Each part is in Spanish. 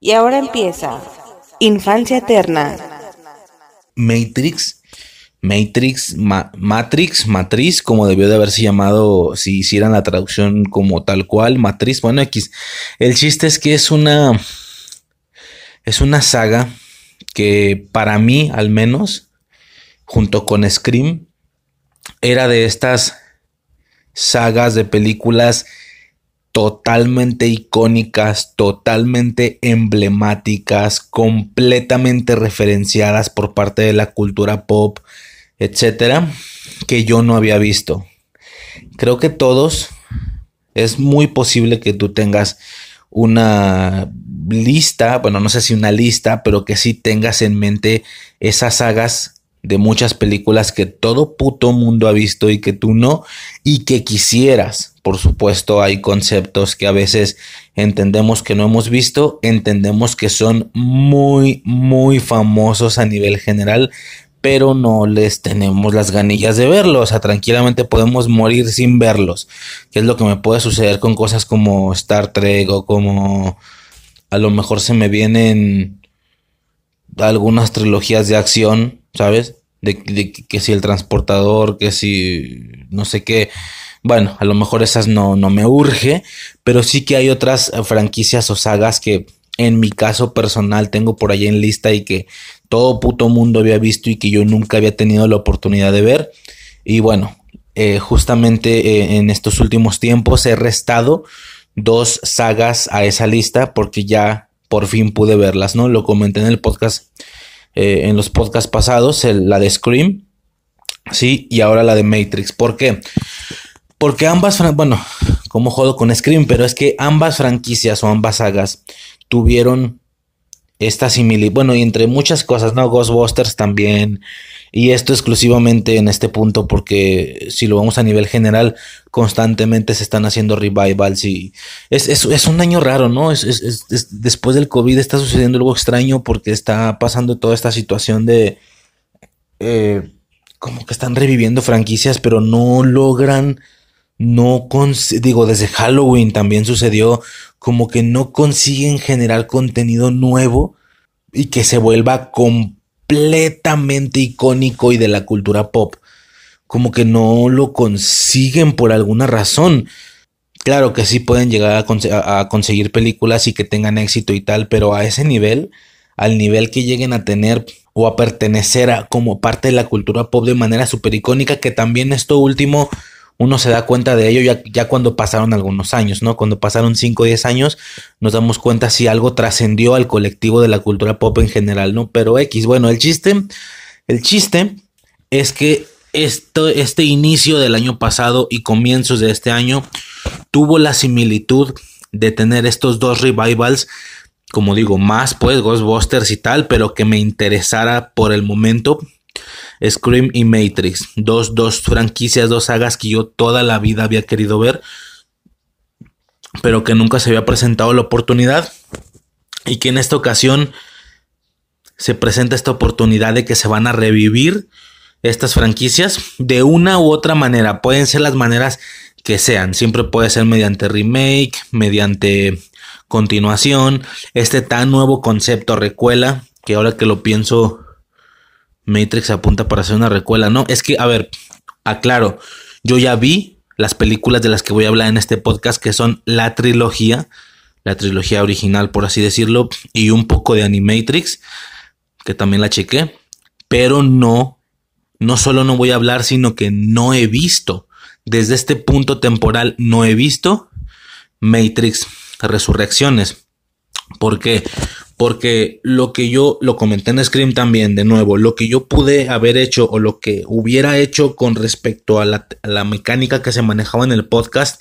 Y ahora empieza Infancia Eterna. Matrix, Matrix, Matrix, Matriz, como debió de haberse llamado si hicieran la traducción como tal cual, Matriz, bueno, X. El chiste es que es una, es una saga que para mí, al menos, junto con Scream, era de estas sagas de películas totalmente icónicas, totalmente emblemáticas, completamente referenciadas por parte de la cultura pop, etcétera, que yo no había visto. Creo que todos es muy posible que tú tengas una lista, bueno, no sé si una lista, pero que sí tengas en mente esas sagas de muchas películas que todo puto mundo ha visto y que tú no, y que quisieras. Por supuesto, hay conceptos que a veces entendemos que no hemos visto, entendemos que son muy, muy famosos a nivel general, pero no les tenemos las ganillas de verlos. O sea, tranquilamente podemos morir sin verlos, que es lo que me puede suceder con cosas como Star Trek o como a lo mejor se me vienen algunas trilogías de acción, ¿sabes? De, que si el transportador, que si no sé qué. Bueno, a lo mejor esas no, no me urge, pero sí que hay otras franquicias o sagas que en mi caso personal tengo por ahí en lista y que todo puto mundo había visto y que yo nunca había tenido la oportunidad de ver. Y bueno, eh, justamente eh, en estos últimos tiempos he restado dos sagas a esa lista porque ya por fin pude verlas, ¿no? Lo comenté en el podcast, eh, en los podcasts pasados, la de Scream, sí, y ahora la de Matrix. ¿Por qué? Porque ambas, bueno, como jodo con Scream, pero es que ambas franquicias o ambas sagas tuvieron esta similitud, bueno, y entre muchas cosas, ¿no? Ghostbusters también, y esto exclusivamente en este punto, porque si lo vamos a nivel general, constantemente se están haciendo revivals y es, es, un año raro, ¿no? Es, es, después del COVID está sucediendo algo extraño porque está pasando toda esta situación de... Eh, como que están reviviendo franquicias, pero no logran no digo, desde Halloween también sucedió, como que no consiguen generar contenido nuevo y que se vuelva completamente icónico y de la cultura pop. Como que no lo consiguen por alguna razón. Claro que sí pueden llegar a, conseguir películas y que tengan éxito y tal, pero a ese nivel, al nivel que lleguen a tener o a pertenecer a como parte de la cultura pop de manera súper icónica, que también esto último uno se da cuenta de ello ya, ya cuando pasaron algunos años, ¿no? Cuando pasaron 5 o 10 años, nos damos cuenta si algo trascendió al colectivo de la cultura pop en general, ¿no? Pero X, bueno, el chiste, el chiste es que esto, este inicio del año pasado y comienzos de este año tuvo la similitud de tener estos dos revivals, como digo, más pues Ghostbusters y tal, pero que me interesara por el momento Scream y Matrix. Dos, dos franquicias, dos sagas que yo toda la vida había querido ver, pero que nunca se había presentado la oportunidad. Y que en esta ocasión se presenta esta oportunidad de que se van a revivir estas franquicias de una u otra manera. Pueden ser las maneras que sean. Siempre puede ser mediante remake, mediante continuación. Este tan nuevo concepto recuela, que ahora que lo pienso Matrix apunta para hacer una recuela. No, es que, a ver, aclaro, yo ya vi las películas de las que voy a hablar en este podcast, que son la trilogía, la trilogía original, por así decirlo, y un poco de Animatrix, que también la chequé, pero no, no solo no voy a hablar, sino que no he visto, desde este punto temporal, no he visto Matrix Resurrecciones. ¿Por qué? Porque lo que yo lo comenté en Scream también, de nuevo, lo que yo pude haber hecho o lo que hubiera hecho con respecto a la, mecánica que se manejaba en el podcast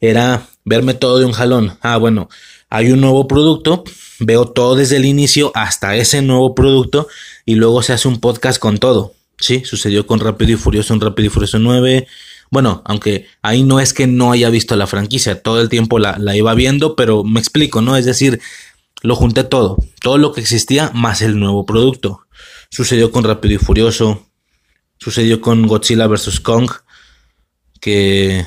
era verme todo de un jalón. Ah, bueno, hay un nuevo producto, veo todo desde el inicio hasta ese nuevo producto y luego se hace un podcast con todo. Sí, sucedió con Rápido y Furioso, un Rápido y Furioso 9. Bueno, aunque ahí no es que no haya visto la franquicia, todo el tiempo la, la iba viendo, pero me explico, ¿no? Es decir, lo junté todo, todo lo que existía más el nuevo producto. Sucedió con Rápido y Furioso, sucedió con Godzilla vs. Kong, que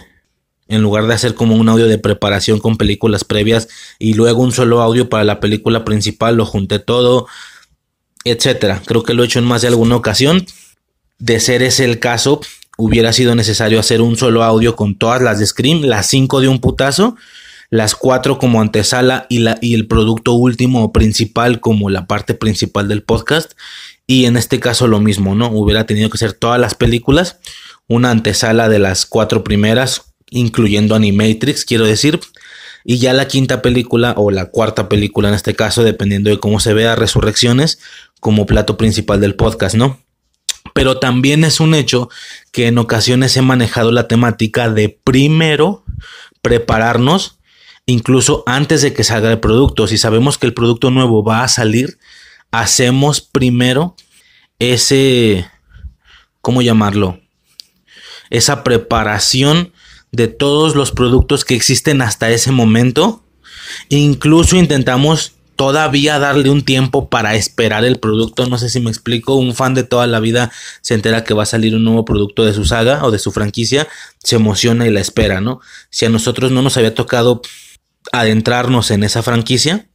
en lugar de hacer como un audio de preparación con películas previas y luego un solo audio para la película principal, lo junté todo, etcétera. Creo que lo he hecho en más de alguna ocasión. De ser ese el caso, hubiera sido necesario hacer un solo audio con todas las de Scream, las cinco de un putazo, las cuatro como antesala y, la, y el producto último o principal como la parte principal del podcast. Y en este caso lo mismo, ¿no? Hubiera tenido que ser todas las películas, una antesala de las cuatro primeras, incluyendo Animatrix, quiero decir. Y ya la quinta película o la cuarta película en este caso, dependiendo de cómo se vea, Resurrecciones, como plato principal del podcast, ¿no? Pero también es un hecho que en ocasiones he manejado la temática de primero prepararnos, incluso antes de que salga el producto. Si sabemos que el producto nuevo va a salir, hacemos primero ese, ¿cómo llamarlo? Esa preparación de todos los productos que existen hasta ese momento. Incluso intentamos todavía darle un tiempo para esperar el producto. No sé si me explico. Un fan de toda la vida se entera que va a salir un nuevo producto de su saga o de su franquicia, se emociona y la espera, ¿no? Si a nosotros no nos había tocado adentrarnos en esa franquicia,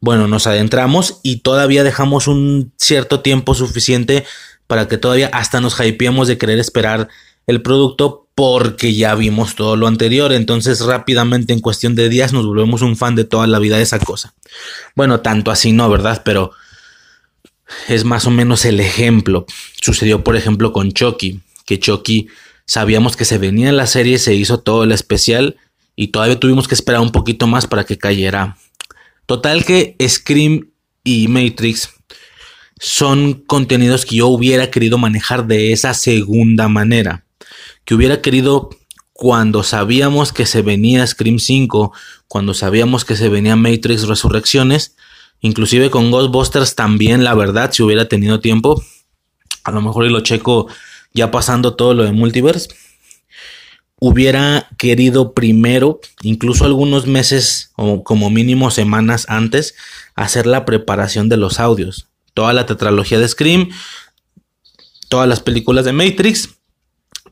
bueno, nos adentramos y todavía dejamos un cierto tiempo suficiente para que todavía hasta nos hypeemos de querer esperar el producto porque ya vimos todo lo anterior. Entonces rápidamente en cuestión de días nos volvemos un fan de toda la vida de esa cosa. Bueno, tanto así no, ¿verdad? Pero es más o menos el ejemplo. Sucedió por ejemplo con Chucky, que Chucky sabíamos que se venía en la serie, se hizo todo el especial y todavía tuvimos que esperar un poquito más para que cayera. Total que Scream y Matrix son contenidos que yo hubiera querido manejar de esa segunda manera que hubiera querido cuando sabíamos que se venía Scream 5, cuando sabíamos que se venía Matrix Resurrecciones, inclusive con Ghostbusters también, la verdad, si hubiera tenido tiempo, a lo mejor y lo checo ya pasando todo lo de multiverse, hubiera querido primero, incluso algunos meses o como mínimo semanas antes, hacer la preparación de los audios. Toda la tetralogía de Scream, todas las películas de Matrix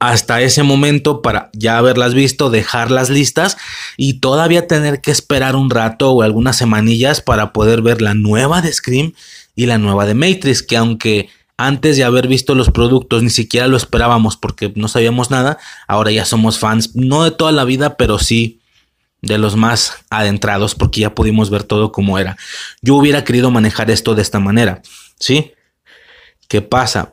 hasta ese momento para ya haberlas visto, dejarlas listas y todavía tener que esperar un rato o algunas semanillas para poder ver la nueva de Scream y la nueva de Matrix, que aunque antes de haber visto los productos ni siquiera lo esperábamos porque no sabíamos nada, ahora ya somos fans, no de toda la vida, pero sí de los más adentrados porque ya pudimos ver todo como era. Yo hubiera querido manejar esto de esta manera, ¿sí? ¿Qué pasa?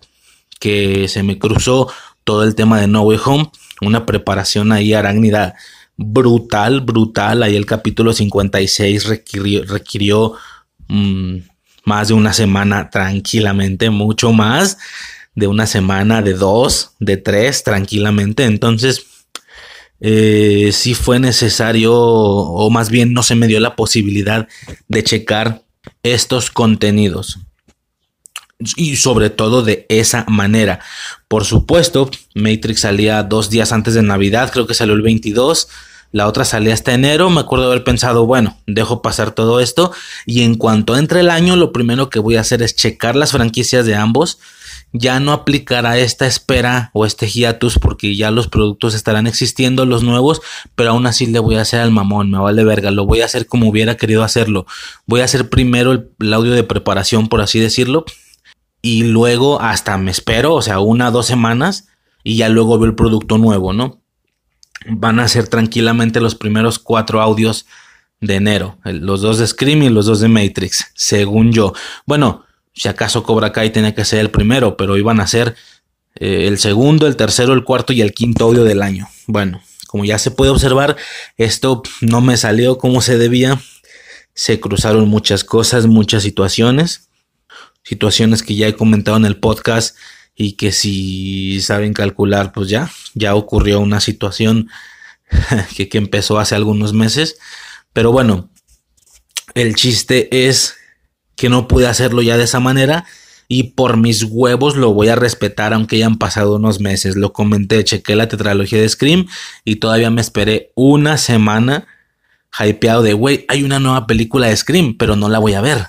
Que se me cruzó todo el tema de No Way Home, una preparación ahí arácnida brutal, brutal. Ahí el capítulo 56 requirió, requirió mm, más de una semana tranquilamente, mucho más de una semana, de dos, de tres, tranquilamente. Entonces, eh, sí fue necesario, o más bien no se me dio la posibilidad de checar estos contenidos y sobre todo de esa manera. Por supuesto, Matrix salía dos días antes de Navidad, creo que salió el 22. La otra salía hasta enero. Me acuerdo haber pensado, bueno, dejo pasar todo esto. Y en cuanto entre el año, lo primero que voy a hacer es checar las franquicias de ambos. Ya no aplicará esta espera o este hiatus porque ya los productos estarán existiendo, los nuevos, pero aún así le voy a hacer al mamón, me vale verga, lo voy a hacer como hubiera querido hacerlo. Voy a hacer primero el audio de preparación, por así decirlo, y luego hasta me espero, o sea, una, dos semanas y ya luego veo el producto nuevo, ¿no? Van a ser tranquilamente los primeros cuatro audios de enero, los dos de Scream y los dos de Matrix, según yo. Bueno, si acaso Cobra Kai tenía que ser el primero, pero iban a ser eh, el segundo, el tercero, el cuarto y el quinto audio del año. Bueno, como ya se puede observar, esto no me salió como se debía. Se cruzaron muchas cosas, muchas situaciones situaciones que ya he comentado en el podcast y que si saben calcular, pues ya, ya ocurrió una situación que, empezó hace algunos meses. Pero bueno, el chiste es que no pude hacerlo ya de esa manera y por mis huevos lo voy a respetar aunque hayan pasado unos meses. Lo comenté, chequé la tetralogía de Scream y todavía me esperé una semana hypeado de, güey, hay una nueva película de Scream, pero no la voy a ver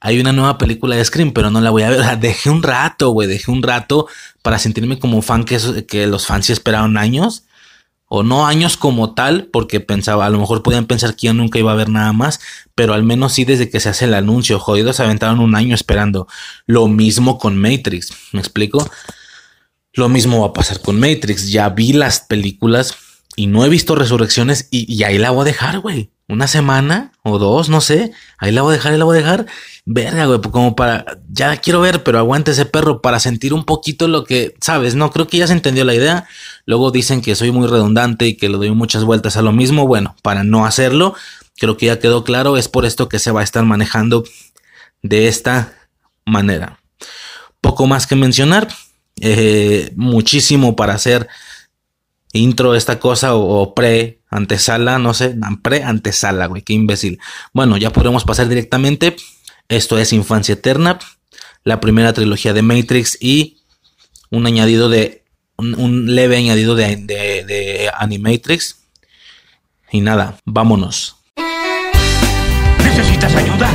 hay una nueva película de Scream, pero no la voy a ver. dejé un rato, güey, dejé un rato para sentirme como fan que, los fans esperaron años o no años como tal, porque pensaba, a lo mejor podían pensar que ya nunca iba a haber nada más, pero al menos sí desde que se hace el anuncio, jodidos aventaron un año esperando. Lo mismo con Matrix, ¿me explico? Lo mismo va a pasar con Matrix, ya vi las películas y no he visto resurrecciones y, y ahí la voy a dejar, güey una semana o dos, no sé. Ahí la voy a dejar, ahí la voy a dejar. Verga, güey, como para, ya quiero ver, pero aguante ese perro para sentir un poquito lo que, sabes, no, creo que ya se entendió la idea. Luego dicen que soy muy redundante y que le doy muchas vueltas a lo mismo. Bueno, para no hacerlo, creo que ya quedó claro, es por esto que se va a estar manejando de esta manera. Poco más que mencionar, eh, muchísimo para hacer intro esta cosa o, pre antesala, no sé, pre antesala, güey, qué imbécil. Bueno, ya podemos pasar directamente. Esto es Infancia Eterna, la primera trilogía de Matrix y un añadido de un, leve añadido de, de, de Animatrix. Y nada, vámonos. ¿Necesitas ayuda?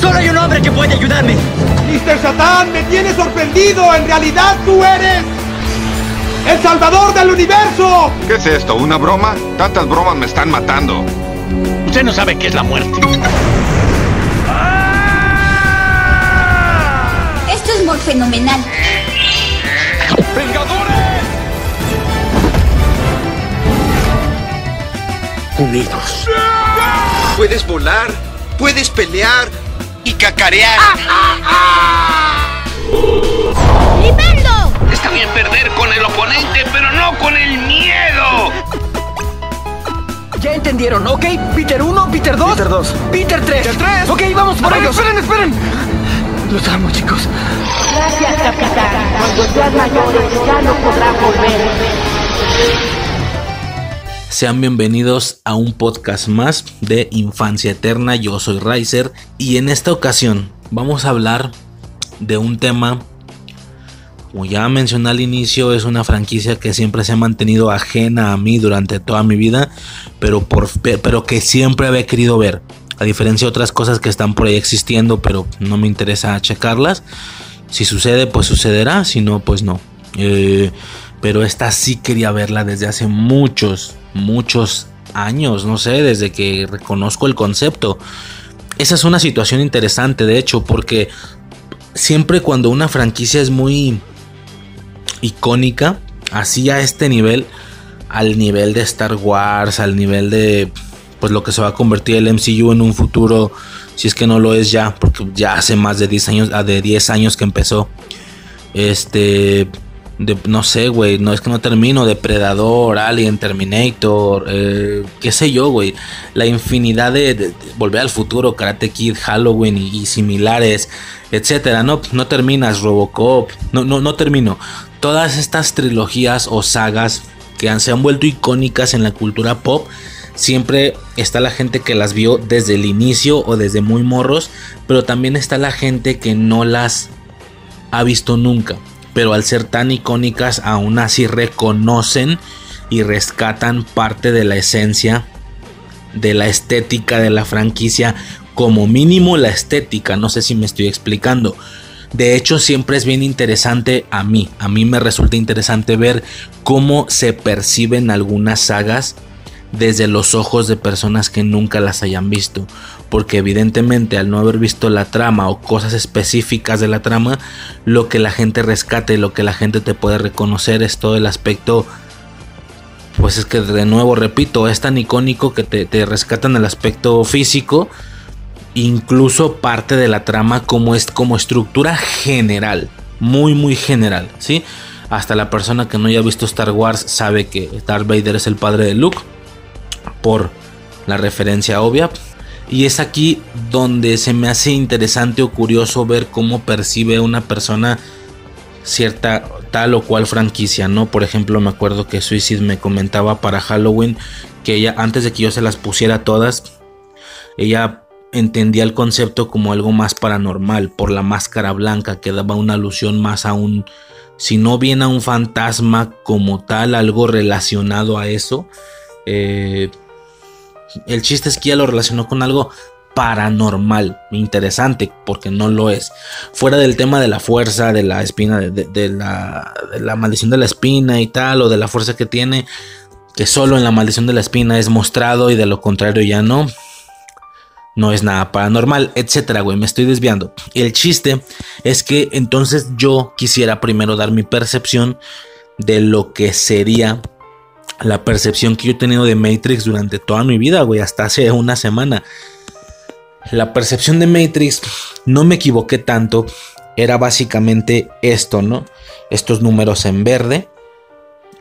Solo hay un hombre que puede ayudarme. Mr. Satán, me tienes sorprendido. En realidad tú eres ¡El Salvador del Universo! ¿Qué es esto? ¿Una broma? Tantas bromas me están matando. Usted no sabe qué es la muerte. Esto es muy fenomenal. ¡Vengadores! Unidos. Puedes volar, puedes pelear y cacarear. ¡Liberlo! Está bien perder con el oponente, pero no con el miedo. Ya entendieron, ¿ok? Peter 1, Peter 2. Peter 2. Peter 3. Peter 3. Ok, vamos por ellos. Esperen, esperen. Los amo, chicos. Gracias, capitán. Cuando sean mayores ya no podrán volver. Sean bienvenidos a un podcast más de Infancia Eterna. Yo soy Riser y en esta ocasión vamos a hablar de un tema como ya mencioné al inicio, es una franquicia que siempre se ha mantenido ajena a mí durante toda mi vida, pero, por, pero que siempre había querido ver. A diferencia de otras cosas que están por ahí existiendo, pero no me interesa checarlas. Si sucede, pues sucederá, si no, pues no. Eh, pero esta sí quería verla desde hace muchos, muchos años, no sé, desde que reconozco el concepto. Esa es una situación interesante, de hecho, porque siempre cuando una franquicia es muy icónica, así a este nivel, al nivel de Star Wars, al nivel de pues lo que se va a convertir el MCU en un futuro, si es que no lo es ya, porque ya hace más de 10 años, de 10 años que empezó. Este, no sé, güey, no es que no termino, Depredador, Alien, Terminator, eh, qué sé yo, güey, la infinidad de, Volver al futuro, Karate Kid, Halloween y, similares, etcétera, no, no terminas, Robocop, no, no, no termino. Todas estas trilogías o sagas que se han vuelto icónicas en la cultura pop, siempre está la gente que las vio desde el inicio o desde muy morros, pero también está la gente que no las ha visto nunca, pero al ser tan icónicas aún así reconocen y rescatan parte de la esencia de la estética de la franquicia, como mínimo la estética, no sé si me estoy explicando. De hecho, siempre es bien interesante a mí. A mí me resulta interesante ver cómo se perciben algunas sagas desde los ojos de personas que nunca las hayan visto. Porque evidentemente al no haber visto la trama o cosas específicas de la trama, lo que la gente rescate, lo que la gente te puede reconocer es todo el aspecto pues es que de nuevo repito, es tan icónico que te, te, rescatan el aspecto físico, incluso parte de la trama como es como estructura general, muy muy general, ¿sí? Hasta la persona que no haya visto Star Wars sabe que Darth Vader es el padre de Luke por la referencia obvia. Y es aquí donde se me hace interesante o curioso ver cómo percibe una persona cierta tal o cual franquicia, ¿no? Por ejemplo, me acuerdo que Suicide me comentaba para Halloween que ella antes de que yo se las pusiera todas, ella entendía el concepto como algo más paranormal por la máscara blanca que daba una alusión más a un, si no bien a un fantasma como tal, algo relacionado a eso. Eh, el chiste es que ya lo relacionó con algo paranormal, interesante, porque no lo es. Fuera del tema de la fuerza, de la espina, de, de, la, de la maldición de la espina y tal, o de la fuerza que tiene, que solo en la maldición de la espina es mostrado y de lo contrario ya no. No es nada paranormal, etcétera, güey. Me estoy desviando. El chiste es que entonces yo quisiera primero dar mi percepción de lo que sería la percepción que yo he tenido de Matrix durante toda mi vida, güey, hasta hace una semana. La percepción de Matrix, no me equivoqué tanto, era básicamente esto, ¿no? Estos números en verde,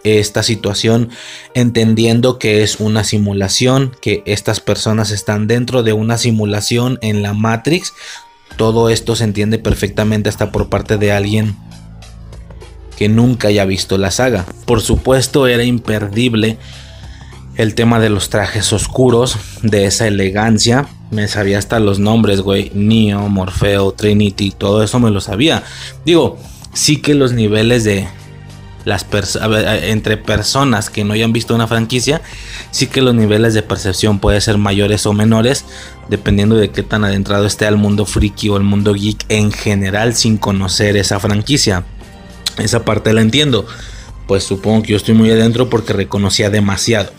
esta situación entendiendo que es una simulación, que estas personas están dentro de una simulación en la Matrix. Todo esto se entiende perfectamente hasta por parte de alguien que nunca haya visto la saga. Por supuesto era imperdible el tema de los trajes oscuros, de esa elegancia. Me sabía hasta los nombres, güey. Neo, Morfeo, Trinity, todo eso me lo sabía. Digo, sí que los niveles de, las entre personas que no hayan visto una franquicia, sí que los niveles de percepción pueden ser mayores o menores, dependiendo de qué tan adentrado esté al mundo friki o al mundo geek en general sin conocer esa franquicia. Esa parte la entiendo. Pues supongo que yo estoy muy adentro porque reconocía demasiado.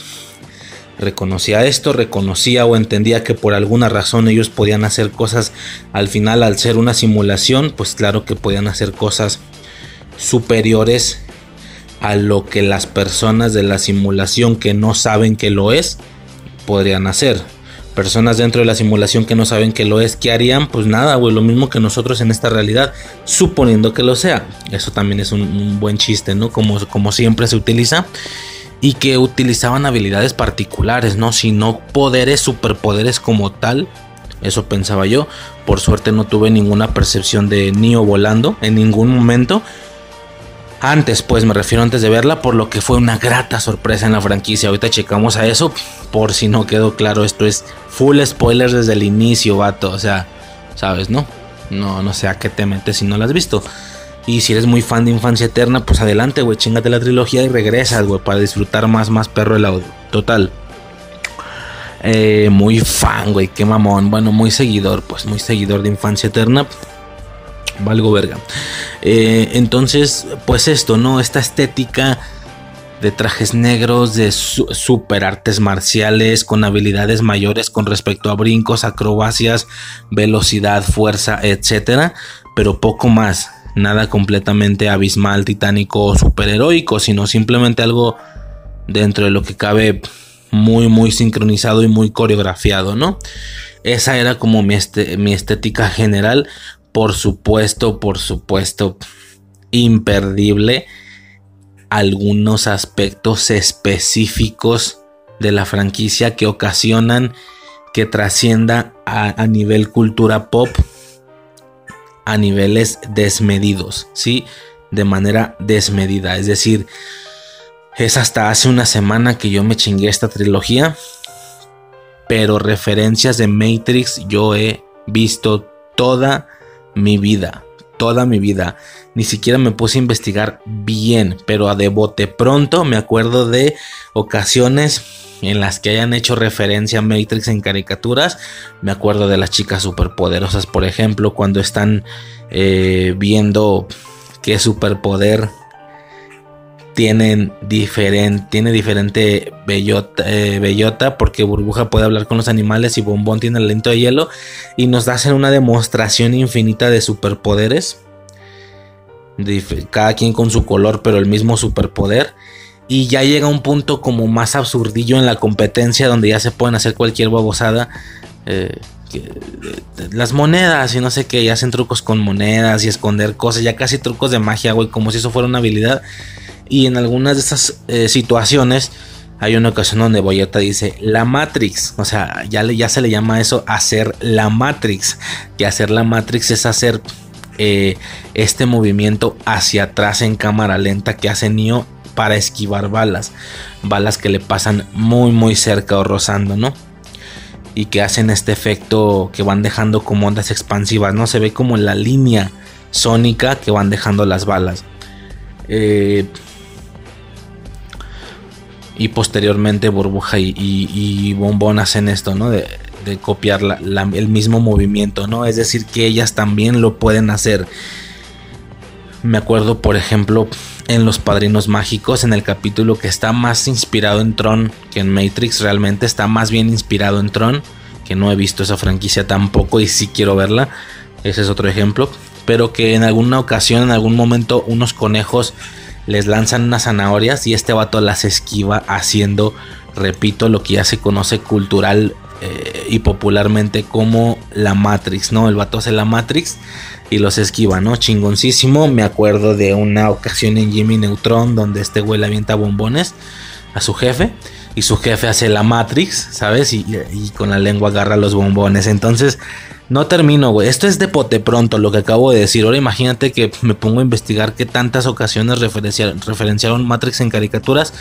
Reconocía esto, reconocía o entendía que por alguna razón ellos podían hacer cosas al final al ser una simulación, pues claro que podían hacer cosas superiores a lo que las personas de la simulación que no saben que lo es podrían hacer. Personas dentro de la simulación que no saben que lo es, ¿qué harían? Pues nada, güey, lo mismo que nosotros en esta realidad, suponiendo que lo sea. Eso también es un, buen chiste, ¿no? Como, como siempre se utiliza. Y que utilizaban habilidades particulares, ¿no? Si no poderes, superpoderes como tal. Eso pensaba yo. Por suerte no tuve ninguna percepción de Neo volando en ningún momento. Antes, pues me refiero antes de verla, por lo que fue una grata sorpresa en la franquicia. Ahorita checamos a eso, por si no quedó claro, esto es full spoilers desde el inicio, vato. O sea, sabes, ¿no? No, no sé a qué te metes si no la has visto. Y si eres muy fan de Infancia Eterna, pues adelante, güey, chingate la trilogía y regresas, güey, para disfrutar más, más perro el audio. Total. Eh, muy fan, güey, qué mamón. Bueno, muy seguidor, pues muy seguidor de Infancia Eterna valgo verga. Eh, entonces, pues esto, ¿no? Esta estética de trajes negros, de super artes marciales, con habilidades mayores con respecto a brincos, acrobacias, velocidad, fuerza, etcétera, pero poco más. Nada completamente abismal, titánico o superheroico, sino simplemente algo dentro de lo que cabe muy, muy sincronizado y muy coreografiado, ¿no? Esa era como mi, mi estética general, por supuesto, por supuesto, imperdible algunos aspectos específicos de la franquicia que ocasionan que trascienda a, nivel cultura pop a niveles desmedidos, ¿sí? De manera desmedida. Es decir, es hasta hace una semana que yo me chingué esta trilogía, pero referencias de Matrix yo he visto toda mi vida, toda mi vida. Ni siquiera me puse a investigar bien, pero a de bote pronto me acuerdo de ocasiones en las que hayan hecho referencia a Matrix en caricaturas. Me acuerdo de las chicas superpoderosas, por ejemplo, cuando están eh, viendo qué superpoder tienen diferente, tiene diferente bellota, eh, bellota, porque Burbuja puede hablar con los animales y Bombón tiene el lento de hielo y nos hacen una demostración infinita de superpoderes. cada quien con su color, pero el mismo superpoder. Y ya llega un punto como más absurdillo en la competencia donde ya se pueden hacer cualquier babosada. Eh, las monedas y no sé qué, y hacen trucos con monedas y esconder cosas, ya casi trucos de magia, güey, como si eso fuera una habilidad. Y en algunas de esas eh, situaciones hay una ocasión donde Boyota dice la Matrix. O sea, ya, ya se le llama eso hacer la Matrix. Y hacer la Matrix es hacer eh, este movimiento hacia atrás en cámara lenta que hace Neo para esquivar balas. Balas que le pasan muy muy cerca o rozando, ¿no? Y que hacen este efecto que van dejando como ondas expansivas, ¿no? Se ve como la línea sónica que van dejando las balas. Eh, y posteriormente Burbuja y, Bombón hacen esto, ¿no? De, copiar el mismo movimiento, ¿no? Es decir, que ellas también lo pueden hacer. Me acuerdo, por ejemplo, en Los Padrinos Mágicos, en el capítulo que está más inspirado en Tron que en Matrix, realmente está más bien inspirado en Tron, que no he visto esa franquicia tampoco y sí quiero verla, ese es otro ejemplo, pero que en alguna ocasión, en algún momento, unos conejos les lanzan unas zanahorias y este vato las esquiva haciendo, repito, lo que ya se conoce cultural eh, y popularmente como la Matrix, ¿no? El vato hace la Matrix y los esquiva, ¿no? Chingoncísimo. Me acuerdo de una ocasión en Jimmy Neutron donde este güey le avienta bombones a su jefe y su jefe hace la Matrix, ¿sabes? Y, y con la lengua agarra los bombones. Entonces, no termino, güey. Esto es de pote pronto lo que acabo de decir. Ahora imagínate que me pongo a investigar qué tantas ocasiones referenciaron, Matrix en caricaturas.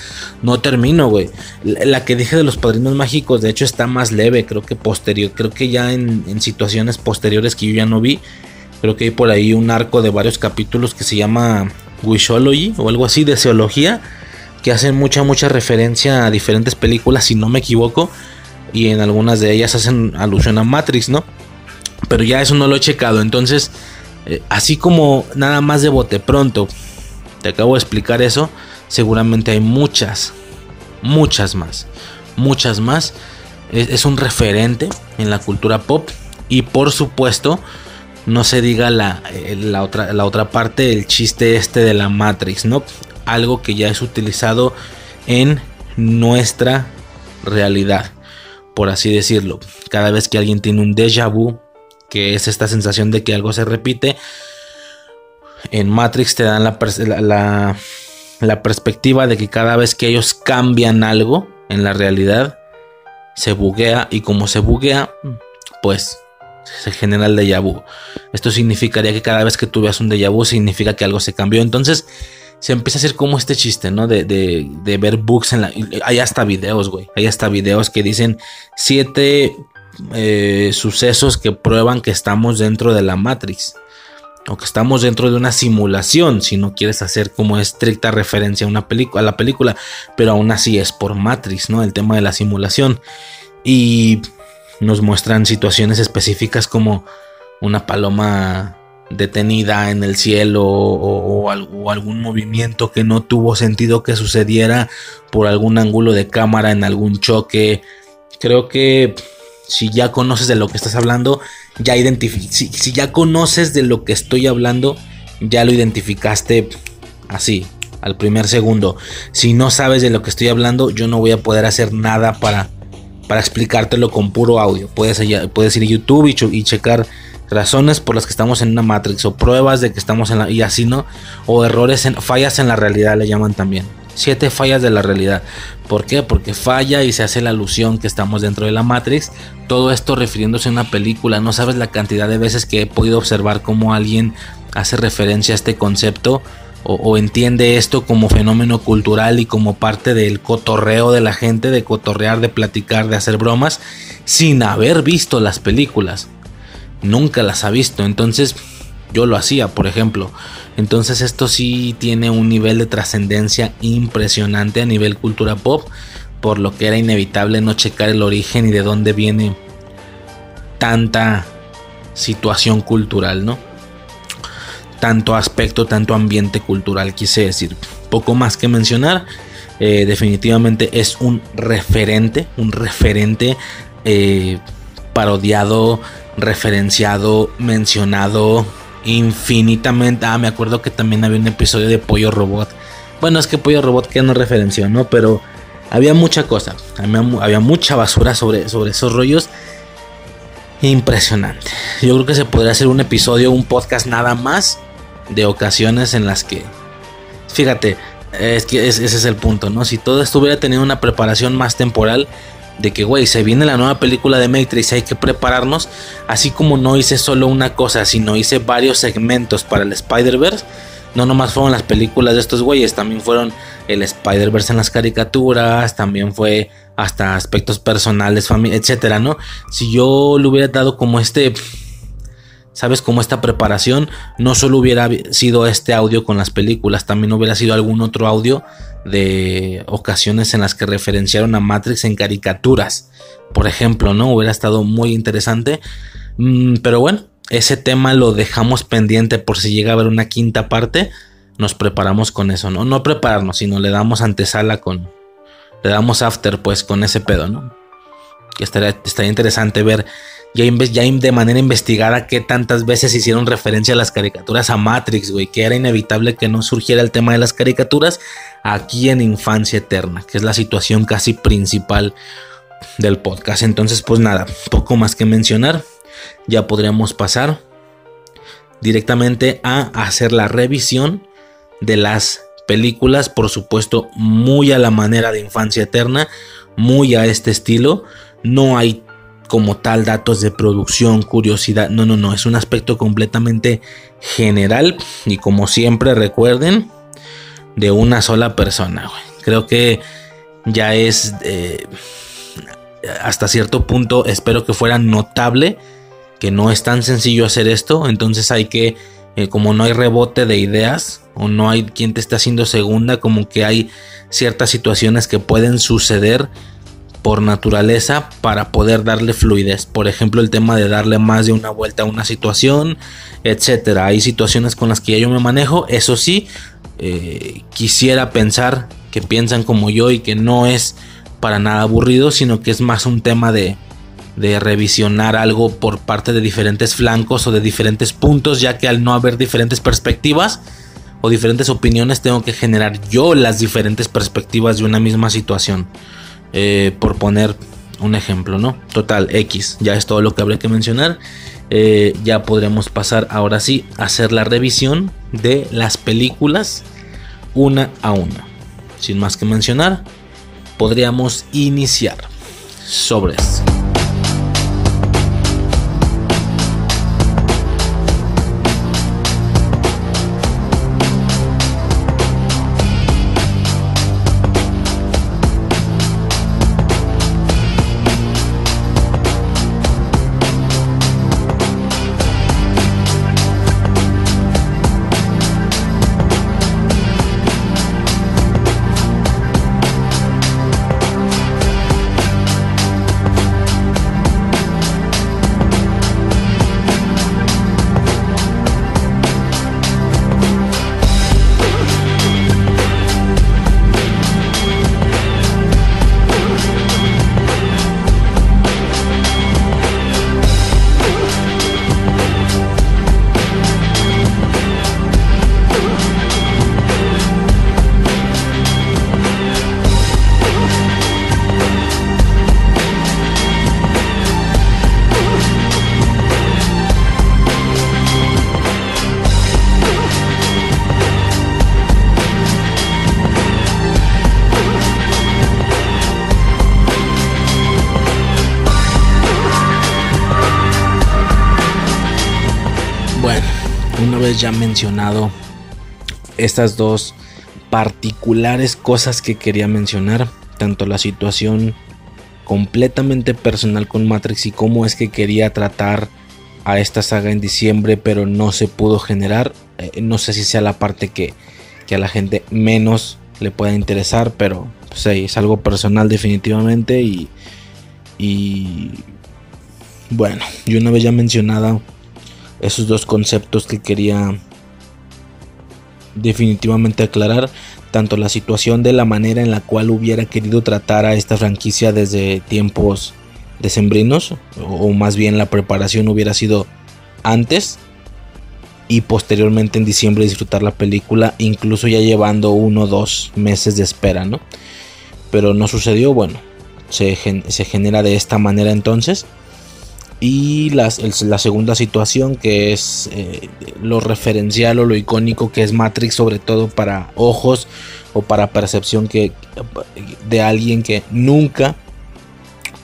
No termino, güey. La que dije de los padrinos mágicos, de hecho, está más leve. Creo que posterior. Creo que ya en, situaciones posteriores que yo ya no vi. Creo que hay por ahí un arco de varios capítulos que se llama Wishology o algo así de zoología. Que hacen mucha, mucha referencia a diferentes películas, si no me equivoco. Y en algunas de ellas hacen alusión a Matrix, ¿no? Pero ya eso no lo he checado. Entonces, eh, así como nada más de bote pronto, te acabo de explicar eso, seguramente hay muchas, muchas más, muchas más. Es, un referente en la cultura pop y por supuesto, no se diga la, eh, la, otra, la otra parte, el chiste este de la Matrix, ¿no? Algo que ya es utilizado en nuestra realidad, por así decirlo. Cada vez que alguien tiene un déjà vu, que es esta sensación de que algo se repite. En Matrix te dan la, la, perspectiva de que cada vez que ellos cambian algo en la realidad, se buguea y como se buguea, pues se genera el déjà vu. Esto significaría que cada vez que tú veas un déjà vu significa que algo se cambió. Entonces se empieza a hacer como este chiste, ¿no? De, de ver bugs en la... Hay hasta videos, güey. Hay hasta videos que dicen siete eh, sucesos que prueban que estamos dentro de la Matrix o que estamos dentro de una simulación si no quieres hacer como estricta referencia a una a la película pero aún así es por Matrix no el tema de la simulación. Y nos muestran situaciones específicas como una paloma detenida en el cielo o, algún movimiento que no tuvo sentido que sucediera por algún ángulo de cámara en algún choque. Creo que si ya conoces de lo que estás hablando, ya si, si ya conoces de lo que estoy hablando, ya lo identificaste así, al primer segundo. Si no sabes de lo que estoy hablando, yo no voy a poder hacer nada para, para explicártelo con puro audio. Puedes, puedes ir a YouTube y, y, checar razones por las que estamos en una Matrix o pruebas de que estamos en la... y así no. O errores, en, fallas en la realidad le llaman también. Siete fallas de la realidad. ¿Por qué? Porque falla y se hace la alusión que estamos dentro de la Matrix. Todo esto refiriéndose a una película. No sabes la cantidad de veces que he podido observar cómo alguien hace referencia a este concepto o, entiende esto como fenómeno cultural y como parte del cotorreo de la gente, de cotorrear, de platicar, de hacer bromas, sin haber visto las películas. Nunca las ha visto. Entonces yo lo hacía, por ejemplo. Entonces esto sí tiene un nivel de trascendencia impresionante a nivel cultura pop, por lo que era inevitable no checar el origen y de dónde viene tanta situación cultural, ¿no? Tanto aspecto, tanto ambiente cultural, quise decir. Poco más que mencionar. Eh, definitivamente es un referente, un referente eh, parodiado, referenciado, mencionado, infinitamente. Ah, me acuerdo que también había un episodio de Pollo Robot. Bueno, es que Pollo Robot que no referenció, ¿no? Pero había mucha cosa. Había, mucha basura sobre, sobre esos rollos. Impresionante. Yo creo que se podría hacer un episodio, un podcast nada más de ocasiones en las que. Fíjate, es que ese es el punto, ¿no? Si todo estuviera teniendo una preparación más temporal, de que, güey, se viene la nueva película de Matrix, hay que prepararnos, así como no hice solo una cosa, sino hice varios segmentos para el Spider-Verse. No nomás fueron las películas de estos güeyes, también fueron el Spider-Verse en las caricaturas, también fue hasta aspectos personales, etcétera, ¿no? Si yo le hubiera dado como este ¿Sabes? cómo esta preparación no solo hubiera sido este audio con las películas, también hubiera sido algún otro audio de ocasiones en las que referenciaron a Matrix en caricaturas. Por ejemplo, ¿no? Hubiera estado muy interesante. Mm, pero bueno, ese tema lo dejamos pendiente por si llega a haber una quinta parte. nos preparamos con eso, ¿no? No prepararnos, sino le damos antesala con, le damos after pues con ese pedo, ¿no? Que estaría, estaría interesante ver ya, de manera investigada qué tantas veces hicieron referencia a las caricaturas a Matrix, güey, que era inevitable que no surgiera el tema de las caricaturas aquí en Infancia Eterna, que es la situación casi principal del podcast. Entonces, pues nada, poco más que mencionar, ya podríamos pasar directamente a hacer la revisión de las películas, por supuesto, muy a la manera de Infancia Eterna, muy a este estilo. No hay como tal datos de producción, curiosidad. No, no, no. Es un aspecto completamente general. Y como siempre recuerden, de una sola persona. Creo que ya es eh, hasta cierto punto, espero que fuera notable que no es tan sencillo hacer esto. Entonces hay que, eh, como no hay rebote de ideas o no hay quien te esté haciendo segunda, como que hay ciertas situaciones que pueden suceder por naturaleza para poder darle fluidez. Por ejemplo, el tema de darle más de una vuelta a una situación, etcétera. Hay situaciones con las que yo me manejo. Eso sí, eh, quisiera pensar que piensan como yo y que no es para nada aburrido, sino que es más un tema de, de revisionar algo por parte de diferentes flancos o de diferentes puntos, ya que al no haber diferentes perspectivas o diferentes opiniones, tengo que generar yo las diferentes perspectivas de una misma situación. Eh, por poner un ejemplo, ¿no? Total, X, ya es todo lo que habría que mencionar. Eh, ya podremos pasar ahora sí a hacer la revisión de las películas una a una. Sin más que mencionar, podríamos iniciar sobre ya mencionado estas dos particulares cosas que quería mencionar, tanto la situación completamente personal con Matrix y cómo es que quería tratar a esta saga en diciembre, pero no se pudo generar. Eh, no sé si sea la parte que, que, a la gente menos le pueda interesar, pero pues, es algo personal definitivamente y, y bueno, yo una vez ya mencionado esos dos conceptos que quería definitivamente aclarar tanto la situación de la manera en la cual hubiera querido tratar a esta franquicia desde tiempos decembrinos o más bien la preparación hubiera sido antes y posteriormente en diciembre disfrutar la película incluso ya llevando uno o dos meses de espera no pero no sucedió bueno se, se genera de esta manera entonces y la segunda situación que es eh, lo referencial o lo icónico que es Matrix sobre todo para ojos o para percepción que de alguien que nunca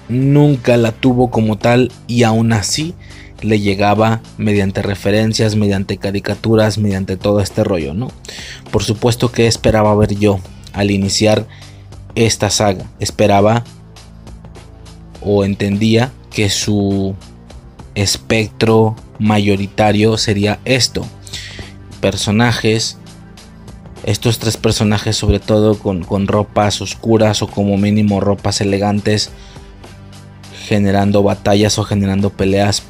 nunca la tuvo como tal y aún así le llegaba mediante referencias, mediante caricaturas, mediante todo este rollo, ¿no? Por supuesto que esperaba ver yo al iniciar esta saga, esperaba o entendía que su espectro mayoritario sería esto. Personajes, estos tres personajes sobre todo con, con ropas oscuras o como mínimo ropas elegantes, generando batallas o generando peleas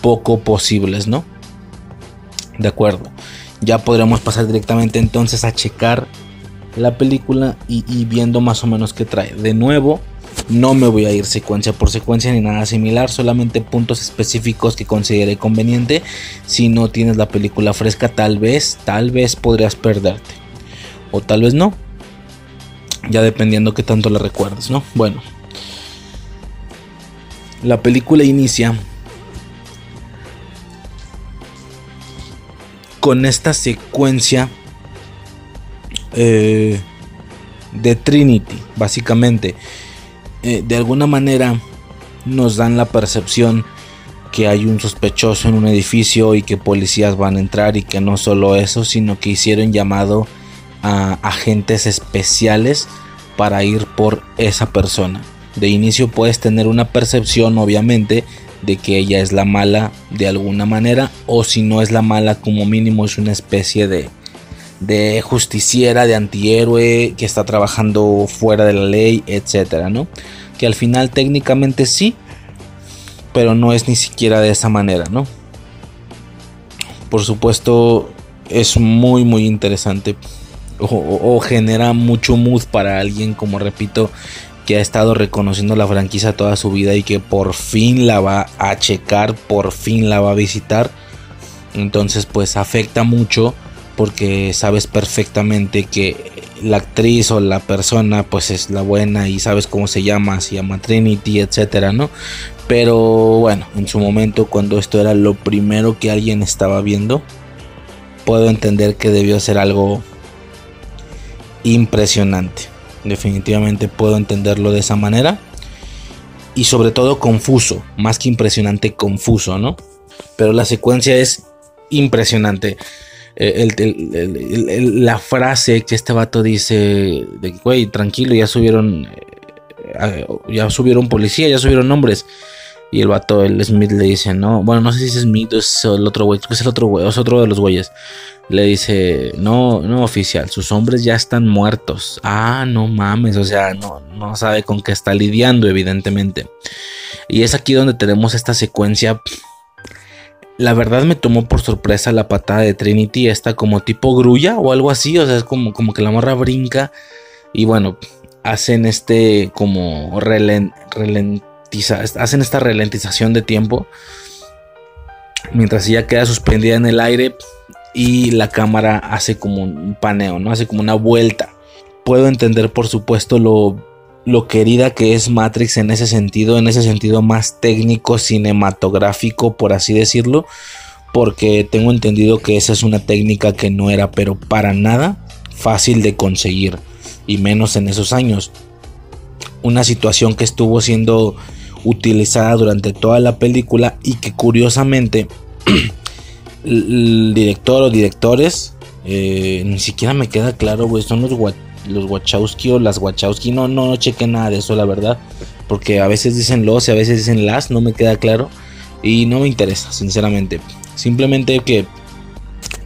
poco posibles, ¿no? De acuerdo. ya podremos pasar directamente entonces a checar la película y, viendo más o menos qué trae. De nuevo, no me voy a ir secuencia por secuencia ni nada similar, solamente puntos específicos que considere conveniente. Si no tienes la película fresca, tal vez, tal vez podrías perderte. O tal vez no. Ya dependiendo que tanto la recuerdes, ¿no? Bueno. La película inicia con esta secuencia eh, de Trinity, básicamente. Eh, de alguna manera nos dan la percepción que hay un sospechoso en un edificio y que policías van a entrar y que no solo eso, sino que hicieron llamado a agentes especiales para ir por esa persona. De inicio puedes tener una percepción, obviamente, de que ella es la mala de alguna manera, o si no es la mala, como mínimo es una especie de, de justiciera, de antihéroe que está trabajando fuera de la ley, etcétera, ¿no? Que al final técnicamente sí, pero no es ni siquiera de esa manera, ¿no? Por supuesto, es muy, muy interesante. O, genera mucho mood para alguien, como repito, que ha estado reconociendo la franquicia toda su vida y que por fin la va a checar, por fin la va a visitar. Entonces, pues afecta mucho porque sabes perfectamente que la actriz o la persona pues es la buena y sabes cómo se llama, se llama Trinity, etcétera, ¿no? Pero bueno, en su momento cuando esto era lo primero que alguien estaba viendo, puedo entender que debió ser algo impresionante. Definitivamente puedo entenderlo de esa manera. Y sobre todo confuso, más que impresionante, confuso, ¿no? Pero la secuencia es impresionante. El, la frase que este vato dice de güey, tranquilo, ya subieron ya subieron policía, ya subieron nombres. Y el vato, el Smith le dice, no, bueno, no sé si es Smith o es el otro güey, es el otro güey, es otro de los güeyes. Le dice, no, no oficial, sus hombres ya están muertos. Ah, no mames, o sea, no, no sabe con qué está lidiando, evidentemente. Y es aquí donde tenemos esta secuencia la verdad me tomó por sorpresa la patada de Trinity, esta como tipo grulla o algo así, o sea, es como, como que la morra brinca y bueno, hacen este como ralentiza, hacen esta ralentización de tiempo mientras ella queda suspendida en el aire y la cámara hace como un paneo, ¿no? Hace como una vuelta. Puedo entender por supuesto lo lo querida que es Matrix en ese sentido, en ese sentido más técnico, cinematográfico, por así decirlo, porque tengo entendido que esa es una técnica que no era, pero para nada fácil de conseguir, y menos en esos años. Una situación que estuvo siendo utilizada durante toda la película y que curiosamente el director o directores, eh, ni siquiera me queda claro, güey, son los los Wachowski o las Wachowski. No, no, no cheque nada de eso, la verdad. Porque a veces dicen los y a veces dicen las, no me queda claro. Y no me interesa, sinceramente. Simplemente que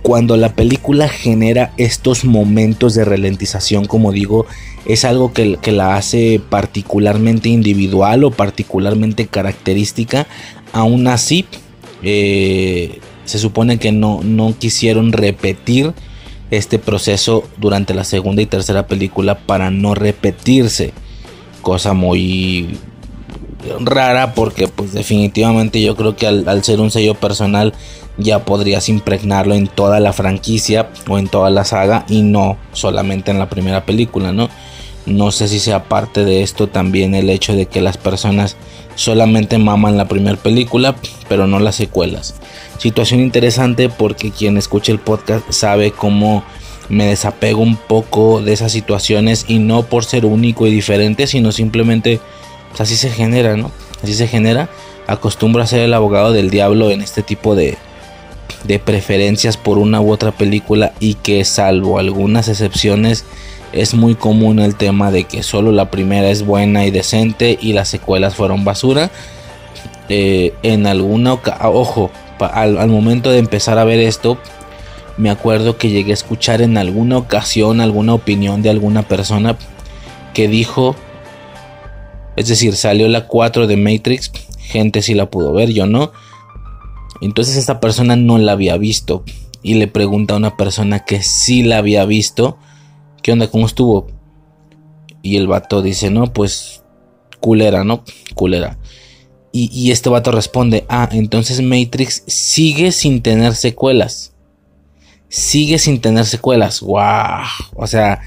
cuando la película genera estos momentos de ralentización, como digo, es algo que, que, la hace particularmente individual o particularmente característica. Aún así, eh, se supone que no, no quisieron repetir este proceso durante la segunda y tercera película para no repetirse. Cosa muy rara porque pues definitivamente yo creo que al, ser un sello personal ya podrías impregnarlo en toda la franquicia o en toda la saga y no solamente en la primera película, ¿no? No sé si sea parte de esto también el hecho de que las personas solamente maman la primera película, pero no las secuelas. Situación interesante porque quien escucha el podcast sabe cómo me desapego un poco de esas situaciones y no por ser único y diferente, sino simplemente pues, así se genera, ¿no? Así se genera. Acostumbro a ser el abogado del diablo en este tipo de, de preferencias por una u otra película y que salvo algunas excepciones es muy común el tema de que solo la primera es buena y decente y las secuelas fueron basura. Eh, en alguna ojo, al, momento de empezar a ver esto, me acuerdo que llegué a escuchar en alguna ocasión alguna opinión de alguna persona que dijo, es decir, salió la 4 de Matrix, gente sí la pudo ver, yo no. Entonces esta persona no la había visto y le pregunta a una persona que sí la había visto, ¿qué onda? ¿Cómo estuvo? Y el vato dice, no, pues culera, ¿no? Culera. Y, este vato responde, ah, entonces Matrix sigue sin tener secuelas. Sigue sin tener secuelas. ¡Wow! O sea,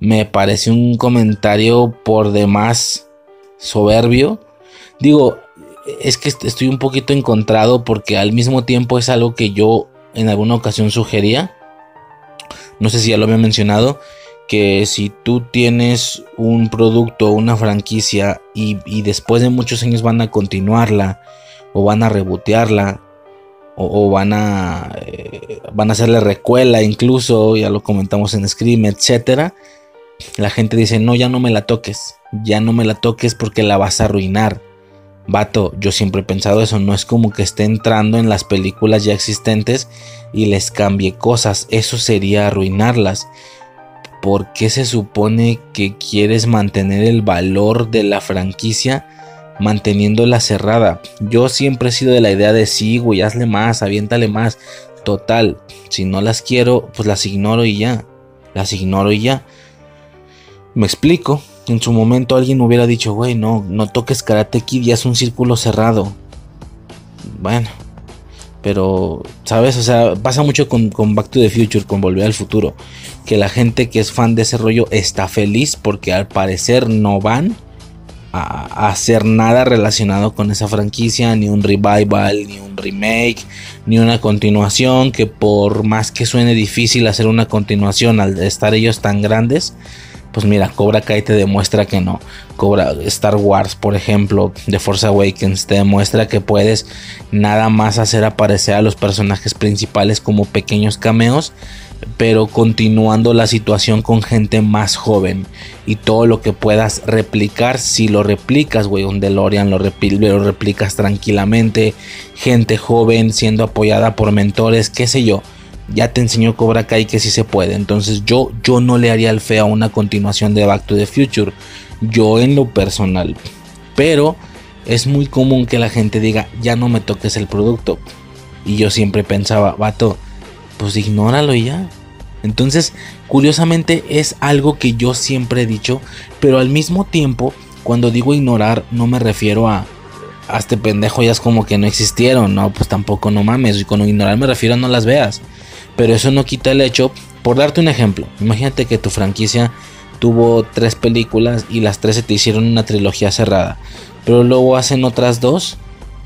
me parece un comentario por demás soberbio. Digo, es que estoy un poquito encontrado porque al mismo tiempo es algo que yo en alguna ocasión sugería. No sé si ya lo había mencionado. Que si tú tienes un producto una franquicia y, después de muchos años van a continuarla o van a rebotearla o, van a eh, van a hacerle recuela incluso, ya lo comentamos en Scream, etcétera. La gente dice, "No, ya no me la toques, ya no me la toques porque la vas a arruinar." Vato, yo siempre he pensado eso, no es como que esté entrando en las películas ya existentes y les cambie cosas, eso sería arruinarlas. ¿Por qué se supone que quieres mantener el valor de la franquicia manteniéndola cerrada? Yo siempre he sido de la idea de sí, güey, hazle más, aviéntale más. Total, si no las quiero, pues las ignoro y ya. Las ignoro y ya. Me explico en su momento alguien hubiera dicho, güey, no, no toques Karate Kid, ya es un círculo cerrado. Bueno, pero, ¿sabes? O sea, pasa mucho con, Back to the Future, con Volver al Futuro. Que la gente que es fan de ese rollo está feliz porque al parecer no van a, hacer nada relacionado con esa franquicia, ni un revival, ni un remake, ni una continuación. Que por más que suene difícil hacer una continuación al estar ellos tan grandes, pues mira, Cobra Kai te demuestra que no. Cobra Star Wars, por ejemplo, de Force Awakens, te demuestra que puedes nada más hacer aparecer a los personajes principales como pequeños cameos, pero continuando la situación con gente más joven. Y todo lo que puedas replicar, si lo replicas, güey, un DeLorean lo, lo replicas tranquilamente. Gente joven siendo apoyada por mentores, qué sé yo ya te enseñó Cobra Kai que sí se puede. Entonces yo, yo no le haría el feo a una continuación de Back to the Future. Yo en lo personal. Pero es muy común que la gente diga, ya no me toques el producto. Y yo siempre pensaba, vato, pues ignóralo ya. Entonces, curiosamente es algo que yo siempre he dicho, pero al mismo tiempo, cuando digo ignorar, no me refiero a, a este pendejo ya es como que no existieron, no, pues tampoco no mames. Y con ignorar me refiero a no las veas. Pero eso no quita el hecho, por darte un ejemplo, imagínate que tu franquicia tuvo tres películas y las tres se te hicieron una trilogía cerrada. Pero luego hacen otras dos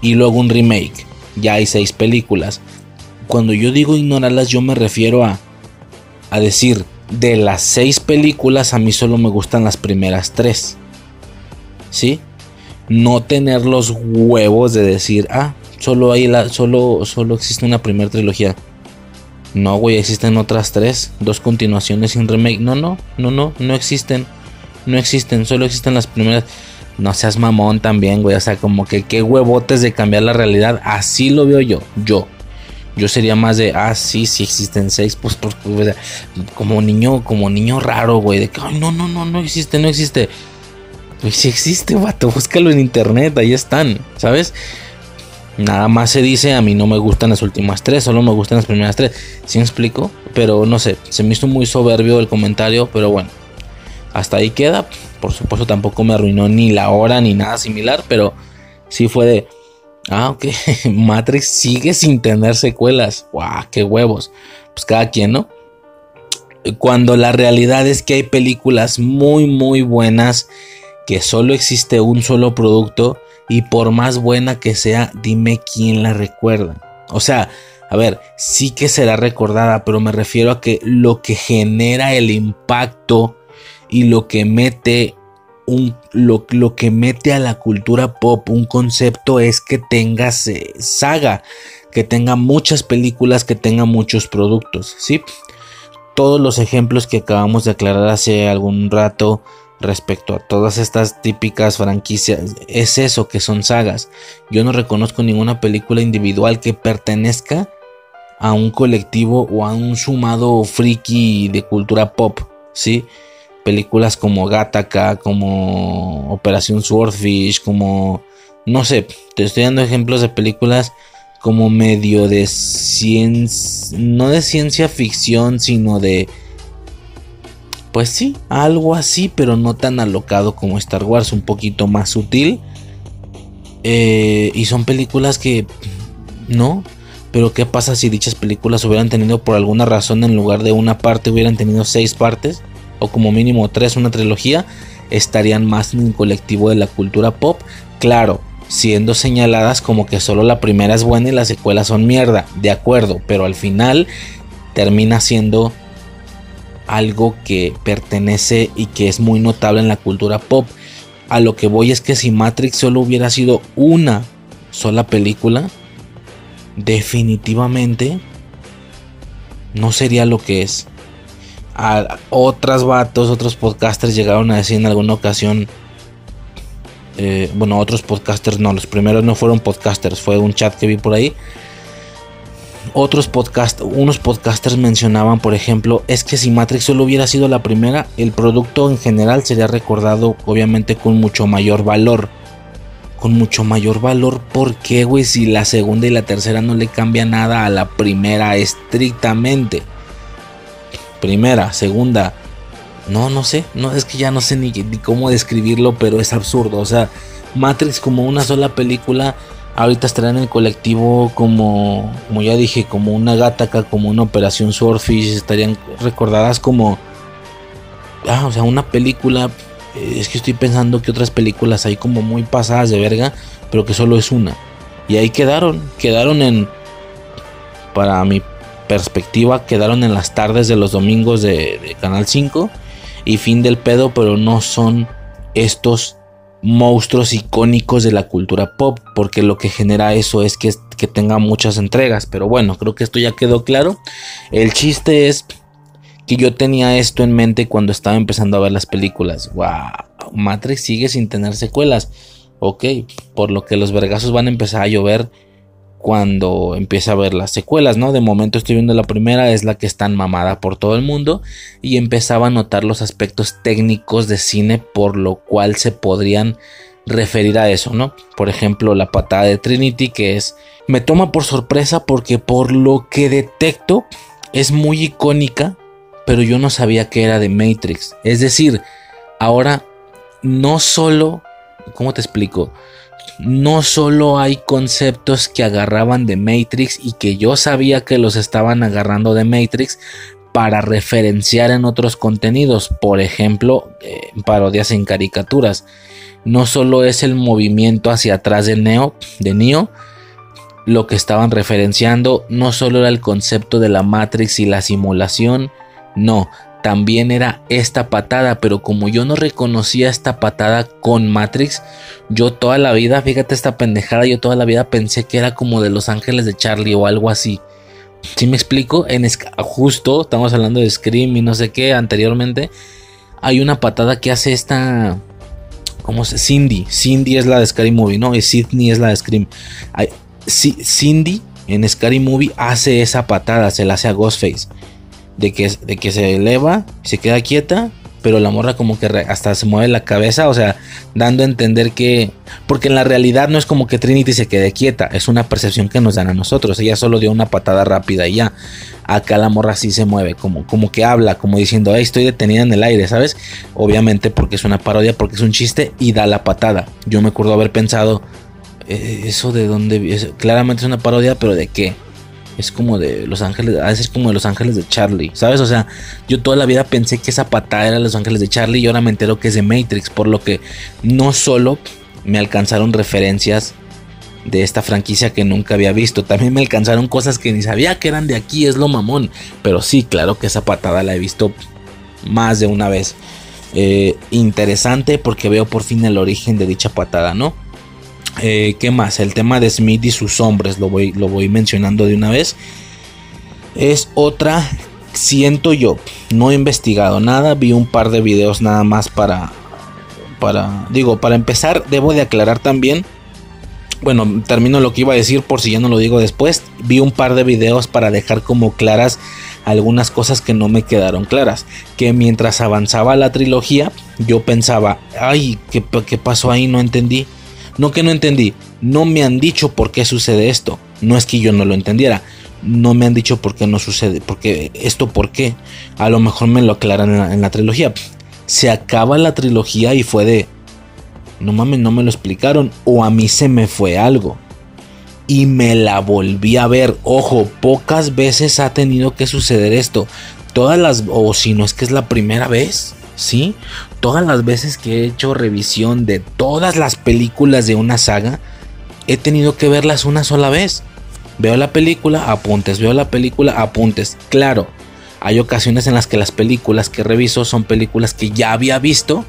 y luego un remake. Ya hay seis películas. Cuando yo digo ignorarlas yo me refiero a, a decir, de las seis películas a mí solo me gustan las primeras tres. ¿Sí? No tener los huevos de decir, ah, solo, hay la, solo, solo existe una primera trilogía. No, güey, existen otras tres, dos continuaciones sin remake. No, no, no, no, no existen. No existen, solo existen las primeras. No seas mamón también, güey. O sea, como que qué huevotes de cambiar la realidad. Así lo veo yo, yo. Yo sería más de, ah, sí, sí existen seis, pues, pues, pues como niño, como niño raro, güey, de que, ay, no, no, no, no existe, no existe. Pues sí existe, vato, búscalo en internet, ahí están, ¿sabes? Nada más se dice, a mí no me gustan las últimas tres, solo me gustan las primeras tres. ¿Sí me explico? Pero no sé, se me hizo muy soberbio el comentario, pero bueno. Hasta ahí queda. Por supuesto tampoco me arruinó ni la hora ni nada similar, pero sí fue de... Ah, ok. Matrix sigue sin tener secuelas. ¡Guau! ¡Qué huevos! Pues cada quien, ¿no? Cuando la realidad es que hay películas muy, muy buenas, que solo existe un solo producto y por más buena que sea, dime quién la recuerda. O sea, a ver, sí que será recordada, pero me refiero a que lo que genera el impacto y lo que mete un, lo, que mete a la cultura pop un concepto es que tenga saga, que tenga muchas películas, que tenga muchos productos, ¿sí? Todos los ejemplos que acabamos de aclarar hace algún rato respecto a todas estas típicas franquicias es eso que son sagas. Yo no reconozco ninguna película individual que pertenezca a un colectivo o a un sumado friki de cultura pop, ¿sí? Películas como Gattaca, como Operación Swordfish, como no sé, te estoy dando ejemplos de películas como medio de ciencia, no de ciencia ficción, sino de, pues sí, algo así, pero no tan alocado como Star Wars, un poquito más sutil. Eh, y son películas que, no, pero ¿qué pasa si dichas películas hubieran tenido por alguna razón en lugar de una parte hubieran tenido seis partes? O como mínimo tres, una trilogía, estarían más en el colectivo de la cultura pop. Claro, siendo señaladas como que solo la primera es buena y las secuelas son mierda, de acuerdo, pero al final termina siendo algo que pertenece y que es muy notable en la cultura pop. A lo que voy es que si Matrix solo hubiera sido una sola película, definitivamente no sería lo que es. A otras vatos, otros podcasters llegaron a decir en alguna ocasión eh, bueno, otros podcasters no, los primeros no fueron podcasters, fue un chat que vi por ahí. Otros podcast, unos podcasters mencionaban, por ejemplo, es que si Matrix solo hubiera sido la primera, el producto en general sería recordado, obviamente, con mucho mayor valor. Con mucho mayor valor, ¿por qué, güey? Si la segunda y la tercera no le cambia nada a la primera estrictamente. Primera, segunda, no, no sé, no es que ya no sé ni, cómo describirlo, pero es absurdo. O sea, Matrix como una sola película, ahorita estará en el colectivo como, como ya dije, como una Gataca, como una Operación Swordfish, estarían recordadas como, ah, o sea, una película. Eh, es que estoy pensando que otras películas hay como muy pasadas de verga, pero que solo es una. Y ahí quedaron, quedaron en, para mi perspectiva, quedaron en las tardes de los domingos de, de Canal 5 y fin del pedo, pero no son estos monstruos icónicos de la cultura pop, porque lo que genera eso es que, tenga muchas entregas. Pero bueno, creo que esto ya quedó claro. El chiste es que yo tenía esto en mente cuando estaba empezando a ver las películas. Wow, Matrix sigue sin tener secuelas. Ok, por lo que los vergazos van a empezar a llover cuando empieza a ver las secuelas, ¿no? De momento estoy viendo la primera, es la que está mamada por todo el mundo y empezaba a notar los aspectos técnicos de cine por lo cual se podrían referir a eso, ¿no? Por ejemplo, la patada de Trinity que es me toma por sorpresa porque por lo que detecto es muy icónica, pero yo no sabía que era de Matrix. Es decir, ahora no solo, ¿cómo te explico? No solo hay conceptos que agarraban de Matrix y que yo sabía que los estaban agarrando de Matrix para referenciar en otros contenidos, por ejemplo, eh, parodias en caricaturas. No solo es el movimiento hacia atrás de Neo, de Neo, lo que estaban referenciando, no solo era el concepto de la Matrix y la simulación, no, también era esta patada, pero como yo no reconocía esta patada con Matrix, yo toda la vida, fíjate esta pendejada, yo toda la vida pensé que era como de Los Ángeles de Charlie o algo así. Si me explico? En justo estamos hablando de Scream y no sé qué anteriormente. Hay una patada que hace esta. ¿Cómo se? Cindy. Cindy es la de Scary Movie, ¿no? Y Sidney es la de Scream. Cindy en Scary Movie hace esa patada, se la hace a Ghostface de que, de que se eleva, se queda quieta, pero la morra como que hasta se mueve la cabeza, o sea, dando a entender que, porque en la realidad no es como que Trinity se quede quieta, es una percepción que nos dan a nosotros, ella solo dio una patada rápida y ya, acá la morra sí se mueve, como, como que habla, como diciendo, hey, estoy detenida en el aire, ¿sabes? Obviamente porque es una parodia, porque es un chiste y da la patada. Yo me acuerdo haber pensado, eh, eso de dónde, claramente es una parodia, pero ¿de qué? Es como de Los Ángeles, a veces como de Los Ángeles de Charlie, ¿sabes? O sea, yo toda la vida pensé que esa patada era Los Ángeles de Charlie y ahora me entero que es de Matrix, por lo que no solo me alcanzaron referencias de esta franquicia que nunca había visto, también me alcanzaron cosas que ni sabía que eran de aquí, es lo mamón, pero sí, claro que esa patada la he visto más de una vez. Eh, interesante porque veo por fin el origen de dicha patada, ¿no? Eh, ¿Qué más? El tema de Smith y sus hombres, lo voy, lo voy mencionando de una vez. Es otra, siento yo, no he investigado nada, vi un par de videos nada más para, para, digo, para empezar, debo de aclarar también, bueno, termino lo que iba a decir por si ya no lo digo después, vi un par de videos para dejar como claras algunas cosas que no me quedaron claras, que mientras avanzaba la trilogía, yo pensaba, ay, ¿qué, qué pasó ahí? No entendí no que no entendí, no me han dicho por qué sucede esto. No es que yo no lo entendiera. No me han dicho por qué no sucede. Porque esto por qué. A lo mejor me lo aclaran en la, en la trilogía. Se acaba la trilogía y fue de... No mames, no me lo explicaron. O a mí se me fue algo. Y me la volví a ver. Ojo, pocas veces ha tenido que suceder esto. Todas las... O si no es que es la primera vez. ¿Sí? Todas las veces que he hecho revisión de todas las películas de una saga. He tenido que verlas una sola vez. Veo la película, apuntes. Veo la película, apuntes. Claro, hay ocasiones en las que las películas que reviso son películas que ya había visto.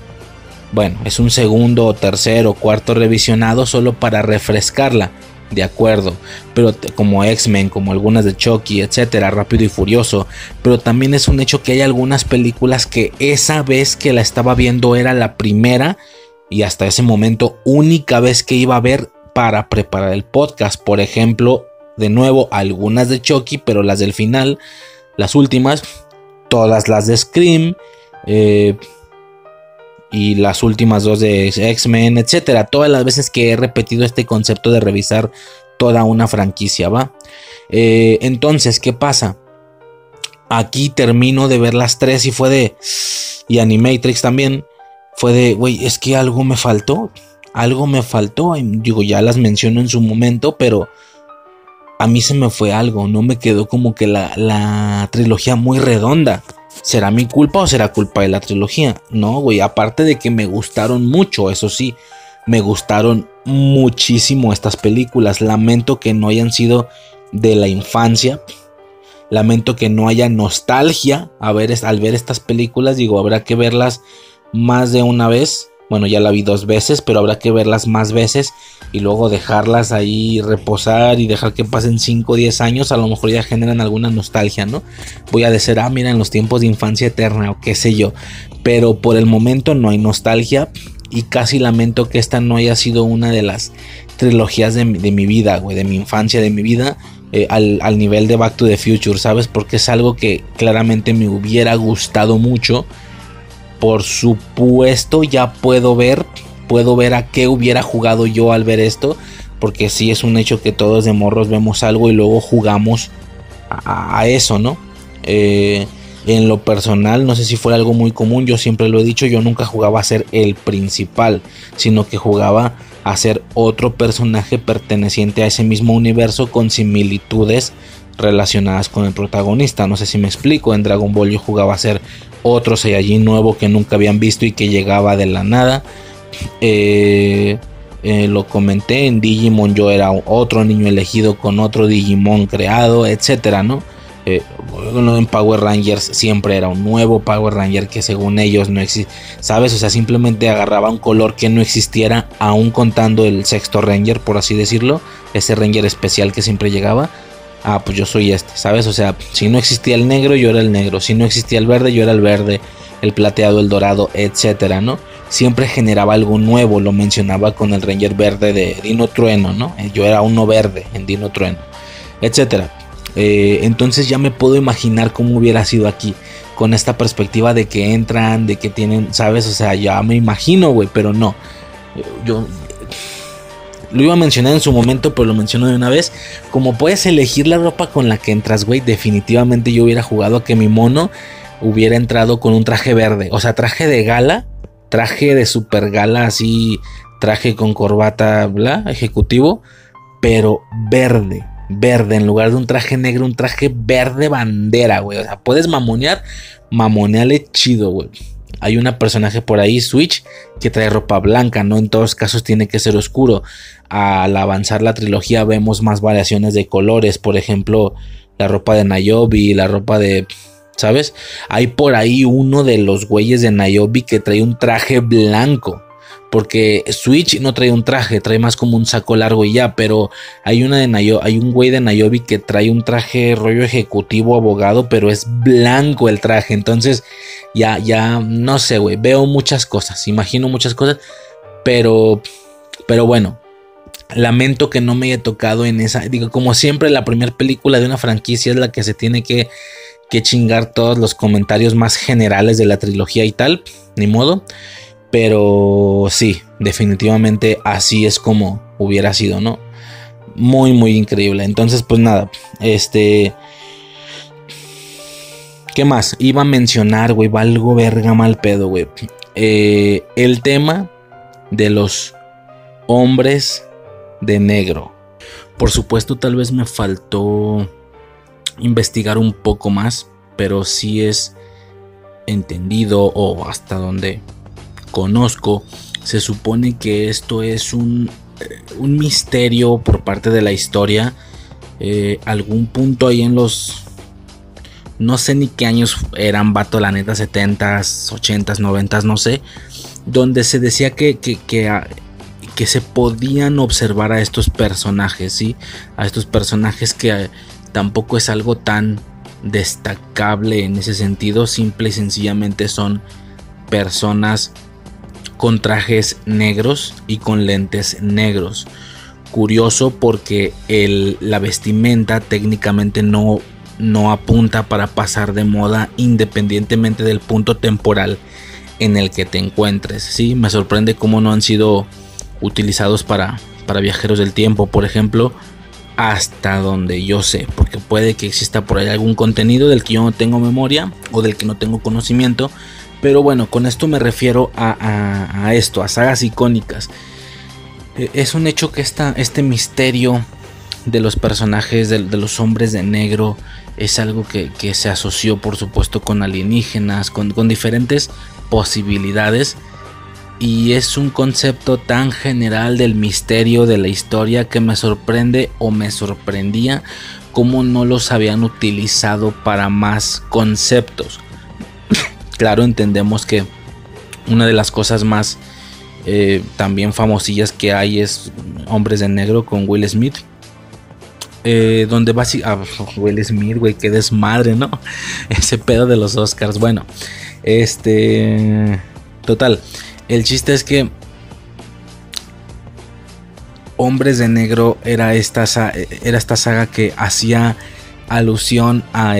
Bueno, es un segundo, tercero, cuarto revisionado solo para refrescarla. De acuerdo, pero como X-Men, como algunas de Chucky, etcétera, Rápido y Furioso. Pero también es un hecho que hay algunas películas que esa vez que la estaba viendo era la primera y hasta ese momento única vez que iba a ver para preparar el podcast. Por ejemplo, de nuevo, algunas de Chucky, pero las del final, las últimas, todas las de Scream. Eh, y las últimas dos de X-Men, etcétera. Todas las veces que he repetido este concepto de revisar toda una franquicia, ¿va? Eh, entonces, ¿qué pasa? Aquí termino de ver las tres y fue de. Y Animatrix también. Fue de, güey, es que algo me faltó. Algo me faltó. Digo, ya las menciono en su momento, pero a mí se me fue algo. No me quedó como que la, la trilogía muy redonda. ¿Será mi culpa o será culpa de la trilogía? No, güey, aparte de que me gustaron mucho, eso sí, me gustaron muchísimo estas películas. Lamento que no hayan sido de la infancia. Lamento que no haya nostalgia a ver, al ver estas películas. Digo, habrá que verlas más de una vez. Bueno, ya la vi dos veces, pero habrá que verlas más veces y luego dejarlas ahí reposar y dejar que pasen 5 o 10 años. A lo mejor ya generan alguna nostalgia, ¿no? Voy a decir, ah, mira, en los tiempos de infancia eterna o qué sé yo. Pero por el momento no hay nostalgia y casi lamento que esta no haya sido una de las trilogías de, mi vida, güey, de mi infancia, de mi vida. Eh, al, al nivel de Back to the Future, ¿sabes? Porque es algo que claramente me hubiera gustado mucho por supuesto ya puedo ver, puedo ver a qué hubiera jugado yo al ver esto, porque sí es un hecho que todos de morros vemos algo y luego jugamos a, eso, ¿no? Eh, en lo personal, no sé si fuera algo muy común, yo siempre lo he dicho, yo nunca jugaba a ser el principal, sino que jugaba a ser otro personaje perteneciente a ese mismo universo con similitudes relacionadas con el protagonista. No sé si me explico, en Dragon Ball yo jugaba a ser otro Saiyajin nuevo que nunca habían visto y que llegaba de la nada. Eh, eh, lo comenté en Digimon, yo era otro niño elegido con otro Digimon creado, etcétera, ¿no? Eh, en Power Rangers siempre era un nuevo Power Ranger que según ellos no existe, ¿sabes? O sea, simplemente agarraba un color que no existiera, aún contando el sexto Ranger, por así decirlo, ese Ranger especial que siempre llegaba ah, pues yo soy este, ¿sabes? O sea, si no existía el negro, yo era el negro, si no existía el verde, yo era el verde, el plateado, el dorado, etcétera, ¿no? Siempre generaba algo nuevo, lo mencionaba con el Ranger verde de Dino Trueno, ¿no? Eh, yo era uno verde en Dino Trueno, etcétera. Eh, entonces ya me puedo imaginar cómo hubiera sido aquí, con esta perspectiva de que entran, de que tienen, ¿sabes? O sea, ya me imagino, güey, pero no. Yo, lo iba a mencionar en su momento, pero lo menciono de una vez. Como puedes elegir la ropa con la que entras, güey, definitivamente yo hubiera jugado a que mi mono hubiera entrado con un traje verde. O sea, traje de gala, traje de super gala, así, traje con corbata, bla, ejecutivo, pero verde. Verde, en lugar de un traje negro, un traje verde bandera, güey. O sea, puedes mamonear, mamoneale chido, güey. Hay una personaje por ahí, Switch, que trae ropa blanca, no en todos casos tiene que ser oscuro. Al avanzar la trilogía vemos más variaciones de colores, por ejemplo, la ropa de Nayobi, la ropa de... ¿Sabes? Hay por ahí uno de los güeyes de Nayobi que trae un traje blanco. Porque Switch no trae un traje, trae más como un saco largo y ya. Pero hay una de Nayobi, hay un güey de Nayobi que trae un traje rollo ejecutivo abogado, pero es blanco el traje. Entonces, ya, ya, no sé, güey. Veo muchas cosas, imagino muchas cosas. Pero, pero bueno, lamento que no me haya tocado en esa. Digo, como siempre, la primera película de una franquicia es la que se tiene que, que chingar todos los comentarios más generales de la trilogía y tal. Ni modo. Pero sí, definitivamente así es como hubiera sido, ¿no? Muy, muy increíble. Entonces, pues nada, este... ¿Qué más? Iba a mencionar, güey, valgo verga mal pedo, güey. Eh, el tema de los hombres de negro. Por supuesto, tal vez me faltó investigar un poco más, pero sí es entendido o hasta donde conozco, se supone que esto es un, eh, un misterio por parte de la historia. Eh, algún punto ahí en los... No sé ni qué años eran, vato, la neta, 70s, 80s, 90s, no sé. Donde se decía que, que, que, se podían observar a estos personajes, ¿sí? A estos personajes que eh, tampoco es algo tan destacable en ese sentido. Simple y sencillamente son personas con trajes negros y con lentes negros. Curioso porque la vestimenta técnicamente no, no apunta para pasar de moda independientemente del punto temporal en el que te encuentres. Sí, me sorprende cómo no han sido utilizados para, para viajeros del tiempo, por ejemplo, hasta donde yo sé, porque puede que exista por ahí algún contenido del que yo no tengo memoria o del que no tengo conocimiento, pero bueno, con esto me refiero a, esto, a sagas icónicas. E, es un hecho que este misterio de los personajes, de, los hombres de negro, es algo que, se asoció por supuesto con alienígenas, con, con diferentes posibilidades. Y es un concepto tan general del misterio de la historia que me sorprende o me sorprendía cómo no los habían utilizado para más conceptos claro, entendemos que una de las cosas más eh, también famosillas que hay es Hombres de Negro con Will Smith. Eh, donde va ah, Will Smith, güey, qué desmadre, ¿no? Ese pedo de los Oscars. Bueno, este. Total. El chiste es que. Hombres de Negro era esta, era esta saga que hacía alusión a.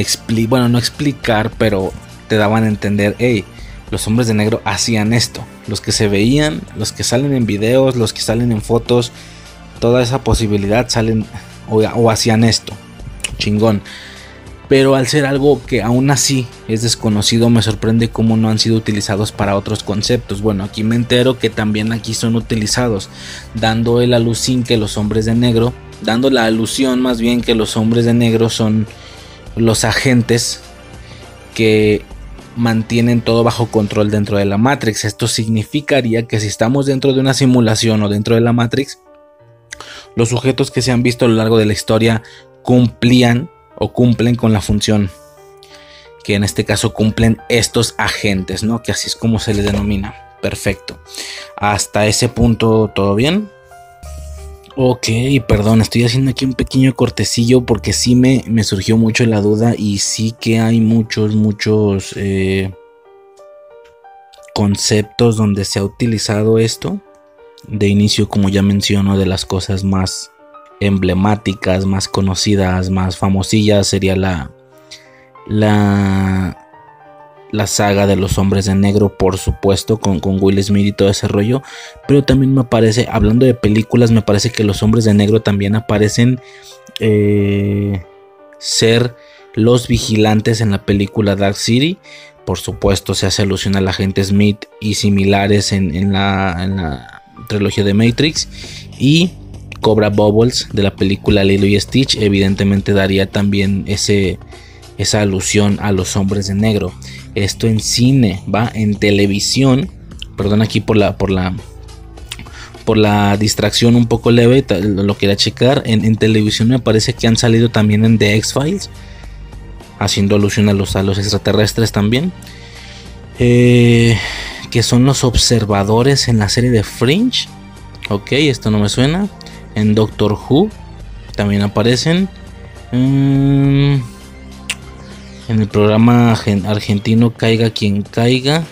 Bueno, no explicar, pero te daban a entender, hey, los hombres de negro hacían esto. Los que se veían, los que salen en videos, los que salen en fotos, toda esa posibilidad salen o, hacían esto. Chingón. Pero al ser algo que aún así es desconocido, me sorprende cómo no han sido utilizados para otros conceptos. Bueno, aquí me entero que también aquí son utilizados, dando el alucín que los hombres de negro, dando la alusión más bien que los hombres de negro son los agentes que mantienen todo bajo control dentro de la Matrix. Esto significaría que si estamos dentro de una simulación o dentro de la Matrix, los sujetos que se han visto a lo largo de la historia cumplían o cumplen con la función que en este caso cumplen estos agentes, ¿no? Que así es como se les denomina. Perfecto. Hasta ese punto, ¿todo bien? Ok, perdón, estoy haciendo aquí un pequeño cortecillo porque sí me, me surgió mucho la duda y sí que hay muchos, muchos eh, conceptos donde se ha utilizado esto. De inicio, como ya menciono, de las cosas más emblemáticas, más conocidas, más famosillas sería la, la la saga de los hombres de negro, por supuesto, con, con, Will Smith y todo ese rollo. Pero también me parece, hablando de películas, me parece que los hombres de negro también aparecen eh, ser los vigilantes en la película Dark City. Por supuesto, se hace alusión a la gente Smith y similares en, la, en la trilogía de Matrix. Y Cobra Bubbles de la película Lilo y Stitch, evidentemente daría también ese, esa alusión a los hombres de negro. Esto en cine, va en televisión. Perdón aquí por la por la por la distracción un poco leve, lo quería checar. En, televisión me parece que han salido también en The X-Files, haciendo alusión a los, a los extraterrestres también. Eh, que son los observadores en la serie de Fringe. Ok, esto no me suena. En Doctor Who también aparecen. Mm, en el programa argentino Caiga quien caiga.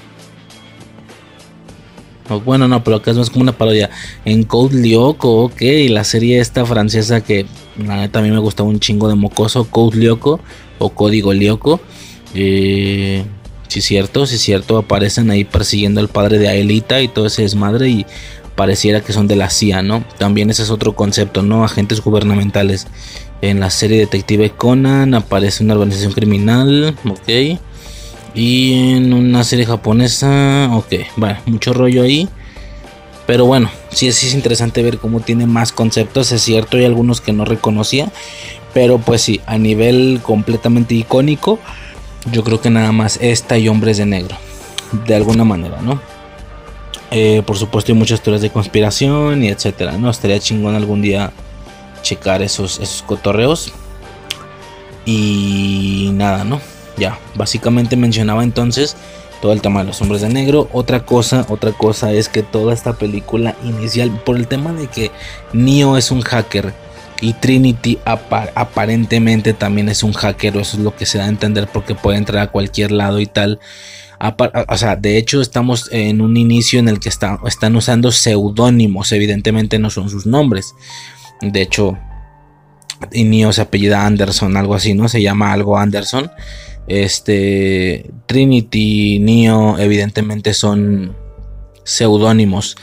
bueno, no, pero acá es más como una parodia. En Code Lyoko, ok, la serie esta francesa que la me gustaba un chingo de mocoso, Code Lyoko o Código Lyoko. Eh, sí, cierto, sí, cierto, aparecen ahí persiguiendo al padre de Aelita y todo ese desmadre. Y pareciera que son de la CIA, ¿no? También ese es otro concepto, ¿no? Agentes gubernamentales. En la serie Detective Conan aparece una organización criminal, ok. Y en una serie japonesa, ok, bueno, mucho rollo ahí. Pero bueno, sí, es interesante ver cómo tiene más conceptos. Es cierto, hay algunos que no reconocía. Pero pues sí, a nivel completamente icónico, yo creo que nada más esta y Hombres de Negro. De alguna manera, ¿no? Eh, por supuesto hay muchas teorías de conspiración y etcétera, ¿no? Estaría chingón algún día checar esos, esos cotorreos. Y nada, ¿no? Ya, básicamente mencionaba entonces todo el tema de los hombres de negro. Otra cosa, otra cosa es que toda esta película inicial, por el tema de que Neo es un hacker y Trinity aparentemente también es un hacker, eso es lo que se da a entender porque puede entrar a cualquier lado y tal. O sea, de hecho estamos en un inicio en el que están usando seudónimos, evidentemente no son sus nombres. De hecho, Neo se apellida Anderson, algo así, ¿no? Se llama algo Anderson. Este, Trinity, Neo, evidentemente son seudónimos.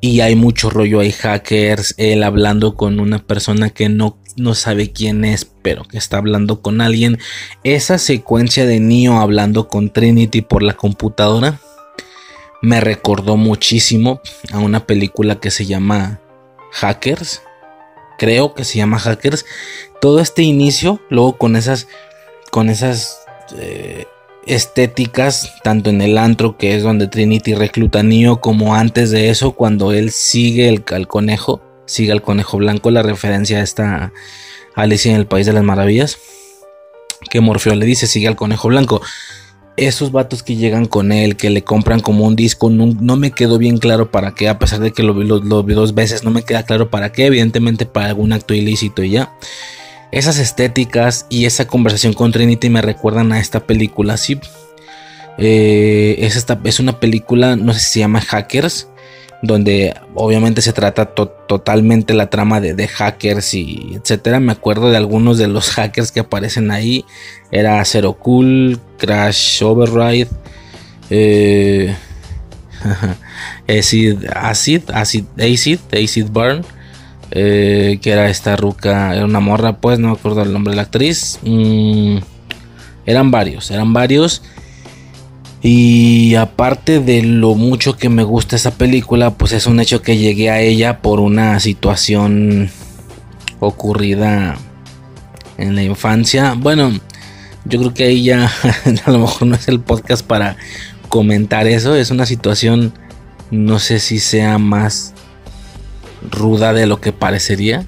Y hay mucho rollo, hay hackers, él hablando con una persona que no, no sabe quién es, pero que está hablando con alguien. Esa secuencia de Neo hablando con Trinity por la computadora me recordó muchísimo a una película que se llama Hackers. Creo que se llama Hackers. Todo este inicio, luego con esas, con esas eh, estéticas, tanto en el antro, que es donde Trinity recluta a Neo, como antes de eso, cuando él sigue el, al conejo, sigue al conejo blanco, la referencia a esta Alicia en el País de las Maravillas, que Morfeo le dice, sigue al conejo blanco. Esos vatos que llegan con él, que le compran como un disco, no, me quedó bien claro para qué, a pesar de que lo vi, lo vi dos veces, no me queda claro para qué, evidentemente para algún acto ilícito y ya. Esas estéticas y esa conversación con Trinity me recuerdan a esta película. Sí, eh, es, esta, es una película, no sé si se llama Hackers, donde obviamente se trata totalmente la trama de, hackers y etcétera. Me acuerdo de algunos de los hackers que aparecen ahí. Era Zero Cool, Crash Override, eh, Acid, Acid, Acid, Acid, Burn. Eh, que era esta ruca, era una morra, pues no me acuerdo el nombre de la actriz. Mm, eran varios, eran varios. Y aparte de lo mucho que me gusta esa película, pues es un hecho que llegué a ella por una situación ocurrida en la infancia. Bueno, yo creo que ahí ya a lo mejor no es el podcast para comentar eso. Es una situación, no sé si sea más ruda de lo que parecería.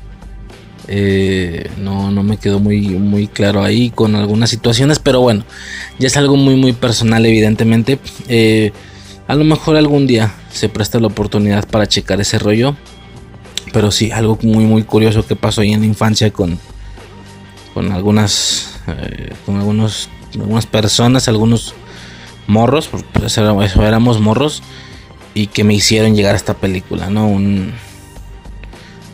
Eh, no, no me quedó muy, muy claro ahí con algunas situaciones, pero bueno, ya es algo muy, muy personal, evidentemente. Eh, a lo mejor algún día se presta la oportunidad para checar ese rollo, pero sí, algo muy, muy curioso que pasó ahí en la infancia con, con algunas, eh, con algunos, algunas personas, algunos morros, pues éramos morros, y que me hicieron llegar a esta película, ¿no? Un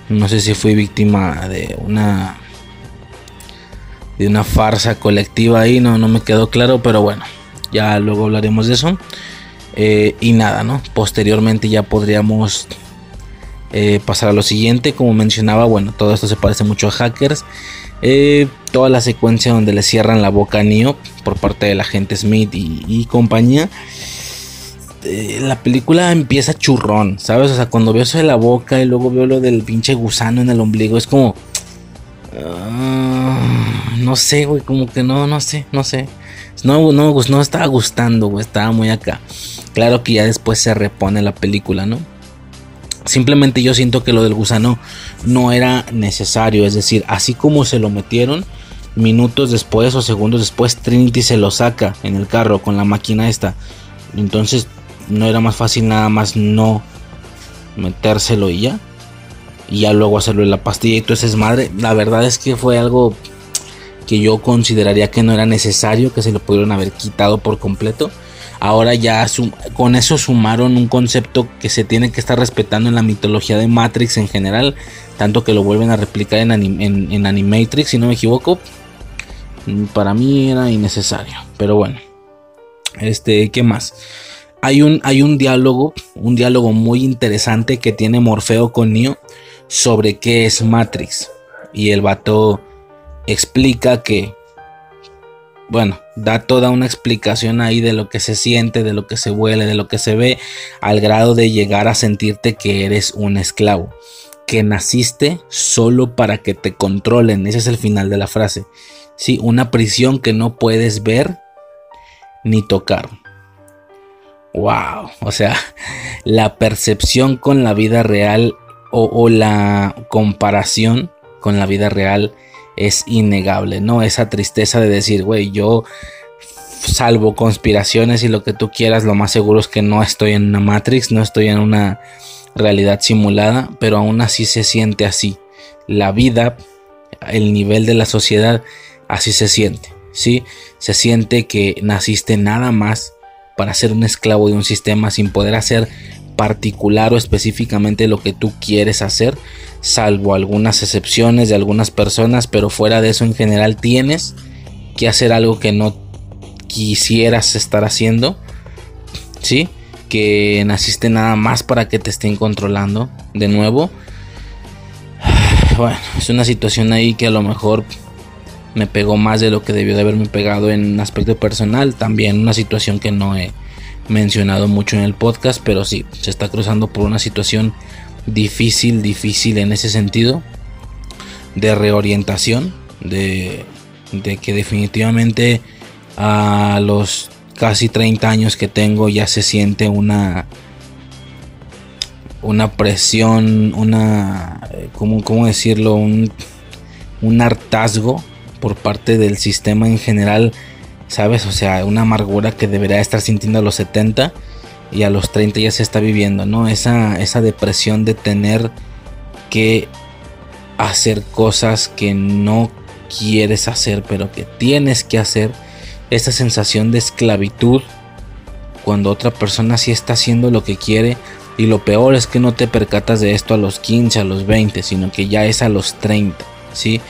no sé si fui víctima de una de una farsa colectiva ahí, no, no me quedó claro, pero bueno, ya luego hablaremos de eso. Eh, y nada, ¿no? Posteriormente ya podríamos eh, pasar a lo siguiente. Como mencionaba, bueno, todo esto se parece mucho a hackers. Eh, toda la secuencia donde le cierran la boca a Neo por parte del agente Smith y compañía. Este, la película empieza churrón, ¿sabes? O sea, cuando veo eso de la boca y luego veo lo del pinche gusano en el ombligo, es como... Ah, no sé, güey, como que no, no sé, no sé. No, no, no estaba gustando, güey, estaba muy acá. Claro que ya después se repone la película, ¿no? Simplemente yo siento que lo del gusano no era necesario, es decir, así como se lo metieron, minutos después o segundos después Trinity se lo saca en el carro con la máquina esta. Entonces no era más fácil nada más no metérselo y ya. Y ya luego hacerlo en la pastilla y todo ese es madre. La verdad es que fue algo que yo consideraría que no era necesario, que se lo pudieron haber quitado por completo. Ahora ya con eso sumaron un concepto que se tiene que estar respetando en la mitología de Matrix en general. Tanto que lo vuelven a replicar en, en, en Animatrix, si no me equivoco. Para mí era innecesario. Pero bueno. Este, ¿qué más? Hay un, hay un diálogo, un diálogo muy interesante que tiene Morfeo con Neo sobre qué es Matrix. Y el vato explica que, bueno, da toda una explicación ahí de lo que se siente, de lo que se huele, de lo que se ve, al grado de llegar a sentirte que eres un esclavo, que naciste solo para que te controlen. Ese es el final de la frase. Sí, una prisión que no puedes ver ni tocar. Wow, o sea, la percepción con la vida real o, la comparación con la vida real es innegable, ¿no? Esa tristeza de decir, güey, yo salvo conspiraciones y lo que tú quieras, lo más seguro es que no estoy en una Matrix, no estoy en una realidad simulada, pero aún así se siente así. La vida, el nivel de la sociedad, así se siente, ¿sí? Se siente que naciste nada más para ser un esclavo de un sistema sin poder hacer particular o específicamente lo que tú quieres hacer, salvo algunas excepciones de algunas personas, pero fuera de eso en general tienes que hacer algo que no quisieras estar haciendo, ¿sí? Que naciste nada más para que te estén controlando de nuevo. Bueno, es una situación ahí que a lo mejor me pegó más de lo que debió de haberme pegado en aspecto personal. También una situación que no he mencionado mucho en el podcast, pero sí, se está cruzando por una situación difícil, difícil en ese sentido de reorientación, de, de que definitivamente a los casi 30 años que tengo ya se siente una una presión, una, ¿cómo, cómo decirlo? Un, un hartazgo por parte del sistema en general, ¿sabes? O sea, una amargura que debería estar sintiendo a los 70 y a los 30 ya se está viviendo, ¿no? Esa, esa depresión de tener que hacer cosas que no quieres hacer, pero que tienes que hacer. Esa sensación de esclavitud cuando otra persona sí está haciendo lo que quiere. Y lo peor es que no te percatas de esto a los 15, a los 20, sino que ya es a los 30, ¿sí?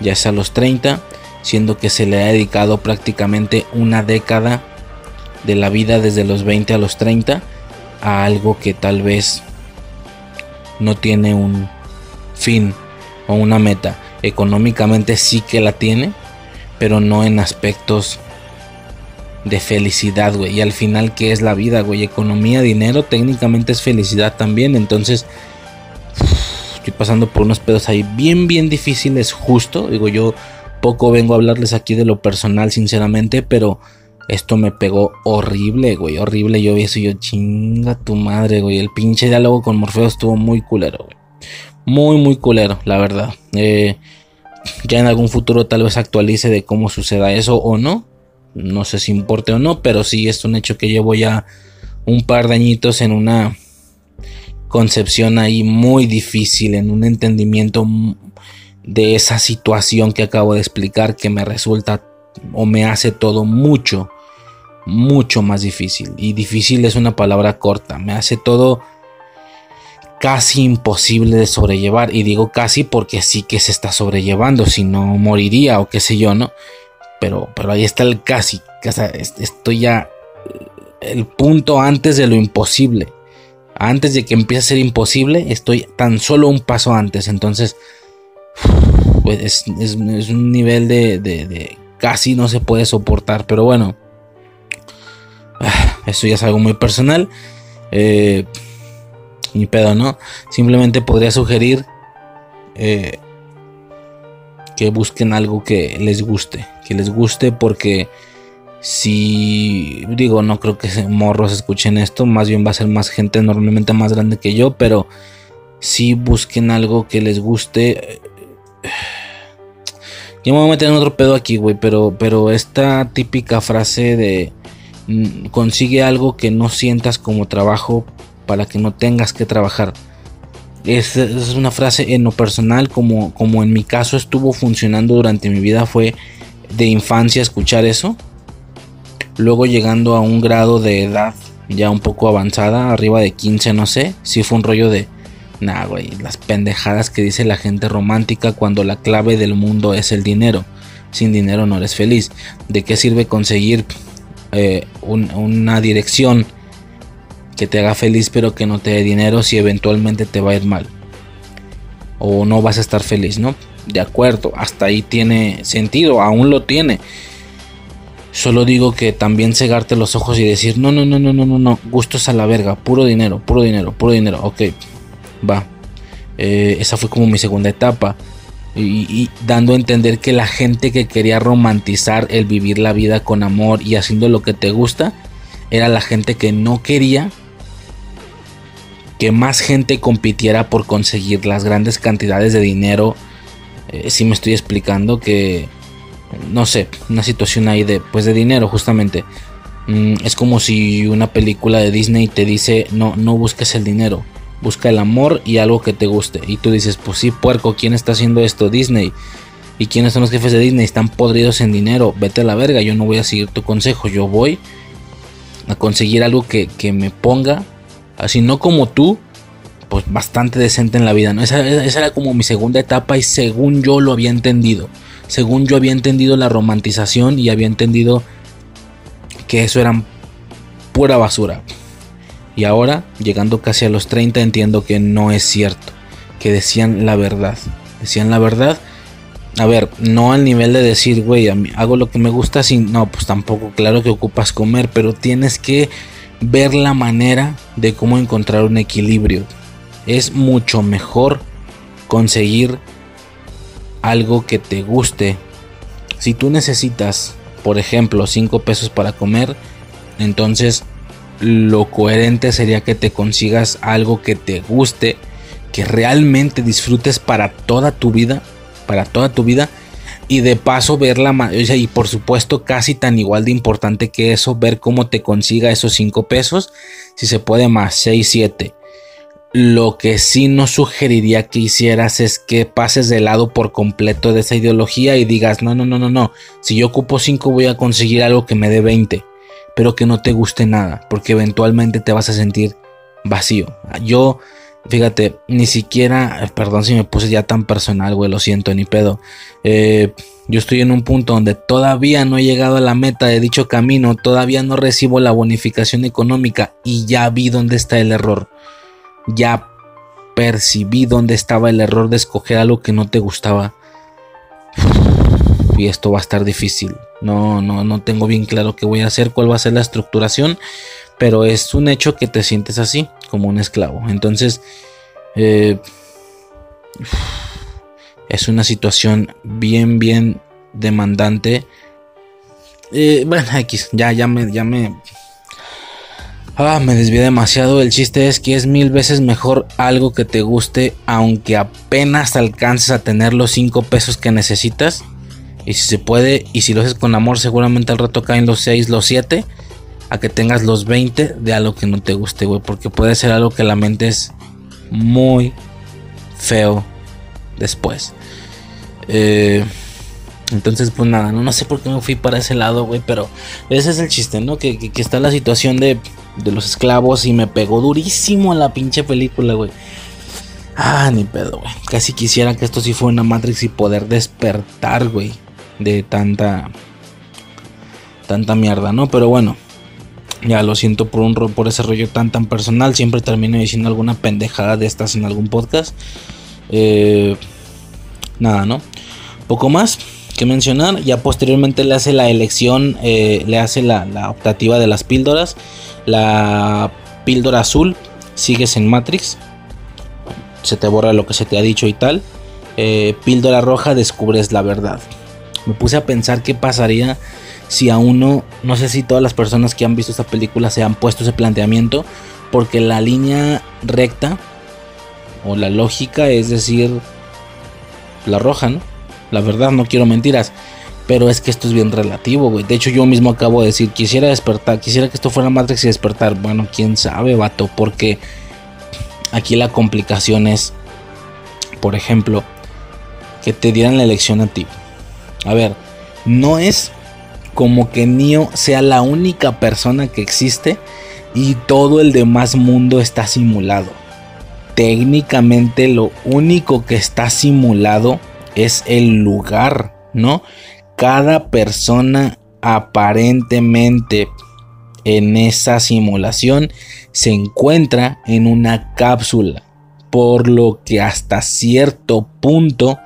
Ya es a los 30, siendo que se le ha dedicado prácticamente una década de la vida desde los 20 a los 30 a algo que tal vez no tiene un fin o una meta. Económicamente sí que la tiene, pero no en aspectos de felicidad, güey. Y al final, ¿qué es la vida, güey? Economía, dinero, técnicamente es felicidad también. Entonces, pasando por unos pedos ahí bien, bien difíciles, justo. Digo, yo poco vengo a hablarles aquí de lo personal, sinceramente, pero esto me pegó horrible, güey. Horrible. Yo vi eso y yo, chinga tu madre, güey. El pinche diálogo con Morfeo estuvo muy culero, güey. Muy, muy culero, la verdad. Eh, ya en algún futuro tal vez actualice de cómo suceda eso o no. No sé si importe o no, pero sí es un hecho que llevo ya un par de añitos en una concepción ahí muy difícil, en un entendimiento de esa situación que acabo de explicar que me resulta o me hace todo mucho, mucho más difícil. Y difícil es una palabra corta, me hace todo casi imposible de sobrellevar. Y digo casi porque sí que se está sobrellevando, si no moriría o qué sé yo, ¿no? pero, pero ahí está el casi. estoy ya el punto antes de lo imposible. Antes de que empiece a ser imposible, estoy tan solo un paso antes. Entonces, pues es, un nivel de, casi no se puede soportar. Pero bueno, eso ya es algo muy personal. Eh, ni pedo, ¿no? Simplemente podría sugerir eh, que busquen algo que les guste que les guste porque si digo no creo que morros escuchen esto más bien va a ser más gente normalmente más grande que yo pero si busquen algo que les guste yo me voy a meter en otro pedo aquí güey pero pero esta típica frase de mm, consigue algo que no sientas como trabajo para que no tengas que trabajar es, es una frase en lo personal como, como en mi caso estuvo funcionando durante mi vida fue de infancia escuchar eso. Luego llegando a un grado de edad ya un poco avanzada, arriba de 15, no sé, si fue un rollo de, nah, güey, las pendejadas que dice la gente romántica cuando la clave del mundo es el dinero. Sin dinero no eres feliz. ¿De qué sirve conseguir eh, una dirección que te haga feliz pero que no te dé dinero si eventualmente te va a ir mal. O no vas a estar feliz, ¿no? De acuerdo, hasta ahí tiene sentido, aún lo tiene. Solo digo que también cegarte los ojos y decir, no, no, no, no, no, no, no, gustos a la verga, puro dinero, puro dinero, puro dinero, ok, va. Eh, esa fue como mi segunda etapa. Y, dando a entender que la gente que quería romantizar el vivir la vida con amor y haciendo lo que te gusta, era la gente que no quería que más gente compitiera por conseguir las grandes cantidades de dinero. Eh, si me estoy explicando que no sé, una situación ahí de, pues de dinero justamente. Mm, es como si una película de Disney te dice, no, no busques el dinero, busca el amor y algo que te guste. Y tú dices, pues sí, puerco, ¿quién está haciendo esto? Disney. ¿Y quiénes son los jefes de Disney? Están podridos en dinero. Vete a la verga, yo no voy a seguir tu consejo. Yo voy a conseguir algo que, me ponga, así no como tú, pues bastante decente en la vida. ¿no? esa era como mi segunda etapa y según yo lo había entendido según yo había entendido la romantización y había entendido que eso era pura basura. Y ahora, llegando casi a los 30, entiendo que no es cierto, que decían la verdad. Decían la verdad. A ver, no al nivel de decir, güey, hago lo que me gusta sin... No, pues tampoco, claro que ocupas comer, pero tienes que ver la manera de cómo encontrar un equilibrio. Es mucho mejor conseguir algo que te guste. Si tú necesitas, por ejemplo, 5 pesos para comer, entonces lo coherente sería que te consigas algo que te guste, que realmente disfrutes para toda tu vida, para toda tu vida. Y de paso ver la y por supuesto casi tan igual de importante que eso, ver cómo te consiga esos 5 pesos, si se puede más 6, 7 lo que sí no sugeriría que hicieras es que pases de lado por completo de esa ideología y digas, no, no, no, no, no, si yo ocupo 5 voy a conseguir algo que me dé 20, pero que no te guste nada, porque eventualmente te vas a sentir vacío. Yo, fíjate, ni siquiera, perdón si me puse ya tan personal, güey, lo siento, ni pedo. Eh, yo estoy en un punto donde todavía no he llegado a la meta de dicho camino, todavía no recibo la bonificación económica y ya vi dónde está el error ya percibí dónde estaba el error de escoger algo que no te gustaba. Y esto va a estar difícil. No, no, no tengo bien claro qué voy a hacer, cuál va a ser la estructuración. Pero es un hecho que te sientes así, como un esclavo. Entonces, eh, es una situación bien, bien demandante. Eh, bueno, X, ya, ya me, ya me Ah, me desvié demasiado. El chiste es que es mil veces mejor algo que te guste, aunque apenas alcances a tener los 5 pesos que necesitas. Y si se puede, y si lo haces con amor, seguramente al rato caen los 6, los 7. A que tengas los 20 de algo que no te guste, güey. Porque puede ser algo que la mente es muy feo después. Eh. Entonces, pues nada, no, no sé por qué me fui para ese lado, güey, pero ese es el chiste, ¿no? Que, que, está la situación de, de, los esclavos y me pegó durísimo la pinche película, güey. Ah, ni pedo, güey. Casi quisiera que esto sí fuera una Matrix y poder despertar, güey, de tanta, tanta mierda, ¿no? Pero bueno, ya lo siento por, un, por ese rollo tan, tan personal. Siempre termino diciendo alguna pendejada de estas en algún podcast. Eh, nada, ¿no? Poco más que mencionar. Ya posteriormente le hace la elección, eh, le hace la, optativa de las píldoras. La píldora azul, sigues en Matrix. Se te borra lo que se te ha dicho y tal. Eh, píldora roja, descubres la verdad. Me puse a pensar qué pasaría si a uno, no sé si todas las personas que han visto esta película se han puesto ese planteamiento, porque la línea recta o la lógica es decir, la roja, ¿no? La verdad, no quiero mentiras. Pero es que esto es bien relativo, güey. De hecho, yo mismo acabo de decir, quisiera despertar, quisiera que esto fuera Matrix y despertar. Bueno, quién sabe, vato. Porque aquí la complicación es, por ejemplo, que te dieran la elección a ti. A ver, no es como que Neo sea la única persona que existe y todo el demás mundo está simulado. Técnicamente lo único que está simulado es el lugar, ¿no? Cada persona aparentemente en esa simulación se encuentra en una cápsula, por lo que hasta cierto punto,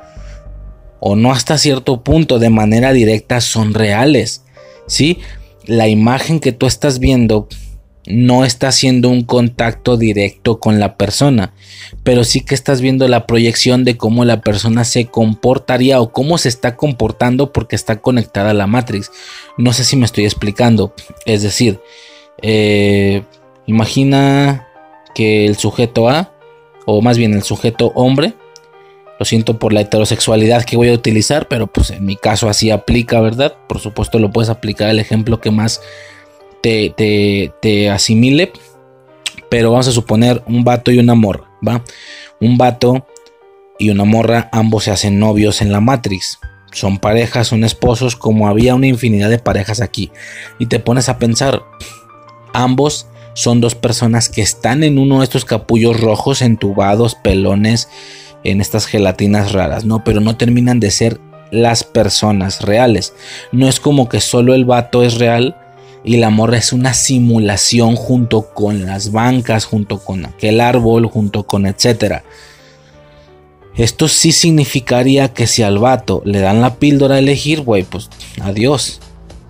o no hasta cierto punto, de manera directa son reales. ¿Sí? La imagen que tú estás viendo no está haciendo un contacto directo con la persona, pero sí que estás viendo la proyección de cómo la persona se comportaría o cómo se está comportando porque está conectada a la Matrix. No sé si me estoy explicando. Es decir, eh, imagina que el sujeto A, o más bien el sujeto hombre, lo siento por la heterosexualidad que voy a utilizar, pero pues en mi caso así aplica, ¿verdad? Por supuesto lo puedes aplicar el ejemplo que más te, asimile. Pero vamos a suponer un vato y una morra, ¿va? Un vato y una morra, ambos se hacen novios en la Matrix. Son parejas, son esposos, como había una infinidad de parejas aquí. Y te pones a pensar, ambos son dos personas que están en uno de estos capullos rojos, entubados, pelones, en estas gelatinas raras, ¿no? Pero no terminan de ser las personas reales. No es como que solo el vato es real y la morra es una simulación junto con las bancas, junto con aquel árbol, junto con etcétera. Esto sí significaría que si al vato le dan la píldora a elegir, güey, pues adiós.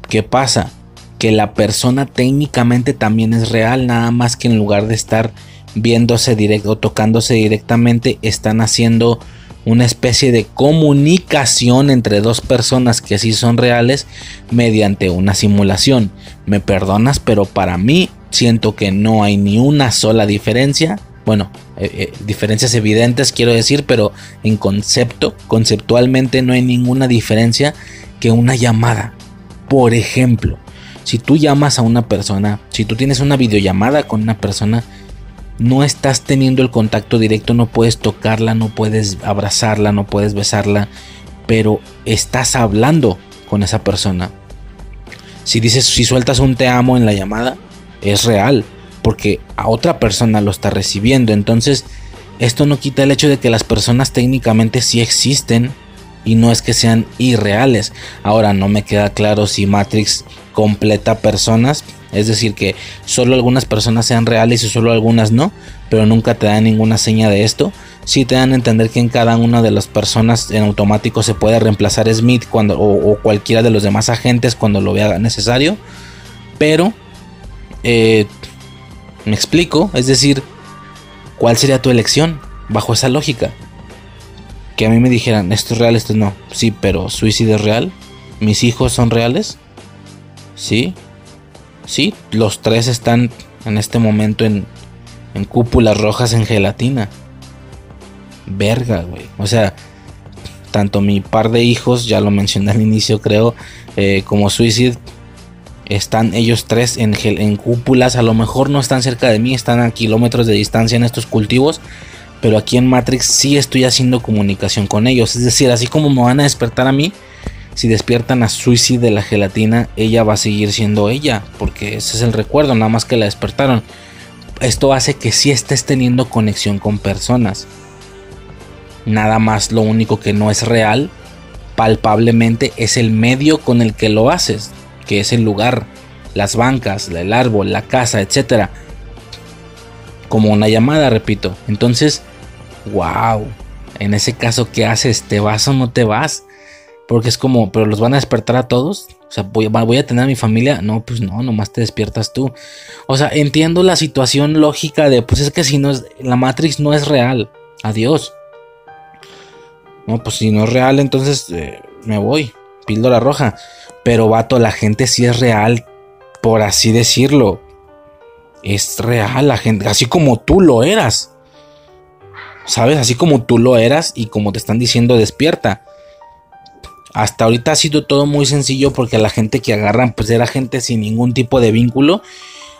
¿Qué pasa? Que la persona técnicamente también es real, nada más que en lugar de estar viéndose directo o tocándose directamente, están haciendo una especie de comunicación entre dos personas que sí son reales mediante una simulación. Me perdonas, pero para mí siento que no hay ni una sola diferencia. Bueno, eh, eh, diferencias evidentes quiero decir, pero en concepto, conceptualmente no hay ninguna diferencia que una llamada. Por ejemplo, si tú llamas a una persona, si tú tienes una videollamada con una persona, no estás teniendo el contacto directo, no puedes tocarla, no puedes abrazarla, no puedes besarla, pero estás hablando con esa persona. Si dices, si sueltas un te amo en la llamada, es real, porque a otra persona lo está recibiendo. Entonces, esto no quita el hecho de que las personas técnicamente sí existen y no es que sean irreales. Ahora no me queda claro si Matrix completa personas es decir, que solo algunas personas sean reales y solo algunas no, pero nunca te dan ninguna seña de esto. Sí te dan a entender que en cada una de las personas en automático se puede reemplazar Smith cuando, o, cualquiera de los demás agentes cuando lo vea necesario. Pero, eh, me explico, es decir, ¿cuál sería tu elección bajo esa lógica? Que a mí me dijeran, esto es real, esto no. Sí, pero suicidio es real. Mis hijos son reales. Sí, Sí, los tres están en este momento en, en cúpulas rojas en gelatina. Verga, güey. O sea, tanto mi par de hijos, ya lo mencioné al inicio creo, eh, como Suicide, están ellos tres en, en cúpulas. A lo mejor no están cerca de mí, están a kilómetros de distancia en estos cultivos. Pero aquí en Matrix sí estoy haciendo comunicación con ellos. Es decir, así como me van a despertar a mí, si despiertan a Suicide de la gelatina, ella va a seguir siendo ella, porque ese es el recuerdo, nada más que la despertaron. Esto hace que sí estés teniendo conexión con personas. Nada más lo único que no es real, palpablemente, es el medio con el que lo haces, que es el lugar, las bancas, el árbol, la casa, etc. Como una llamada, repito. Entonces, wow. En ese caso, ¿qué haces? ¿Te vas o no te vas? Porque es como, pero los van a despertar a todos. O sea, voy, a tener a mi familia. No, pues no, nomás te despiertas tú. O sea, entiendo la situación lógica de, pues es que si no es, la Matrix no es real. Adiós. No, pues si no es real, entonces eh, me voy. Píldora roja. Pero vato, la gente sí es real, por así decirlo. Es real la gente, así como tú lo eras. ¿Sabes? Así como tú lo eras y como te están diciendo despierta hasta ahorita ha sido todo muy sencillo porque la gente que agarran pues era gente sin ningún tipo de vínculo.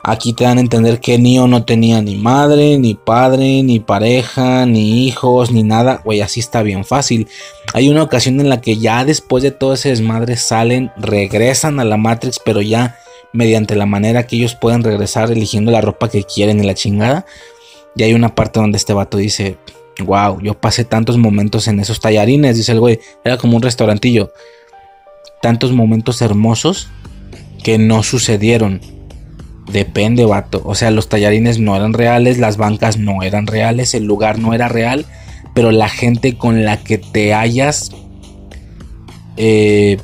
Aquí te dan a entender que Neo no tenía ni madre, ni padre, ni pareja, ni hijos, ni nada. Güey, así está bien fácil. Hay una ocasión en la que ya después de todo ese desmadre salen, regresan a la Matrix, pero ya mediante la manera que ellos pueden regresar eligiendo la ropa que quieren en la chingada. Y hay una parte donde este vato dice, Wow, yo pasé tantos momentos en esos tallarines, dice el güey. Era como un restaurantillo. Tantos momentos hermosos que no sucedieron. Depende, vato. O sea, los tallarines no eran reales, las bancas no eran reales, el lugar no era real, pero la gente con la que te hayas eh,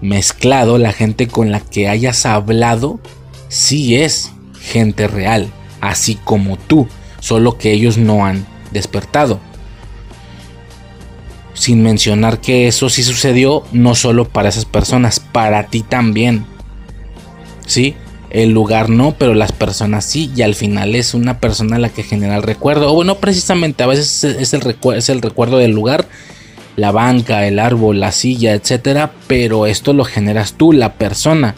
mezclado, la gente con la que hayas hablado, sí es gente real, así como tú, solo que ellos no han despertado. Sin mencionar que eso sí sucedió no solo para esas personas, para ti también. ¿Sí? El lugar no, pero las personas sí. Y al final es una persona la que genera el recuerdo. O bueno, precisamente a veces es el, es el recuerdo del lugar, la banca, el árbol, la silla, etcétera. Pero esto lo generas tú, la persona.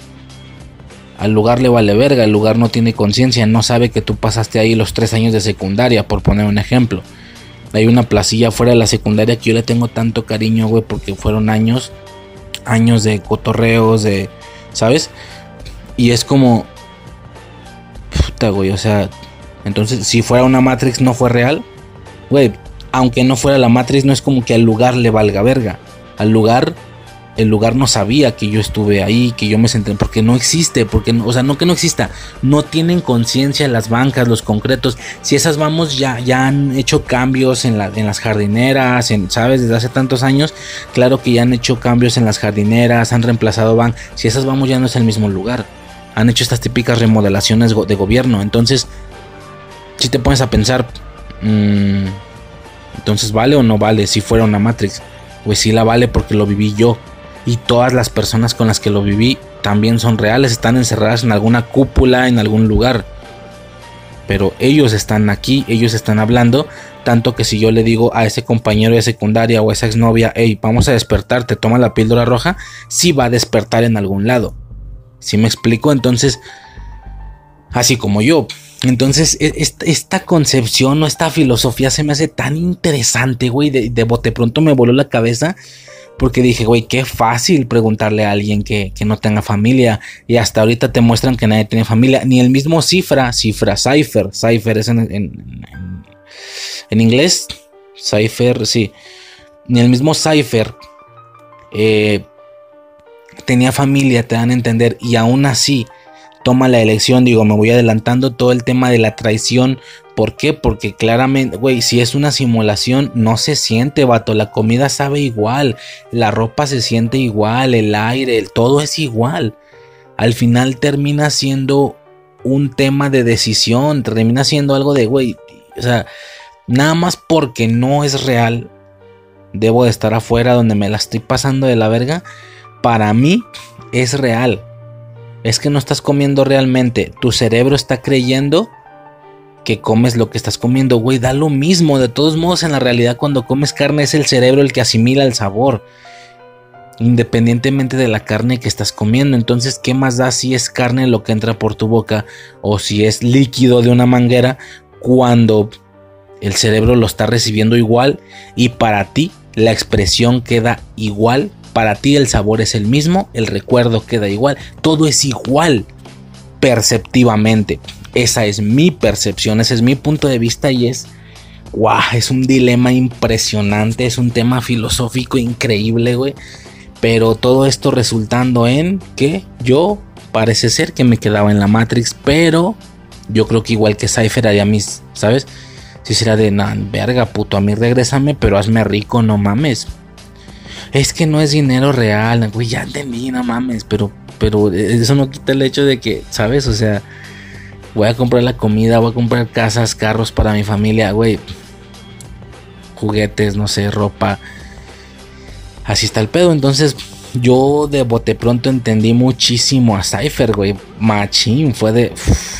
Al lugar le vale verga, el lugar no tiene conciencia, no sabe que tú pasaste ahí los tres años de secundaria, por poner un ejemplo. Hay una placilla fuera de la secundaria que yo le tengo tanto cariño, güey, porque fueron años, años de cotorreos, de, ¿sabes? Y es como, puta, güey, o sea, entonces si fuera una Matrix no fue real, güey, aunque no fuera la Matrix, no es como que al lugar le valga verga. Al lugar el lugar no sabía que yo estuve ahí, que yo me senté, porque no existe, porque, o sea, no que no exista, no tienen conciencia las bancas, los concretos. Si esas vamos ya, ya han hecho cambios en, en las jardineras, ¿sabes? Desde hace tantos años, claro que ya han hecho cambios en las jardineras, han reemplazado van. Si esas vamos ya no es el mismo lugar, han hecho estas típicas remodelaciones de gobierno. Entonces, si te pones a pensar, mmm, entonces vale o no vale si fuera una Matrix. Pues sí la vale porque lo viví yo y todas las personas con las que lo viví también son reales, están encerradas en alguna cúpula, en algún lugar. Pero ellos están aquí, ellos están hablando, tanto que si yo le digo a ese compañero de secundaria o a esa exnovia, hey, vamos a despertar, te toma la píldora roja, sí va a despertar en algún lado. Si me explico? Entonces, así como yo. Entonces, e, esta concepción o esta filosofía se me hace tan interesante, güey. De, de bote pronto me voló la cabeza porque dije, güey, qué fácil preguntarle a alguien que, no tenga familia. Y hasta ahorita te muestran que nadie tiene familia. Ni el mismo cifra, cifra, cipher. Cipher es en, en, inglés. Cipher, sí. Ni el mismo cipher eh, tenía familia, te dan a entender. Y aún así toma la elección. Digo, me voy adelantando todo el tema de la traición ¿Por qué? Porque claramente, güey, si es una simulación, no se siente, vato. La comida sabe igual, la ropa se siente igual, el aire, todo es igual. Al final termina siendo un tema de decisión, termina siendo algo de, güey, o sea, nada más porque no es real, debo de estar afuera donde me la estoy pasando de la verga. Para mí es real. Es que no estás comiendo realmente. Tu cerebro está creyendo que comes lo que estás comiendo, güey, da lo mismo. De todos modos, en la realidad, cuando comes carne, es el cerebro el que asimila el sabor. Independientemente de la carne que estás comiendo. Entonces, ¿qué más da si es carne lo que entra por tu boca o si es líquido de una manguera cuando el cerebro lo está recibiendo igual y para ti la expresión queda igual? Para ti el sabor es el mismo, el recuerdo queda igual, todo es igual perceptivamente. Esa es mi percepción, ese es mi punto de vista y es, wow, es un dilema impresionante, es un tema filosófico increíble, güey. Pero todo esto resultando en que yo parece ser que me quedaba en la Matrix, pero yo creo que igual que Cypher haría mis, ¿sabes? Si será de, nah, verga, puto, a mí regrésame, pero hazme rico, no mames. Es que no es dinero real, güey, ya entendí, no mames, pero, pero eso no quita el hecho de que, ¿sabes? O sea, voy a comprar la comida, voy a comprar casas, carros para mi familia, güey. Juguetes, no sé, ropa. Así está el pedo. Entonces, yo de bote pronto entendí muchísimo a Cypher, güey. Machín, fue de.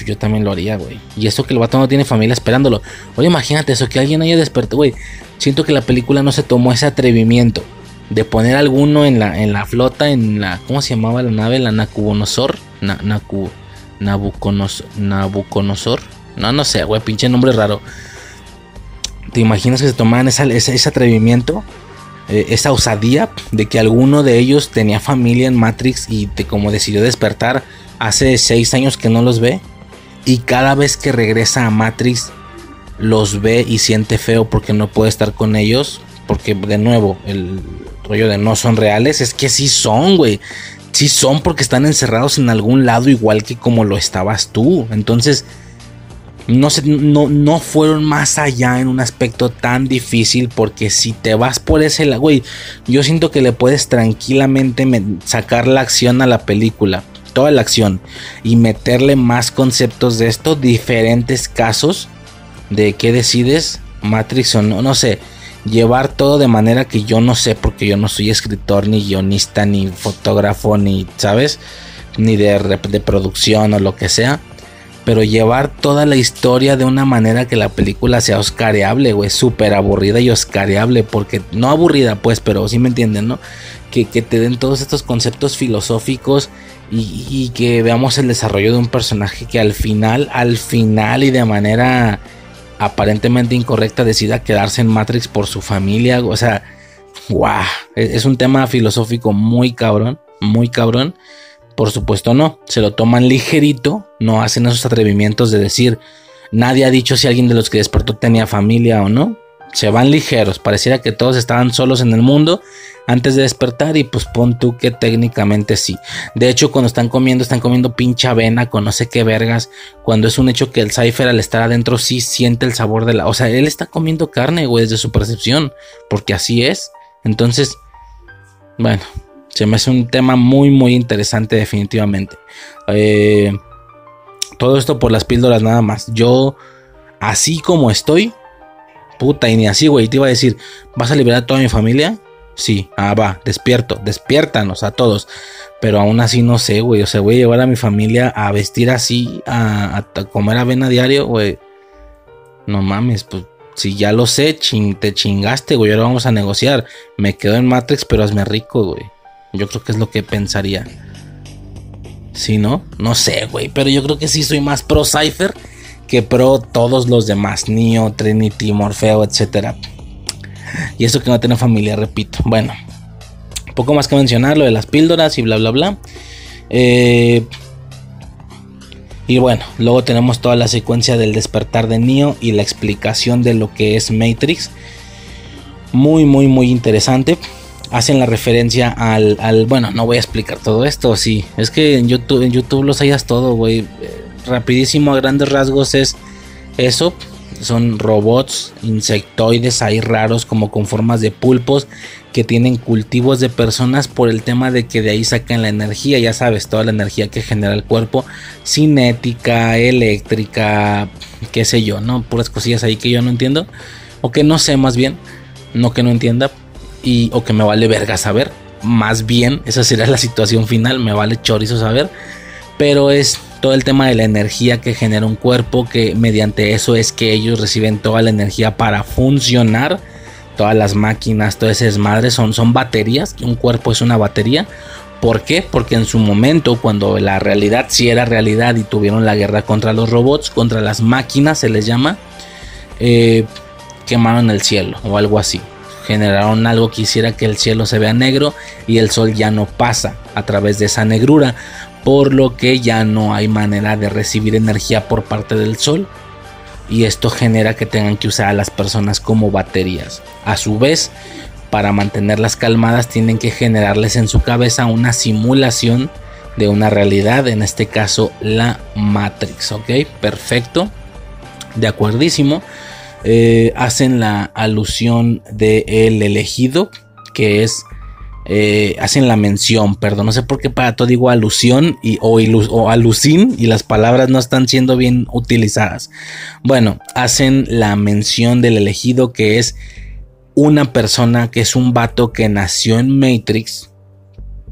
yo también lo haría, güey. Y eso que el vato no tiene familia esperándolo. Oye, imagínate eso, que alguien haya despertado, güey. Siento que la película no se tomó ese atrevimiento de poner alguno en la, en la flota, en la. ¿Cómo se llamaba la nave? La Nakubonosor. Na. Nabucodonosor. No, no sé, güey, pinche nombre raro. ¿Te imaginas que se tomaban ese, atrevimiento? Eh, esa osadía de que alguno de ellos tenía familia en Matrix y como decidió despertar hace seis años que no los ve. Y cada vez que regresa a Matrix los ve y siente feo porque no puede estar con ellos. Porque de nuevo, el rollo de no son reales es que sí son, güey sí son porque están encerrados en algún lado igual que como lo estabas tú. Entonces, no, no, no fueron más allá en un aspecto tan difícil porque si te vas por ese lado, güey, yo siento que le puedes tranquilamente sacar la acción a la película, toda la acción, y meterle más conceptos de esto, diferentes casos de qué decides, Matrix o no, no sé, llevar todo de manera que yo no sé, porque yo no soy escritor, ni guionista, ni fotógrafo, ni, ¿sabes? Ni de, de producción o lo que sea pero llevar toda la historia de una manera que la película sea oscareable, güey, súper aburrida y oscareable, porque no aburrida, pues, pero sí me entienden, ¿no? Que, te den todos estos conceptos filosóficos y, y, que veamos el desarrollo de un personaje que al final, al final y de manera aparentemente incorrecta decida quedarse en Matrix por su familia, o sea, wow, es un tema filosófico muy cabrón, muy cabrón. Por supuesto no, se lo toman ligerito, no hacen esos atrevimientos de decir, nadie ha dicho si alguien de los que despertó tenía familia o no. Se van ligeros, pareciera que todos estaban solos en el mundo antes de despertar y pues pon tú que técnicamente sí. De hecho, cuando están comiendo, están comiendo pincha avena con no sé qué vergas. Cuando es un hecho que el Cypher al estar adentro sí siente el sabor de la... O sea, él está comiendo carne, güey, desde su percepción, porque así es. Entonces, bueno, se me hace un tema muy, muy interesante definitivamente. Eh, todo esto por las píldoras nada más. Yo, así como estoy, puta, y ni así, güey, te iba a decir, ¿vas a liberar a toda mi familia? Sí, ah, va, despierto, despiértanos a todos. Pero aún así no sé, güey. O sea, voy a llevar a mi familia a vestir así, a, comer avena diario, güey. No mames, pues si ya lo sé, te chingaste, güey. Ahora vamos a negociar. Me quedo en Matrix, pero hazme rico, güey. Yo creo que es lo que pensaría. Si no, no sé, güey. Pero yo creo que sí soy más pro Cypher que pro todos los demás. Neo, Trinity, Morfeo, etc. Y eso que no tiene familia, repito. Bueno, poco más que mencionar lo de las píldoras y bla, bla, bla. Eh, y bueno, luego tenemos toda la secuencia del despertar de Neo y la explicación de lo que es Matrix. Muy, muy, muy interesante hacen la referencia al, bueno, no voy a explicar todo esto, sí, es que en YouTube, en YouTube los hayas todo, güey, rapidísimo a grandes rasgos es eso, son robots insectoides ahí raros como con formas de pulpos que tienen cultivos de personas por el tema de que de ahí sacan la energía, ya sabes, toda la energía que genera el cuerpo, cinética, eléctrica, qué sé yo, ¿no? Puras cosillas ahí que yo no entiendo, o que no sé más bien, no que no entienda, y o que me vale verga saber. Más bien, esa sería la situación final, me vale chorizo saber. Pero es todo el tema de la energía que genera un cuerpo, que mediante eso es que ellos reciben toda la energía para funcionar. Todas las máquinas, todo ese desmadre son, son baterías. Un cuerpo es una batería. ¿Por qué? Porque en su momento, cuando la realidad sí era realidad y tuvieron la guerra contra los robots, contra las máquinas se les llama, eh, quemaron el cielo o algo así generaron algo que hiciera que el cielo se vea negro y el sol ya no pasa a través de esa negrura, por lo que ya no hay manera de recibir energía por parte del sol y esto genera que tengan que usar a las personas como baterías. A su vez, para mantenerlas calmadas tienen que generarles en su cabeza una simulación de una realidad, en este caso la Matrix, ¿ok? Perfecto, de acuerdísimo. Eh, hacen la alusión de el elegido, que es eh, hacen la mención, perdón, no sé por qué para todo digo alusión y, o, o, alucin y las palabras no están siendo bien utilizadas. Bueno, hacen la mención del elegido que es una persona que es un vato que nació en Matrix,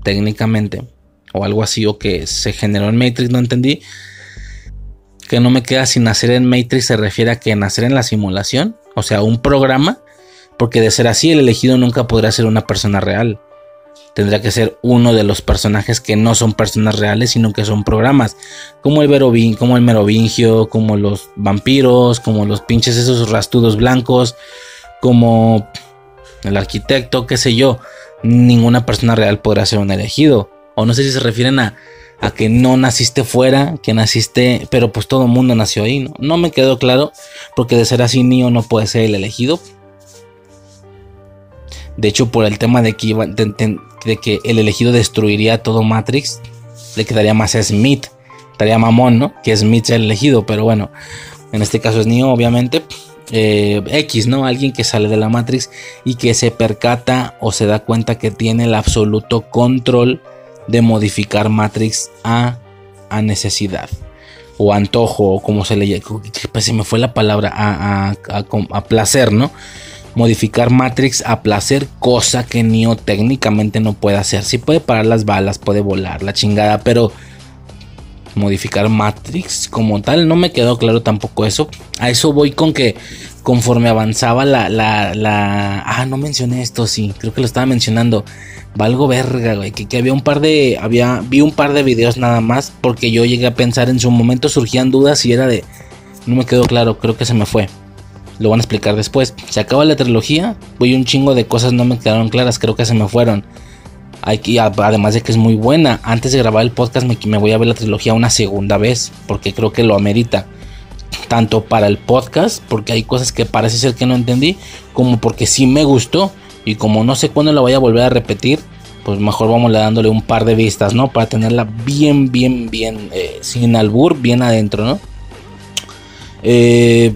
técnicamente, o algo así, o que se generó en Matrix, no entendí que no me queda sin nacer en Matrix se refiere a que nacer en la simulación, o sea, un programa, porque de ser así el elegido nunca podrá ser una persona real. Tendría que ser uno de los personajes que no son personas reales, sino que son programas, como el Verovin, como el Merovingio, como los vampiros, como los pinches esos rastudos blancos, como el arquitecto, qué sé yo. Ninguna persona real podrá ser un elegido. O no sé si se refieren a a que no naciste fuera, que naciste, pero pues todo el mundo nació ahí, ¿no? No me quedó claro, porque de ser así Neo no puede ser el elegido. De hecho, por el tema de que que el elegido destruiría todo Matrix, le quedaría más a Smith. Estaría mamón, ¿no? Que Smith sea el elegido, pero bueno, en este caso es Neo, obviamente. Eh, X, ¿no? Alguien que sale de la Matrix y que se percata o se da cuenta que tiene el absoluto control de modificar Matrix a, a necesidad o antojo o como se le pues se me fue la palabra, a, a, a, placer, ¿no? Modificar Matrix a placer, cosa que Neo técnicamente no puede hacer. Sí puede parar las balas, puede volar, la chingada, pero modificar Matrix como tal. No me quedó claro tampoco eso. A eso voy con que conforme avanzaba la, la, la... Ah, no mencioné esto, sí, creo que lo estaba mencionando. Valgo verga, güey, que, que, había un par de... Había, vi un par de videos nada más porque yo llegué a pensar en su momento surgían dudas y era de... No me quedó claro, creo que se me fue. Lo van a explicar después. Se acaba la trilogía, voy un chingo de cosas no me quedaron claras, creo que se me fueron. Hay además de que es muy buena. Antes de grabar el podcast me, me, voy a ver la trilogía una segunda vez. Porque creo que lo amerita. Tanto para el podcast. Porque hay cosas que parece ser que no entendí. Como porque sí me gustó. Y como no sé cuándo la voy a volver a repetir. Pues mejor vamos dándole un par de vistas, ¿no? Para tenerla bien, bien, bien. Eh, sin albur, bien adentro, ¿no? Eh,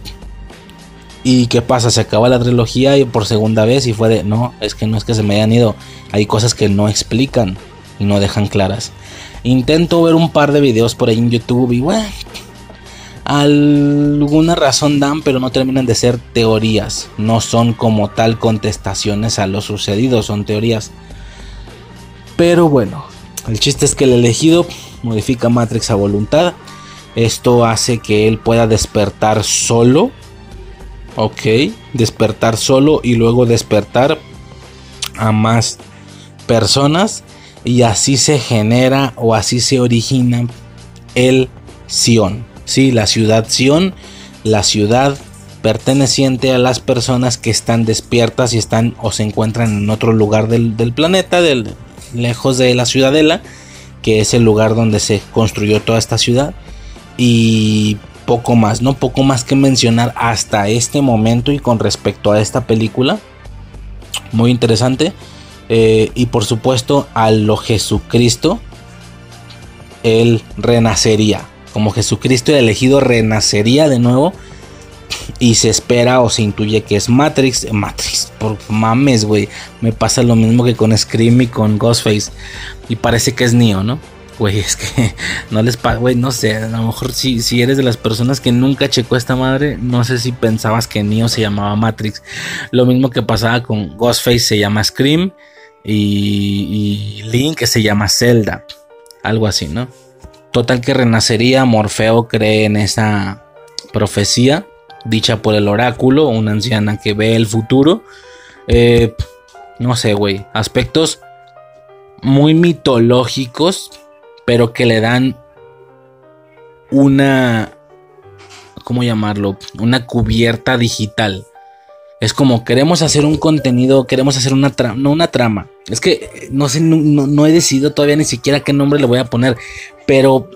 ¿Y qué pasa? Se acaba la trilogía y por segunda vez y fue de, no, es que no es que se me hayan ido, hay cosas que no explican y no dejan claras. Intento ver un par de videos por ahí en YouTube y bueno, alguna razón dan, pero no terminan de ser teorías, no son como tal contestaciones a lo sucedido, son teorías. Pero bueno, el chiste es que el elegido modifica Matrix a voluntad. Esto hace que él pueda despertar solo Ok, despertar solo y luego despertar a más personas y así se genera o así se origina el Sion. Sí, la ciudad Sion, la ciudad perteneciente a las personas que están despiertas y están o se encuentran en otro lugar del, del planeta, del, lejos de la ciudadela, que es el lugar donde se construyó toda esta ciudad. Y poco más, no poco más que mencionar hasta este momento y con respecto a esta película. Muy interesante. Eh, y por supuesto a lo Jesucristo, él renacería. Como Jesucristo elegido renacería de nuevo. Y se espera o se intuye que es Matrix. Matrix, por mames, güey. Me pasa lo mismo que con Scream y con Ghostface. Y parece que es Neo, ¿no? Güey, es que no les pasa, güey, no sé, a lo mejor si, si eres de las personas que nunca checó esta madre, no sé si pensabas que Neo se llamaba Matrix. Lo mismo que pasaba con Ghostface se llama Scream y, y Link se llama Zelda, algo así, ¿no? Total que renacería, Morfeo cree en esa profecía dicha por el oráculo, una anciana que ve el futuro. Eh, no sé, güey, aspectos muy mitológicos pero que le dan una, ¿cómo llamarlo? Una cubierta digital. Es como queremos hacer un contenido, queremos hacer una trama, no una trama. Es que no sé, no, no, he decidido todavía ni siquiera qué nombre le voy a poner, pero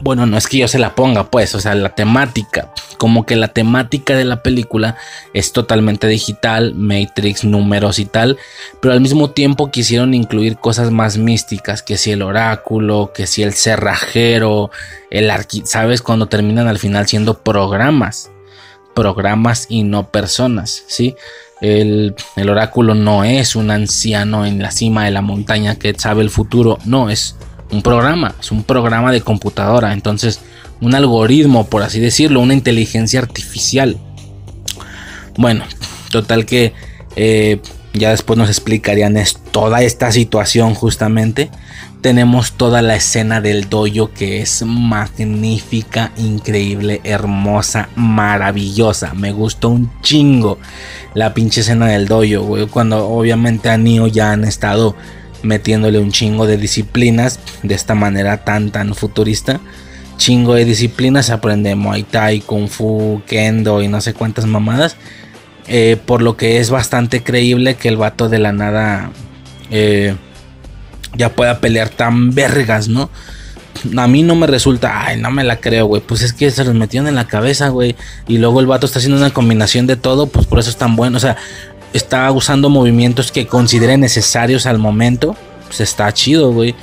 bueno, no es que yo se la ponga, pues, o sea, la temática, como que la temática de la película es totalmente digital, Matrix, números y tal, pero al mismo tiempo quisieron incluir cosas más místicas, que si el oráculo, que si el cerrajero, el arqui, ¿sabes? Cuando terminan al final siendo programas, programas y no personas, ¿sí? El, el oráculo no es un anciano en la cima de la montaña que sabe el futuro, no, es un programa, es un programa de computadora, entonces un algoritmo, por así decirlo, una inteligencia artificial. Bueno, total que eh, ya después nos explicarían es, toda esta situación justamente. Tenemos toda la escena del dojo que es magnífica, increíble, hermosa, maravillosa. Me gustó un chingo la pinche escena del dojo, Cuando obviamente a Neo ya han estado metiéndole un chingo de disciplinas de esta manera tan tan futurista. Chingo de disciplinas, aprende Muay Thai, Kung Fu, Kendo y no sé cuántas mamadas. Eh, por lo que es bastante creíble que el vato de la nada eh, ya pueda pelear tan vergas, ¿no? A mí no me resulta, ay, no me la creo, güey. Pues es que se los metieron en la cabeza, güey. Y luego el vato está haciendo una combinación de todo, pues por eso es tan bueno. O sea, está usando movimientos que considere necesarios al momento, pues está chido, güey.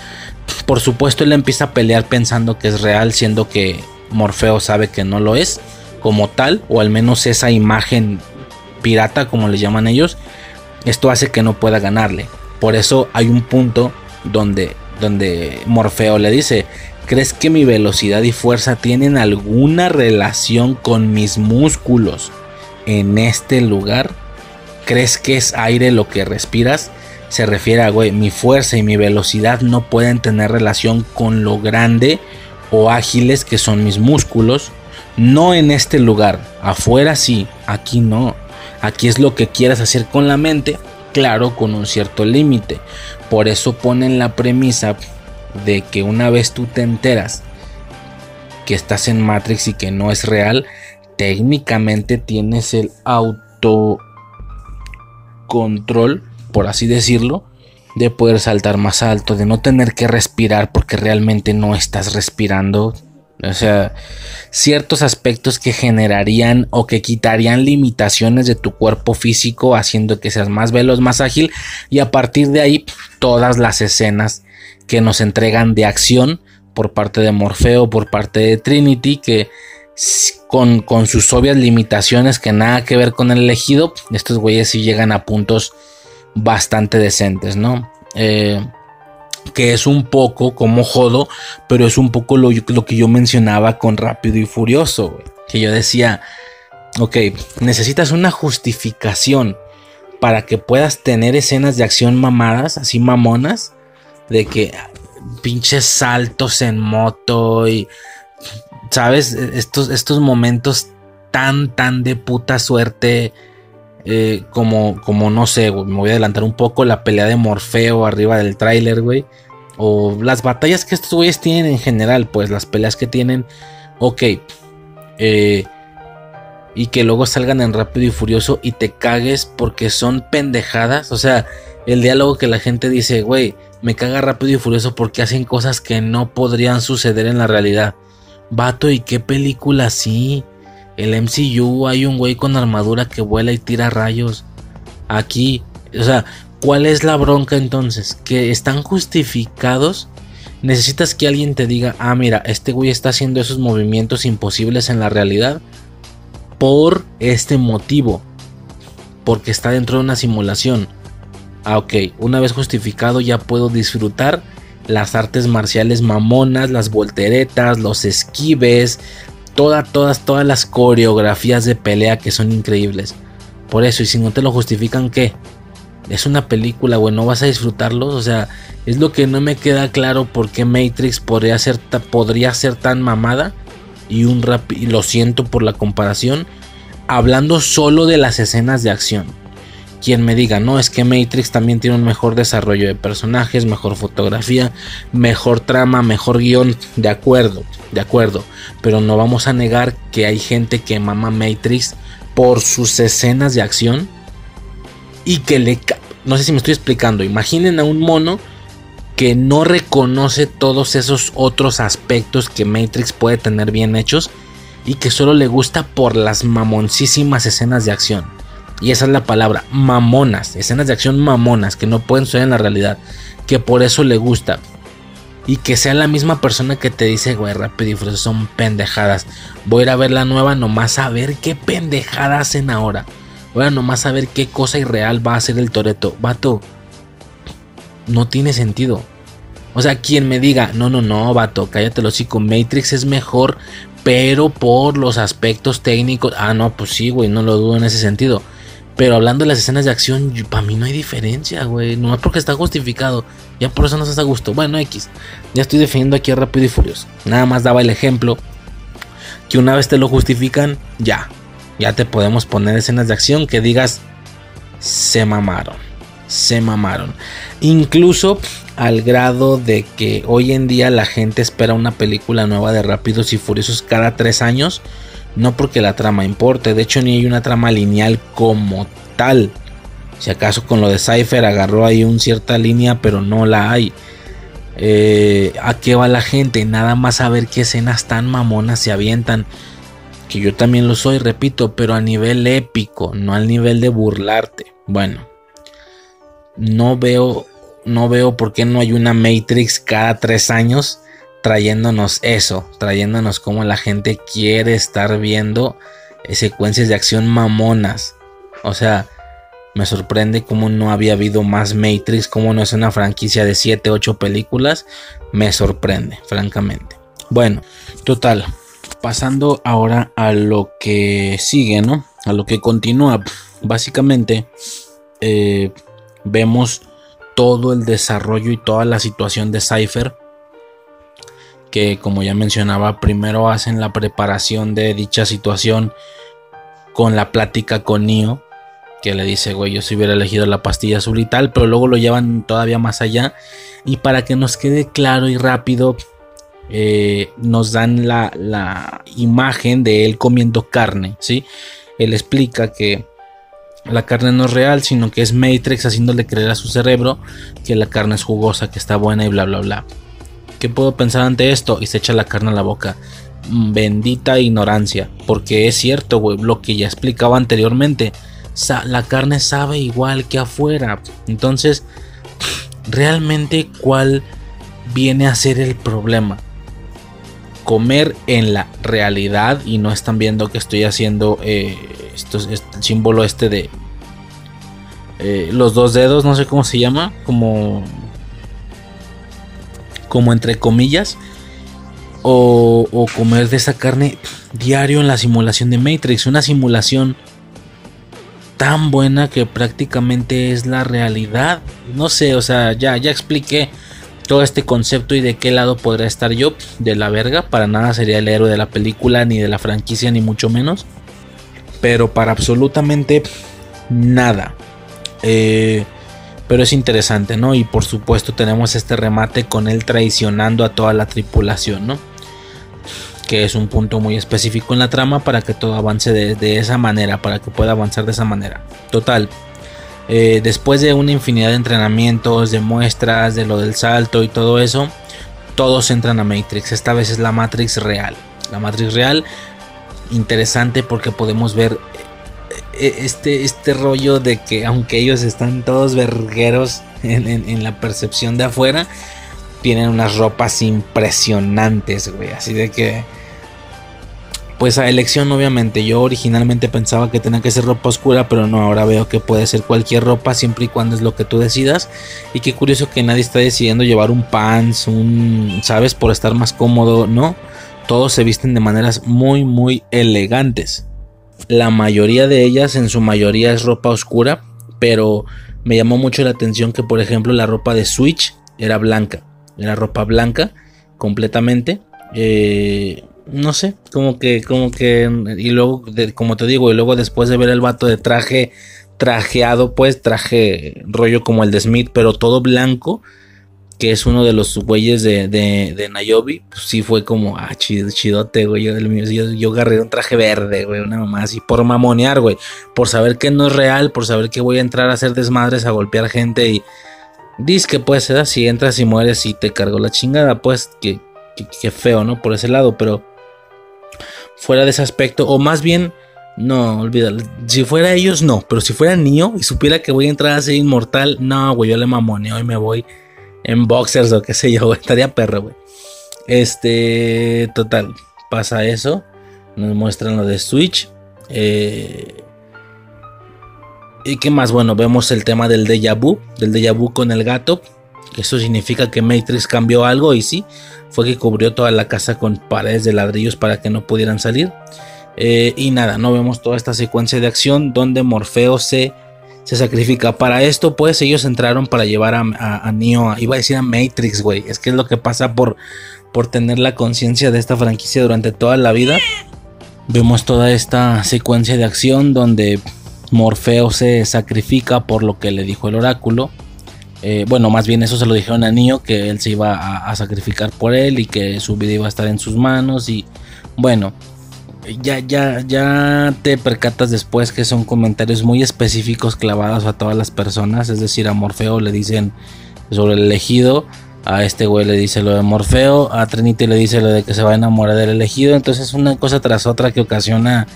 Por supuesto, él empieza a pelear pensando que es real, siendo que Morfeo sabe que no lo es como tal, o al menos esa imagen pirata, como le llaman ellos. Esto hace que no pueda ganarle. Por eso hay un punto donde, donde Morfeo le dice, ¿crees que mi velocidad y fuerza tienen alguna relación con mis músculos en este lugar? ¿Crees que es aire lo que respiras? Se refiere a, güey, mi fuerza y mi velocidad no pueden tener relación con lo grande o ágiles que son mis músculos. No en este lugar, afuera sí, aquí no. Aquí es lo que quieras hacer con la mente, claro, con un cierto límite. Por eso ponen la premisa de que una vez tú te enteras que estás en Matrix y que no es real, técnicamente tienes el autocontrol por así decirlo, de poder saltar más alto, de no tener que respirar porque realmente no estás respirando. O sea, ciertos aspectos que generarían o que quitarían limitaciones de tu cuerpo físico, haciendo que seas más veloz, más ágil. Y a partir de ahí, todas las escenas que nos entregan de acción por parte de Morfeo, por parte de Trinity, que con, con sus obvias limitaciones que nada que ver con el elegido, estos güeyes sí llegan a puntos bastante decentes, ¿no? Eh, que es un poco como jodo, pero es un poco lo, lo que yo mencionaba con Rápido y Furioso, que yo decía, ok, necesitas una justificación para que puedas tener escenas de acción mamadas, así mamonas, de que pinches saltos en moto y, ¿sabes? Estos, estos momentos tan, tan de puta suerte eh, como, como no sé, me voy a adelantar un poco, la pelea de Morfeo arriba del tráiler, güey. O las batallas que estos güeyes tienen en general, pues las peleas que tienen, ok. Eh, y que luego salgan en Rápido y Furioso y te cagues porque son pendejadas. O sea, el diálogo que la gente dice, güey, me caga Rápido y Furioso porque hacen cosas que no podrían suceder en la realidad. Vato, ¿y qué película así? el MCU hay un güey con armadura que vuela y tira rayos. Aquí, o sea, ¿cuál es la bronca entonces? Que están justificados. Necesitas que alguien te diga, ah, mira, este güey está haciendo esos movimientos imposibles en la realidad por este motivo. Porque está dentro de una simulación. Ah, ok, una vez justificado ya puedo disfrutar las artes marciales mamonas, las volteretas, los esquives, todas, todas, todas las coreografías de pelea que son increíbles. Por eso, y si no te lo justifican, ¿qué? Es una película, güey, no vas a disfrutarlos. O sea, es lo que no me queda claro por qué Matrix podría ser, podría ser tan mamada. Y un rap, y lo siento por la comparación. Hablando solo de las escenas de acción quien me diga, no, es que Matrix también tiene un mejor desarrollo de personajes, mejor fotografía, mejor trama, mejor guion, de acuerdo, de acuerdo, pero no vamos a negar que hay gente que mama Matrix por sus escenas de acción y que le... No sé si me estoy explicando, imaginen a un mono que no reconoce todos esos otros aspectos que Matrix puede tener bien hechos y que solo le gusta por las mamoncísimas escenas de acción. Y esa es la palabra, mamonas, escenas de acción mamonas que no pueden ser en la realidad, que por eso le gusta. Y que sea la misma persona que te dice, güey, rápido y furioso son pendejadas. Voy a ir a ver la nueva nomás a ver qué pendejadas hacen ahora. Voy a nomás a ver qué cosa irreal va a hacer el Toreto. Vato, no tiene sentido. O sea, quien me diga, no, no, no, vato, cállate lo con Matrix es mejor, pero por los aspectos técnicos. Ah, no, pues sí, güey, no lo dudo en ese sentido. Pero hablando de las escenas de acción, para mí no hay diferencia, güey. No es porque está justificado. Ya por eso no se a gusto. Bueno, X. Ya estoy definiendo aquí a Rápido y Furioso. Nada más daba el ejemplo. Que una vez te lo justifican, ya. Ya te podemos poner escenas de acción que digas, se mamaron. Se mamaron. Incluso al grado de que hoy en día la gente espera una película nueva de Rápidos y Furiosos cada tres años no porque la trama importe, de hecho ni hay una trama lineal como tal. Si acaso con lo de Cypher agarró ahí una cierta línea, pero no la hay. Eh, ¿A qué va la gente? Nada más a ver qué escenas tan mamonas se avientan. Que yo también lo soy, repito, pero a nivel épico, no al nivel de burlarte. Bueno, no veo, no veo por qué no hay una Matrix cada tres años trayéndonos eso, trayéndonos como la gente quiere estar viendo secuencias de acción mamonas. O sea, me sorprende cómo no había habido más Matrix, cómo no es una franquicia de 7, 8 películas. Me sorprende, francamente. Bueno, total. Pasando ahora a lo que sigue, ¿no? A lo que continúa. Básicamente, eh, vemos todo el desarrollo y toda la situación de Cypher que como ya mencionaba, primero hacen la preparación de dicha situación con la plática con Neo, que le dice, güey, yo si hubiera elegido la pastilla azul y tal, pero luego lo llevan todavía más allá. Y para que nos quede claro y rápido, eh, nos dan la, la, imagen de él comiendo carne, ¿sí? Él explica que la carne no es real, sino que es Matrix haciéndole creer a su cerebro que la carne es jugosa, que está buena y bla, bla, bla. ¿Qué puedo pensar ante esto? Y se echa la carne a la boca. Mm, bendita ignorancia. Porque es cierto, güey, lo que ya explicaba anteriormente. la carne sabe igual que afuera. Entonces, realmente, ¿cuál viene a ser el problema? Comer en la realidad y no están viendo que estoy haciendo eh, esto, el símbolo este de eh, los dos dedos, no sé cómo se llama, como como entre comillas, o, comer de esa carne diario en la simulación de Matrix, una simulación tan buena que prácticamente es la realidad. No sé, o sea, ya, ya expliqué todo este concepto y de qué lado podría estar yo de la verga. Para nada sería el héroe de la película, ni de la franquicia, ni mucho menos. Pero para absolutamente nada. Eh, pero es interesante, ¿no? Y por supuesto tenemos este remate con él traicionando a toda la tripulación, ¿no? Que es un punto muy específico en la trama para que todo avance de, esa manera, para que pueda avanzar de esa manera. Total, eh, después de una infinidad de entrenamientos, de muestras, de lo del salto y todo eso, todos entran a Matrix. Esta vez es la Matrix real. La Matrix real, interesante porque podemos ver este, este rollo de que aunque ellos están todos vergueros en, la percepción de afuera, tienen unas ropas impresionantes, güey. Así de que... Pues a elección obviamente, yo originalmente pensaba que tenía que ser ropa oscura, pero no, ahora veo que puede ser cualquier ropa siempre y cuando es lo que tú decidas. Y qué curioso que nadie está decidiendo llevar un pants, un, ¿sabes? Por estar más cómodo, ¿no? Todos se visten de maneras muy, muy elegantes. La mayoría de ellas, en su mayoría, es ropa oscura, pero me llamó mucho la atención que, por ejemplo, la ropa de Switch era blanca. Era ropa blanca completamente. Eh, no sé, como que, como que, y luego, como te digo, y luego después de ver el vato de traje trajeado, pues traje rollo como el de Smith, pero todo blanco que es uno de los güeyes de, de, de Nayobi, pues sí fue como, ah, chido, chidote, güey. Yo, yo, yo, agarré un traje verde, güey, una mamá así, por mamonear, güey. Por saber que no es real, por saber que voy a entrar a hacer desmadres, a golpear gente y. Dice que puede ser así, entras y mueres y te cargó la chingada, pues, que, que, feo, ¿no? Por ese lado, pero. Fuera de ese aspecto, o más bien. No, olvídalo. Si fuera ellos, no. Pero si fuera niño y supiera que voy a entrar a ser inmortal, no, güey, yo le mamoneo y me voy en boxers o qué sé yo, Estaría perro, güey. Este, total, pasa eso. Nos muestran lo de Switch. Eh, ¿Y qué más? Bueno, vemos el tema del déjà vu, del déjà vu con el gato. Eso significa que Matrix cambió algo y sí, fue que cubrió toda la casa con paredes de ladrillos para que no pudieran salir. Eh, y nada, no vemos toda esta secuencia de acción donde Morfeo se se sacrifica. Para esto, pues ellos entraron para llevar a, a, Neo, iba a decir a Matrix, güey. Es que es lo que pasa por, por tener la conciencia de esta franquicia durante toda la vida. Vemos toda esta secuencia de acción donde Morfeo se sacrifica por lo que le dijo el oráculo. Eh, bueno, más bien eso se lo dijeron a Neo, que él se iba a, a sacrificar por él y que su vida iba a estar en sus manos. Y bueno, ya, ya, ya te percatas después que son comentarios muy específicos clavados a todas las personas. Es decir, a Morfeo le dicen sobre el elegido. A este güey le dice lo de Morfeo. A Trinity le dice lo de que se va a enamorar del elegido. Entonces una cosa tras otra que ocasiona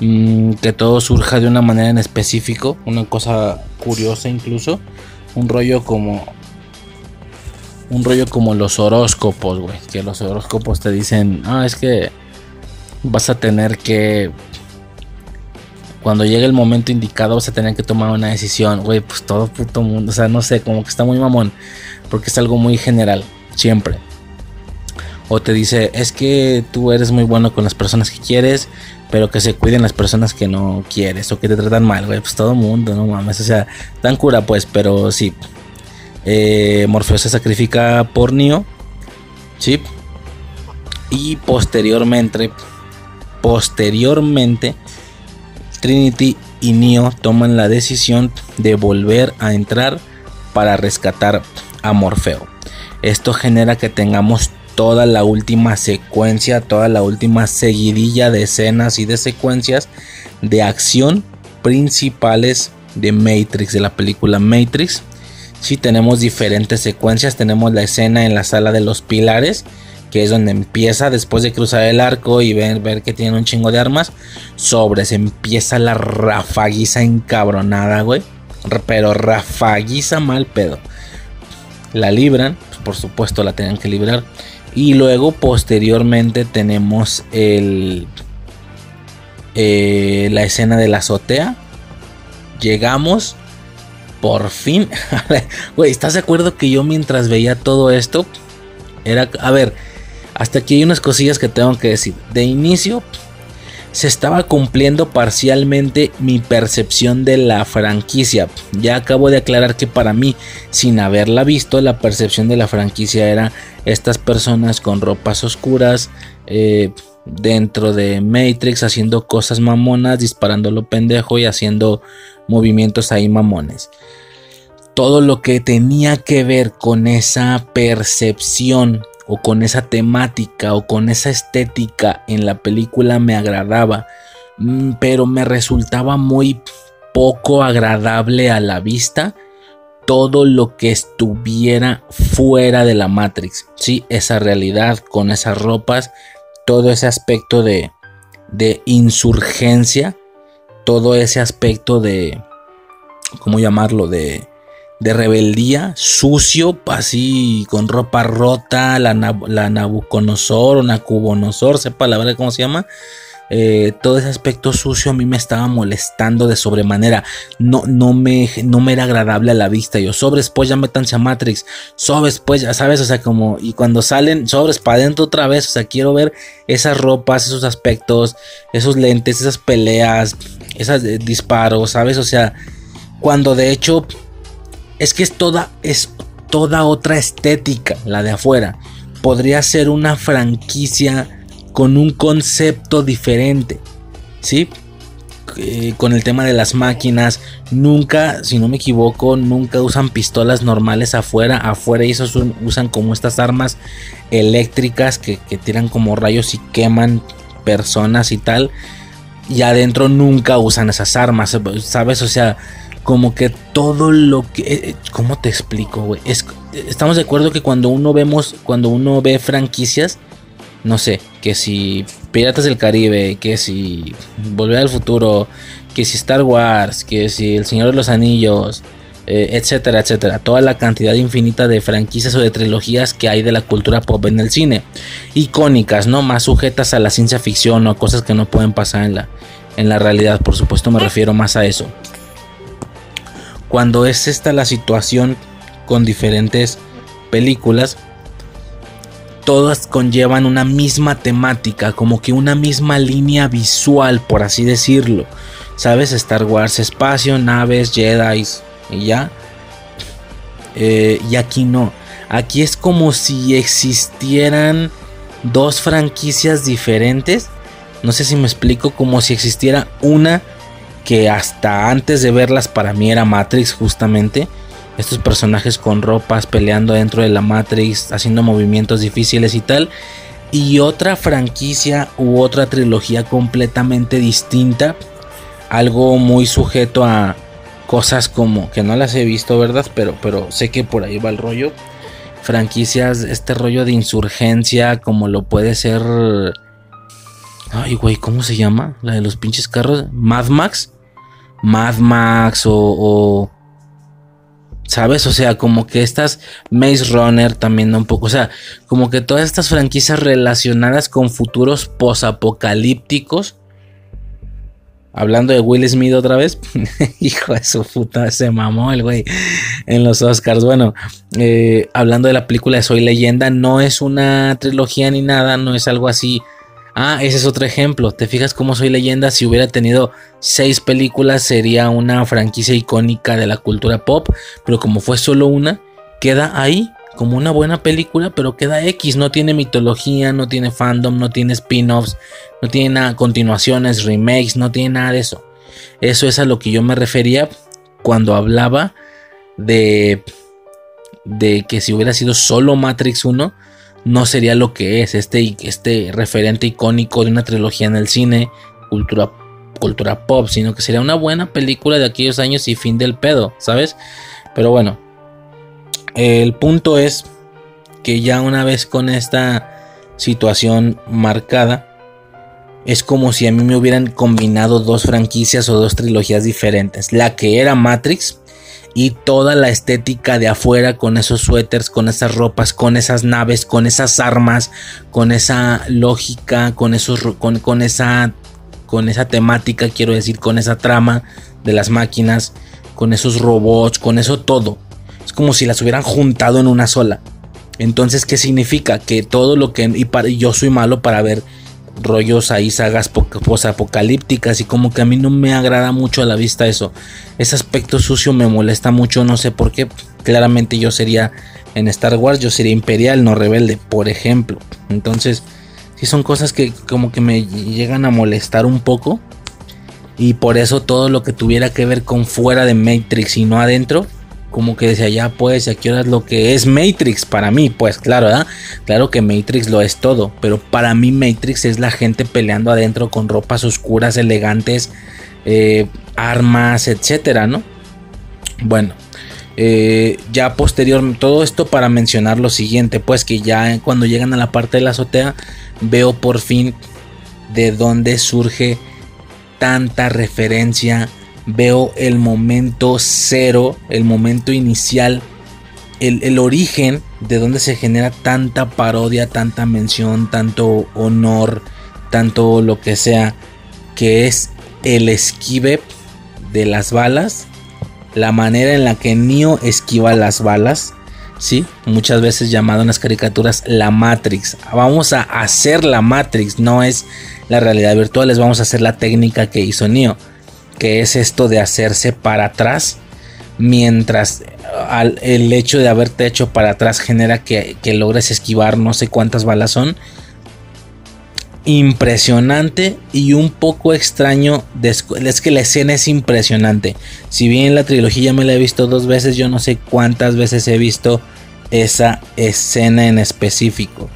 mm, que todo surja de una manera en específico, una cosa curiosa incluso, un rollo como un rollo como los horóscopos, güey, que los horóscopos te dicen, ah, es que vas a tener que cuando llegue el momento indicado vas a tener que tomar una decisión, güey, pues todo puto mundo, o sea, no sé, como que está muy mamón, porque es algo muy general, siempre. O te dice, es que tú eres muy bueno con las personas que quieres, pero que se cuiden las personas que no quieres o que te tratan mal, güey, pues todo mundo, no mames, o sea, dan cura pues, pero sí. Eh, Morfeo se sacrifica por Neo, sí. Y posteriormente, posteriormente, Trinity y Neo toman la decisión de volver a entrar para rescatar a Morfeo. Esto genera que tengamos toda la última secuencia, toda la última seguidilla de escenas y de secuencias de acción principales de Matrix, de la película Matrix. Si tenemos diferentes secuencias, tenemos la escena en la sala de los pilares, que es donde empieza después de cruzar el arco y ver, ver que tiene un chingo de armas. Sobre se empieza la rafaguiza encabronada, güey. Pero rafaguiza mal pedo. La libran, pues por supuesto la tienen que librar. Y luego posteriormente tenemos el, eh, la escena de la azotea. Llegamos. Por fin. Güey, ¿estás de acuerdo que yo mientras veía todo esto? Era... A ver, hasta aquí hay unas cosillas que tengo que decir. De inicio, se estaba cumpliendo parcialmente mi percepción de la franquicia. Ya acabo de aclarar que para mí, sin haberla visto, la percepción de la franquicia era estas personas con ropas oscuras. Eh, dentro de Matrix haciendo cosas mamonas, disparando lo pendejo y haciendo movimientos ahí mamones. Todo lo que tenía que ver con esa percepción o con esa temática o con esa estética en la película me agradaba, mm, pero me resultaba muy poco agradable a la vista todo lo que estuviera fuera de la Matrix, sí, esa realidad con esas ropas, todo ese aspecto de, de insurgencia, todo ese aspecto de, ¿cómo llamarlo? De, de rebeldía, sucio, así con ropa rota, la, la o Nacubonosor, sepa la verdad cómo se llama. Eh, todo ese aspecto sucio a mí me estaba molestando de sobremanera. No, no, me, no me era agradable a la vista. Yo, sobres, pues ya metanse a Matrix. Sobres, pues ya sabes, o sea, como. Y cuando salen, sobres para adentro otra vez. O sea, quiero ver esas ropas, esos aspectos, esos lentes, esas peleas, esos eh, disparos, ¿sabes? O sea, cuando de hecho es que es toda, es toda otra estética, la de afuera. Podría ser una franquicia con un concepto diferente, ¿sí? Eh, con el tema de las máquinas, nunca, si no me equivoco, nunca usan pistolas normales afuera. Afuera ellos usan como estas armas eléctricas que, que tiran como rayos y queman personas y tal. Y adentro nunca usan esas armas, ¿sabes? O sea, como que todo lo que eh, eh, cómo te explico güey es, estamos de acuerdo que cuando uno vemos cuando uno ve franquicias no sé que si Piratas del Caribe que si Volver al futuro que si Star Wars que si El Señor de los Anillos eh, etcétera etcétera toda la cantidad infinita de franquicias o de trilogías que hay de la cultura pop en el cine icónicas no más sujetas a la ciencia ficción o a cosas que no pueden pasar en la en la realidad por supuesto me refiero más a eso cuando es esta la situación con diferentes películas, todas conllevan una misma temática, como que una misma línea visual, por así decirlo. ¿Sabes? Star Wars, espacio, naves, Jedi y ya. Eh, y aquí no. Aquí es como si existieran dos franquicias diferentes. No sé si me explico, como si existiera una que hasta antes de verlas para mí era Matrix justamente. Estos personajes con ropas peleando dentro de la Matrix, haciendo movimientos difíciles y tal. Y otra franquicia u otra trilogía completamente distinta. Algo muy sujeto a cosas como que no las he visto, ¿verdad? Pero, pero sé que por ahí va el rollo. Franquicias, este rollo de insurgencia, como lo puede ser Ay, güey, ¿cómo se llama? La de los pinches carros. Mad Max. Mad Max o, ¿Sabes? O sea, como que estas Maze Runner también un poco. O sea, como que todas estas franquicias relacionadas con futuros posapocalípticos. Hablando de Will Smith otra vez. Hijo de su puta, se mamó el güey en los Oscars. Bueno, eh, hablando de la película de Soy Leyenda, no es una trilogía ni nada, no es algo así Ah, ese es otro ejemplo. ¿Te fijas cómo soy leyenda? Si hubiera tenido seis películas sería una franquicia icónica de la cultura pop, pero como fue solo una, queda ahí como una buena película, pero queda X, no tiene mitología, no tiene fandom, no tiene spin-offs, no tiene nada, continuaciones, remakes, no tiene nada de eso. Eso es a lo que yo me refería cuando hablaba de de que si hubiera sido solo Matrix 1, no sería lo que es este, este referente icónico de una trilogía en el cine, cultura, cultura pop, sino que sería una buena película de aquellos años y fin del pedo, ¿sabes? Pero bueno, el punto es que ya una vez con esta situación marcada, es como si a mí me hubieran combinado dos franquicias o dos trilogías diferentes. La que era Matrix y toda la estética de afuera con esos suéteres, con esas ropas, con esas naves, con esas armas, con esa lógica, con esos con, con esa con esa temática, quiero decir, con esa trama de las máquinas, con esos robots, con eso todo. Es como si las hubieran juntado en una sola. Entonces, ¿qué significa? Que todo lo que y, para, yo soy malo para ver rollos ahí, sagas posapocalípticas y como que a mí no me agrada mucho a la vista eso. Ese aspecto sucio me molesta mucho, no sé por qué. Claramente yo sería en Star Wars, yo sería imperial, no rebelde, por ejemplo. Entonces, sí son cosas que como que me llegan a molestar un poco. Y por eso todo lo que tuviera que ver con fuera de Matrix y no adentro, como que decía, ya pues, aquí ahora lo que es Matrix para mí, pues claro. Claro que Matrix lo es todo, pero para mí Matrix es la gente peleando adentro con ropas oscuras, elegantes, eh, armas, etcétera, ¿no? Bueno, eh, ya posterior, todo esto para mencionar lo siguiente, pues que ya cuando llegan a la parte de la azotea, veo por fin de dónde surge tanta referencia veo el momento cero, el momento inicial, el, origen de donde se genera tanta parodia, tanta mención, tanto honor, tanto lo que sea, que es el esquive de las balas, la manera en la que Neo esquiva las balas, ¿sí? Muchas veces llamado en las caricaturas la Matrix. Vamos a hacer la Matrix, no es la realidad virtual, es vamos a hacer la técnica que hizo Neo que es esto de hacerse para atrás, mientras el hecho de haberte hecho para atrás genera que, logres esquivar no sé cuántas balas son. Impresionante y un poco extraño. Es que la escena es impresionante. Si bien la trilogía me la he visto dos veces, yo no sé cuántas veces he visto esa escena en específico.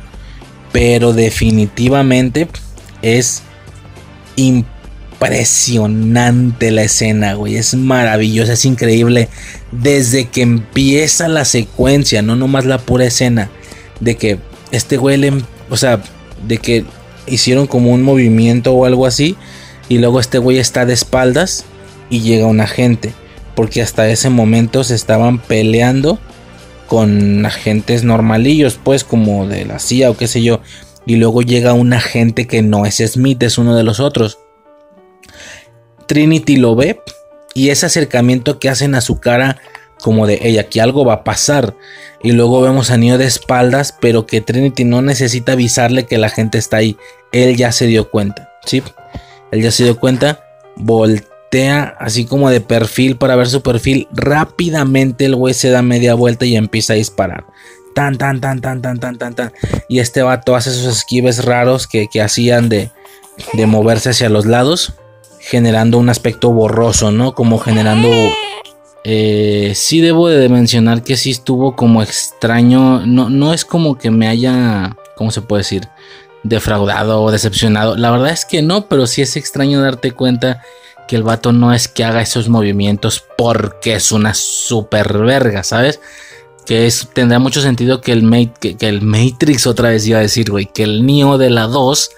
Pero definitivamente es impresionante impresionante la escena, güey. Es maravillosa, es increíble. Desde que empieza la secuencia, no nomás la pura escena. De que este güey, le, o sea, de que hicieron como un movimiento o algo así. Y luego este güey está de espaldas y llega un agente. Porque hasta ese momento se estaban peleando con agentes normalillos, pues como de la CIA o qué sé yo. Y luego llega un agente que no es Smith, es uno de los otros. Trinity lo ve y ese acercamiento que hacen a su cara como de ella, que algo va a pasar. Y luego vemos a Neo de espaldas, pero que Trinity no necesita avisarle que la gente está ahí. Él ya se dio cuenta, ¿sí? Él ya se dio cuenta, voltea así como de perfil para ver su perfil. Rápidamente el güey se da media vuelta y empieza a disparar. Tan, tan, tan, tan, tan, tan, tan, tan. Y este vato hace esos esquives raros que, que hacían de, de moverse hacia los lados generando un aspecto borroso, ¿no? Como generando... Eh, sí debo de mencionar que sí estuvo como extraño. No, no es como que me haya, ¿cómo se puede decir? Defraudado o decepcionado. La verdad es que no, pero sí es extraño darte cuenta que el vato no es que haga esos movimientos porque es una super verga, ¿sabes? Que es, tendrá mucho sentido que el, que, el Matrix otra vez iba a decir, güey, que el Neo de la 2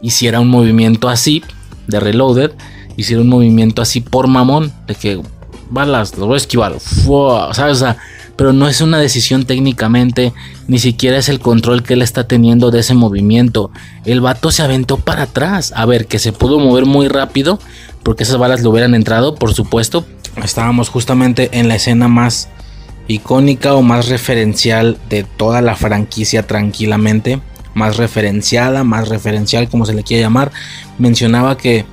hiciera un movimiento así, de reloaded, hiciera un movimiento así por mamón, de que balas, lo voy a esquivar, ¿sabes? Pero no es una decisión técnicamente, ni siquiera es el control que él está teniendo de ese movimiento. El vato se aventó para atrás. A ver, que se pudo mover muy rápido, porque esas balas le hubieran entrado, por supuesto. Estábamos justamente en la escena más icónica o más referencial de toda la franquicia tranquilamente. Más referenciada, más referencial, como se le quiera llamar. Mencionaba que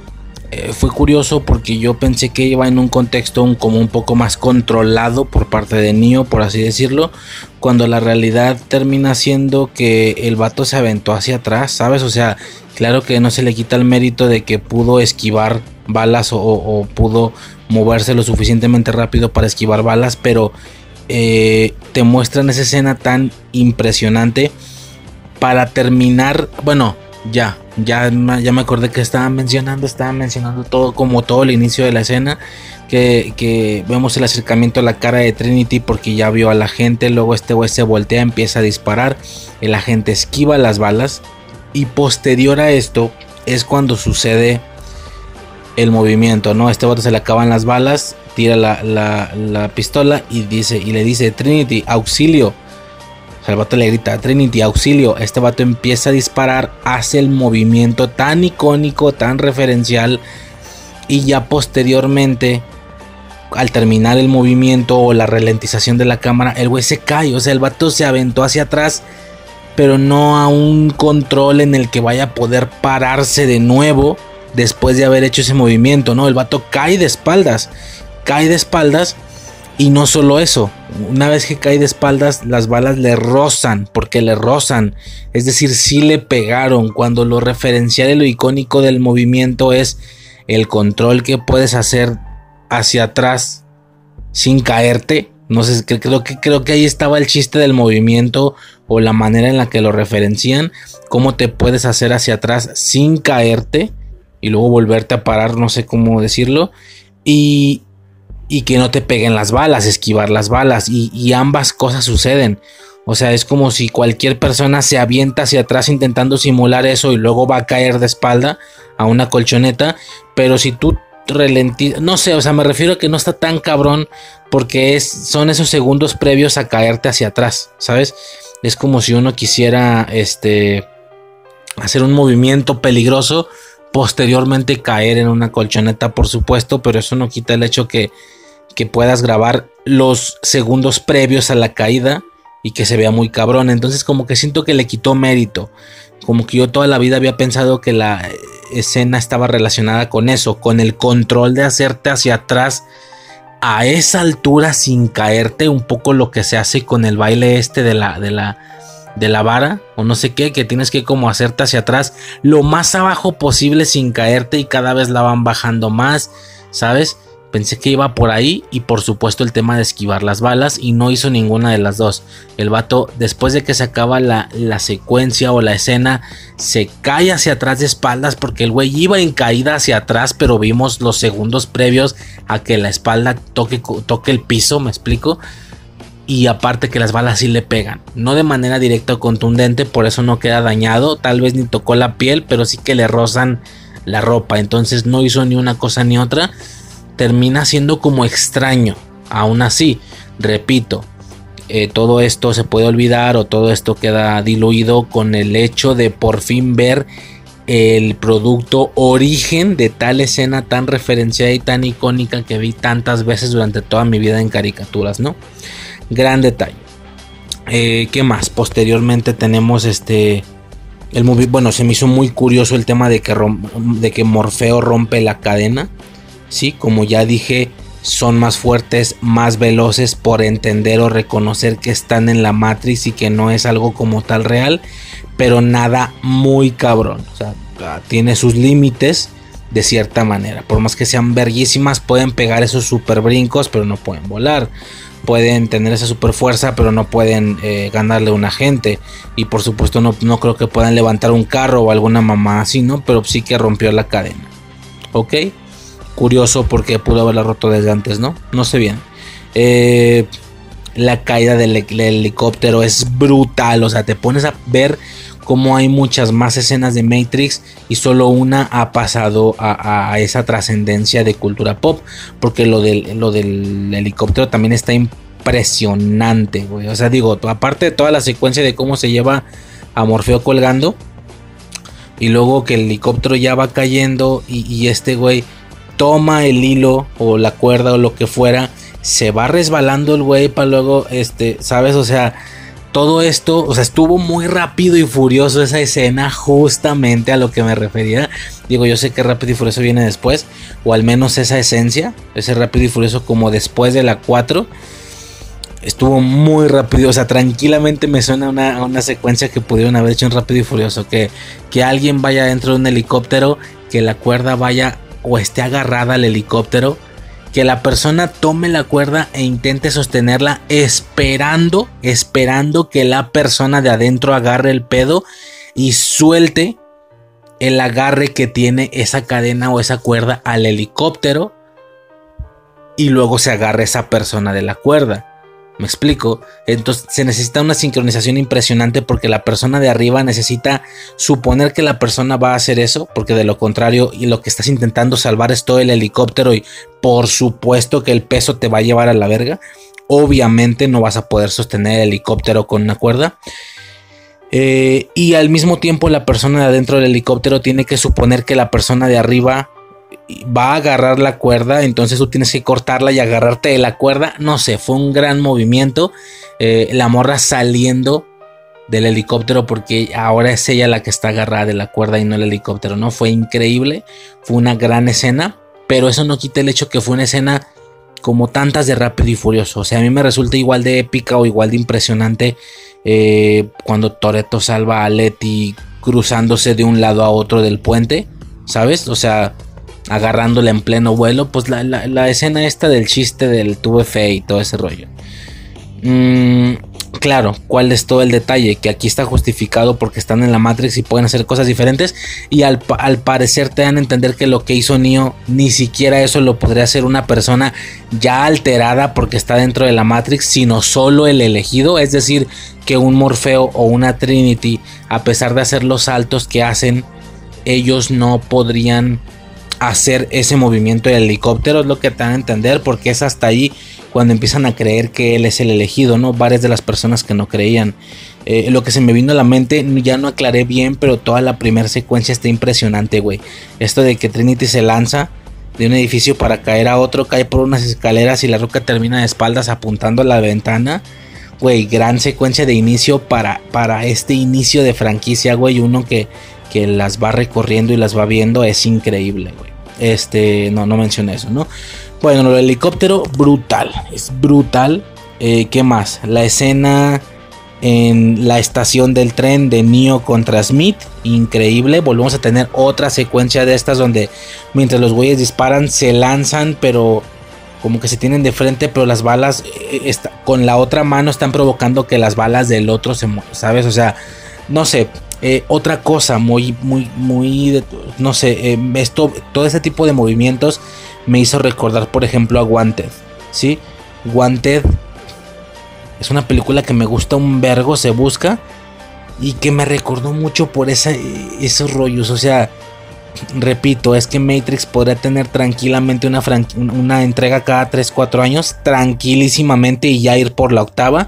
eh, fue curioso porque yo pensé que iba en un contexto como un poco más controlado por parte de Neo, por así decirlo, cuando la realidad termina siendo que el vato se aventó hacia atrás, ¿sabes? O sea, claro que no se le quita el mérito de que pudo esquivar balas o, pudo moverse lo suficientemente rápido para esquivar balas, pero eh, te muestran esa escena tan impresionante para terminar, bueno, ya, ya, ya me acordé que estaban mencionando, estaban mencionando todo como todo el inicio de la escena. Que, vemos el acercamiento a la cara de Trinity porque ya vio a la gente. Luego este güey se voltea, empieza a disparar. El agente esquiva las balas. Y posterior a esto es cuando sucede el movimiento, ¿no? Este vato se le acaban las balas, tira la, la pistola y dice, y le dice, Trinity, auxilio. O el vato le grita, Trinity, auxilio. Este vato empieza a disparar, hace el movimiento tan icónico, tan referencial. Y ya posteriormente, al terminar el movimiento o la ralentización de la cámara, el güey se cae. O sea, el vato se aventó hacia atrás, pero no a un control en el que vaya a poder pararse de nuevo después de haber hecho ese movimiento. No, el vato cae de espaldas. Cae de espaldas y no solo eso, una vez que cae de espaldas, las balas le rozan, porque le rozan. Es decir, sí le pegaron. Cuando lo referencial y lo icónico del movimiento es el control que puedes hacer hacia atrás sin caerte. No sé, creo que, creo que ahí estaba el chiste del movimiento o la manera en la que lo referencian. Cómo te puedes hacer hacia atrás sin caerte y luego volverte a parar, no sé cómo decirlo. Y, y que no te peguen las balas, esquivar las balas y, ambas cosas suceden. O sea, es como si cualquier persona se avienta hacia atrás intentando simular eso y luego va a caer de espalda a una colchoneta, pero si tú ralentizas, no sé, o sea, me refiero a que no está tan cabrón porque es, son esos segundos previos a caerte hacia atrás, ¿sabes? Es como si uno quisiera este hacer un movimiento peligroso posteriormente caer en una colchoneta, por supuesto, pero eso no quita el hecho que que puedas grabar los segundos previos a la caída y que se vea muy cabrón. Entonces como que siento que le quitó mérito. Como que yo toda la vida había pensado que la escena estaba relacionada con eso, con el control de hacerte hacia atrás a esa altura sin caerte, un poco lo que se hace con el baile este de la de la de la vara o no sé qué, que tienes que como hacerte hacia atrás lo más abajo posible sin caerte y cada vez la van bajando más, ¿sabes? Pensé que iba por ahí y por supuesto el tema de esquivar las balas y no hizo ninguna de las dos. El vato después de que se acaba la, secuencia o la escena se cae hacia atrás de espaldas porque el güey iba en caída hacia atrás pero vimos los segundos previos a que la espalda toque, toque el piso, me explico. Y aparte que las balas sí le pegan, no de manera directa o contundente, por eso no queda dañado, tal vez ni tocó la piel, pero sí que le rozan la ropa, entonces no hizo ni una cosa ni otra termina siendo como extraño. Aún así, repito, eh, todo esto se puede olvidar o todo esto queda diluido con el hecho de por fin ver el producto origen de tal escena tan referenciada y tan icónica que vi tantas veces durante toda mi vida en caricaturas, ¿no? Gran detalle. Eh, ¿Qué más? Posteriormente tenemos este... El movie, bueno, se me hizo muy curioso el tema de que, de que Morfeo rompe la cadena. ¿Sí? Como ya dije, son más fuertes, más veloces por entender o reconocer que están en la Matrix y que no es algo como tal real, pero nada muy cabrón. O sea, tiene sus límites de cierta manera. Por más que sean verguísimas, pueden pegar esos super brincos, pero no pueden volar. Pueden tener esa super fuerza, pero no pueden eh, ganarle a un agente. Y por supuesto, no, no creo que puedan levantar un carro o alguna mamá así, ¿no? Pero sí que rompió la cadena. ¿Ok? Curioso porque pudo haberla roto desde antes, ¿no? No sé bien. Eh, la caída del, helicóptero es brutal. O sea, te pones a ver como hay muchas más escenas de Matrix y solo una ha pasado a, a esa trascendencia de cultura pop, porque lo del, lo del helicóptero también está impresionante, güey. O sea, digo, aparte de toda la secuencia de cómo se lleva a Morfeo colgando, y luego que el helicóptero ya va cayendo y, y este güey toma el hilo o la cuerda o lo que fuera, se va resbalando el güey para luego, este, ¿sabes? O sea, todo esto, o sea, estuvo muy rápido y furioso esa escena, justamente a lo que me refería. Digo, yo sé que rápido y furioso viene después, o al menos esa esencia, ese rápido y furioso como después de la 4. Estuvo muy rápido, o sea, tranquilamente me suena una, una secuencia que pudieron haber hecho en Rápido y Furioso. Que, que alguien vaya dentro de un helicóptero, que la cuerda vaya o esté agarrada al helicóptero, que la persona tome la cuerda e intente sostenerla esperando, esperando que la persona de adentro agarre el pedo y suelte el agarre que tiene esa cadena o esa cuerda al helicóptero y luego se agarre esa persona de la cuerda. Me explico. Entonces se necesita una sincronización impresionante porque la persona de arriba necesita suponer que la persona va a hacer eso, porque de lo contrario y lo que estás intentando salvar es todo el helicóptero y por supuesto que el peso te va a llevar a la verga. Obviamente no vas a poder sostener el helicóptero con una cuerda. Eh, y al mismo tiempo la persona de adentro del helicóptero tiene que suponer que la persona de arriba va a agarrar la cuerda, entonces tú tienes que cortarla y agarrarte de la cuerda. No sé, fue un gran movimiento. Eh, la morra saliendo del helicóptero porque ahora es ella la que está agarrada de la cuerda y no el helicóptero, ¿no? Fue increíble, fue una gran escena, pero eso no quita el hecho que fue una escena como tantas de Rápido y Furioso. O sea, a mí me resulta igual de épica o igual de impresionante eh, cuando Toreto salva a Letty cruzándose de un lado a otro del puente, ¿sabes? O sea, agarrándola en pleno vuelo, pues la, escena esta del chiste del tuve fe y todo ese rollo. Mm, claro, ¿cuál es todo el detalle? Que aquí está justificado porque están en la Matrix y pueden hacer cosas diferentes. Y al, parecer te dan a entender que lo que hizo Neo, ni siquiera eso lo podría hacer una persona ya alterada porque está dentro de la Matrix, sino solo el elegido. Es decir, que un Morfeo o una Trinity, a pesar de hacer los saltos que hacen, ellos no podrían hacer ese movimiento del helicóptero, es lo que te dan a entender, porque es hasta ahí cuando empiezan a creer que él es el elegido, ¿no? Varias de las personas que no creían. Eh, lo que se me vino a la mente, ya no aclaré bien, pero toda la primera secuencia está impresionante, güey. Esto de que Trinity se lanza de un edificio para caer a otro, cae por unas escaleras y la roca termina de espaldas apuntando a la ventana. Güey, gran secuencia de inicio para, para este inicio de franquicia, güey. Uno que, que las va recorriendo y las va viendo es increíble, güey. Este, no, no mencioné eso, ¿no? Bueno, el helicóptero, brutal. Es brutal. Eh, ¿Qué más? La escena en la estación del tren de Neo contra Smith. Increíble. Volvemos a tener otra secuencia de estas donde mientras los güeyes disparan se lanzan, pero como que se tienen de frente, pero las balas eh, con la otra mano están provocando que las balas del otro se ¿sabes? O sea, no sé, eh, otra cosa muy, muy, muy, no sé, eh, esto, todo este tipo de movimientos me hizo recordar, por ejemplo, a Wanted, ¿sí? Wanted es una película que me gusta un vergo, se busca, y que me recordó mucho por esa, esos rollos, o sea, repito, es que Matrix podría tener tranquilamente una, una entrega cada 3-4 años, tranquilísimamente, y ya ir por la octava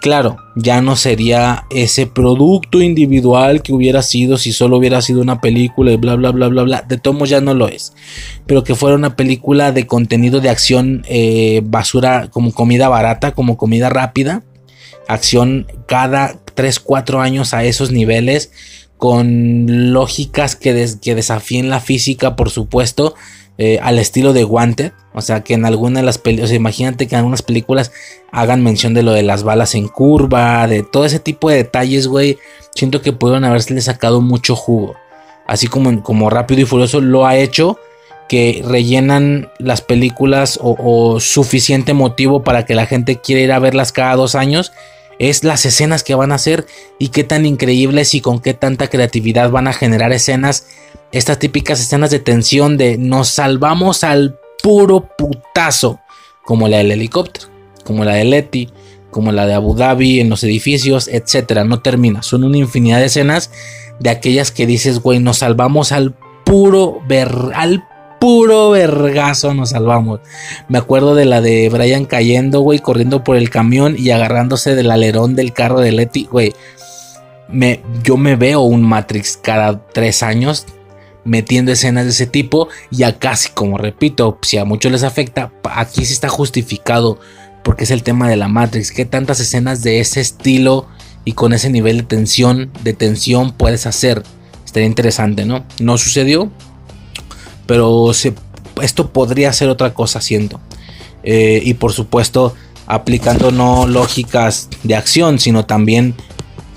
claro, ya no sería ese producto individual que hubiera sido si solo hubiera sido una película y bla, bla, bla, bla, bla. De todos ya no lo es. Pero que fuera una película de contenido de acción eh, basura, como comida barata, como comida rápida. Acción cada 3, 4 años a esos niveles. Con lógicas que, que desafíen la física, por supuesto eh, al estilo de Wanted. O sea, que en alguna de las películas, imagínate que en algunas películas hagan mención de lo de las balas en curva, de todo ese tipo de detalles, güey. Siento que pudieron haberse sacado mucho jugo. Así como, como Rápido y Furioso lo ha hecho, que rellenan las películas o, o suficiente motivo para que la gente quiera ir a verlas cada dos años es las escenas que van a hacer y qué tan increíbles y con qué tanta creatividad van a generar escenas estas típicas escenas de tensión de nos salvamos al puro putazo, como la del helicóptero, como la de Letty, como la de Abu Dhabi, en los edificios, etcétera. No termina. Son una infinidad de escenas de aquellas que dices, güey, nos salvamos al puro ver, al puro vergazo nos salvamos. Me acuerdo de la de Brian cayendo, güey, corriendo por el camión y agarrándose del alerón del carro de Letty, güey. Me, yo me veo un Matrix cada tres años metiendo escenas de ese tipo. Ya casi, como repito, si a muchos les afecta, aquí sí está justificado porque es el tema de la Matrix. ¿Qué tantas escenas de ese estilo y con ese nivel de tensión, de tensión puedes hacer? Estaría interesante, ¿no? No sucedió, pero esto podría ser otra cosa, siento. Eh, y por supuesto, aplicando no lógicas de acción, sino también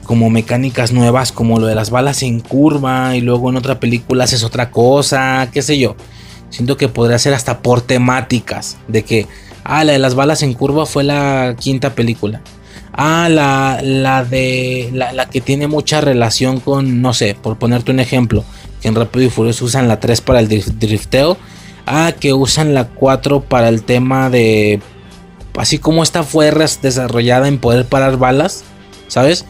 como mecánicas nuevas, como lo de las balas en curva y luego en otra película haces otra cosa, qué sé yo. Siento que podría ser hasta por temáticas, de que Ah, la de las balas en curva fue la quinta película. Ah, la, la de. La, que tiene mucha relación con. No sé, por ponerte un ejemplo. Que en Rápido y Furioso usan la 3 para el drifteo. Ah, que usan la 4 para el tema de. Así como esta fue desarrollada en poder parar balas. ¿Sabes?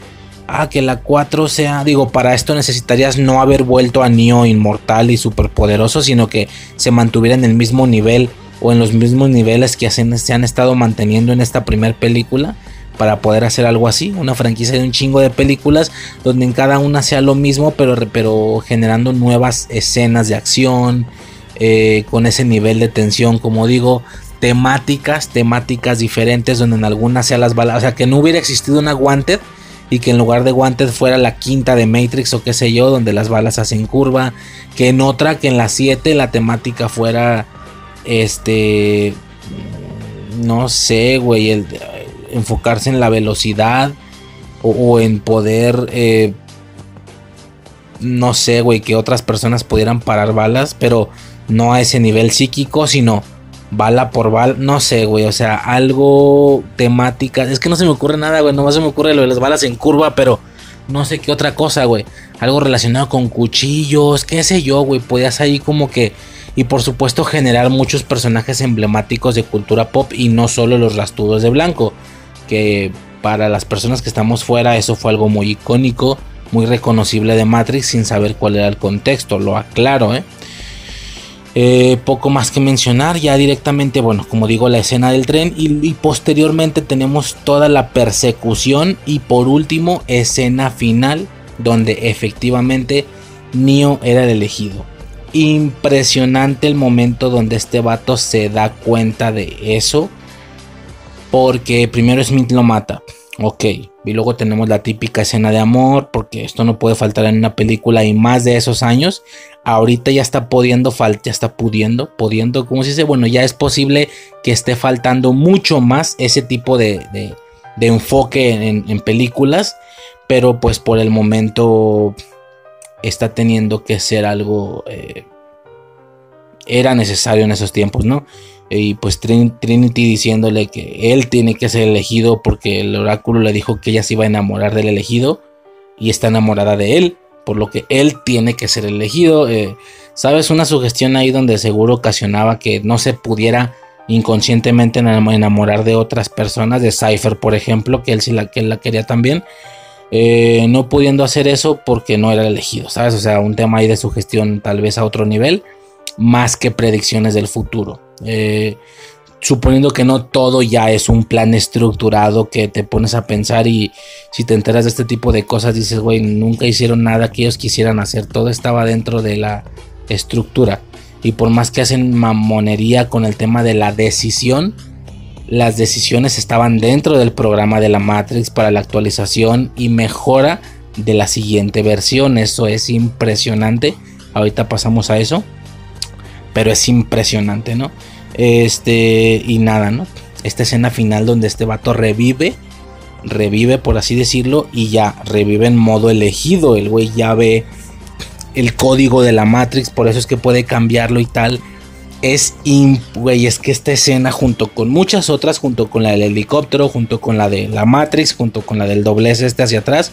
Ah, que la 4 sea. Digo, para esto necesitarías no haber vuelto a Neo inmortal y superpoderoso. Sino que se mantuviera en el mismo nivel o en los mismos niveles que se han estado manteniendo en esta primera película para poder hacer algo así, una franquicia de un chingo de películas donde en cada una sea lo mismo, pero, pero generando nuevas escenas de acción, eh, con ese nivel de tensión, como digo, temáticas, temáticas diferentes, donde en algunas sea las balas, o sea, que no hubiera existido una Wanted y que en lugar de Wanted fuera la quinta de Matrix o qué sé yo, donde las balas hacen curva, que en otra, que en la 7 la temática fuera este. No sé, güey. El, enfocarse en la velocidad. O, en poder. Eh, no sé, güey. Que otras personas pudieran parar balas. Pero no a ese nivel psíquico. Sino bala por bala. No sé, güey. O sea, algo temática. Es que no se me ocurre nada, güey. Nomás se me ocurre lo de las balas en curva. Pero no sé qué otra cosa, güey. Algo relacionado con cuchillos. Qué sé yo, güey. Podías ahí como que y por supuesto generar muchos personajes emblemáticos de cultura pop y no solo los rastudos de blanco, que para las personas que estamos fuera eso fue algo muy icónico, muy reconocible de Matrix sin saber cuál era el contexto, lo aclaro, ¿eh? Eh, poco más que mencionar, ya directamente, bueno, como digo, la escena del tren y, y, posteriormente tenemos toda la persecución y por último escena final donde efectivamente Neo era el elegido impresionante el momento donde este vato se da cuenta de eso. Porque primero Smith lo mata. Ok. Y luego tenemos la típica escena de amor. Porque esto no puede faltar en una película y más de esos años. Ahorita ya está pudiendo faltar. Ya está pudiendo. Pudiendo. Como se dice. Bueno, ya es posible que esté faltando mucho más ese tipo de, de, enfoque en, películas. Pero pues por el momento está teniendo que ser algo... Eh, era necesario en esos tiempos, ¿no? Y pues Trinity diciéndole que él tiene que ser elegido porque el oráculo le dijo que ella se iba a enamorar del elegido y está enamorada de él, por lo que él tiene que ser elegido. Eh, ¿Sabes? Una sugestión ahí donde seguro ocasionaba que no se pudiera inconscientemente enamorar de otras personas, de Cypher por ejemplo, que él sí la, que él la quería también. Eh, no pudiendo hacer eso porque no era elegido, ¿sabes? O sea, un tema ahí de sugestión tal vez a otro nivel, más que predicciones del futuro. Eh, suponiendo que no todo ya es un plan estructurado que te pones a pensar y si te enteras de este tipo de cosas dices, güey, nunca hicieron nada que ellos quisieran hacer, todo estaba dentro de la estructura. Y por más que hacen mamonería con el tema de la decisión, las decisiones estaban dentro del programa de la Matrix para la actualización y mejora de la siguiente versión. Eso es impresionante. Ahorita pasamos a eso. Pero es impresionante, ¿no? Este, y nada, ¿no? Esta escena final donde este vato revive, revive por así decirlo, y ya revive en modo elegido. El güey ya ve el código de la Matrix, por eso es que puede cambiarlo y tal es güey, es que esta escena junto con muchas otras, junto con la del helicóptero, junto con la de la Matrix, junto con la del doblez este hacia atrás,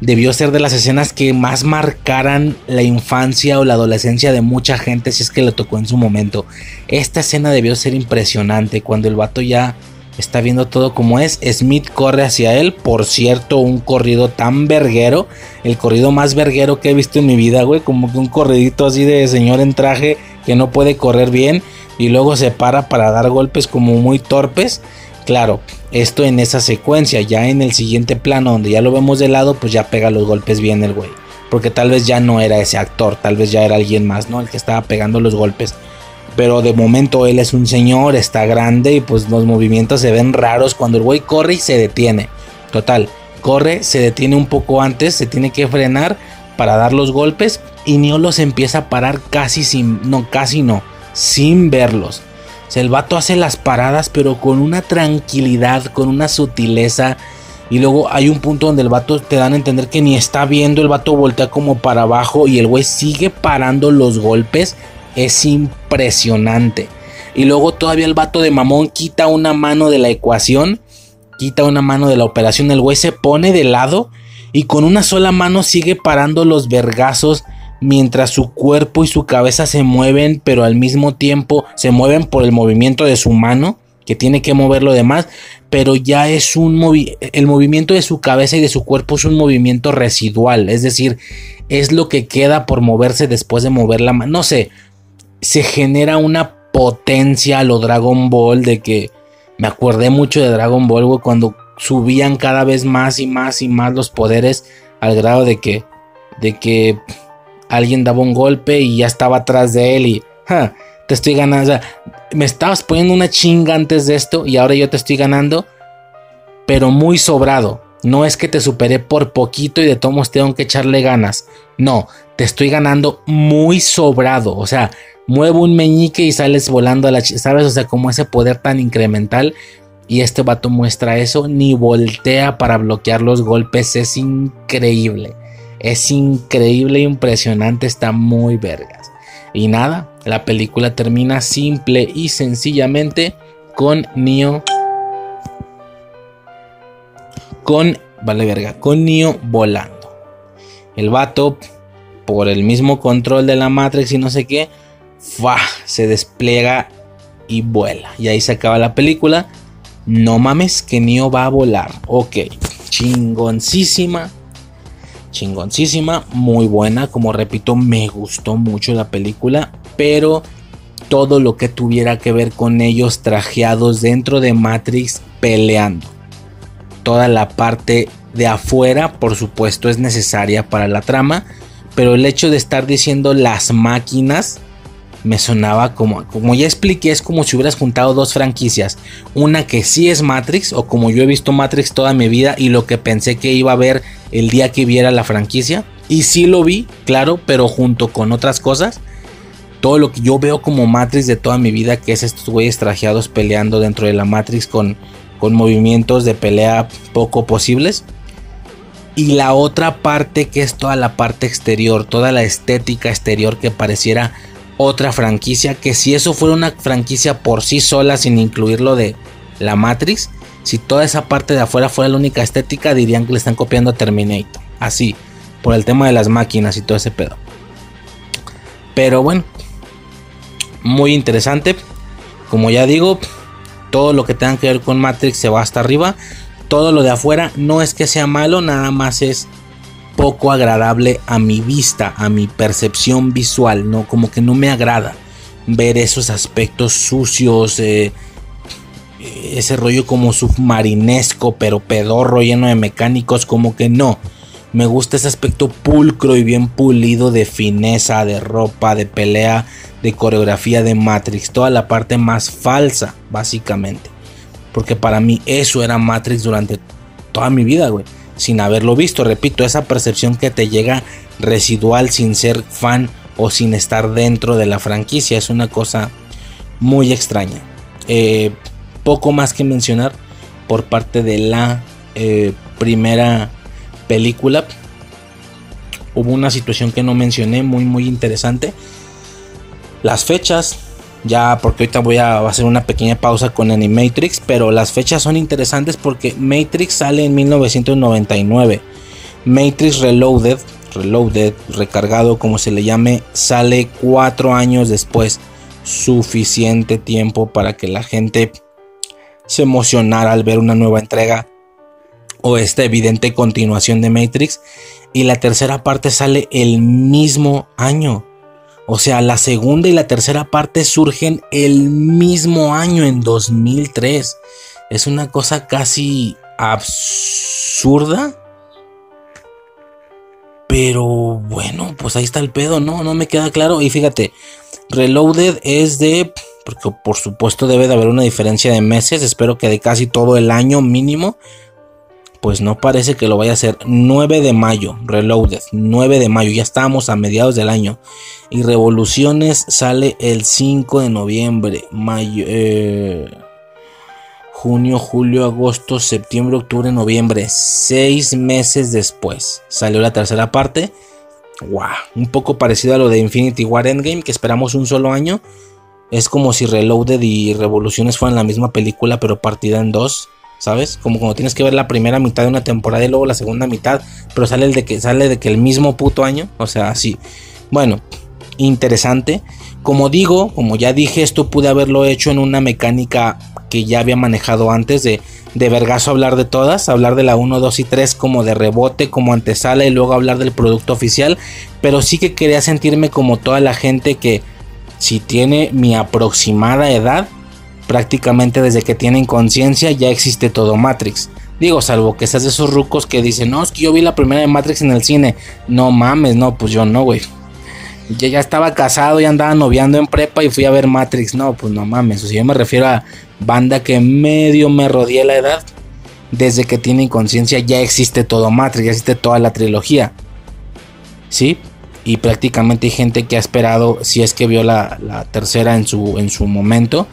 debió ser de las escenas que más marcaran la infancia o la adolescencia de mucha gente si es que le tocó en su momento. Esta escena debió ser impresionante cuando el vato ya está viendo todo como es. Smith corre hacia él, por cierto, un corrido tan verguero, el corrido más verguero que he visto en mi vida, güey, como que un corridito así de señor en traje que no puede correr bien y luego se para para dar golpes como muy torpes. Claro, esto en esa secuencia, ya en el siguiente plano donde ya lo vemos de lado, pues ya pega los golpes bien el güey. Porque tal vez ya no era ese actor, tal vez ya era alguien más, ¿no? El que estaba pegando los golpes. Pero de momento él es un señor, está grande y pues los movimientos se ven raros cuando el güey corre y se detiene. Total, corre, se detiene un poco antes, se tiene que frenar para dar los golpes y Neo los empieza a parar casi sin, no, casi no, sin verlos. O sea, el vato hace las paradas pero con una tranquilidad, con una sutileza. Y luego hay un punto donde el vato te dan a entender que ni está viendo, el vato voltea como para abajo y el güey sigue parando los golpes es impresionante. Y luego todavía el vato de mamón quita una mano de la ecuación, quita una mano de la operación, el güey se pone de lado y con una sola mano sigue parando los vergazos mientras su cuerpo y su cabeza se mueven, pero al mismo tiempo se mueven por el movimiento de su mano, que tiene que mover lo demás, pero ya es un movimiento, el movimiento de su cabeza y de su cuerpo es un movimiento residual, es decir, es lo que queda por moverse después de mover la mano, no sé, se genera una potencia a lo Dragon Ball de que me acordé mucho de Dragon Ball, güey, cuando subían cada vez más y más y más los poderes al grado de que de que alguien daba un golpe y ya estaba atrás de él y te estoy ganando, o sea, me estabas poniendo una chinga antes de esto y ahora yo te estoy ganando, pero muy sobrado. No es que te superé por poquito y de todos tengo que echarle ganas. No, te estoy ganando muy sobrado. O sea, muevo un meñique y sales volando a la... ¿Sabes? O sea, como ese poder tan incremental. Y este vato muestra eso, ni voltea para bloquear los golpes. Es increíble. Es increíble, impresionante, está muy vergas. Y nada, la película termina simple y sencillamente con Neo. Con. Vale, verga. Con Neo volando. El vato, por el mismo control de la Matrix y no sé qué, se despliega y vuela. Y ahí se acaba la película. No mames que Neo va a volar. Ok, chingoncísima. Chingoncísima, muy buena. Como repito, me gustó mucho la película. Pero todo lo que tuviera que ver con ellos trajeados dentro de Matrix peleando. Toda la parte de afuera, por supuesto, es necesaria para la trama. Pero el hecho de estar diciendo las máquinas me sonaba como, como ya expliqué, es como si hubieras juntado dos franquicias. Una que sí es Matrix, o como yo he visto Matrix toda mi vida y lo que pensé que iba a ver el día que viera la franquicia. Y sí lo vi, claro, pero junto con otras cosas. Todo lo que yo veo como Matrix de toda mi vida, que es estos güeyes trajeados peleando dentro de la Matrix con, con movimientos de pelea poco posibles. Y la otra parte que es toda la parte exterior, toda la estética exterior que pareciera otra franquicia que si eso fuera una franquicia por sí sola sin incluir lo de la Matrix, si toda esa parte de afuera fuera la única estética dirían que le están copiando a Terminator, así, por el tema de las máquinas y todo ese pedo. Pero bueno, muy interesante. Como ya digo, todo lo que tenga que ver con Matrix se va hasta arriba. Todo lo de afuera no es que sea malo, nada más es poco agradable a mi vista, a mi percepción visual, ¿no? Como que no me agrada ver esos aspectos sucios, eh, ese rollo como submarinesco, pero pedorro, lleno de mecánicos, como que no. Me gusta ese aspecto pulcro y bien pulido de fineza, de ropa, de pelea, de coreografía de Matrix, toda la parte más falsa, básicamente. Porque para mí eso era Matrix durante toda mi vida, güey sin haberlo visto. Repito, esa percepción que te llega residual sin ser fan o sin estar dentro de la franquicia es una cosa muy extraña. Eh, poco más que mencionar por parte de la eh, primera película. Hubo una situación que no mencioné muy muy interesante. Las fechas ya porque ahorita voy a hacer una pequeña pausa con Animatrix, pero las fechas son interesantes porque Matrix sale en 1999. Matrix Reloaded, Reloaded, recargado como se le llame, sale cuatro años después. Suficiente tiempo para que la gente se emocionara al ver una nueva entrega o esta evidente continuación de Matrix. Y la tercera parte sale el mismo año. O sea, la segunda y la tercera parte surgen el mismo año, en 2003. Es una cosa casi absurda. Pero bueno, pues ahí está el pedo, ¿no? No me queda claro. Y fíjate, Reloaded es de... Porque por supuesto debe de haber una diferencia de meses. Espero que de casi todo el año mínimo pues no parece que lo vaya a hacer. 9 de mayo, Reloaded, 9 de mayo, ya estamos a mediados del año. Y Revoluciones sale el 5 de noviembre, mayo, eh, junio, julio, agosto, septiembre, octubre, noviembre. 6 meses después salió la tercera parte. Wow, un poco parecido a lo de Infinity War Endgame, que esperamos un solo año. Es como si Reloaded y Revoluciones fueran la misma película, pero partida en dos. ¿sabes? Como cuando tienes que ver la primera mitad de una temporada y luego la segunda mitad, pero sale el de que sale de que el mismo puto año, o sea, así. Bueno, interesante. Como digo, como ya dije, esto pude haberlo hecho en una mecánica que ya había manejado antes de de vergazo hablar de todas, hablar de la 1, 2 y 3 como de rebote, como antesala y luego hablar del producto oficial, pero sí que quería sentirme como toda la gente que si tiene mi aproximada edad, prácticamente desde que tienen conciencia ya existe todo Matrix. Digo, salvo que seas de esos rucos que dicen, no, es que yo vi la primera de Matrix en el cine. No mames, no, pues yo no, güey. Ya, ya estaba casado y andaba noviando en prepa y fui a ver Matrix. No, pues no mames. O sea, yo me refiero a banda que medio me rodeé la edad. Desde que tienen conciencia ya existe todo Matrix, ya existe toda la trilogía. ¿Sí? Y prácticamente hay gente que ha esperado, si es que vio la, tercera en su, en su momento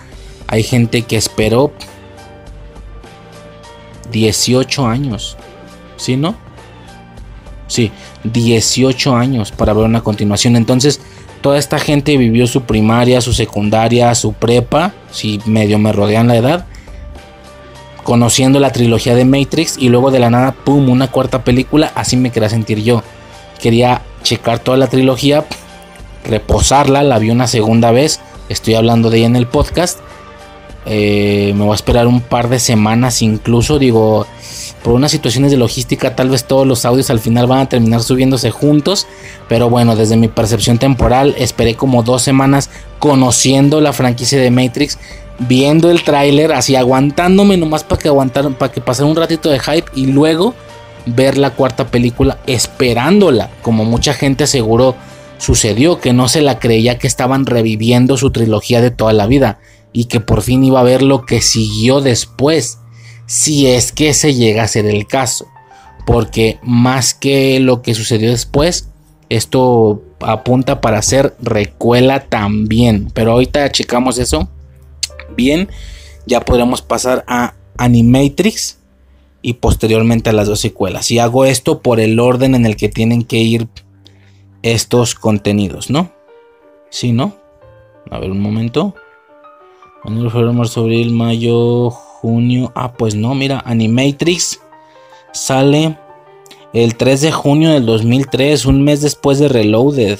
hay gente que esperó 18 años. ¿Sí, no? Sí, 18 años para ver una continuación. Entonces, toda esta gente vivió su primaria, su secundaria, su prepa, si medio me rodean la edad, conociendo la trilogía de Matrix y luego de la nada, ¡pum!, una cuarta película, así me quería sentir yo. Quería checar toda la trilogía, reposarla, la vi una segunda vez, estoy hablando de ella en el podcast eh, me voy a esperar un par de semanas incluso. Digo, por unas situaciones de logística tal vez todos los audios al final van a terminar subiéndose juntos. Pero bueno, desde mi percepción temporal esperé como dos semanas conociendo la franquicia de Matrix. Viendo el tráiler, así aguantándome nomás para que aguantar, para que pasara un ratito de hype y luego ver la cuarta película esperándola, como mucha gente aseguró sucedió, que no se la creía que estaban reviviendo su trilogía de toda la vida y que por fin iba a ver lo que siguió después, si es que se llega a ser el caso. Porque más que lo que sucedió después, esto apunta para ser recuela también. Pero ahorita checamos eso. Bien, ya podremos pasar a Animatrix y posteriormente a las dos secuelas. Y hago esto por el orden en el que tienen que ir estos contenidos, ¿no? ¿Sí, no? A ver un momento. Enero, febrero, marzo, abril, mayo, junio. Ah, pues no, mira, Animatrix sale el 3 de junio del 2003, un mes después de Reloaded.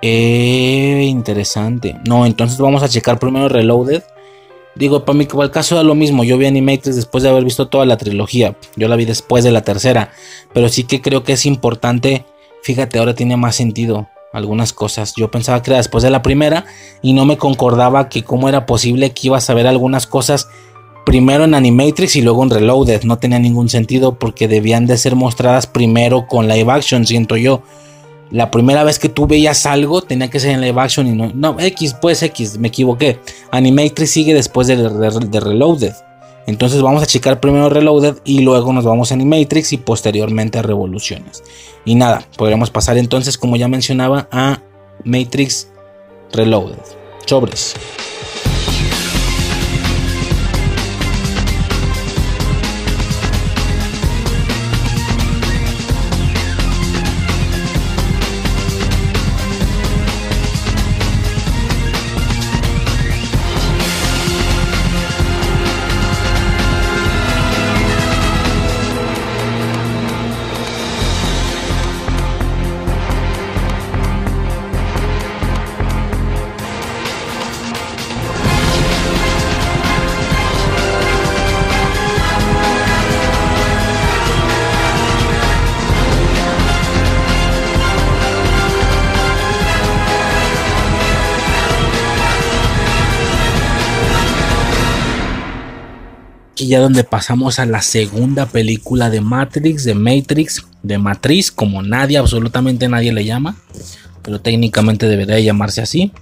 Eh, interesante. No, entonces vamos a checar primero Reloaded. Digo, para mí, para el caso da lo mismo. Yo vi Animatrix después de haber visto toda la trilogía. Yo la vi después de la tercera. Pero sí que creo que es importante. Fíjate, ahora tiene más sentido algunas cosas. Yo pensaba que era después de la primera y no me concordaba que cómo era posible que ibas a ver algunas cosas primero en Animatrix y luego en Reloaded. No tenía ningún sentido porque debían de ser mostradas primero con live action, siento yo. La primera vez que tú veías algo tenía que ser en live action y no... No, X, pues X, me equivoqué. Animatrix sigue después de, de Reloaded. Entonces vamos a checar primero Reloaded y luego nos vamos a Animatrix y posteriormente a Revoluciones. Y nada, podríamos pasar entonces, como ya mencionaba, a Matrix Reloaded. Chobres. Aquí ya donde pasamos a la segunda película de Matrix, de Matrix, de Matriz, como nadie, absolutamente nadie le llama, pero técnicamente debería llamarse así.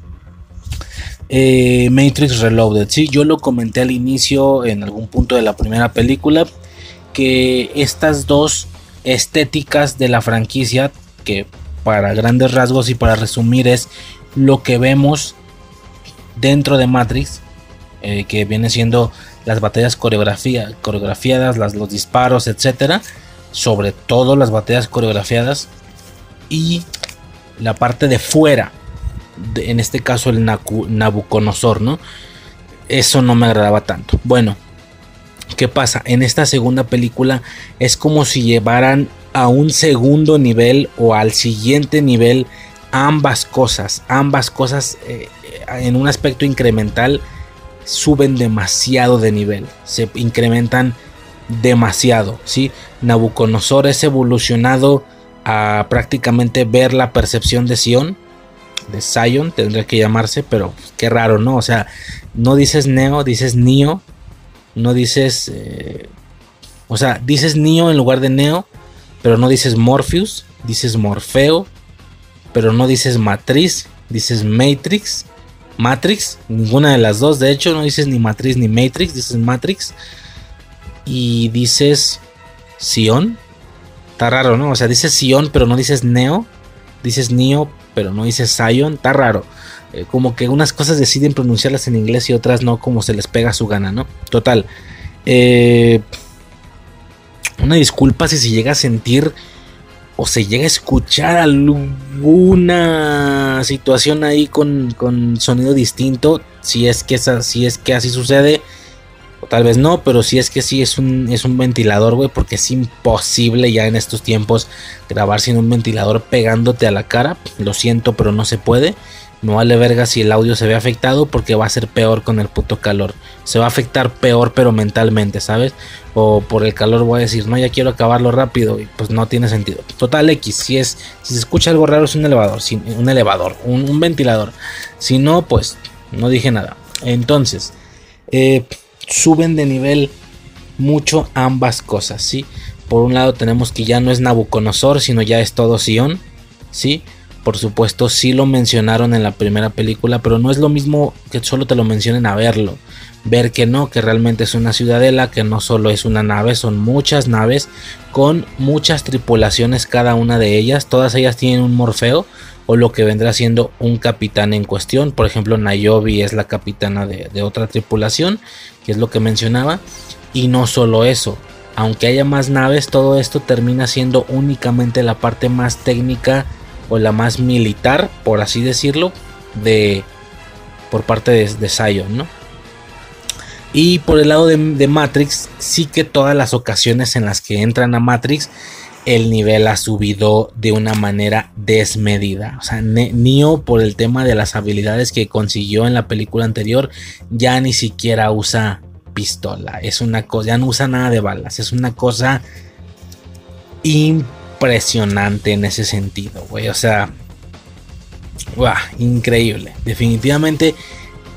Eh, Matrix Reloaded, sí, yo lo comenté al inicio en algún punto de la primera película, que estas dos estéticas de la franquicia, que para grandes rasgos y para resumir es lo que vemos dentro de Matrix, eh, que viene siendo las batallas coreografía, coreografiadas, los disparos, etcétera, sobre todo las batallas coreografiadas y la parte de fuera, en este caso el Nabucodonosor, ¿no? Eso no me agradaba tanto. Bueno, ¿qué pasa? En esta segunda película es como si llevaran a un segundo nivel o al siguiente nivel ambas cosas, ambas cosas eh, en un aspecto incremental suben demasiado de nivel, se incrementan demasiado, ¿sí? Nabucodonosor es evolucionado a prácticamente ver la percepción de Sion, de Zion, tendría que llamarse, pero qué raro, ¿no? O sea, no dices Neo, dices Neo, no dices, eh, o sea, dices Neo en lugar de Neo, pero no dices Morpheus, dices Morfeo, pero no dices Matriz, dices Matrix, Matrix, ninguna de las dos, de hecho no dices ni Matriz ni Matrix, dices Matrix y dices Sion. Está raro, ¿no? O sea, dices Sion, pero no dices Neo, dices Neo, pero no dices Zion, está raro. Eh, como que unas cosas deciden pronunciarlas en inglés y otras no, como se les pega su gana, ¿no? Total. Eh, una disculpa si se llega a sentir o se llega a escuchar alguna situación ahí con, sonido distinto, si es que si es que así sucede, o tal vez no, pero si es que sí es un, es un ventilador, güey, porque es imposible ya en estos tiempos grabar sin un ventilador pegándote a la cara, lo siento, pero no se puede. No vale verga si el audio se ve afectado porque va a ser peor con el puto calor. Se va a afectar peor pero mentalmente, ¿sabes? O por el calor voy a decir, no, ya quiero acabarlo rápido y pues no tiene sentido. Total X, si es, si se escucha algo raro es un elevador, un elevador, un, ventilador. Si no, pues no dije nada. Entonces, eh, suben de nivel mucho ambas cosas, ¿sí? Por un lado tenemos que ya no es Nabucodonosor, sino ya es todo Sion, ¿sí? Por supuesto sí lo mencionaron en la primera película, pero no es lo mismo que solo te lo mencionen a verlo. Ver que no, que realmente es una ciudadela, que no solo es una nave, son muchas naves con muchas tripulaciones cada una de ellas. Todas ellas tienen un morfeo o lo que vendrá siendo un capitán en cuestión. Por ejemplo, Nayobi es la capitana de, de otra tripulación, que es lo que mencionaba. Y no solo eso, aunque haya más naves, todo esto termina siendo únicamente la parte más técnica o la más militar, por así decirlo, de por parte de, de Zion, ¿no? Y por el lado de, Matrix, sí que todas las ocasiones en las que entran a Matrix, el nivel ha subido de una manera desmedida. O sea, Neo por el tema de las habilidades que consiguió en la película anterior, ya ni siquiera usa pistola. Es una cosa, ya no usa nada de balas. Es una cosa impresionante impresionante en ese sentido, güey. O sea, increíble. Definitivamente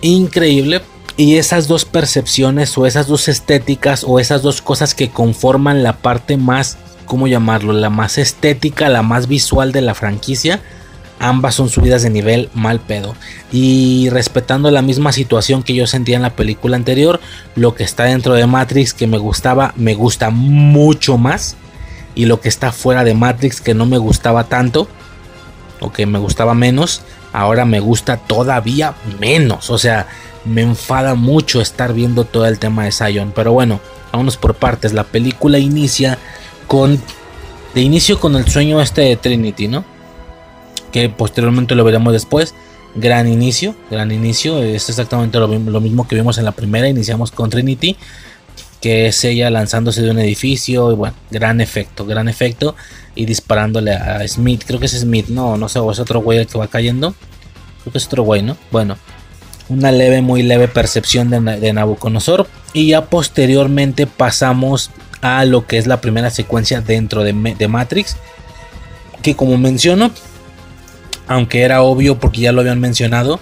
increíble. Y esas dos percepciones o esas dos estéticas o esas dos cosas que conforman la parte más, ¿cómo llamarlo? La más estética, la más visual de la franquicia. Ambas son subidas de nivel mal pedo. Y respetando la misma situación que yo sentía en la película anterior, lo que está dentro de Matrix que me gustaba, me gusta mucho más y lo que está fuera de Matrix que no me gustaba tanto o que me gustaba menos, ahora me gusta todavía menos. O sea, me enfada mucho estar viendo todo el tema de Zion. Pero bueno, vámonos por partes. La película inicia con. De inicio con el sueño este de Trinity, ¿no? Que posteriormente lo veremos después. Gran inicio, gran inicio. Es exactamente lo, lo mismo que vimos en la primera. Iniciamos con Trinity que es ella lanzándose de un edificio y bueno, gran efecto, gran efecto y disparándole a Smith, creo que es Smith, no, no sé, o es otro güey el que va cayendo, creo que es otro güey, ¿no? Bueno, una leve, muy leve percepción de, de Nabucodonosor. Y ya posteriormente pasamos a lo que es la primera secuencia dentro de, de Matrix, que como menciono, aunque era obvio porque ya lo habían mencionado,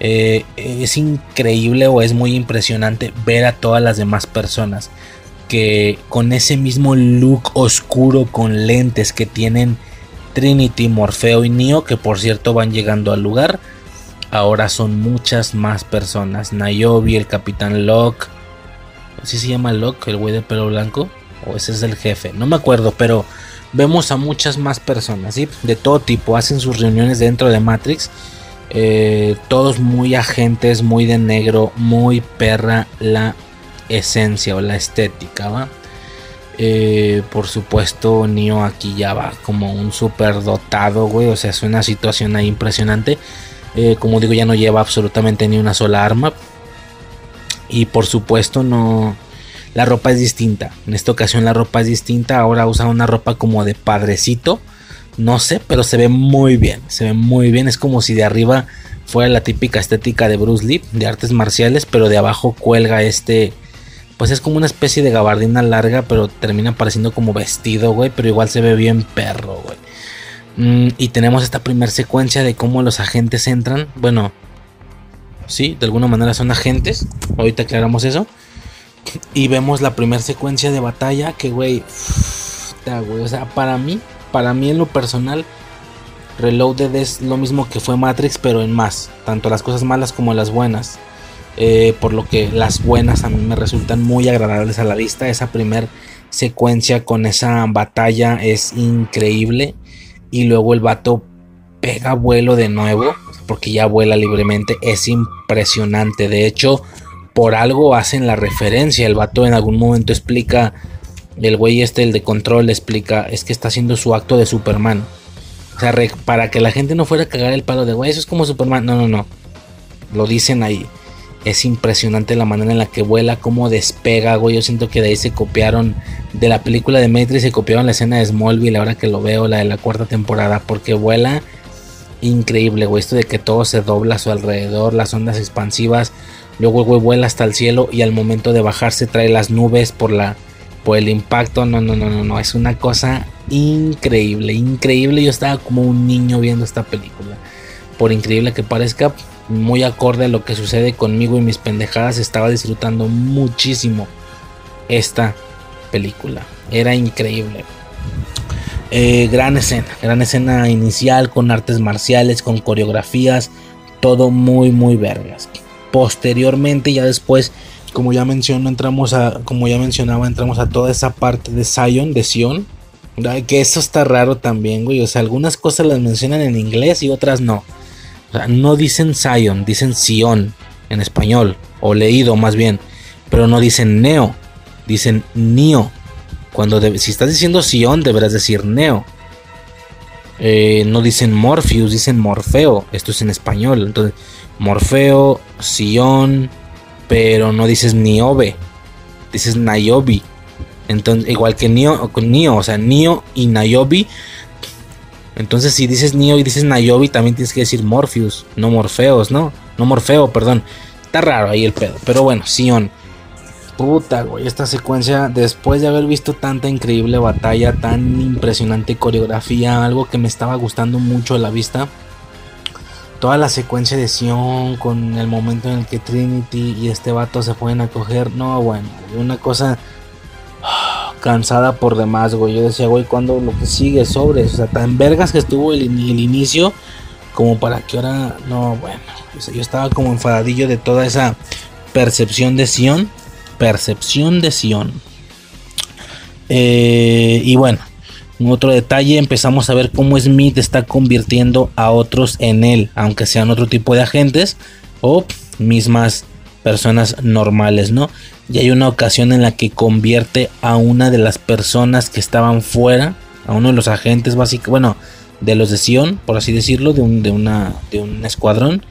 Eh, es increíble o es muy impresionante ver a todas las demás personas que con ese mismo look oscuro con lentes que tienen Trinity, Morfeo y Neo, que por cierto van llegando al lugar. Ahora son muchas más personas. Nayobi, el Capitán Locke. ¿Así se llama Locke, el güey de pelo blanco? O ese es el jefe. No me acuerdo, pero vemos a muchas más personas, ¿sí? De todo tipo. Hacen sus reuniones dentro de Matrix. Eh, todos muy agentes, muy de negro, muy perra la esencia o la estética, ¿va? Eh, por supuesto, Neo aquí ya va como un super dotado, güey. O sea, es una situación ahí impresionante. Eh, como digo, ya no lleva absolutamente ni una sola arma. Y por supuesto, no. La ropa es distinta. En esta ocasión la ropa es distinta. Ahora usa una ropa como de padrecito. No sé, pero se ve muy bien. Se ve muy bien. Es como si de arriba fuera la típica estética de Bruce Lee, de artes marciales, pero de abajo cuelga este pues es como una especie de gabardina larga, pero termina pareciendo como vestido, güey, pero igual se ve bien perro, güey. Mm, y tenemos esta primera secuencia de cómo los agentes entran, bueno, sí, de alguna manera son agentes, ahorita aclaramos eso. Y vemos la primera secuencia de batalla que, güey, o sea, para mí, para mí en lo personal, Reloaded es lo mismo que fue Matrix, pero en más, tanto las cosas malas como las buenas. Eh, por lo que las buenas a mí me resultan muy agradables a la vista. Esa primer secuencia con esa batalla es increíble y luego el vato pega vuelo de nuevo porque ya vuela libremente. Es impresionante. De hecho, por algo hacen la referencia. El vato en algún momento explica, el güey este, el de control, explica, es que está haciendo su acto de Superman. O sea, para que la gente no fuera a cagar el palo de, güey, eso es como Superman. No, no, no. Lo dicen ahí. Es impresionante la manera en la que vuela, cómo despega, güey. Yo siento que de ahí se copiaron de la película de Matrix, se copiaron la escena de Smallville, ahora que lo veo, la de la cuarta temporada, porque vuela increíble, güey. Esto de que todo se dobla a su alrededor, las ondas expansivas. Luego güey vuela hasta el cielo y al momento de bajarse trae las nubes por la por el impacto. No, no, no, no, no. Es una cosa increíble, increíble. Yo estaba como un niño viendo esta película. Por increíble que parezca, muy acorde a lo que sucede conmigo y mis pendejadas, estaba disfrutando muchísimo esta película. Era increíble. Eh, gran escena, gran escena inicial con artes marciales, con coreografías, todo muy, muy vergas. Posteriormente, ya después, como ya menciono, entramos a, como ya mencionaba, entramos a toda esa parte de Zion, de Sion. Que eso está raro también, güey. O sea, algunas cosas las mencionan en inglés y otras no no dicen Zion, dicen Sion en español, o leído más bien, pero no dicen Neo, dicen Neo. Cuando si estás diciendo Sion, deberás decir Neo. Eh, no dicen Morpheus, dicen Morfeo. Esto es en español. Entonces, Morfeo, Sion, pero no dices Niobe, dices Nayobi. Entonces, igual que Neo, Neo, o sea, Neo y Nayobi entonces, si dices Neo y dices Nayobi, también tienes que decir Morpheus, no Morfeos, ¿no? No Morfeo, perdón. Está raro ahí el pedo. Pero bueno, Sion. Puta, güey, esta secuencia, después de haber visto tanta increíble batalla, tan impresionante coreografía, algo que me estaba gustando mucho a la vista. Toda la secuencia de Sion con el momento en el que Trinity y este vato se pueden acoger. No, bueno, una cosa cansada por demás, güey. Yo decía, güey, cuando lo que sigue sobre, o sea, tan vergas que estuvo el, inicio, como para que ahora, no, bueno, yo estaba como enfadadillo de toda esa percepción de Sion, percepción de Sion. Eh, y bueno, un otro detalle, empezamos a ver cómo Smith está convirtiendo a otros en él, aunque sean otro tipo de agentes o mismas personas normales, ¿no? Y hay una ocasión en la que convierte a una de las personas que estaban fuera, a uno de los agentes básicos, bueno, de los de Sion, por así decirlo, de un, de, una, de un escuadrón,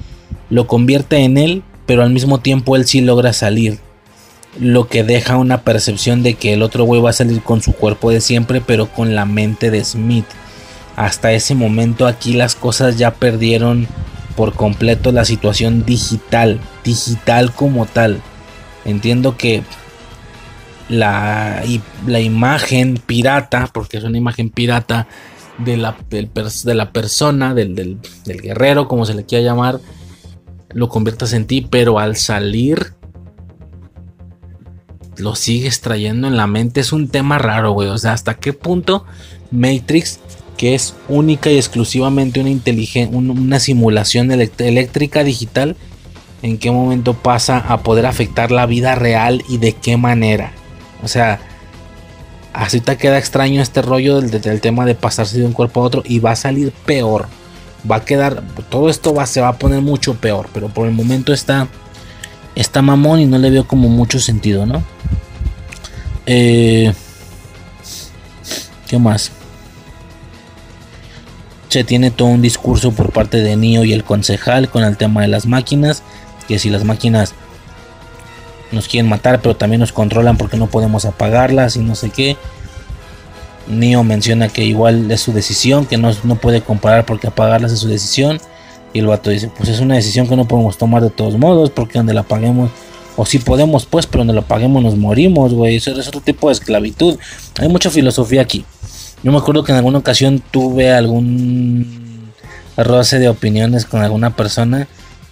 lo convierte en él, pero al mismo tiempo él sí logra salir. Lo que deja una percepción de que el otro güey va a salir con su cuerpo de siempre, pero con la mente de Smith. Hasta ese momento aquí las cosas ya perdieron por completo la situación digital, digital como tal. Entiendo que la, la imagen pirata, porque es una imagen pirata de la, de la persona, del, del, guerrero, como se le quiera llamar, lo conviertas en ti, pero al salir lo sigues trayendo en la mente. Es un tema raro, güey. O sea, hasta qué punto Matrix, que es única y exclusivamente una, una simulación eléctrica digital, en qué momento pasa a poder afectar la vida real y de qué manera. O sea, así te queda extraño este rollo del, tema de pasarse de un cuerpo a otro y va a salir peor. Va a quedar, todo esto va, se va a poner mucho peor, pero por el momento está, está mamón y no le veo como mucho sentido, ¿no? Eh, ¿Qué más? Se tiene todo un discurso por parte de Nio y el concejal con el tema de las máquinas. Que si las máquinas nos quieren matar, pero también nos controlan porque no podemos apagarlas y no sé qué. Nio menciona que igual es su decisión, que no, no puede comparar porque apagarlas es su decisión. Y el vato dice, pues es una decisión que no podemos tomar de todos modos, porque donde la apaguemos o si podemos, pues, pero donde lo paguemos nos morimos, güey. Eso es otro tipo de esclavitud. Hay mucha filosofía aquí. Yo me acuerdo que en alguna ocasión tuve algún roce de opiniones con alguna persona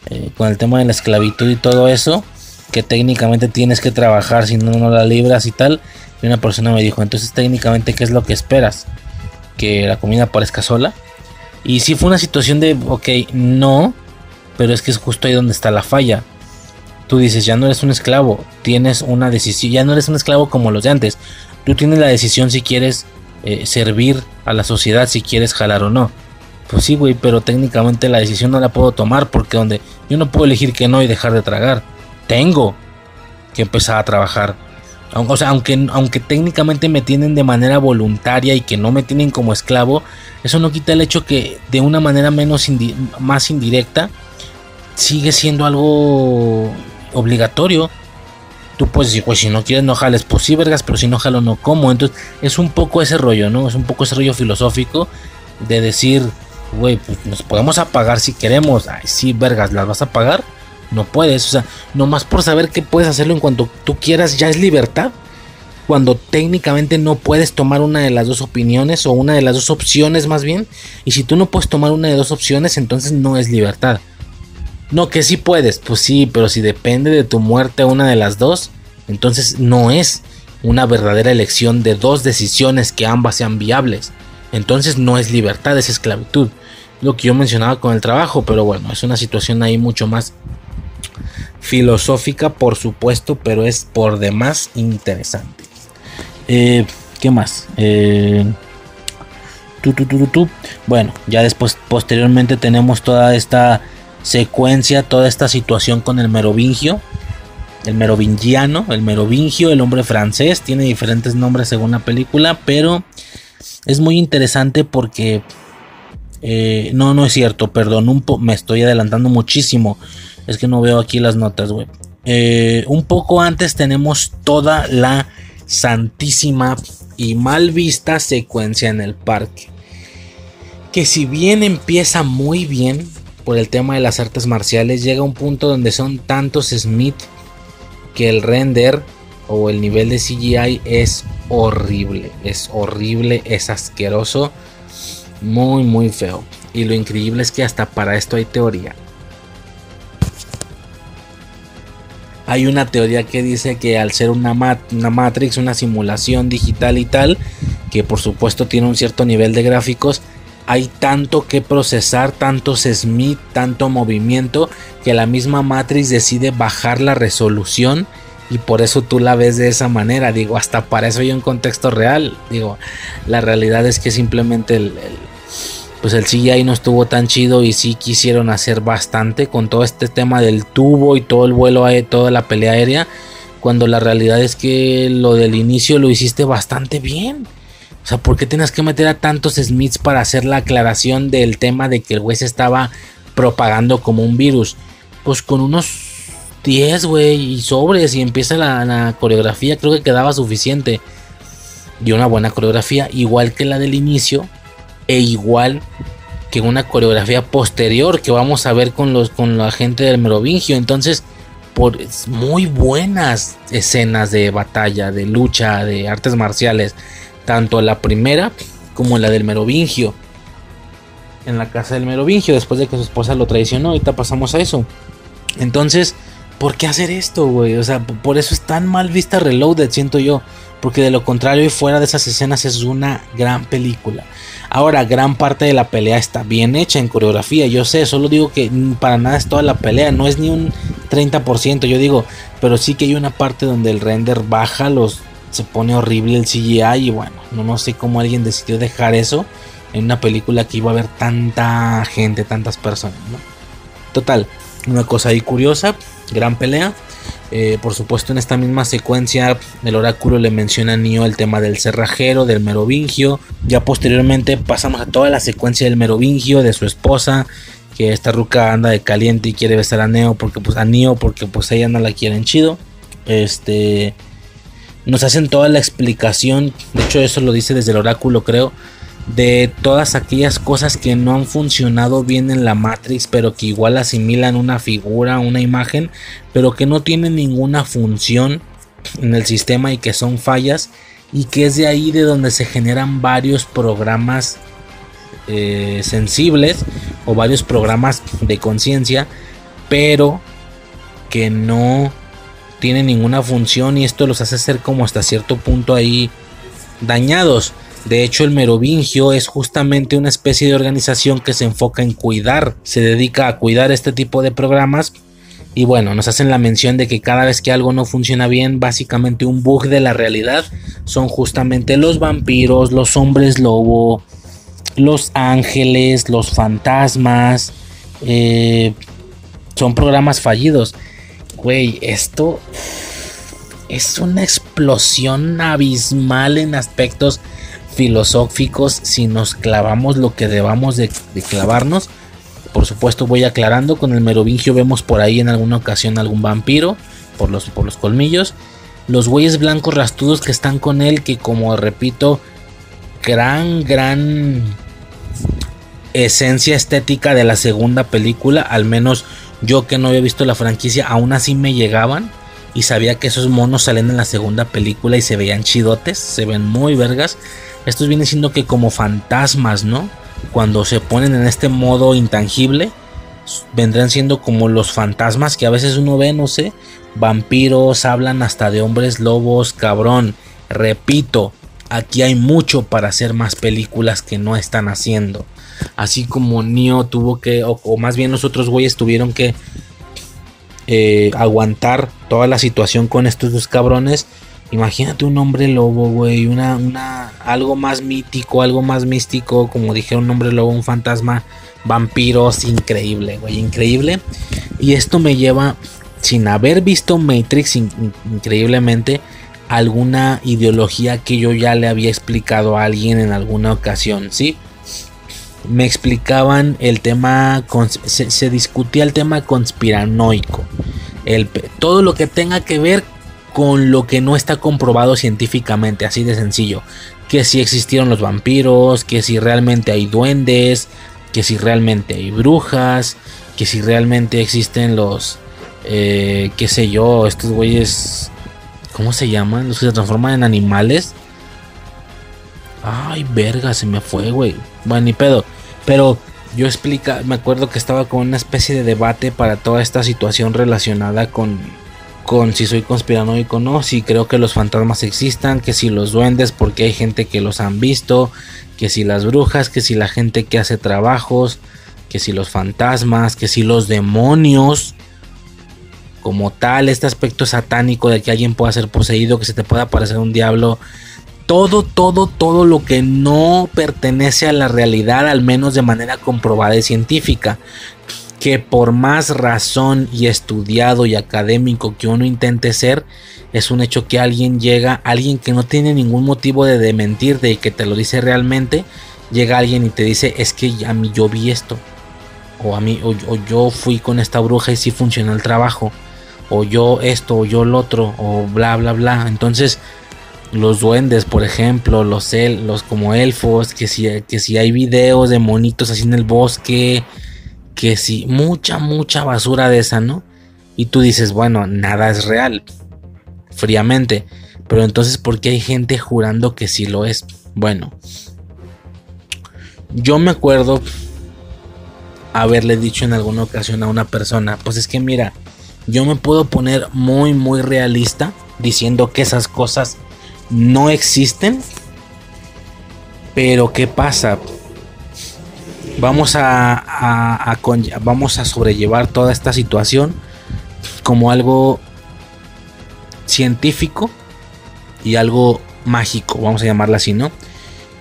eh, con el tema de la esclavitud y todo eso. Que técnicamente tienes que trabajar si no, no la libras y tal. Y una persona me dijo, entonces técnicamente, ¿qué es lo que esperas? Que la comida aparezca sola. Y si fue una situación de, ok, no, pero es que es justo ahí donde está la falla tú dices, ya no eres un esclavo, tienes una decisión, ya no eres un esclavo como los de antes. Tú tienes la decisión si quieres eh, servir a la sociedad, si quieres jalar o no. Pues sí, güey, pero técnicamente la decisión no la puedo tomar porque donde yo no puedo elegir que no y dejar de tragar. Tengo que empezar a trabajar. O sea, aunque, aunque técnicamente me tienen de manera voluntaria y que no me tienen como esclavo, eso no quita el hecho que de una manera menos más indirecta sigue siendo algo obligatorio. Tú puedes decir, pues si no quieres no jales, pues sí, vergas, pero si no jalo no como. Entonces es un poco ese rollo, ¿no? Es un poco ese rollo filosófico de decir, güey, pues nos podemos apagar si queremos. Ay, sí, vergas, ¿las vas a pagar? No puedes, o sea, nomás por saber que puedes hacerlo en cuanto tú quieras, ya es libertad. Cuando técnicamente no puedes tomar una de las dos opiniones o una de las dos opciones más bien. Y si tú no puedes tomar una de dos opciones, entonces no es libertad. No, que sí puedes, pues sí, pero si depende de tu muerte una de las dos, entonces no es una verdadera elección de dos decisiones que ambas sean viables. Entonces no es libertad, es esclavitud. Lo que yo mencionaba con el trabajo, pero bueno, es una situación ahí mucho más filosófica, por supuesto, pero es por demás interesante. Eh, ¿Qué más? Eh, bueno, ya después, posteriormente tenemos toda esta secuencia toda esta situación con el merovingio, el merovingiano, el merovingio, el hombre francés, tiene diferentes nombres según la película, pero es muy interesante porque... Eh, no, no es cierto, perdón, un me estoy adelantando muchísimo. Es que no veo aquí las notas, güey. Eh, un poco antes tenemos toda la santísima y mal vista secuencia en el parque. Que si bien empieza muy bien, por el tema de las artes marciales llega a un punto donde son tantos Smith que el render o el nivel de CGI es horrible, es horrible, es asqueroso, muy muy feo. Y lo increíble es que hasta para esto hay teoría. Hay una teoría que dice que al ser una, una Matrix, una simulación digital y tal, que por supuesto tiene un cierto nivel de gráficos, hay tanto que procesar, tantos Smith, tanto movimiento, que la misma Matrix decide bajar la resolución y por eso tú la ves de esa manera. Digo, hasta para eso hay un contexto real. Digo, la realidad es que simplemente el, pues el no estuvo tan chido y sí quisieron hacer bastante con todo este tema del tubo y todo el vuelo, toda la pelea aérea. Cuando la realidad es que lo del inicio lo hiciste bastante bien. O sea, ¿por qué tienes que meter a tantos Smiths para hacer la aclaración del tema de que el güey se estaba propagando como un virus? Pues con unos 10, güey, y sobres y empieza la, coreografía, creo que quedaba suficiente. Y una buena coreografía, igual que la del inicio, e igual que una coreografía posterior que vamos a ver con, los, con la gente del Merovingio. Entonces, por muy buenas escenas de batalla, de lucha, de artes marciales tanto la primera como la del Merovingio. En la casa del Merovingio, después de que su esposa lo traicionó, ahorita pasamos a eso. Entonces, ¿por qué hacer esto, güey? O sea, por eso es tan mal vista Reloaded, siento yo. Porque de lo contrario y fuera de esas escenas es una gran película. Ahora, gran parte de la pelea está bien hecha en coreografía. Yo sé, solo digo que para nada es toda la pelea. No es ni un 30%. Yo digo, pero sí que hay una parte donde el render baja, los, se pone horrible el CGI. Y bueno, no, no sé cómo alguien decidió dejar eso en una película que iba a haber tanta gente, tantas personas. ¿no? Total, una cosa ahí curiosa. Gran pelea. Eh, por supuesto, en esta misma secuencia, el oráculo le menciona a Neo el tema del cerrajero, del merovingio. Ya posteriormente pasamos a toda la secuencia del merovingio, de su esposa, que esta ruca anda de caliente y quiere besar a Neo porque pues a Neo porque pues ella no la quieren chido. Este nos hacen toda la explicación, de hecho eso lo dice desde el oráculo, creo, de todas aquellas cosas que no han funcionado bien en la Matrix, pero que igual asimilan una figura, una imagen, pero que no tienen ninguna función en el sistema y que son fallas, y que es de ahí de donde se generan varios programas eh, sensibles o varios programas de conciencia, pero que no tienen ninguna función y esto los hace ser como hasta cierto punto ahí dañados. De hecho, el Merovingio es justamente una especie de organización que se enfoca en cuidar, se dedica a cuidar este tipo de programas. Y bueno, nos hacen la mención de que cada vez que algo no funciona bien, básicamente un bug de la realidad, son justamente los vampiros, los hombres lobo, los ángeles, los fantasmas. Eh, son programas fallidos. Güey, esto es una explosión abismal en aspectos filosóficos si nos clavamos lo que debamos de, clavarnos. Por supuesto voy aclarando, con el merovingio vemos por ahí en alguna ocasión algún vampiro por los, por los colmillos. Los güeyes blancos rastudos que están con él, que como repito, gran, gran esencia estética de la segunda película, al menos yo que no había visto la franquicia, aún así me llegaban y sabía que esos monos salen en la segunda película y se veían chidotes, se ven muy vergas. Estos vienen siendo que como fantasmas, ¿no? Cuando se ponen en este modo intangible, vendrán siendo como los fantasmas que a veces uno ve, no sé, vampiros, hablan hasta de hombres lobos, cabrón. Repito, aquí hay mucho para hacer más películas que no están haciendo. Así como Neo tuvo que, o, más bien los otros güeyes tuvieron que eh, aguantar toda la situación con estos dos cabrones Imagínate un hombre lobo, güey, una, una, algo más mítico, algo más místico, como dije, un hombre lobo, un fantasma, vampiros, increíble, güey, increíble. Y esto me lleva, sin haber visto Matrix, increíblemente, alguna ideología que yo ya le había explicado a alguien en alguna ocasión, ¿sí? Me explicaban el tema, se, discutía el tema conspiranoico. Todo lo que tenga que ver con lo que no está comprobado científicamente, así de sencillo. Que si existieron los vampiros, que si realmente hay duendes, que si realmente hay brujas, que si realmente existen los, eh, qué sé yo, estos güeyes, ¿cómo se llaman? Los que se transforman en animales. Ay, verga, se me fue, güey. Bueno, ni pedo. Pero yo explica, me acuerdo que estaba con una especie de debate para toda esta situación relacionada con con si soy conspiranoico o no, si creo que los fantasmas existan, que si los duendes, porque hay gente que los han visto, que si las brujas, que si la gente que hace trabajos, que si los fantasmas, que si los demonios, como tal, este aspecto satánico de que alguien pueda ser poseído, que se te pueda aparecer un diablo, todo, todo, todo lo que no pertenece a la realidad, al menos de manera comprobada y científica que por más razón y estudiado y académico que uno intente ser, es un hecho que alguien llega, alguien que no tiene ningún motivo de, de mentirte y que te lo dice realmente, llega alguien y te dice, es que a mí yo vi esto, o a mí, o, yo fui con esta bruja y sí funcionó el trabajo, o yo esto, o yo lo otro, o bla, bla, bla. Entonces, los duendes, por ejemplo, los, el, los como elfos, que si, que si hay videos de monitos así en el bosque, que si mucha, mucha basura de esa, ¿no? Y tú dices, bueno, nada es real, fríamente. Pero entonces, ¿por qué hay gente jurando que sí lo es? Bueno, yo me acuerdo haberle dicho en alguna ocasión a una persona, pues es que mira, yo me puedo poner muy, muy realista diciendo que esas cosas no existen. Pero ¿qué pasa? Vamos a, vamos a sobrellevar toda esta situación como algo científico y algo mágico, vamos a llamarla así, ¿no?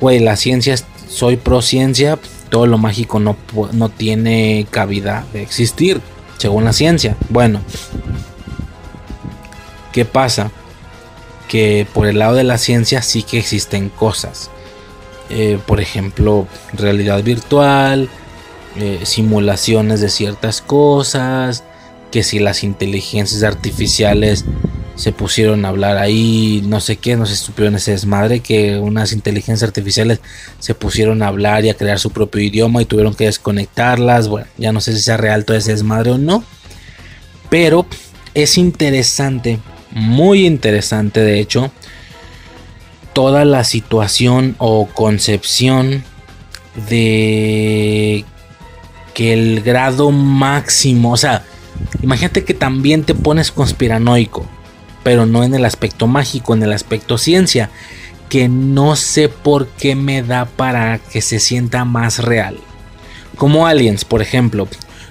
Güey, la ciencia, soy pro ciencia, todo lo mágico no, no tiene cabida de existir, según la ciencia. Bueno, ¿qué pasa? Por el lado de la ciencia sí que existen cosas. Eh, por ejemplo, realidad virtual, eh, simulaciones de ciertas cosas, que si las inteligencias artificiales se pusieron a hablar ahí, no sé qué, no se supieron ese desmadre, que unas inteligencias artificiales se pusieron a hablar y a crear su propio idioma y tuvieron que desconectarlas, bueno, ya no sé si sea real todo ese desmadre o no, pero es interesante, muy interesante de hecho, toda la situación o concepción de que el grado máximo, o sea, imagínate que también te pones conspiranoico pero no en el aspecto mágico, en el aspecto ciencia, que no sé por qué me da para que se sienta más real. Como aliens, por ejemplo,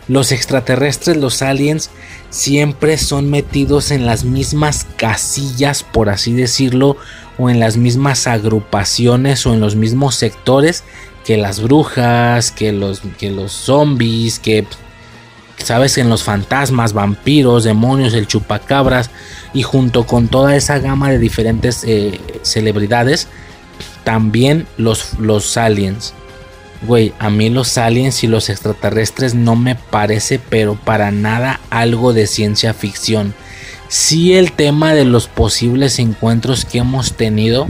los extraterrestres, los aliens, siempre son metidos en las mismas casillas, por así decirlo, o en las mismas agrupaciones o en los mismos sectores que las brujas, que los, que los zombies, que sabes en los fantasmas, vampiros, demonios, el chupacabras y junto con toda esa gama de diferentes eh, celebridades, también los, los aliens. Güey, a mí los aliens y los extraterrestres no me parece, pero para nada algo de ciencia ficción. Sí el tema de los posibles encuentros que hemos tenido,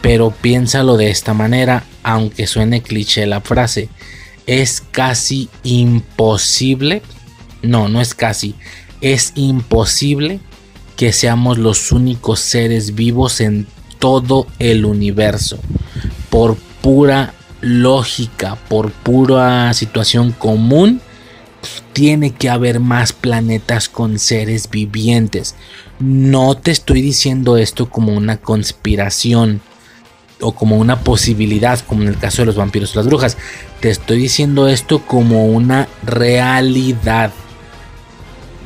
pero piénsalo de esta manera, aunque suene cliché la frase es casi imposible, no, no es casi, es imposible que seamos los únicos seres vivos en todo el universo. Por pura lógica, por pura situación común, tiene que haber más planetas con seres vivientes. No te estoy diciendo esto como una conspiración o como una posibilidad, como en el caso de los vampiros o las brujas. Te estoy diciendo esto como una realidad.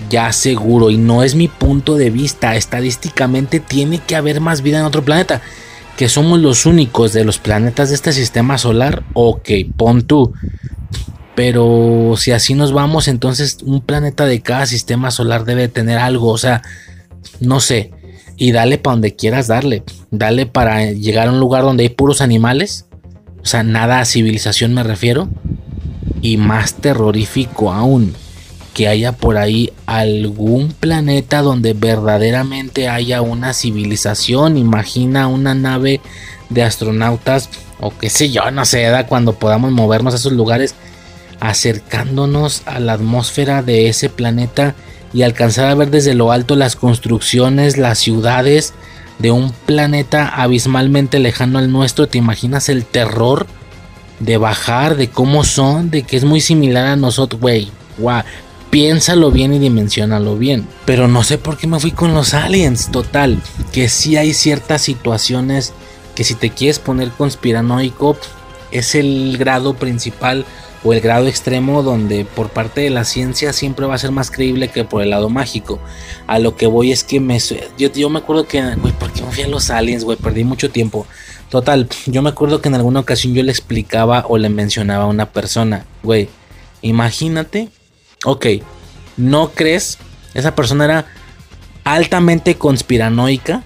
Ya seguro, y no es mi punto de vista. Estadísticamente tiene que haber más vida en otro planeta. Que somos los únicos de los planetas de este sistema solar. Ok, pon tú. Pero si así nos vamos, entonces un planeta de cada sistema solar debe tener algo. O sea, no sé y dale para donde quieras darle. Dale para llegar a un lugar donde hay puros animales. O sea, nada a civilización me refiero. Y más terrorífico aún, que haya por ahí algún planeta donde verdaderamente haya una civilización. Imagina una nave de astronautas o qué sé yo, no sé, da cuando podamos movernos a esos lugares acercándonos a la atmósfera de ese planeta y alcanzar a ver desde lo alto las construcciones, las ciudades de un planeta abismalmente lejano al nuestro, ¿te imaginas el terror de bajar, de cómo son, de que es muy similar a nosotros, güey? Wow. Piénsalo bien y dimensionalo bien. Pero no sé por qué me fui con los aliens. Total, que sí hay ciertas situaciones que si te quieres poner conspiranoico, es el grado principal o el grado extremo donde por parte de la ciencia siempre va a ser más creíble que por el lado mágico. A lo que voy es que me... Yo, yo me acuerdo que... Güey, ¿por qué me fui a los aliens, güey? Perdí mucho tiempo. Total, yo me acuerdo que en alguna ocasión yo le explicaba o le mencionaba a una persona, güey, imagínate, ok, no crees, esa persona era altamente conspiranoica,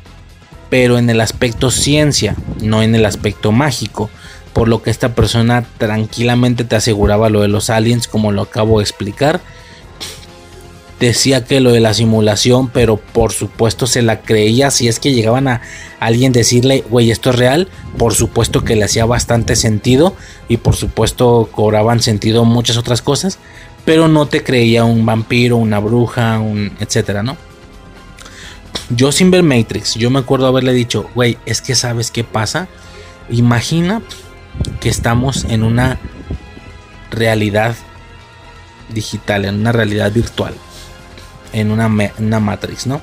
pero en el aspecto ciencia, no en el aspecto mágico por lo que esta persona tranquilamente te aseguraba lo de los aliens como lo acabo de explicar. Decía que lo de la simulación, pero por supuesto se la creía. Si es que llegaban a alguien decirle, güey, esto es real, por supuesto que le hacía bastante sentido. Y por supuesto cobraban sentido muchas otras cosas. Pero no te creía un vampiro, una bruja, un etcétera, ¿no? Yo sin ver Matrix, yo me acuerdo haberle dicho, güey, es que sabes qué pasa. Imagina que estamos en una realidad digital, en una realidad virtual, en una, una Matrix, ¿no?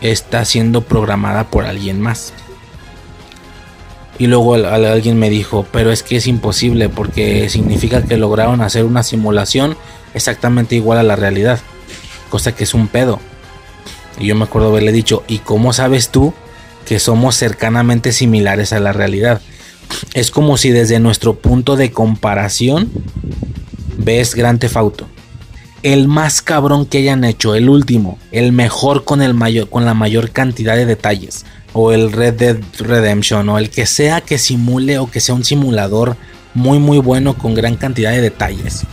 Está siendo programada por alguien más. Y luego alguien me dijo, pero es que es imposible porque significa que lograron hacer una simulación exactamente igual a la realidad. Cosa que es un pedo. Y yo me acuerdo haberle dicho, ¿y cómo sabes tú que somos cercanamente similares a la realidad? Es como si desde nuestro punto de comparación ves Grand Theft Auto. El más cabrón que hayan hecho, el último, el mejor con, el mayor, con la mayor cantidad de detalles. O el Red Dead Redemption, o el que sea que simule o que sea un simulador muy muy bueno con gran cantidad de detalles.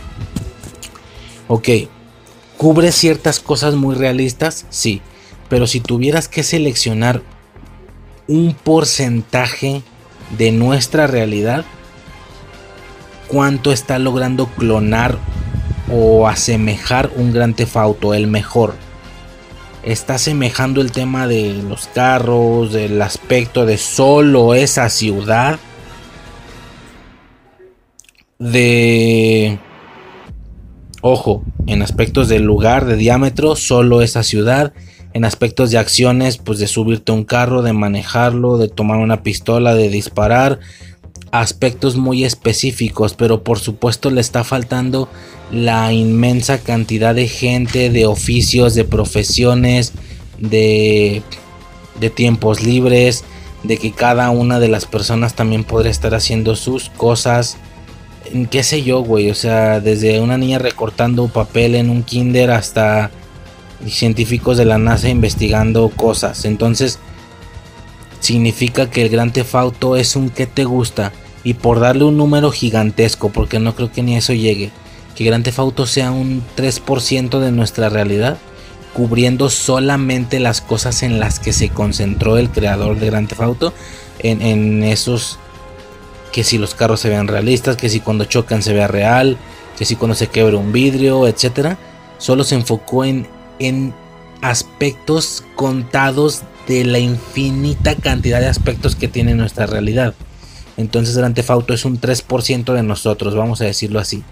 Ok, ¿cubre ciertas cosas muy realistas? Sí, pero si tuvieras que seleccionar un porcentaje de nuestra realidad, cuánto está logrando clonar o asemejar un gran tefauto, el mejor. Está asemejando el tema de los carros, del aspecto de solo esa ciudad. De... Ojo, en aspectos del lugar, de diámetro, solo esa ciudad. En aspectos de acciones, pues de subirte a un carro, de manejarlo, de tomar una pistola, de disparar, aspectos muy específicos, pero por supuesto le está faltando la inmensa cantidad de gente, de oficios, de profesiones, de, tiempos libres, de que cada una de las personas también podría estar haciendo sus cosas. Qué sé yo, güey, o sea, desde una niña recortando papel en un kinder hasta científicos de la NASA investigando cosas. Entonces, significa que el Gran Tefauto es un que te gusta y por darle un número gigantesco, porque no creo que ni eso llegue, que Grand Theft Auto sea un 3% de nuestra realidad, cubriendo solamente las cosas en las que se concentró el creador de Grand Theft Auto, en, esos que si los carros se vean realistas, que si cuando chocan se vea real, que si cuando se quebra un vidrio, etcétera, solo se enfocó en, en aspectos contados de la infinita cantidad de aspectos que tiene nuestra realidad. Entonces Grand Theft Auto es un 3% de nosotros, vamos a decirlo así.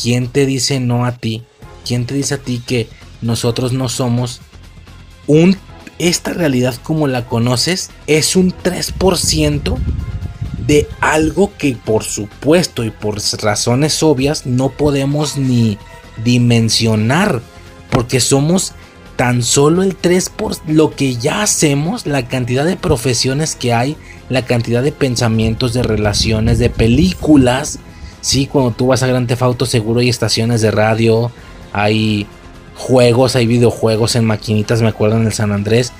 ¿Quién te dice no a ti? ¿Quién te dice a ti que nosotros no somos un esta realidad como la conoces es un 3% de algo que por supuesto y por razones obvias no podemos ni dimensionar porque somos tan solo el 3 por lo que ya hacemos, la cantidad de profesiones que hay, la cantidad de pensamientos, de relaciones, de películas. Sí, cuando tú vas a Gran Theft seguro hay estaciones de radio, hay juegos, hay videojuegos en maquinitas, me acuerdo en el San Andrés.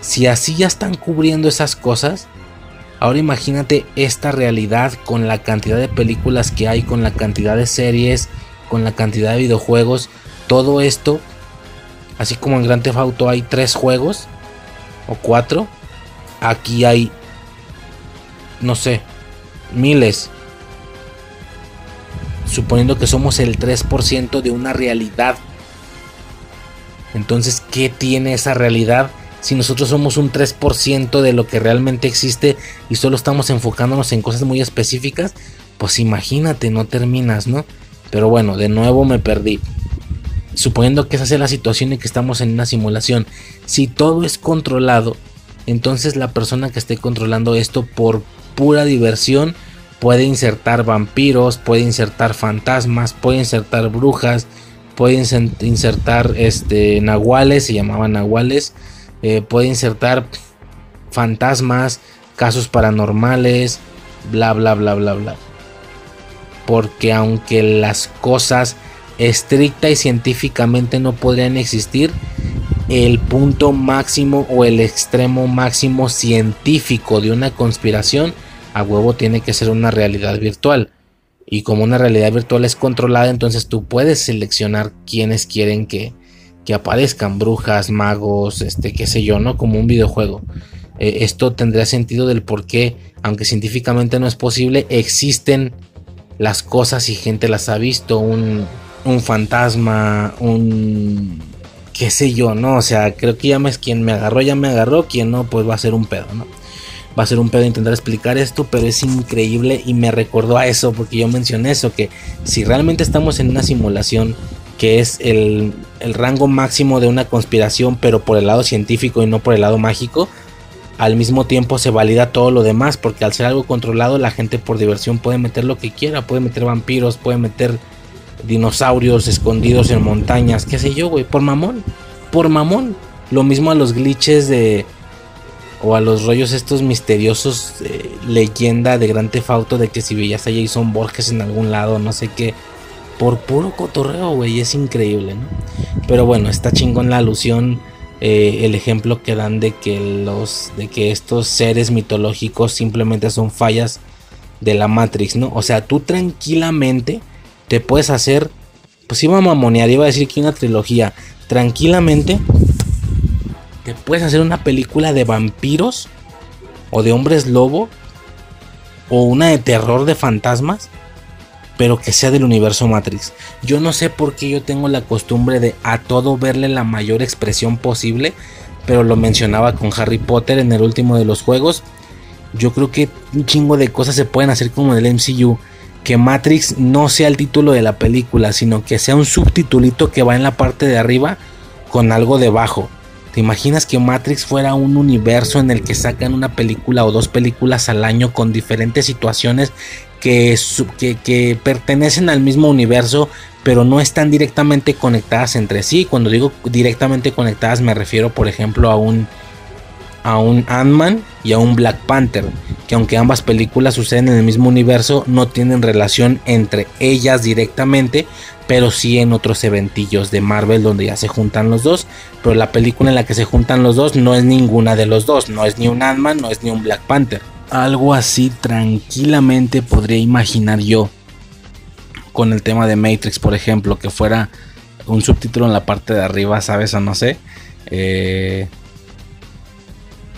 Si así ya están cubriendo esas cosas, ahora imagínate esta realidad con la cantidad de películas que hay, con la cantidad de series, con la cantidad de videojuegos, todo esto Así como en Grand Theft Auto hay tres juegos o cuatro, aquí hay, no sé, miles. Suponiendo que somos el 3% de una realidad. Entonces, ¿qué tiene esa realidad? Si nosotros somos un 3% de lo que realmente existe y solo estamos enfocándonos en cosas muy específicas, pues imagínate, no terminas, ¿no? Pero bueno, de nuevo me perdí suponiendo que esa sea la situación y que estamos en una simulación, si todo es controlado, entonces la persona que esté controlando esto por pura diversión puede insertar vampiros, puede insertar fantasmas, puede insertar brujas, puede insertar este nahuales, se llamaban nahuales, eh, puede insertar fantasmas, casos paranormales, bla bla bla bla bla. Porque aunque las cosas estricta y científicamente no podrían existir, el punto máximo o el extremo máximo científico de una conspiración a huevo tiene que ser una realidad virtual. Y como una realidad virtual es controlada, entonces tú puedes seleccionar quienes quieren que, que aparezcan, brujas, magos, este, qué sé yo, ¿no? Como un videojuego. Eh, esto tendría sentido del por qué, aunque científicamente no es posible, existen las cosas y gente las ha visto. Un, un fantasma, un qué sé yo, ¿no? O sea, creo que ya me, quien me agarró, ya me agarró, quien no, pues va a ser un pedo, ¿no? va a ser un pedo intentar explicar esto, pero es increíble y me recordó a eso, porque yo mencioné eso, que si realmente estamos en una simulación que es el, el rango máximo de una conspiración, pero por el lado científico y no por el lado mágico, al mismo tiempo se valida todo lo demás, porque al ser algo controlado, la gente por diversión puede meter lo que quiera, puede meter vampiros, puede meter dinosaurios escondidos en montañas, qué sé yo, güey, por mamón, por mamón. Lo mismo a los glitches de o a los rollos estos misteriosos leyenda de Gran Tefauto de que si veías a Jason Borges en algún lado, no sé qué, por puro cotorreo, güey, es increíble, ¿no? Pero bueno, está chingón la alusión eh, el ejemplo que dan de que los de que estos seres mitológicos simplemente son fallas de la Matrix, ¿no? O sea, tú tranquilamente te puedes hacer pues iba a mamonear, iba a decir que una trilogía, tranquilamente te puedes hacer una película de vampiros o de hombres lobo o una de terror de fantasmas pero que sea del universo Matrix. Yo no sé por qué yo tengo la costumbre de a todo verle la mayor expresión posible, pero lo mencionaba con Harry Potter en el último de los juegos. Yo creo que un chingo de cosas se pueden hacer como en el MCU. Que Matrix no sea el título de la película, sino que sea un subtitulito que va en la parte de arriba con algo debajo. ¿Te imaginas que Matrix fuera un universo en el que sacan una película o dos películas al año con diferentes situaciones que, que, pertenecen al mismo universo, pero no están directamente conectadas entre sí? Cuando digo directamente conectadas me refiero, por ejemplo, a un a un Ant-Man y a un Black Panther, que aunque ambas películas suceden en el mismo universo, no tienen relación entre ellas directamente, pero sí en otros eventillos de Marvel donde ya se juntan los dos, pero la película en la que se juntan los dos no es ninguna de los dos, no es ni un Ant-Man, no es ni un Black Panther. Algo así tranquilamente podría imaginar yo con el tema de Matrix, por ejemplo, que fuera un subtítulo en la parte de arriba, ¿sabes? O no sé. Eh,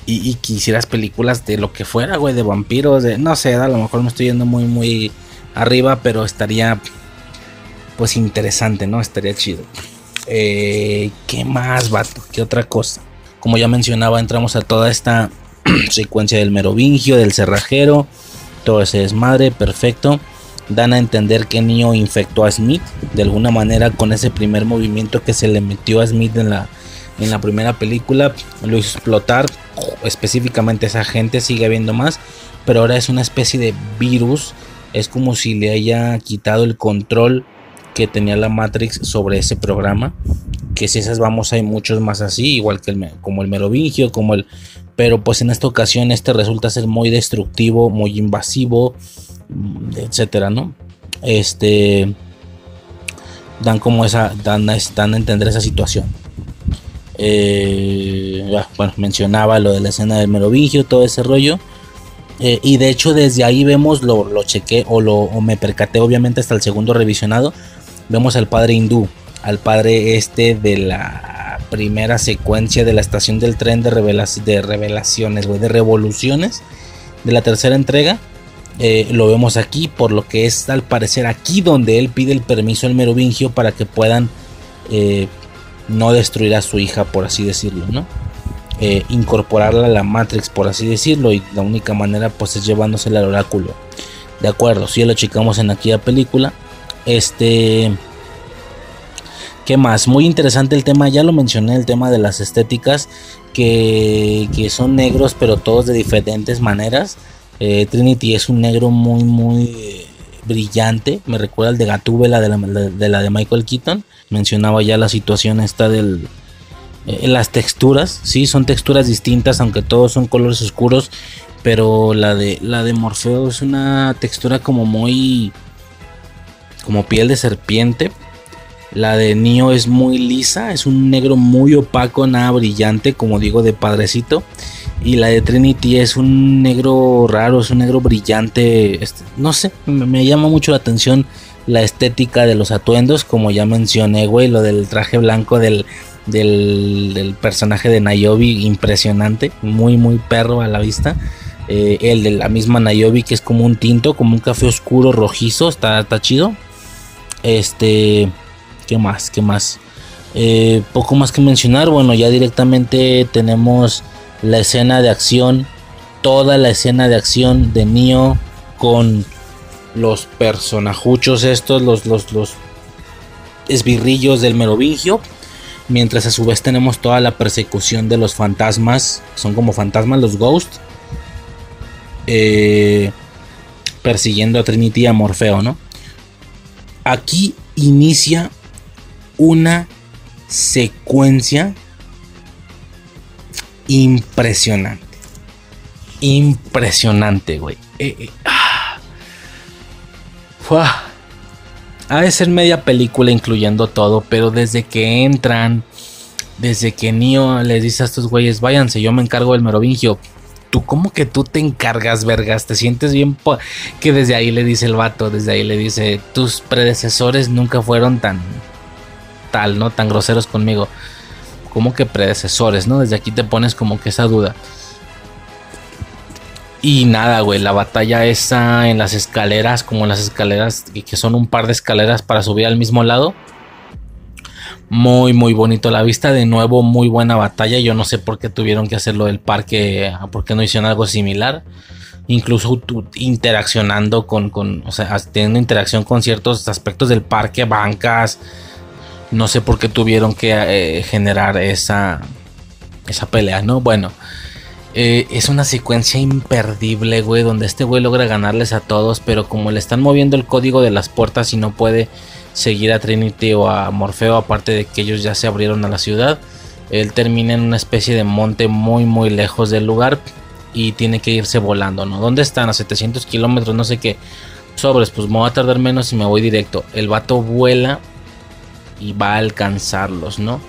y, quisieras películas de lo que fuera, güey, de vampiros, de no sé, a lo mejor me estoy yendo muy, muy arriba, pero estaría pues interesante, ¿no? Estaría chido. Eh, ¿Qué más, vato? ¿Qué otra cosa? Como ya mencionaba, entramos a toda esta secuencia del merovingio, del cerrajero, todo ese desmadre, perfecto. Dan a entender que Neo infectó a Smith de alguna manera con ese primer movimiento que se le metió a Smith en la, en la primera película. Lo explotar, específicamente esa gente, sigue habiendo más, pero ahora es una especie de virus. Es como si le haya quitado el control que tenía la Matrix sobre ese programa. Que si esas vamos hay muchos más así, igual que el, como el Merovingio, como el... Pero pues en esta ocasión este resulta ser muy destructivo, muy invasivo, etcétera, ¿no? Este... Dan como esa... Dan, dan a entender esa situación. Eh, bueno, mencionaba lo de la escena del Merovingio, todo ese rollo. Eh, y de hecho desde ahí vemos, lo, lo chequé o, lo, me percaté obviamente hasta el segundo revisionado, vemos al padre hindú, al padre este de la primera secuencia de la estación del tren de, de revelaciones, de revoluciones de la tercera entrega. Eh, lo vemos aquí, por lo que es al parecer aquí donde él pide el permiso al merovingio para que puedan eh, no destruir a su hija, por así decirlo, ¿no? Eh, incorporarla a la Matrix, por así decirlo, y la única manera pues es llevándosela al oráculo. De acuerdo, si lo checamos en aquella película, este. ¿Qué más? Muy interesante el tema, ya lo mencioné, el tema de las estéticas, que, que son negros, pero todos de diferentes maneras. Eh, Trinity es un negro muy, muy brillante, me recuerda al de Gatúbela de la, de Michael Keaton. Mencionaba ya la situación esta del, eh, las texturas, sí, son texturas distintas, aunque todos son colores oscuros, pero la de la de Morfeo es una textura como muy como piel de serpiente. La de Neo es muy lisa, es un negro muy opaco, nada brillante, como digo, de padrecito. Y la de Trinity es un negro raro, es un negro brillante. Este, no sé, me, llama mucho la atención la estética de los atuendos, como ya mencioné, güey, lo del traje blanco del, del, personaje de Nayobi, impresionante, muy, muy perro a la vista. Eh, el de la misma Nayobi, que es como un tinto, como un café oscuro rojizo, está, está chido. Este, ¿qué más? ¿Qué más? Eh, poco más que mencionar. Bueno, ya directamente tenemos la escena de acción toda la escena de acción de Neo con los personajuchos estos, los, los, los esbirrillos del merovingio. Mientras a su vez tenemos toda la persecución de los fantasmas. Son como fantasmas los ghosts. Eh, persiguiendo a Trinity y a Morfeo, ¿no? Aquí inicia una secuencia impresionante. Impresionante, güey. Eh, eh, ah. Ha de ser media película incluyendo todo, pero desde que entran, desde que Neo les dice a estos güeyes, váyanse, yo me encargo del merovingio. Tú, ¿cómo que tú te encargas, vergas? Te sientes bien que desde ahí le dice el vato, desde ahí le dice, tus predecesores nunca fueron tan tal, ¿no? Tan groseros conmigo. ¿Cómo que predecesores, no? Desde aquí te pones como que esa duda. Y nada, güey, la batalla esa en las escaleras, como las escaleras, que son un par de escaleras para subir al mismo lado. Muy, muy bonito la vista. De nuevo, muy buena batalla. Yo no sé por qué tuvieron que hacerlo del parque, por qué no hicieron algo similar. Incluso interaccionando con, con, o sea, teniendo interacción con ciertos aspectos del parque, bancas. No sé por qué tuvieron que eh, generar esa, esa pelea, ¿no? Bueno. Eh, es una secuencia imperdible, güey, donde este güey logra ganarles a todos, pero como le están moviendo el código de las puertas y no puede seguir a Trinity o a Morfeo, aparte de que ellos ya se abrieron a la ciudad, él termina en una especie de monte muy, muy lejos del lugar y tiene que irse volando, ¿no? ¿Dónde están? A 700 kilómetros, no sé qué. Sobres, pues me voy a tardar menos y me voy directo. El vato vuela y va a alcanzarlos, ¿no?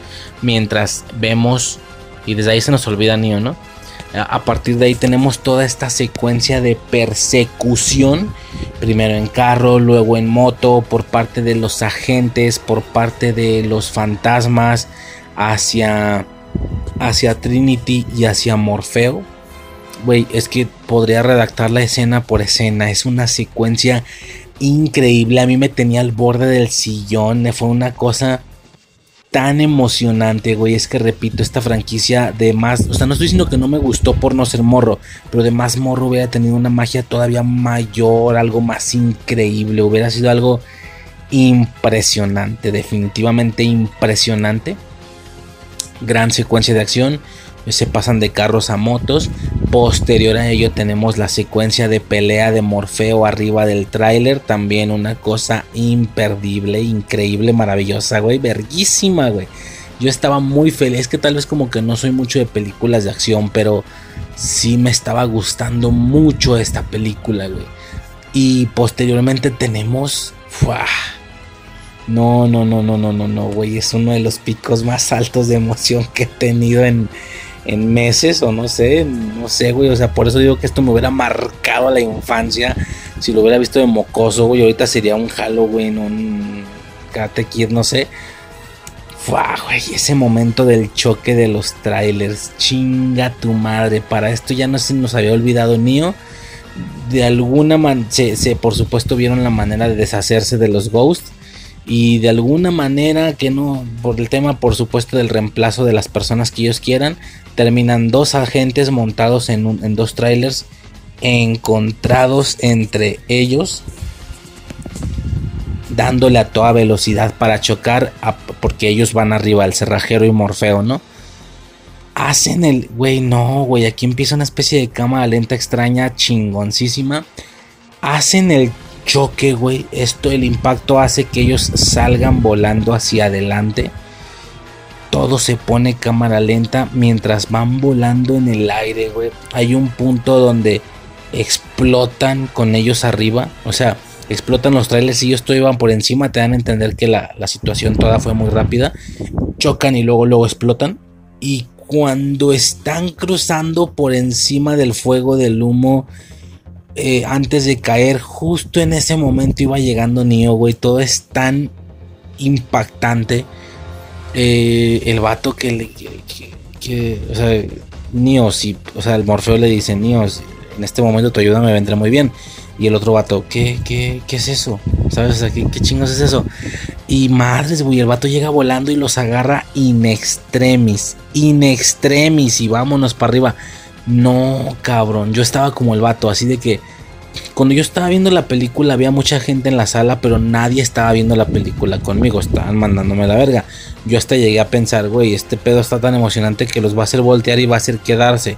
Mientras vemos, y desde ahí se nos olvida Neo, ¿no? A partir de ahí tenemos toda esta secuencia de persecución, primero en carro, luego en moto, por parte de los agentes, por parte de los fantasmas, hacia, hacia Trinity y hacia Morfeo. Güey, es que podría redactar la escena por escena, es una secuencia increíble, a mí me tenía al borde del sillón, fue una cosa tan emocionante, güey. Es que repito, esta franquicia de más. O sea, no estoy diciendo que no me gustó por no ser morro, pero de más morro hubiera tenido una magia todavía mayor, algo más increíble. Hubiera sido algo impresionante, definitivamente impresionante. Gran secuencia de acción se pasan de carros a motos. Posterior a ello tenemos la secuencia de pelea de Morfeo arriba del tráiler. También una cosa imperdible, increíble, maravillosa, güey. Verguísima, güey. Yo estaba muy feliz, que tal vez como que no soy mucho de películas de acción, pero sí me estaba gustando mucho esta película, güey. Y posteriormente tenemos... No, no, no, no, no, no, no, güey. Es uno de los picos más altos de emoción que he tenido en, en meses o no sé, no sé, güey. O sea, por eso digo que esto me hubiera marcado a la infancia. Si lo hubiera visto de mocoso, güey, ahorita sería un Halloween, un Karate no sé. Fua, güey, ese momento del choque de los trailers. Chinga tu madre. Para esto ya no se nos había olvidado Neo. De alguna manera, se, por supuesto vieron la manera de deshacerse de los Ghosts y de alguna manera que no por el tema por supuesto del reemplazo de las personas que ellos quieran terminan dos agentes montados en, dos trailers encontrados entre ellos dándole a toda velocidad para chocar porque ellos van arriba el cerrajero y Morfeo, ¿no? Hacen el, güey, no, güey, aquí empieza una especie de cámara lenta extraña chingoncísima. Hacen el choque, güey. Esto, el impacto hace que ellos salgan volando hacia adelante. Todo se pone cámara lenta mientras van volando en el aire, güey. Hay un punto donde explotan con ellos arriba. O sea, explotan los trailers y ellos todavía van por encima. Te dan a entender que la, la situación toda fue muy rápida. Chocan y luego, luego explotan. Y cuando están cruzando por encima del fuego del humo eh, antes de caer, justo en ese momento iba llegando Neo, güey. Todo es tan impactante. Eh, el vato que le. Que, o sea, Neo, si, o sea, el Morfeo le dice: Neo, en este momento tu ayuda me vendrá muy bien. Y el otro vato, ¿qué, qué, qué es eso? ¿Sabes? ¿qué, ¿qué, chingos es eso? Y madres, güey, el vato llega volando y los agarra in extremis. In extremis y vámonos para arriba No, cabrón. Yo estaba como el vato, así de que cuando yo estaba viendo la película había mucha gente en la sala, pero nadie estaba viendo la película conmigo, estaban mandándome la verga. Yo hasta llegué a pensar, güey, este pedo está tan emocionante que los va a hacer voltear y va a hacer quedarse.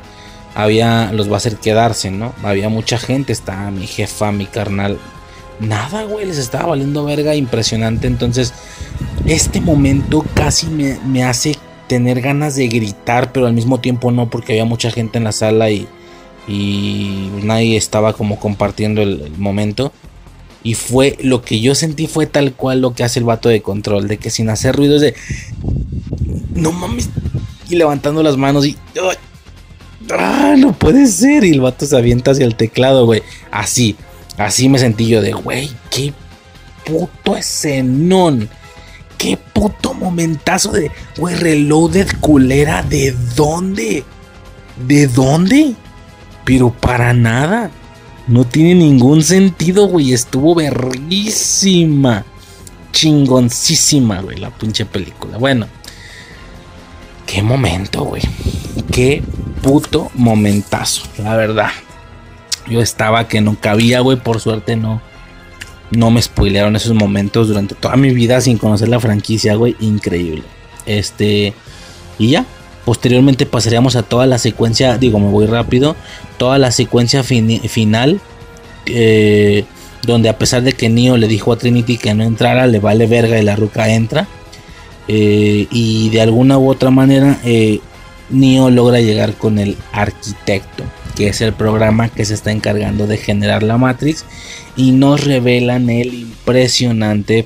Había, los va a hacer quedarse, ¿no? Había mucha gente, estaba mi jefa, mi carnal. Nada, güey, les estaba valiendo verga, impresionante. Entonces, este momento casi me, me hace tener ganas de gritar, pero al mismo tiempo no, porque había mucha gente en la sala y y nadie estaba como compartiendo el, momento. Y fue lo que yo sentí fue tal cual lo que hace el vato de control, de que sin hacer ruidos de no mames y levantando las manos y ah, no puede ser y el vato se avienta hacia el teclado, güey. Así, así me sentí yo de, güey, qué puto escenón. Qué puto momentazo de, güey, reloaded culera, ¿de dónde? ¿De dónde? Pero para nada. No tiene ningún sentido, güey. Estuvo berrísima. Chingoncísima, güey, la pinche película. Bueno. Qué momento, güey. Qué puto momentazo, la verdad. Yo estaba que no cabía, güey. Por suerte no. No me spoilearon esos momentos durante toda mi vida sin conocer la franquicia, güey. Increíble. Este. Y ya, Posteriormente pasaríamos a toda la secuencia, digo, me voy rápido, toda la secuencia final, eh, donde a pesar de que Neo le dijo a Trinity que no entrara, le vale verga y la ruca entra. Eh, y de alguna u otra manera, eh, Neo logra llegar con el arquitecto, que es el programa que se está encargando de generar la Matrix, y nos revelan el impresionante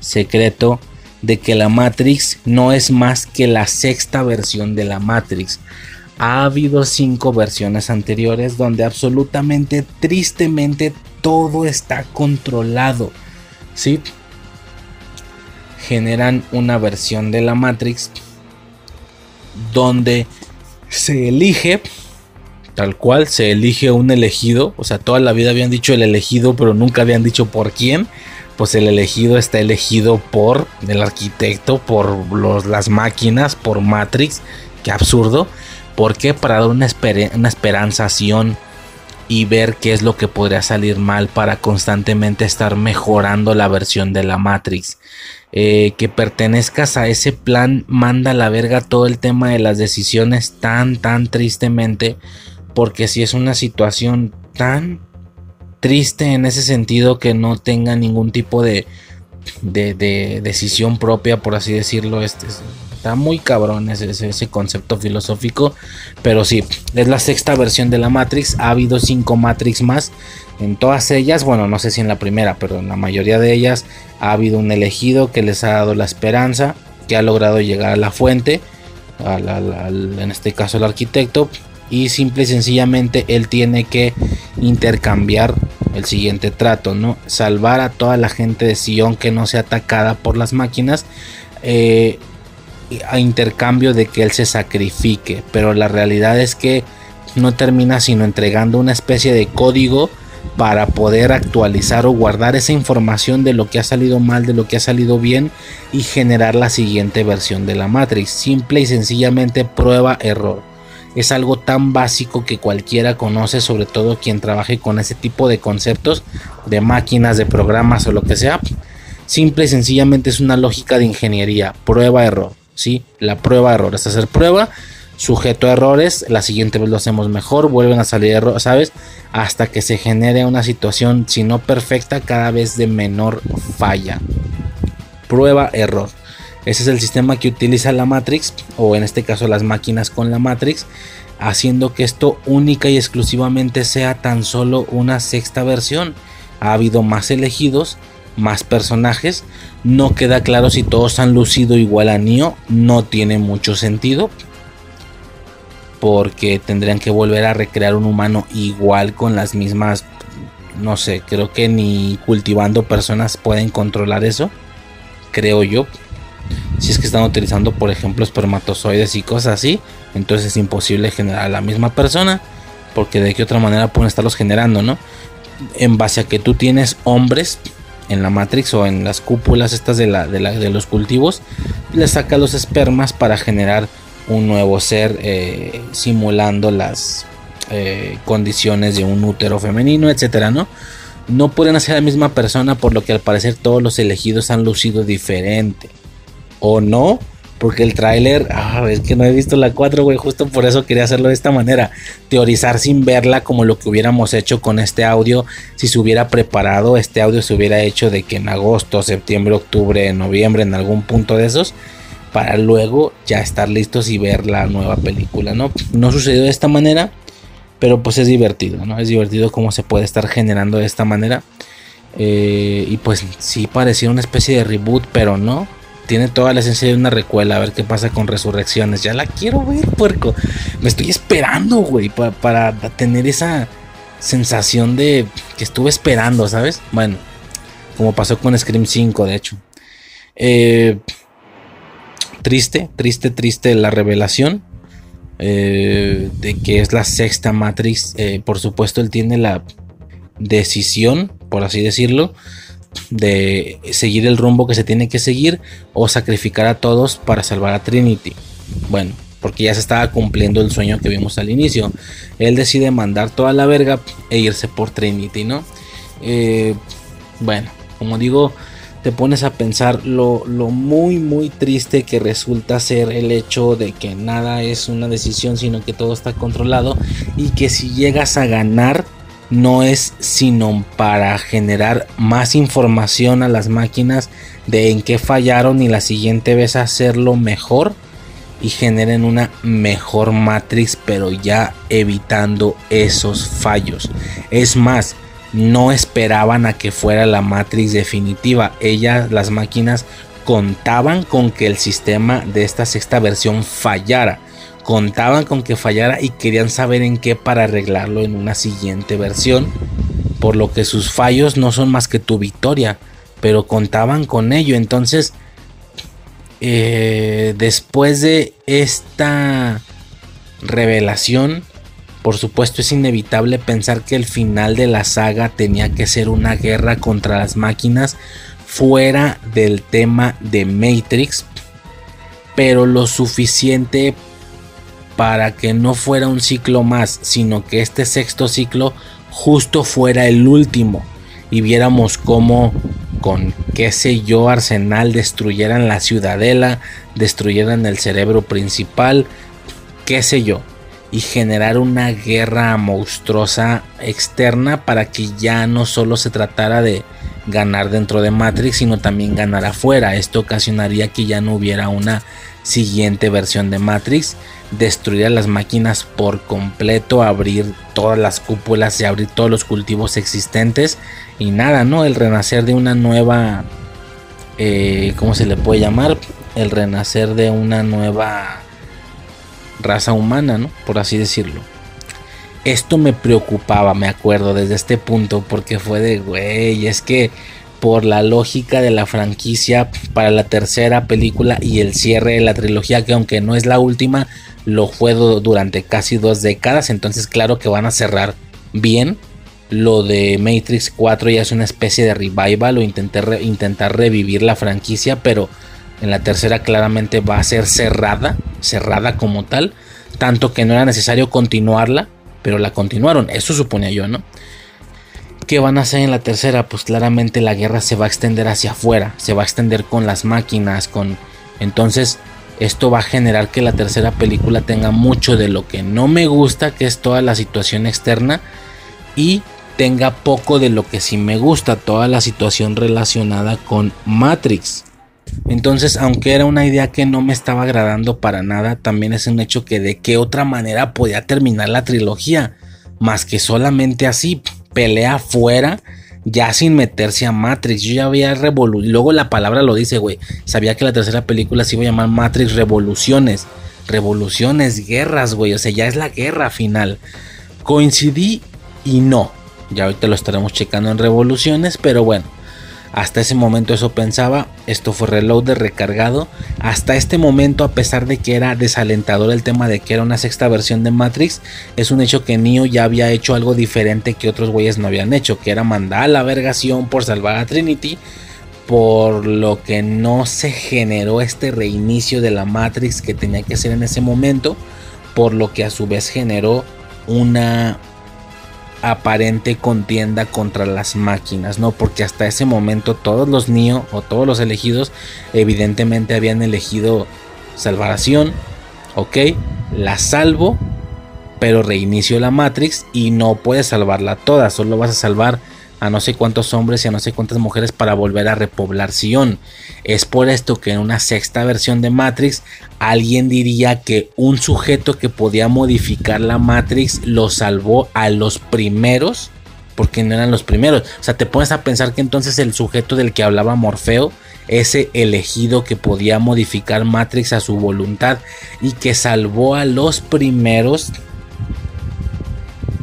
secreto de que la Matrix no es más que la sexta versión de la Matrix. Ha habido cinco versiones anteriores donde absolutamente, tristemente, todo está controlado. ¿Sí? Generan una versión de la Matrix donde se elige, tal cual, se elige un elegido. O sea, toda la vida habían dicho el elegido, pero nunca habían dicho por quién pues el elegido está elegido por el arquitecto, por los, las máquinas, por Matrix. Qué absurdo. ¿Por qué? Para dar una, una esperanzación y ver qué es lo que podría salir mal para constantemente estar mejorando la versión de la Matrix. Eh, que pertenezcas a ese plan manda a la verga todo el tema de las decisiones tan, tan tristemente. Porque si es una situación tan triste en ese sentido que no tenga ningún tipo de, de, decisión propia, por así decirlo. Este, está muy cabrón ese, ese, concepto filosófico. Pero sí, es la sexta versión de la Matrix. Ha habido cinco Matrix más. En todas ellas, bueno, no sé si en la primera, pero en la mayoría de ellas ha habido un elegido que les ha dado la esperanza, que ha logrado llegar a la fuente, en este caso el arquitecto, y simple y sencillamente él tiene que intercambiar el siguiente trato, ¿no? Salvar a toda la gente de Sion que no sea atacada por las máquinas. Eh, a intercambio de que él se sacrifique. Pero la realidad es que no termina sino entregando una especie de código para poder actualizar o guardar esa información de lo que ha salido mal, de lo que ha salido bien y generar la siguiente versión de la Matrix. Simple y sencillamente prueba error es algo tan básico que cualquiera conoce, sobre todo quien trabaje con ese tipo de conceptos de máquinas, de programas o lo que sea. Simple y sencillamente es una lógica de ingeniería, prueba error, ¿sí? La prueba error es hacer prueba, sujeto a errores, la siguiente vez lo hacemos mejor, vuelven a salir errores, ¿sabes? Hasta que se genere una situación, si no perfecta, cada vez de menor falla. Prueba error. Ese es el sistema que utiliza la Matrix, o en este caso las máquinas con la Matrix, haciendo que esto única y exclusivamente sea tan solo una sexta versión. Ha habido más elegidos, más personajes. No queda claro si todos han lucido igual a Neo. No tiene mucho sentido. Porque tendrían que volver a recrear un humano igual con las mismas. No sé, creo que ni cultivando personas pueden controlar eso. Creo yo si es que están utilizando, por ejemplo, espermatozoides y cosas así, entonces es imposible generar a la misma persona, porque de qué otra manera pueden estarlos generando, ¿no? En base a que tú tienes hombres en la Matrix o en las cúpulas estas de, la, de, los cultivos, le saca los espermas para generar un nuevo ser eh, simulando las eh, condiciones de un útero femenino, etcétera, ¿no? No pueden ser la misma persona, por lo que al parecer todos los elegidos han lucido diferente. O no, porque el tráiler, ah, es que no he visto la 4, güey, justo por eso quería hacerlo de esta manera, teorizar sin verla como lo que hubiéramos hecho con este audio, si se hubiera preparado, este audio se hubiera hecho de que en agosto, septiembre, octubre, noviembre, en algún punto de esos, para luego ya estar listos y ver la nueva película, ¿no? No sucedió de esta manera, pero pues es divertido, ¿no? Es divertido cómo se puede estar generando de esta manera. Eh, y pues sí parecía una especie de reboot, pero no. Tiene toda la esencia de una recuela. A ver qué pasa con Resurrecciones. Ya la quiero ver, puerco. Me estoy esperando, güey, para, tener esa sensación de que estuve esperando, ¿sabes? Bueno, como pasó con Scream 5, de hecho. Eh, triste, triste, triste la revelación eh, de que es la sexta Matrix. Eh, por supuesto, él tiene la decisión, por así decirlo, de seguir el rumbo que se tiene que seguir o sacrificar a todos para salvar a Trinity. Bueno, porque ya se estaba cumpliendo el sueño que vimos al inicio. Él decide mandar toda la verga e irse por Trinity, ¿no? Eh, bueno, como digo, te pones a pensar lo, muy muy triste que resulta ser el hecho de que nada es una decisión sino que todo está controlado y que si llegas a ganar no es sino para generar más información a las máquinas de en qué fallaron y la siguiente vez hacerlo mejor y generen una mejor Matrix pero ya evitando esos fallos es más no esperaban a que fuera la Matrix definitiva. Ellas, las máquinas, contaban con que el sistema de esta sexta versión fallara. Contaban con que fallara y querían saber en qué para arreglarlo en una siguiente versión. Por lo que sus fallos no son más que tu victoria. Pero contaban con ello. Entonces, eh, después de esta revelación, por supuesto es inevitable pensar que el final de la saga tenía que ser una guerra contra las máquinas fuera del tema de Matrix, pero lo suficiente para que no fuera un ciclo más, sino que este sexto ciclo justo fuera el último y viéramos cómo con qué sé yo Arsenal destruyeran la ciudadela, destruyeran el cerebro principal, qué sé yo y generar una guerra monstruosa externa para que ya no solo se tratara de ganar dentro de Matrix, sino también ganar afuera. Esto ocasionaría que ya no hubiera una siguiente versión de Matrix, destruir a las máquinas por completo, abrir todas las cúpulas y abrir todos los cultivos existentes y nada, ¿no? El renacer de una nueva, eh, ¿cómo se le puede llamar? El renacer de una nueva raza humana, ¿no? Por así decirlo. Esto me preocupaba, me acuerdo, desde este punto, porque fue de, güey, es que por la lógica de la franquicia para la tercera película y el cierre de la trilogía, que aunque no es la última, lo fue durante casi dos décadas, entonces claro que van a cerrar bien. Lo de Matrix 4 ya es una especie de revival o intentar, intentar revivir la franquicia, pero en la tercera claramente va a ser cerrada, cerrada como tal, tanto que no era necesario continuarla, pero la continuaron, eso suponía yo, ¿no? ¿Qué van a hacer en la tercera? Pues claramente la guerra se va a extender hacia afuera, se va a extender con las máquinas, con... Entonces, esto va a generar que la tercera película tenga mucho de lo que no me gusta, que es toda la situación externa, y tenga poco de lo que sí me gusta, toda la situación relacionada con Matrix. Entonces, aunque era una idea que no me estaba agradando para nada, también es un hecho que de qué otra manera podía terminar la trilogía, más que solamente así, pelea fuera, ya sin meterse a Matrix. Yo ya había revolucionado, luego la palabra lo dice, güey, sabía que la tercera película se iba a llamar Matrix Revoluciones, revoluciones, guerras, güey, o sea, ya es la guerra final. Coincidí y no, ya ahorita lo estaremos checando en revoluciones, pero bueno. Hasta ese momento eso pensaba, esto fue reload recargado. Hasta este momento, a pesar de que era desalentador el tema de que era una sexta versión de Matrix, es un hecho que Neo ya había hecho algo diferente que otros güeyes no habían hecho, que era mandar a la vergación por salvar a Trinity, por lo que no se generó este reinicio de la Matrix que tenía que ser en ese momento, por lo que a su vez generó una aparente contienda contra las máquinas, ¿no? Porque hasta ese momento todos los Neo o todos los elegidos evidentemente habían elegido salvación, ok, la salvo, pero reinicio la Matrix y no puedes salvarla toda, solo vas a salvar a no sé cuántos hombres y a no sé cuántas mujeres para volver a repoblar Sion. Es por esto que en una sexta versión de Matrix alguien diría que un sujeto que podía modificar la Matrix lo salvó a los primeros porque no eran los primeros. O sea, te pones a pensar que entonces el sujeto del que hablaba Morfeo, ese elegido que podía modificar Matrix a su voluntad y que salvó a los primeros,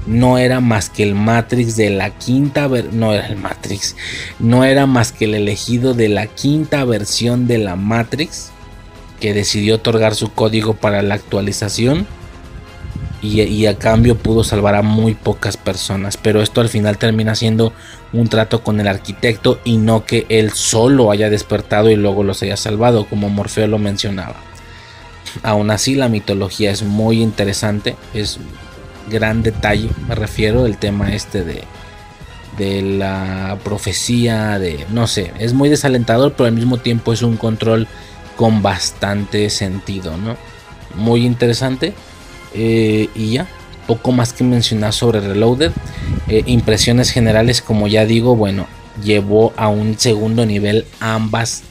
no era más que el Matrix de la quinta no era el Matrix, no era más que el elegido de la quinta versión de la Matrix que decidió otorgar su código para la actualización y, y, a cambio pudo salvar a muy pocas personas. Pero esto al final termina siendo un trato con el arquitecto y no que él solo haya despertado y luego los haya salvado, como Morfeo lo mencionaba. Aún así, la mitología es muy interesante, es gran detalle, me refiero, el tema este de, de la profecía, de no sé, es muy desalentador, pero al mismo tiempo es un control con bastante sentido, ¿no? Muy interesante. Eh, y ya, poco más que mencionar sobre Reloaded. Eh, impresiones generales, como ya digo, bueno, llevó a un segundo nivel ambas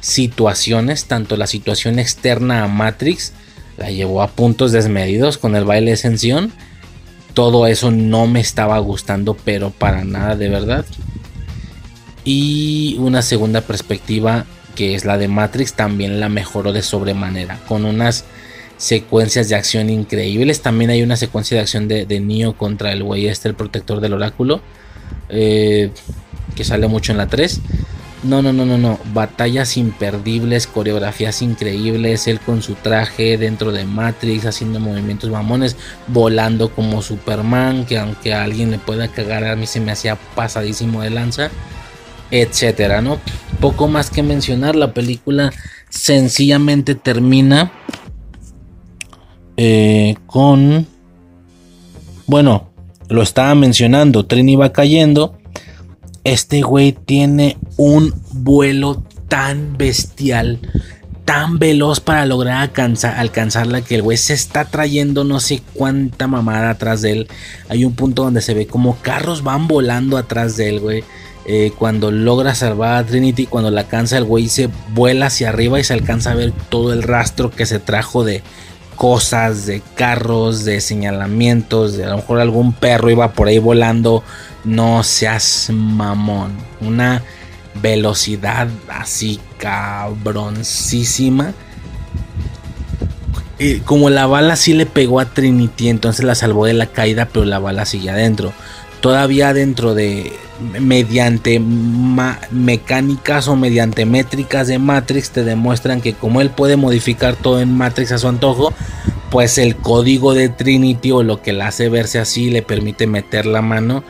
situaciones, tanto la situación externa a Matrix, la llevó a puntos desmedidos con el baile de ascensión. Todo eso no me estaba gustando, pero para nada de verdad. Y una segunda perspectiva, que es la de Matrix, también la mejoró de sobremanera, con unas secuencias de acción increíbles. También hay una secuencia de acción de, de Neo contra el güey este, el protector del oráculo, eh, que sale mucho en la 3. No, no, no, no, no. Batallas imperdibles, coreografías increíbles. Él con su traje dentro de Matrix, haciendo movimientos mamones, volando como Superman. Que aunque a alguien le pueda cagar, a mí se me hacía pasadísimo de lanza. Etcétera, ¿no? Poco más que mencionar. La película sencillamente termina eh, con. Bueno, lo estaba mencionando. Trini va cayendo este güey tiene un vuelo tan bestial, tan veloz para lograr alcanzar, alcanzarla que el güey se está trayendo no sé cuánta mamada atrás de él. Hay un punto donde se ve como carros van volando atrás de él, güey. Eh, cuando logra salvar a Trinity, cuando la alcanza el güey se vuela hacia arriba y se alcanza a ver todo el rastro que se trajo de cosas, de carros, de señalamientos, de a lo mejor algún perro iba por ahí volando no seas mamón. Una velocidad así cabroncísima. Y como la bala sí le pegó a Trinity, entonces la salvó de la caída, pero la bala sigue adentro. Todavía dentro de mediante mecánicas o mediante métricas de Matrix te demuestran que como él puede modificar todo en Matrix a su antojo, pues el código de Trinity o lo que la hace verse así le permite meter la mano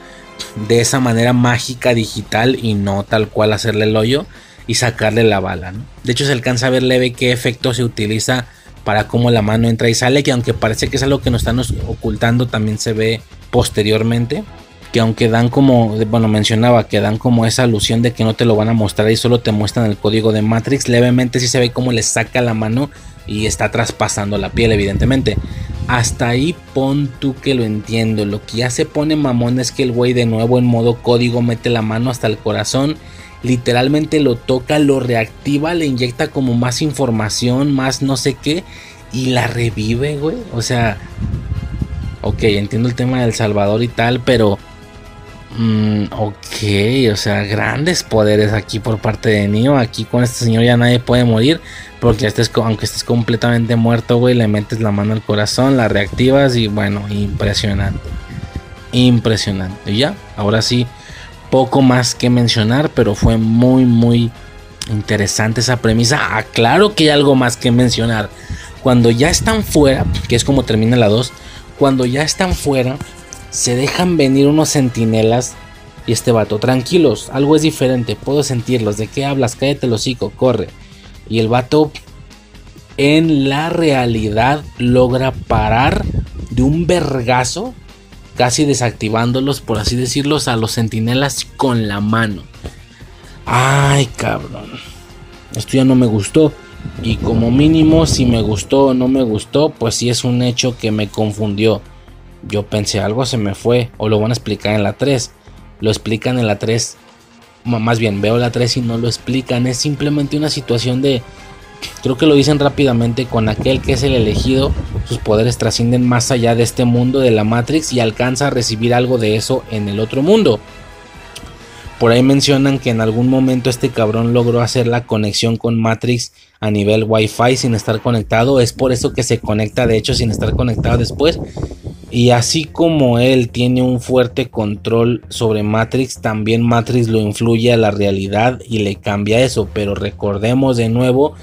de esa manera mágica digital y no tal cual hacerle el hoyo y sacarle la bala. De hecho se alcanza a ver leve qué efecto se utiliza para cómo la mano entra y sale, que aunque parece que es algo que nos están ocultando, también se ve posteriormente. Que aunque dan como, bueno, mencionaba que dan como esa alusión de que no te lo van a mostrar y solo te muestran el código de Matrix, levemente sí se ve cómo le saca la mano y está traspasando la piel, evidentemente. Hasta ahí pon tú que lo entiendo. Lo que ya se pone mamón es que el güey de nuevo en modo código mete la mano hasta el corazón. Literalmente lo toca, lo reactiva, le inyecta como más información, más no sé qué. Y la revive, güey. O sea, ok, entiendo el tema del Salvador y tal, pero... Mm, ok, o sea, grandes poderes aquí por parte de Neo. Aquí con este señor ya nadie puede morir. Porque estés, aunque estés completamente muerto, güey, le metes la mano al corazón, la reactivas y bueno, impresionante. Impresionante. Y ya, ahora sí, poco más que mencionar, pero fue muy, muy interesante esa premisa. Ah, claro que hay algo más que mencionar. Cuando ya están fuera, que es como termina la 2, cuando ya están fuera, se dejan venir unos sentinelas Y este vato, tranquilos, algo es diferente, puedo sentirlos. ¿De qué hablas? Cállate el hocico, corre. Y el vato en la realidad logra parar de un vergazo, casi desactivándolos, por así decirlos, a los sentinelas con la mano. Ay, cabrón. Esto ya no me gustó. Y como mínimo, si me gustó o no me gustó, pues sí es un hecho que me confundió. Yo pensé algo se me fue, o lo van a explicar en la 3. Lo explican en la 3. Más bien, veo la 3 y no lo explican. Es simplemente una situación de Creo que lo dicen rápidamente con aquel que es el elegido, sus poderes trascienden más allá de este mundo de la Matrix y alcanza a recibir algo de eso en el otro mundo. Por ahí mencionan que en algún momento este cabrón logró hacer la conexión con Matrix a nivel Wi-Fi sin estar conectado. Es por eso que se conecta de hecho sin estar conectado después. Y así como él tiene un fuerte control sobre Matrix, también Matrix lo influye a la realidad y le cambia eso. Pero recordemos de nuevo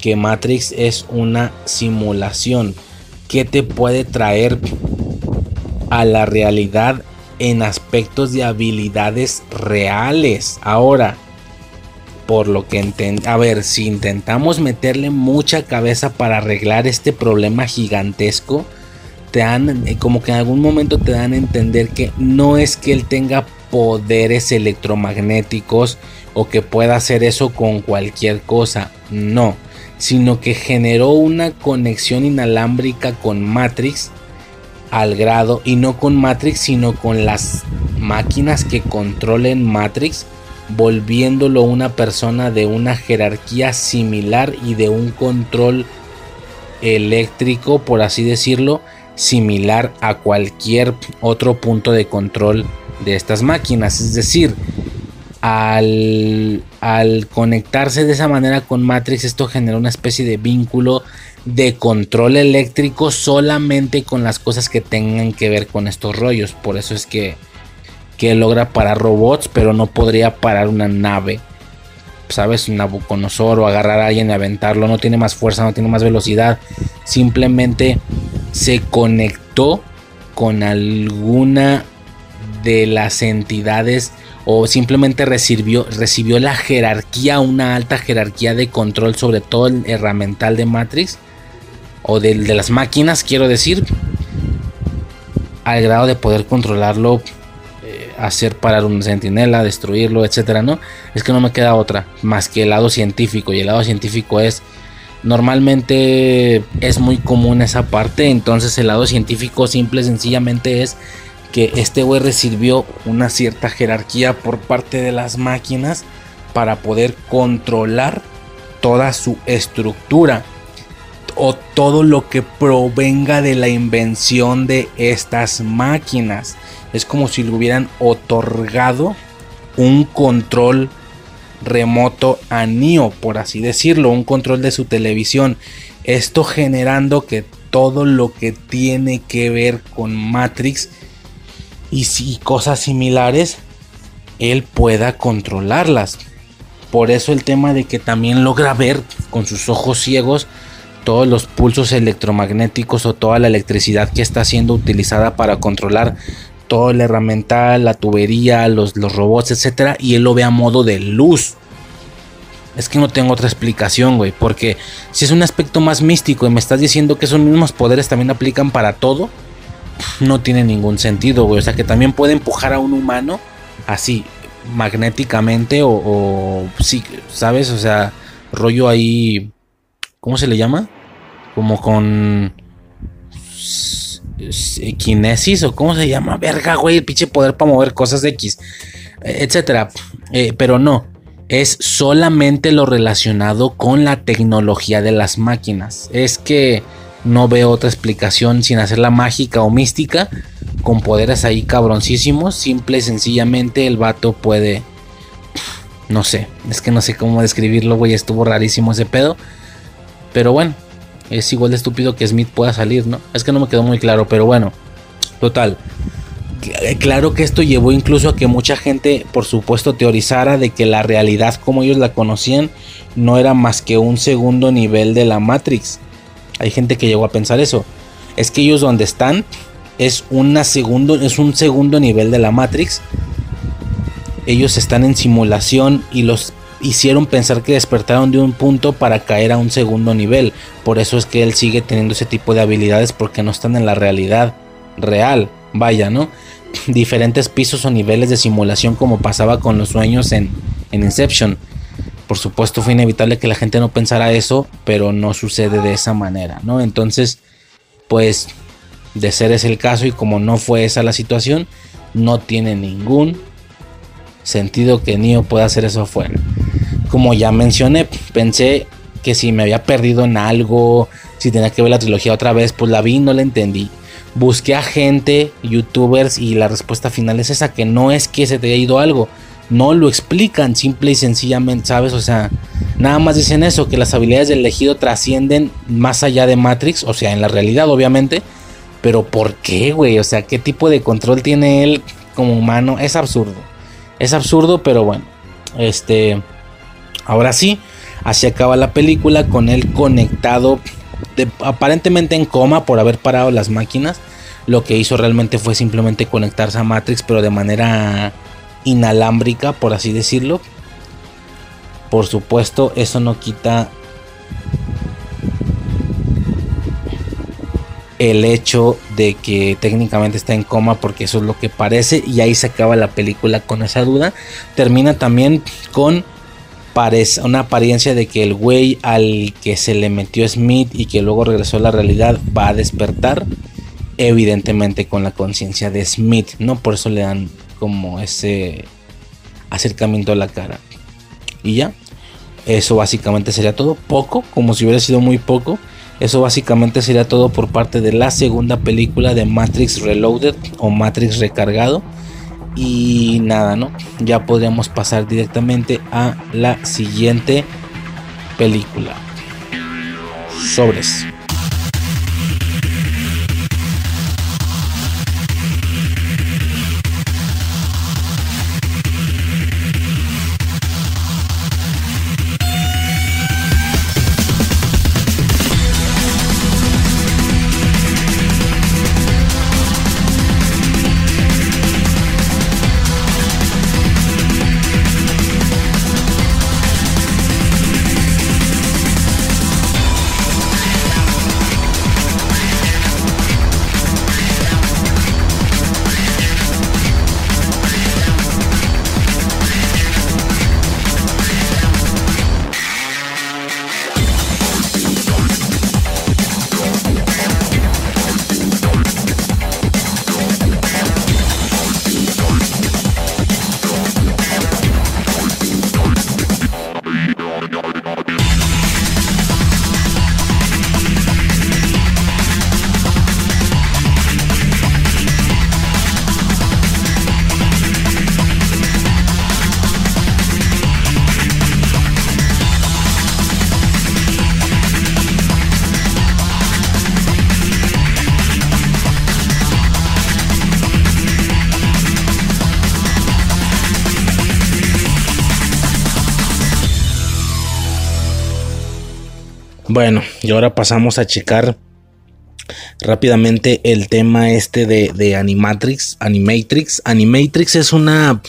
que Matrix es una simulación que te puede traer a la realidad en aspectos de habilidades reales. Ahora, por lo que a ver, si intentamos meterle mucha cabeza para arreglar este problema gigantesco, te dan eh, como que en algún momento te dan a entender que no es que él tenga poderes electromagnéticos o que pueda hacer eso con cualquier cosa, no sino que generó una conexión inalámbrica con Matrix al grado, y no con Matrix, sino con las máquinas que controlen Matrix, volviéndolo una persona de una jerarquía similar y de un control eléctrico, por así decirlo, similar a cualquier otro punto de control de estas máquinas. Es decir, al, conectarse de esa manera con Matrix, esto genera una especie de vínculo de control eléctrico solamente con las cosas que tengan que ver con estos rollos. Por eso es que, que logra parar robots, pero no podría parar una nave. ¿Sabes? Un Nabucodonosor o agarrar a alguien y aventarlo. No tiene más fuerza, no tiene más velocidad. Simplemente se conectó con alguna de las entidades o simplemente recibió, recibió la jerarquía, una alta jerarquía de control sobre todo el herramental de Matrix o de, las máquinas, quiero decir, al grado de poder controlarlo, hacer parar un sentinela, destruirlo, etcétera, ¿no? Es que no me queda otra más que el lado científico y el lado científico es normalmente es muy común esa parte, entonces el lado científico simple sencillamente es que este güey recibió una cierta jerarquía por parte de las máquinas para poder controlar toda su estructura o todo lo que provenga de la invención de estas máquinas. Es como si le hubieran otorgado un control remoto a Neo, por así decirlo, un control de su televisión. Esto generando que todo lo que tiene que ver con Matrix y si cosas similares, él pueda controlarlas. Por eso el tema de que también logra ver con sus ojos ciegos todos los pulsos electromagnéticos o toda la electricidad que está siendo utilizada para controlar todo el herramental, la tubería, los, los robots, etcétera, y él lo ve a modo de luz. Es que no tengo otra explicación, güey, porque si es un aspecto más místico y me estás diciendo que esos mismos poderes también aplican para todo, no tiene ningún sentido, güey. O sea, que también puede empujar a un humano así, magnéticamente o, o sí, ¿sabes? O sea, rollo ahí, ¿cómo se le llama? Como con kinesis o cómo se llama, verga, güey, el pinche poder para mover cosas X, etcétera. Eh, pero no, es solamente lo relacionado con la tecnología de las máquinas. Es que no veo otra explicación sin hacerla mágica o mística. Con poderes ahí cabroncísimos. Simple y sencillamente el vato puede. No sé. Es que no sé cómo describirlo, güey. Estuvo rarísimo ese pedo. Pero bueno. Es igual de estúpido que Smith pueda salir, ¿no? Es que no me quedó muy claro. Pero bueno. Total. Eh, claro que esto llevó incluso a que mucha gente, por supuesto, teorizara de que la realidad como ellos la conocían no era más que un segundo nivel de la Matrix hay gente que llegó a pensar eso. Es que ellos donde están es, una segundo, es un segundo nivel de la Matrix. ellos están en simulación y los hicieron pensar que despertaron de un punto para caer a un segundo nivel. Por eso es que él sigue teniendo ese tipo de habilidades porque no están en la realidad real. Vaya, ¿no? Diferentes pisos o niveles de simulación como pasaba con los sueños en, en Inception. Por supuesto fue inevitable que la gente no pensara eso, pero no sucede de esa manera, ¿no? Entonces, pues de ser ese el caso y como no fue esa la situación, no tiene ningún sentido que Neo pueda hacer eso afuera. Como ya mencioné, pensé que si me había perdido en algo, si tenía que ver la trilogía otra vez, pues la vi y no la entendí. Busqué a gente, youtubers, y la respuesta final es esa, que no es que se te haya ido algo. No lo explican simple y sencillamente, ¿sabes? O sea, nada más dicen eso, que las habilidades del elegido trascienden más allá de Matrix, o sea, en la realidad obviamente. Pero ¿por qué, güey? O sea, ¿qué tipo de control tiene él como humano? Es absurdo. Es absurdo, pero bueno. Este. Ahora sí, así acaba la película con él conectado, aparentemente en coma por haber parado las máquinas. Lo que hizo realmente fue simplemente conectarse a Matrix, pero de manera inalámbrica, por así decirlo. Por supuesto, eso no quita el hecho de que técnicamente está en coma porque eso es lo que parece y ahí se acaba la película con esa duda. Termina también con una apariencia de que el güey al que se le metió Smith y que luego regresó a la realidad va a despertar evidentemente con la conciencia de Smith, ¿no? Por eso le dan como ese acercamiento a la cara. Y ya, eso básicamente sería todo, poco, como si hubiera sido muy poco eso básicamente sería todo por parte de la segunda película de Matrix Reloaded o Matrix Recargado. Y nada, ¿no? Ya podríamos pasar directamente a la siguiente película. Sobres. Bueno, y ahora pasamos a checar rápidamente el tema este de, Animatrix. Animatrix. Animatrix es una,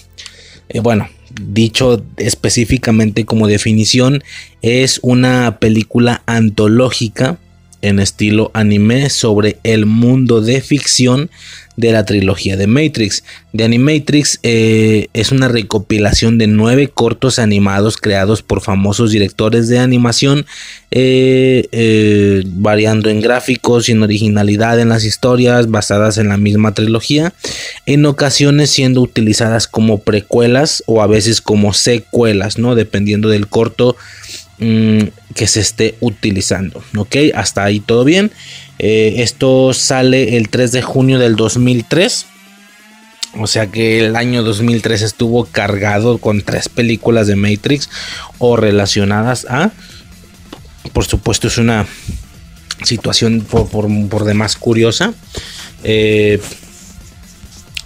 eh, bueno, dicho específicamente como definición, es una película antológica en estilo anime sobre el mundo de ficción de la trilogía de Matrix. The Animatrix eh, es una recopilación de nueve cortos animados creados por famosos directores de animación, eh, eh, variando en gráficos y en originalidad en las historias basadas en la misma trilogía, en ocasiones siendo utilizadas como precuelas o a veces como secuelas, ¿no? Dependiendo del corto mm, que se esté utilizando. Ok, hasta ahí todo bien. Eh, esto sale el 3 de junio del 2003. O sea que el año 2003 estuvo cargado con tres películas de Matrix o relacionadas a... Por supuesto es una situación por, demás curiosa. Eh,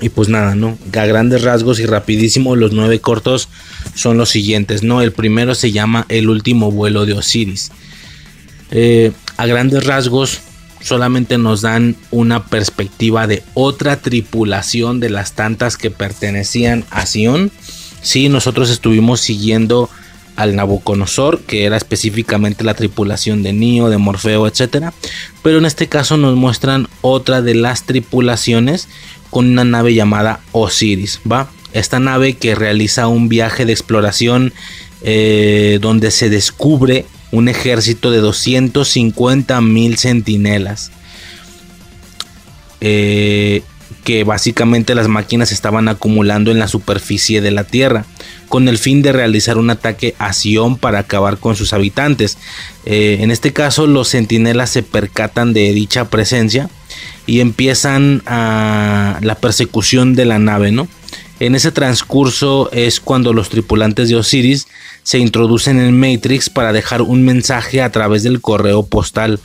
y pues nada, ¿no? A grandes rasgos y rapidísimo, los nueve cortos son los siguientes, ¿no? El primero se llama El último vuelo de Osiris. Eh, a grandes rasgos, solamente nos dan una perspectiva de otra tripulación de las tantas que pertenecían a Sion. Sí, nosotros estuvimos siguiendo al Nabucodonosor, que era específicamente la tripulación de Neo, de Morfeo, etc. Pero en este caso nos muestran otra de las tripulaciones con una nave llamada Osiris, ¿va? Esta nave que realiza un viaje de exploración eh, donde se descubre un ejército de 250 mil centinelas. Eh, que básicamente las máquinas estaban acumulando en la superficie de la Tierra, con el fin de realizar un ataque a Sion para acabar con sus habitantes. Eh, en este caso, los centinelas se percatan de dicha presencia y empiezan a la persecución de la nave, ¿no? En ese transcurso es cuando los tripulantes de Osiris se introducen en Matrix para dejar un mensaje a través del correo postal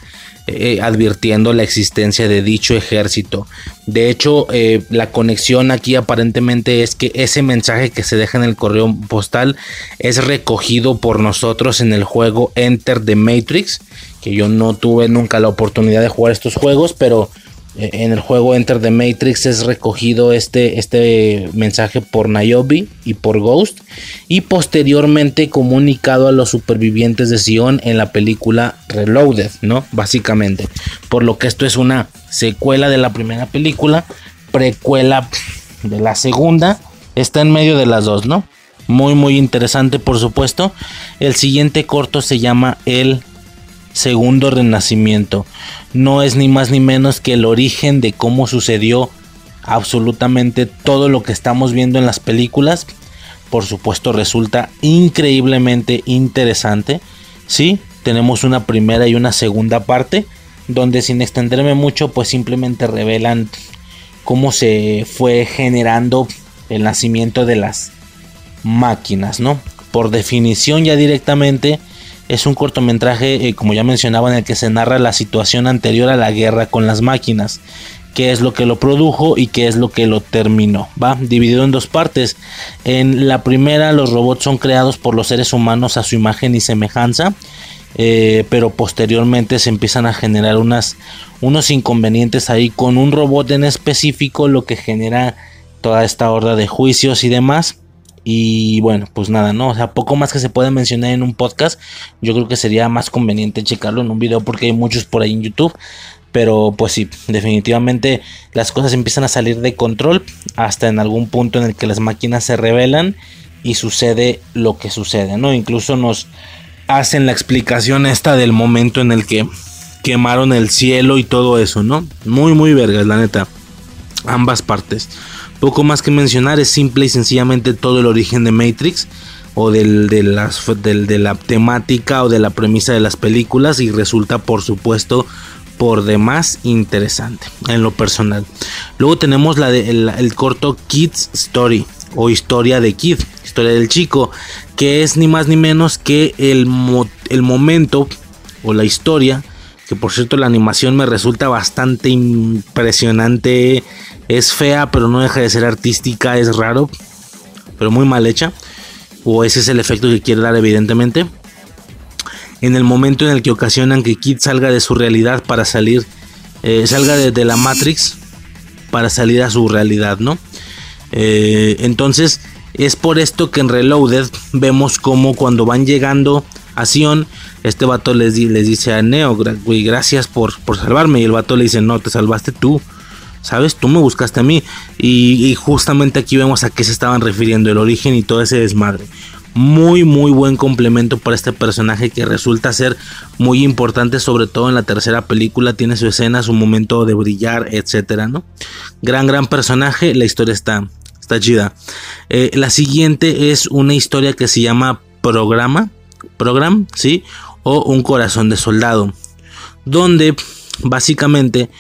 eh, advirtiendo la existencia de dicho ejército. De hecho, eh, la conexión aquí aparentemente es que ese mensaje que se deja en el correo postal es recogido por nosotros en el juego Enter the Matrix, que yo no tuve nunca la oportunidad de jugar estos juegos, pero en el juego Enter the Matrix es recogido este, este mensaje por Niobe y por Ghost y posteriormente comunicado a los supervivientes de Sion en la película Reloaded, ¿no? Básicamente. Por lo que esto es una secuela de la primera película, precuela de la segunda, está en medio de las dos, ¿no? Muy muy interesante por supuesto. El siguiente corto se llama El segundo renacimiento. No es ni más ni menos que el origen de cómo sucedió absolutamente todo lo que estamos viendo en las películas. Por supuesto resulta increíblemente interesante. Sí, tenemos una primera y una segunda parte donde sin extenderme mucho pues simplemente revelan cómo se fue generando el nacimiento de las máquinas, ¿no? Por definición ya directamente es un cortometraje, eh, como ya mencionaba, en el que se narra la situación anterior a la guerra con las máquinas, qué es lo que lo produjo y qué es lo que lo terminó. Va dividido en dos partes. En la primera, los robots son creados por los seres humanos a su imagen y semejanza. Eh, pero posteriormente se empiezan a generar unos inconvenientes ahí con un robot en específico, lo que genera toda esta horda de juicios y demás. Y bueno, pues nada, ¿no? O sea, poco más que se puede mencionar en un podcast. Yo creo que sería más conveniente checarlo en un video porque hay muchos por ahí en YouTube. Pero pues sí, definitivamente las cosas empiezan a salir de control hasta en algún punto en el que las máquinas se revelan y sucede lo que sucede, ¿no? Incluso nos hacen la explicación esta del momento en el que quemaron el cielo y todo eso, ¿no? Muy, muy vergas, la neta. Ambas partes. Poco más que mencionar, es simple y sencillamente todo el origen de Matrix o del, de, la temática o de la premisa de las películas y resulta por supuesto por demás interesante en lo personal. Luego tenemos la de, el, corto Kids Story o historia de Kid, historia del chico, que es ni más ni menos que el, el momento o la historia, que por cierto la animación me resulta bastante impresionante es fea, pero no deja de ser artística, es raro, pero muy mal hecha. O ese es el efecto que quiere dar, evidentemente. En el momento en el que ocasionan que Kid salga de su realidad para salir, eh, salga de, la Matrix para salir a su realidad, ¿no? Eh, entonces, es por esto que en Reloaded vemos como cuando van llegando a Sion, este vato les, dice a Neo, gracias por, por salvarme. Y el vato le dice, no, te salvaste tú. ¿Sabes? Tú me buscaste a mí. Y, justamente aquí vemos a qué se estaban refiriendo, el origen y todo ese desmadre. Muy, muy buen complemento para este personaje que resulta ser muy importante, sobre todo en la tercera película. Tiene su escena, su momento de brillar, etcétera, ¿no? Gran, gran personaje. La historia está, está chida. Eh, la siguiente es una historia que se llama Programa, Program, ¿sí? O Un Corazón de Soldado. Donde básicamente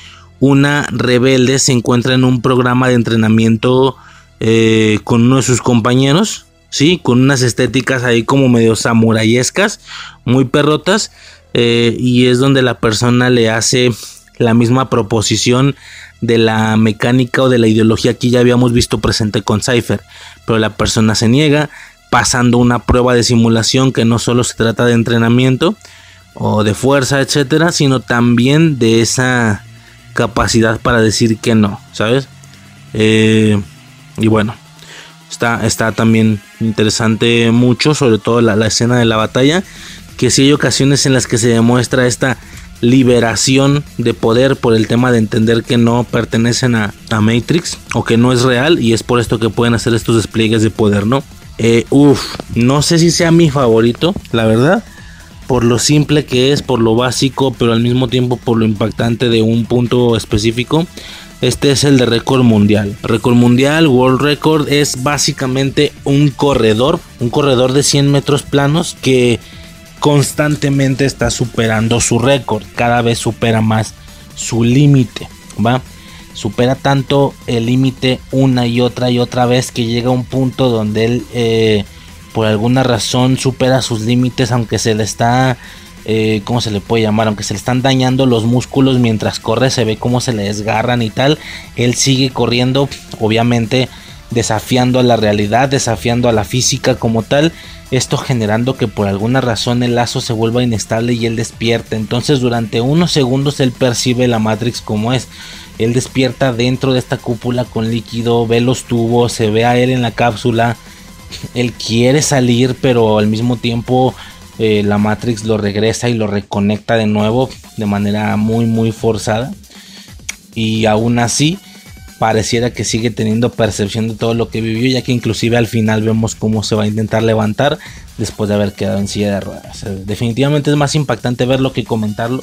una rebelde se encuentra en un programa de entrenamiento eh, con uno de sus compañeros, ¿sí? Con unas estéticas ahí como medio samurayescas, muy perrotas, eh, y es donde la persona le hace la misma proposición de la mecánica o de la ideología que ya habíamos visto presente con Cypher, pero la persona se niega, pasando una prueba de simulación que no solo se trata de entrenamiento o de fuerza, etcétera, sino también de esa capacidad para decir que no, ¿sabes? Eh, y bueno, Está, está también interesante mucho, sobre todo la, escena de la batalla, que si hay ocasiones en las que se demuestra esta liberación de poder por el tema de entender que no pertenecen a, Matrix o que no es real y es por esto que pueden hacer estos despliegues de poder, ¿no? Eh, uf, no sé si sea mi favorito, la verdad, por lo simple que es, por lo básico, pero al mismo tiempo por lo impactante de un punto específico. Este es el de récord mundial. Récord mundial, World Record, es básicamente un corredor, un corredor de 100 metros planos que constantemente está superando su récord. Cada vez supera más su límite, ¿va? Supera tanto el límite una y otra y otra vez que llega a un punto donde él, eh, por alguna razón, supera sus límites, aunque se le está eh, ¿cómo se le puede llamar? Aunque se le están dañando los músculos mientras corre, se ve cómo se le desgarran y tal. Él sigue corriendo, obviamente desafiando a la realidad, desafiando a la física como tal. Esto generando que por alguna razón el lazo se vuelva inestable y él despierta. Entonces durante unos segundos él percibe la Matrix como es. Él despierta dentro de esta cúpula con líquido, ve los tubos, se ve a él en la cápsula. Él quiere salir, pero al mismo tiempo eh, la Matrix lo regresa y lo reconecta de nuevo de manera muy muy forzada. Y aún así pareciera que sigue teniendo percepción de todo lo que vivió ya que inclusive al final vemos cómo se va a intentar levantar después de haber quedado en silla de ruedas. Definitivamente es más impactante verlo que comentarlo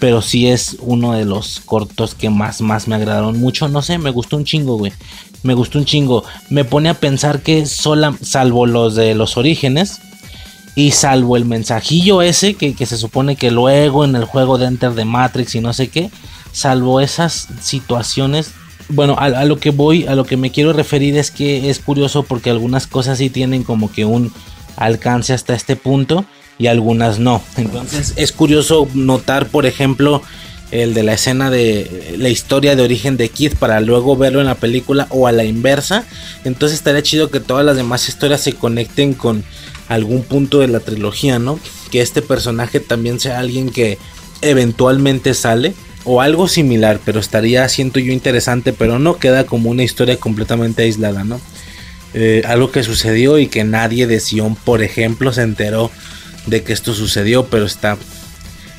pero sí es uno de los cortos que más más me agradaron mucho. No sé me gustó un chingo güey me gustó un chingo me pone a pensar que sola, salvo los de los orígenes y salvo el mensajillo ese que, se supone que luego en el juego de Enter the Matrix y no sé qué, salvo esas situaciones, bueno, a, a, lo que voy, a lo que me quiero referir es que es curioso porque algunas cosas sí tienen como que un alcance hasta este punto y algunas no. Entonces es curioso notar, por ejemplo, el de la escena de la historia de origen de Kid para luego verlo en la película o a la inversa. Entonces estaría chido que todas las demás historias se conecten con algún punto de la trilogía, ¿no? Que este personaje también sea alguien que eventualmente sale o algo similar, pero estaría, siento yo, interesante, pero no queda como una historia completamente aislada, ¿no? Eh, algo que sucedió y que nadie de Sion, por ejemplo, se enteró de que esto sucedió, pero está,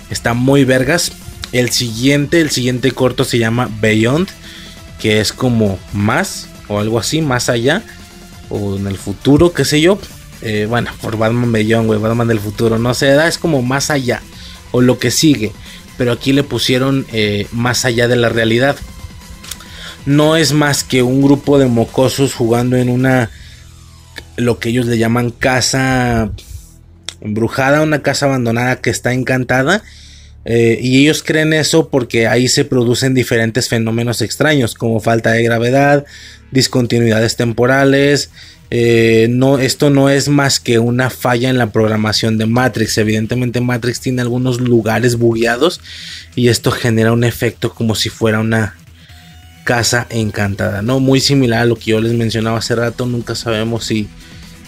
está muy vergas. El siguiente, el siguiente corto se llama Beyond, que es como más o algo así, más allá o en el futuro, qué sé yo. Eh, bueno, por Batman Beyond, güey, Batman del futuro, no sé, es como más allá o lo que sigue, pero aquí le pusieron eh, más allá de la realidad. No es más que un grupo de mocosos jugando en una, lo que ellos le llaman casa embrujada, una casa abandonada que está encantada. Eh, y ellos creen eso porque ahí se producen diferentes fenómenos extraños como falta de gravedad, discontinuidades temporales, eh, no, esto no es más que una falla en la programación de Matrix. Evidentemente Matrix tiene algunos lugares bugueados y esto genera un efecto como si fuera una casa encantada, ¿no? Muy similar a lo que yo les mencionaba hace rato. Nunca sabemos si,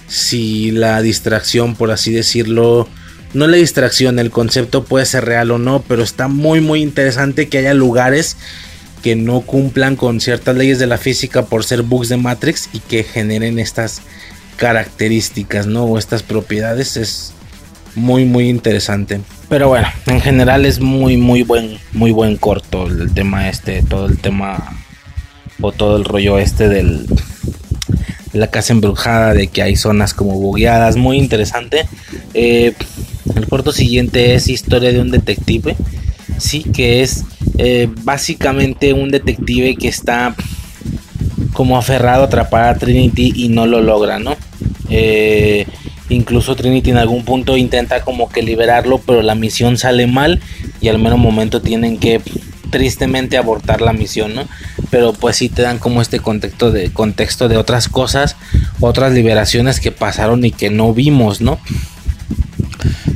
si la distracción, por así decirlo, no la distracción, el concepto puede ser real o no, pero está muy muy interesante que haya lugares que no cumplan con ciertas leyes de la física por ser bugs de Matrix y que generen estas características, ¿no? O estas propiedades es muy muy interesante. Pero bueno, en general es muy muy buen muy buen corto el tema este, todo el tema o todo el rollo este del de la casa embrujada, de que hay zonas como bugueadas, muy interesante. Eh, el corto siguiente es historia de un detective, sí, que es eh, básicamente un detective que está como aferrado a atrapar a Trinity y no lo logra, ¿no? Eh, incluso Trinity en algún punto intenta como que liberarlo, pero la misión sale mal y al menos momento tienen que tristemente abortar la misión, ¿no? Pero pues sí te dan como este contexto de contexto de otras cosas, otras liberaciones que pasaron y que no vimos, ¿no?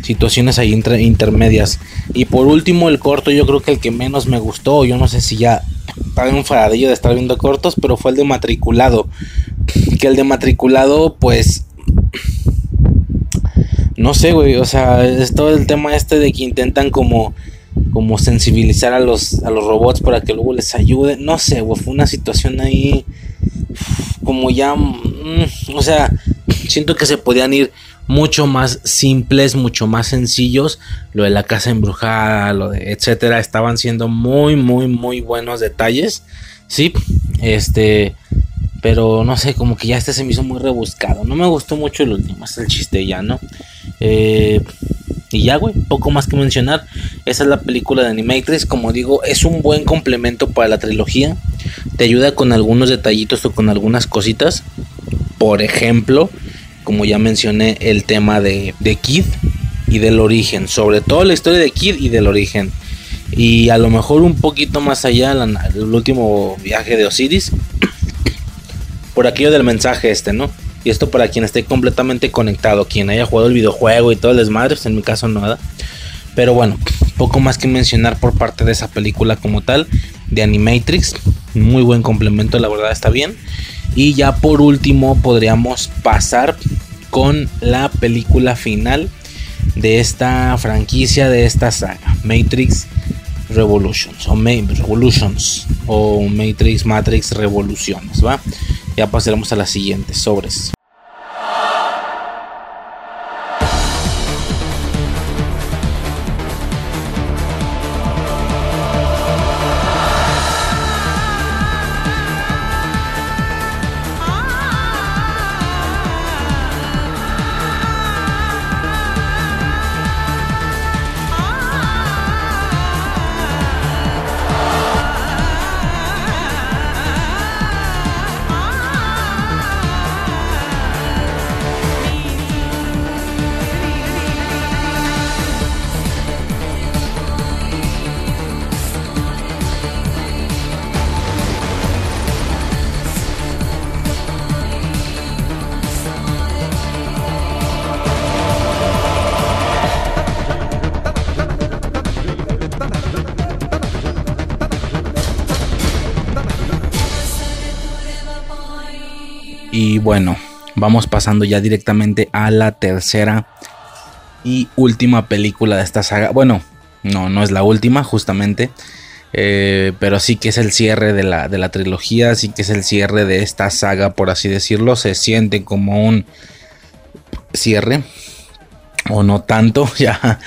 situaciones ahí intermedias. Y por último, el corto, yo creo que el que menos me gustó, yo no sé si ya estaba enfadillo de estar viendo cortos, pero fue el de matriculado. Que el de matriculado, pues. No sé, güey. O sea, es todo el tema este de que intentan como. Como sensibilizar a los, a los robots para que luego les ayude. No sé. Fue una situación ahí como ya, mm, o sea, siento que se podían ir mucho más simples, mucho más sencillos. Lo de la casa embrujada, lo de etcétera, estaban siendo muy, muy, muy buenos detalles. Sí, este, pero no sé, como que ya este se me hizo muy rebuscado. No me gustó mucho el último, es el chiste ya, ¿no? Eh, y ya, güey, poco más que mencionar. Esa es la película de Animatrix. Como digo, es un buen complemento para la trilogía. Te ayuda con algunos detallitos o con algunas cositas. Por ejemplo, como ya mencioné, el tema de, de Kid y del origen. Sobre todo la historia de Kid y del origen. Y a lo mejor un poquito más allá, el último viaje de Osiris. Por aquello del mensaje este, ¿no? Y esto para quien esté completamente conectado, quien haya jugado el videojuego y todo el desmadre, pues en mi caso nada. Pero bueno, poco más que mencionar por parte de esa película como tal, de Animatrix. Muy buen complemento, la verdad está bien. Y ya por último podríamos pasar con la película final de esta franquicia, de esta saga, Matrix Revolutions o Revolutions o Matrix Matrix Revoluciones, ¿va? Ya pasaremos a las siguientes sobres. Vamos pasando ya directamente a la tercera y última película de esta saga. Bueno, no, no es la última, justamente. Eh, pero sí que es el cierre de la, de la trilogía, sí que es el cierre de esta saga, por así decirlo. Se siente como un cierre. O no tanto, ya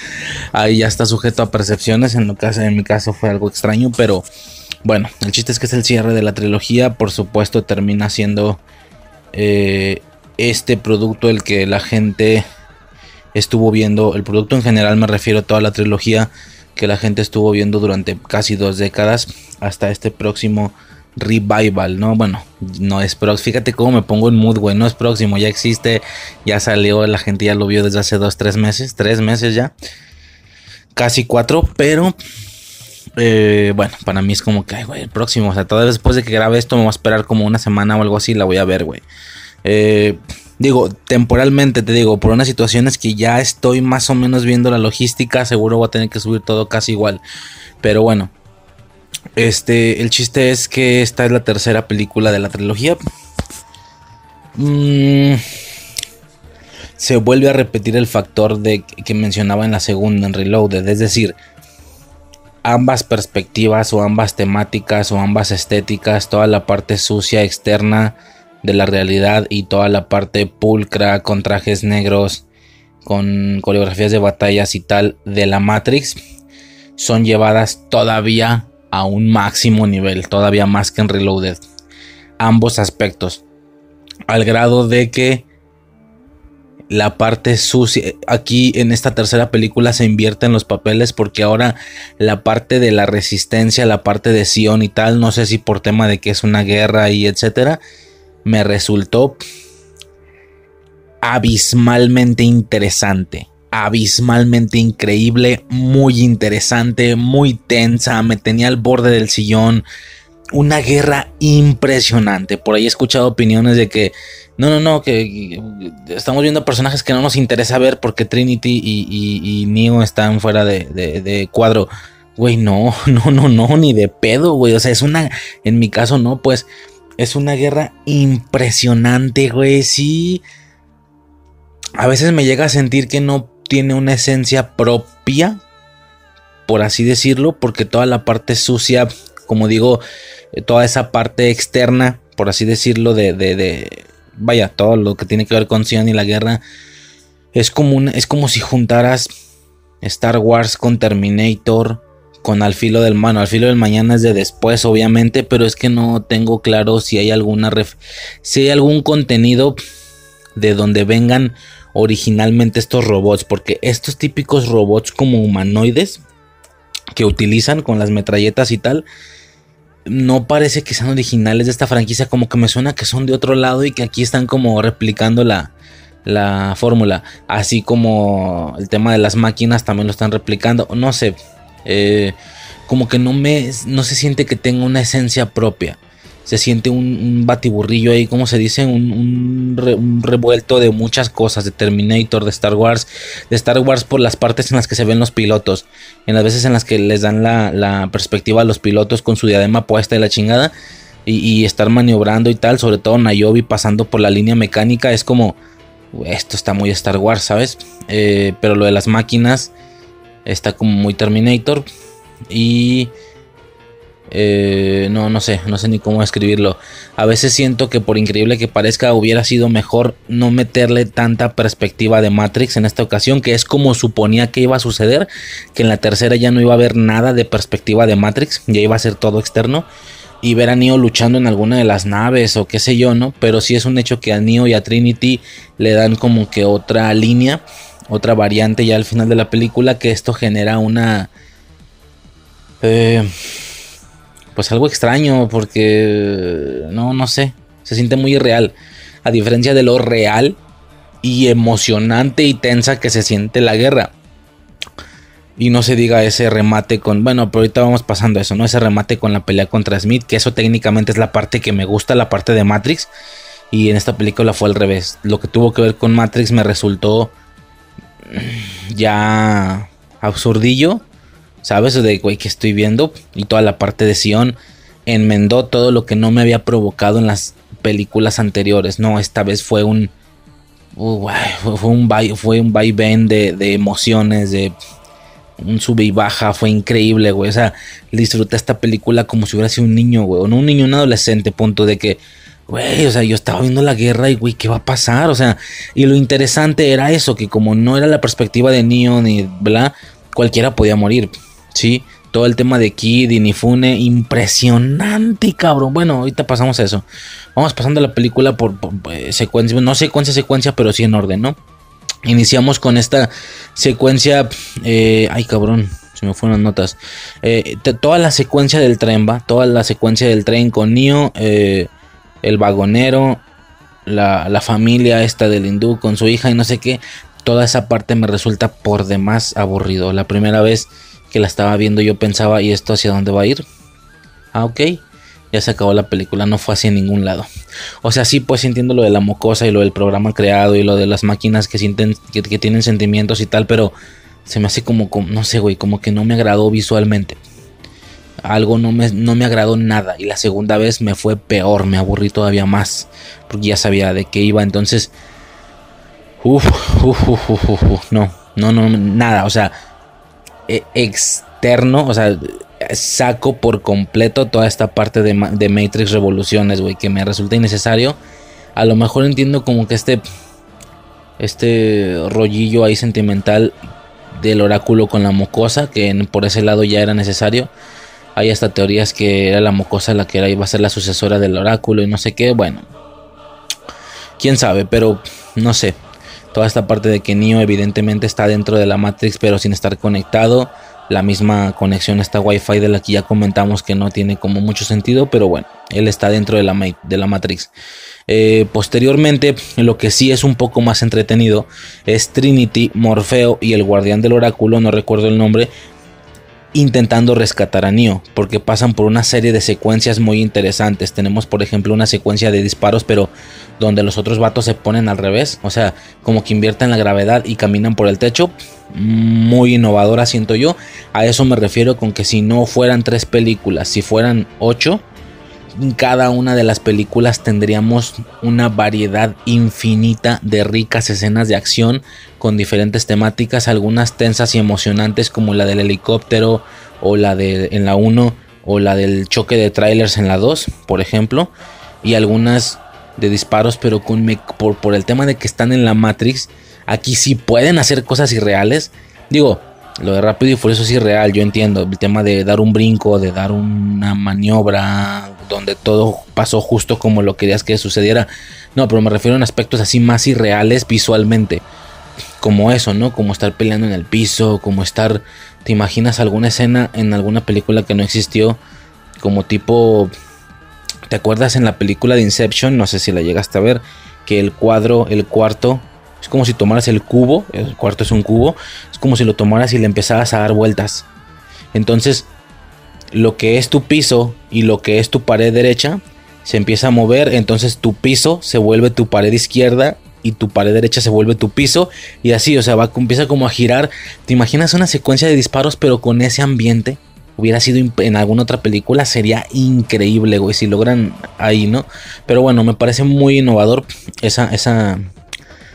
ahí ya está sujeto a percepciones. En, lo caso, en mi caso fue algo extraño, pero bueno, el chiste es que es el cierre de la trilogía. Por supuesto, termina siendo eh, este producto el que la gente estuvo viendo, el producto en general me refiero a toda la trilogía que la gente estuvo viendo durante casi dos décadas hasta este próximo revival, ¿no? Bueno, no es próximo, fíjate cómo me pongo en mood, güey, no es próximo, ya existe, ya salió, la gente ya lo vio desde hace dos, tres meses, tres meses ya, casi cuatro, pero eh, bueno, para mí es como que, güey, el próximo. O sea, todavía después de que grabe esto, me voy a esperar como una semana o algo así. La voy a ver, güey. Eh, digo, temporalmente te digo, por unas situaciones que ya estoy más o menos viendo la logística. Seguro voy a tener que subir todo casi igual. Pero bueno, este, el chiste es que esta es la tercera película de la trilogía. Mm, se vuelve a repetir el factor de que mencionaba en la segunda, en Reloaded. Es decir, ambas perspectivas o ambas temáticas o ambas estéticas, toda la parte sucia externa de la realidad y toda la parte pulcra con trajes negros, con coreografías de batallas y tal de la Matrix, son llevadas todavía a un máximo nivel, todavía más que en Reloaded. Ambos aspectos. Al grado de que la parte sucia. Aquí en esta tercera película se invierten los papeles porque ahora la parte de la resistencia, la parte de Sion y tal, no sé si por tema de que es una guerra y etcétera, me resultó abismalmente interesante, abismalmente increíble, muy interesante, muy tensa, me tenía al borde del sillón. Una guerra impresionante. Por ahí he escuchado opiniones de que no, no, no, que, estamos viendo personajes que no nos interesa ver porque Trinity y, Neo están fuera de, cuadro. Güey, no, no, no, no, ni de pedo, güey. O sea, es una, en mi caso no, pues es una guerra impresionante, güey. Sí. A veces me llega a sentir que no tiene una esencia propia, por así decirlo, porque toda la parte sucia, como digo, toda esa parte externa por así decirlo, de, de, de, vaya, todo lo que tiene que ver con Sion y la guerra, es como, un, es como si juntaras Star Wars con Terminator, con Al filo del mano. Al filo del mañana es de después, obviamente, pero es que no tengo claro si hay alguna si hay algún contenido de donde vengan originalmente estos robots, porque estos típicos robots como humanoides que utilizan con las metralletas y tal, no parece que sean originales de esta franquicia, como que me suena que son de otro lado y que aquí están como replicando la, la fórmula, así como el tema de las máquinas también lo están replicando, no sé, eh, como que no me, no se siente que tenga una esencia propia se siente un, batiburrillo ahí, como se dice, un, revuelto de muchas cosas, de Terminator, de Star Wars, de Star Wars por las partes en las que se ven los pilotos, en las veces en las que les dan la, perspectiva a los pilotos con su diadema puesta y la chingada, y, estar maniobrando y tal, sobre todo Nayobi pasando por la línea mecánica, es como, esto está muy Star Wars, ¿sabes? Eh, pero lo de las máquinas está como muy Terminator, y... Eh, no, no sé, no sé ni cómo escribirlo. A veces siento que por increíble que parezca hubiera sido mejor no meterle tanta perspectiva de Matrix en esta ocasión, que es como suponía que iba a suceder, que en la tercera ya no iba a haber nada de perspectiva de Matrix, ya iba a ser todo externo. Y ver a Neo luchando en alguna de las naves o qué sé yo, ¿no? Pero sí es un hecho que a Neo y a Trinity le dan como que otra línea, otra variante ya al final de la película, que esto genera una... Eh, pues algo extraño porque no, no sé, se siente muy irreal. A diferencia de lo real y emocionante y tensa que se siente la guerra. Y no se diga ese remate con, bueno, pero ahorita vamos pasando eso, ¿no? Ese remate con la pelea contra Smith, que eso técnicamente es la parte que me gusta, la parte de Matrix. Y en esta película fue al revés. Lo que tuvo que ver con Matrix me resultó ya absurdillo ¿sabes? De, que estoy viendo. Y toda la parte de Sion enmendó todo lo que no me había provocado en las películas anteriores. No, esta vez fue un. Uh, fue un, fue un vaivén de, de emociones, de un sube y baja, fue increíble, güey. O sea, disfruté esta película como si hubiera sido un niño, güey. O no un niño, un adolescente, punto de que, güey, o sea, yo estaba viendo la guerra y, güey, ¿qué va a pasar? O sea, y lo interesante era eso, que como no era la perspectiva de Neo ni bla, cualquiera podía morir. Sí, todo el tema de Kid y Nifune, impresionante, cabrón. Bueno, ahorita pasamos a eso. Vamos pasando la película por, eh, secuencia, no secuencia, secuencia, pero sí en orden, ¿no? Iniciamos con esta secuencia. Eh, ay, cabrón, se me fueron las notas. Eh, toda la secuencia del tren, va. Toda la secuencia del tren con Nio, el vagonero, la, la familia esta del hindú con su hija y no sé qué. Toda esa parte me resulta por demás aburrido. La primera vez que la estaba viendo yo pensaba, ¿y esto hacia dónde va a ir? Ah, ok. Ya se acabó la película, no fue hacia ningún lado. O sea, sí, pues entiendo lo de la mocosa y lo del programa creado y lo de las máquinas que sienten, que, tienen sentimientos y tal, pero se me hace como, no sé, güey, como que no me agradó visualmente. Algo no me, no me agradó nada. Y la segunda vez me fue peor, me aburrí todavía más. Porque ya sabía de qué iba. Entonces, uff, uff, uff, uff, no, no, no, nada. O sea, e, externo, o sea, saco por completo toda esta parte de, Matrix Revoluciones, güey, que me resulta innecesario. A lo mejor entiendo como que este este rollillo ahí sentimental del oráculo con la mocosa, que por ese lado ya era necesario. Hay hasta teorías que era la mocosa la que era, iba a ser la sucesora del oráculo y no sé qué. Bueno, quién sabe, pero no sé toda esta parte de que Neo evidentemente está dentro de la Matrix pero sin estar conectado. La misma conexión esta Wi-Fi de la que ya comentamos que no tiene como mucho sentido, pero bueno, él está dentro de la, de la Matrix. Eh, posteriormente, lo que sí es un poco más entretenido es Trinity, Morfeo y el guardián del oráculo, no recuerdo el nombre, intentando rescatar a Neo, porque pasan por una serie de secuencias muy interesantes. Tenemos, por ejemplo, una secuencia de disparos, pero donde los otros vatos se ponen al revés, o sea, como que invierten la gravedad y caminan por el techo. Muy innovadora, siento yo. A eso me refiero con que si no fueran tres películas, si fueran ocho, cada una de las películas tendríamos una variedad infinita de ricas escenas de acción con diferentes temáticas, algunas tensas y emocionantes como la del helicóptero o la de en la 1 o la del choque de trailers en la 2, por ejemplo. y algunas de disparos, pero con por, por el tema de que están en la Matrix, aquí sí pueden hacer cosas irreales. Digo, lo de rápido y furioso es irreal, yo entiendo. El tema de dar un brinco, de dar una maniobra donde todo pasó justo como lo querías que sucediera. No, pero me refiero a aspectos así más irreales visualmente. Como eso, ¿no? Como estar peleando en el piso, como estar... ¿Te imaginas alguna escena en alguna película que no existió? Como tipo... ¿Te acuerdas en la película de Inception? No sé si la llegaste a ver. Que el cuadro, el cuarto, es como si tomaras el cubo, el cuarto es un cubo, es como si lo tomaras y le empezaras a dar vueltas. Entonces, lo que es tu piso y lo que es tu pared derecha se empieza a mover, entonces tu piso se vuelve tu pared izquierda y tu pared derecha se vuelve tu piso y así, o sea, va, empieza como a girar. ¿Te imaginas una secuencia de disparos pero con ese ambiente? Hubiera sido en alguna otra película, sería increíble, güey, si logran ahí, ¿no? Pero bueno, me parece muy innovador esa, esa,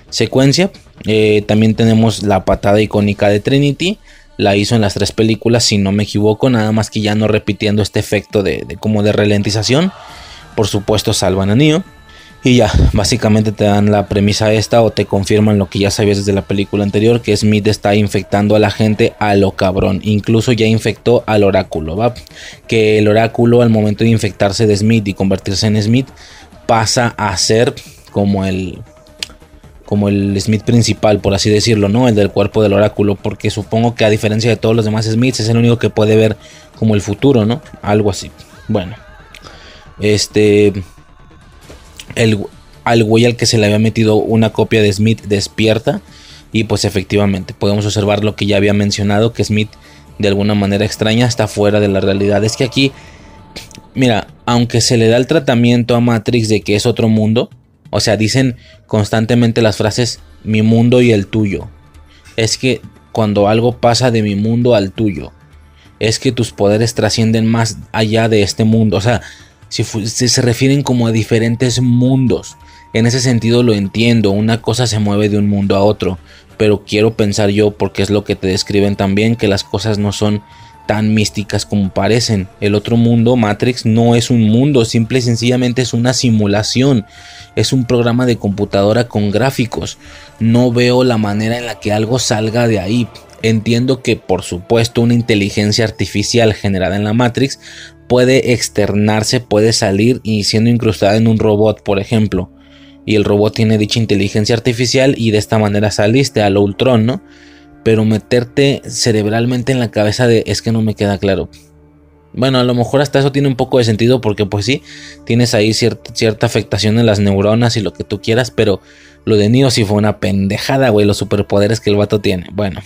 secuencia. Eh, también tenemos la patada icónica de Trinity. La hizo en las tres películas, si no me equivoco, nada más que ya no repitiendo este efecto de, como de ralentización. Por supuesto, salvan a Neo. Y ya, básicamente te dan la premisa esta o te confirman lo que ya sabías desde la película anterior, que Smith está infectando a la gente a lo cabrón. Incluso ya infectó al oráculo, ¿va? Que el oráculo al momento de infectarse de Smith y convertirse en Smith pasa a ser como el como el Smith principal, por así decirlo, ¿no? El del cuerpo del oráculo, porque supongo que a diferencia de todos los demás Smiths es el único que puede ver como el futuro, ¿no? Algo así. Bueno, este, el, al güey al que se le había metido una copia de Smith despierta y pues efectivamente podemos observar lo que ya había mencionado, que Smith de alguna manera extraña está fuera de la realidad. Es que aquí, mira, aunque se le da el tratamiento a Matrix de que es otro mundo, o sea, dicen constantemente las frases mi mundo y el tuyo. Es que cuando algo pasa de mi mundo al tuyo, es que tus poderes trascienden más allá de este mundo. O sea, si, se refieren como a diferentes mundos. En ese sentido lo entiendo, una cosa se mueve de un mundo a otro, pero quiero pensar yo, porque es lo que te describen también, que las cosas no son tan místicas como parecen. El otro mundo, Matrix, no es un mundo, simple y sencillamente es una simulación. Es un programa de computadora con gráficos. No veo la manera en la que algo salga de ahí. Entiendo que por supuesto una inteligencia artificial generada en la Matrix puede externarse, puede salir y siendo incrustada en un robot, por ejemplo. Y el robot tiene dicha inteligencia artificial y de esta manera saliste a lo Ultron, ¿no? Pero meterte cerebralmente en la cabeza de es que no me queda claro. Bueno, a lo mejor hasta eso tiene un poco de sentido porque pues sí, tienes ahí cierta, afectación en las neuronas y lo que tú quieras, pero lo de Neo sí fue una pendejada, güey, los superpoderes que el vato tiene. Bueno,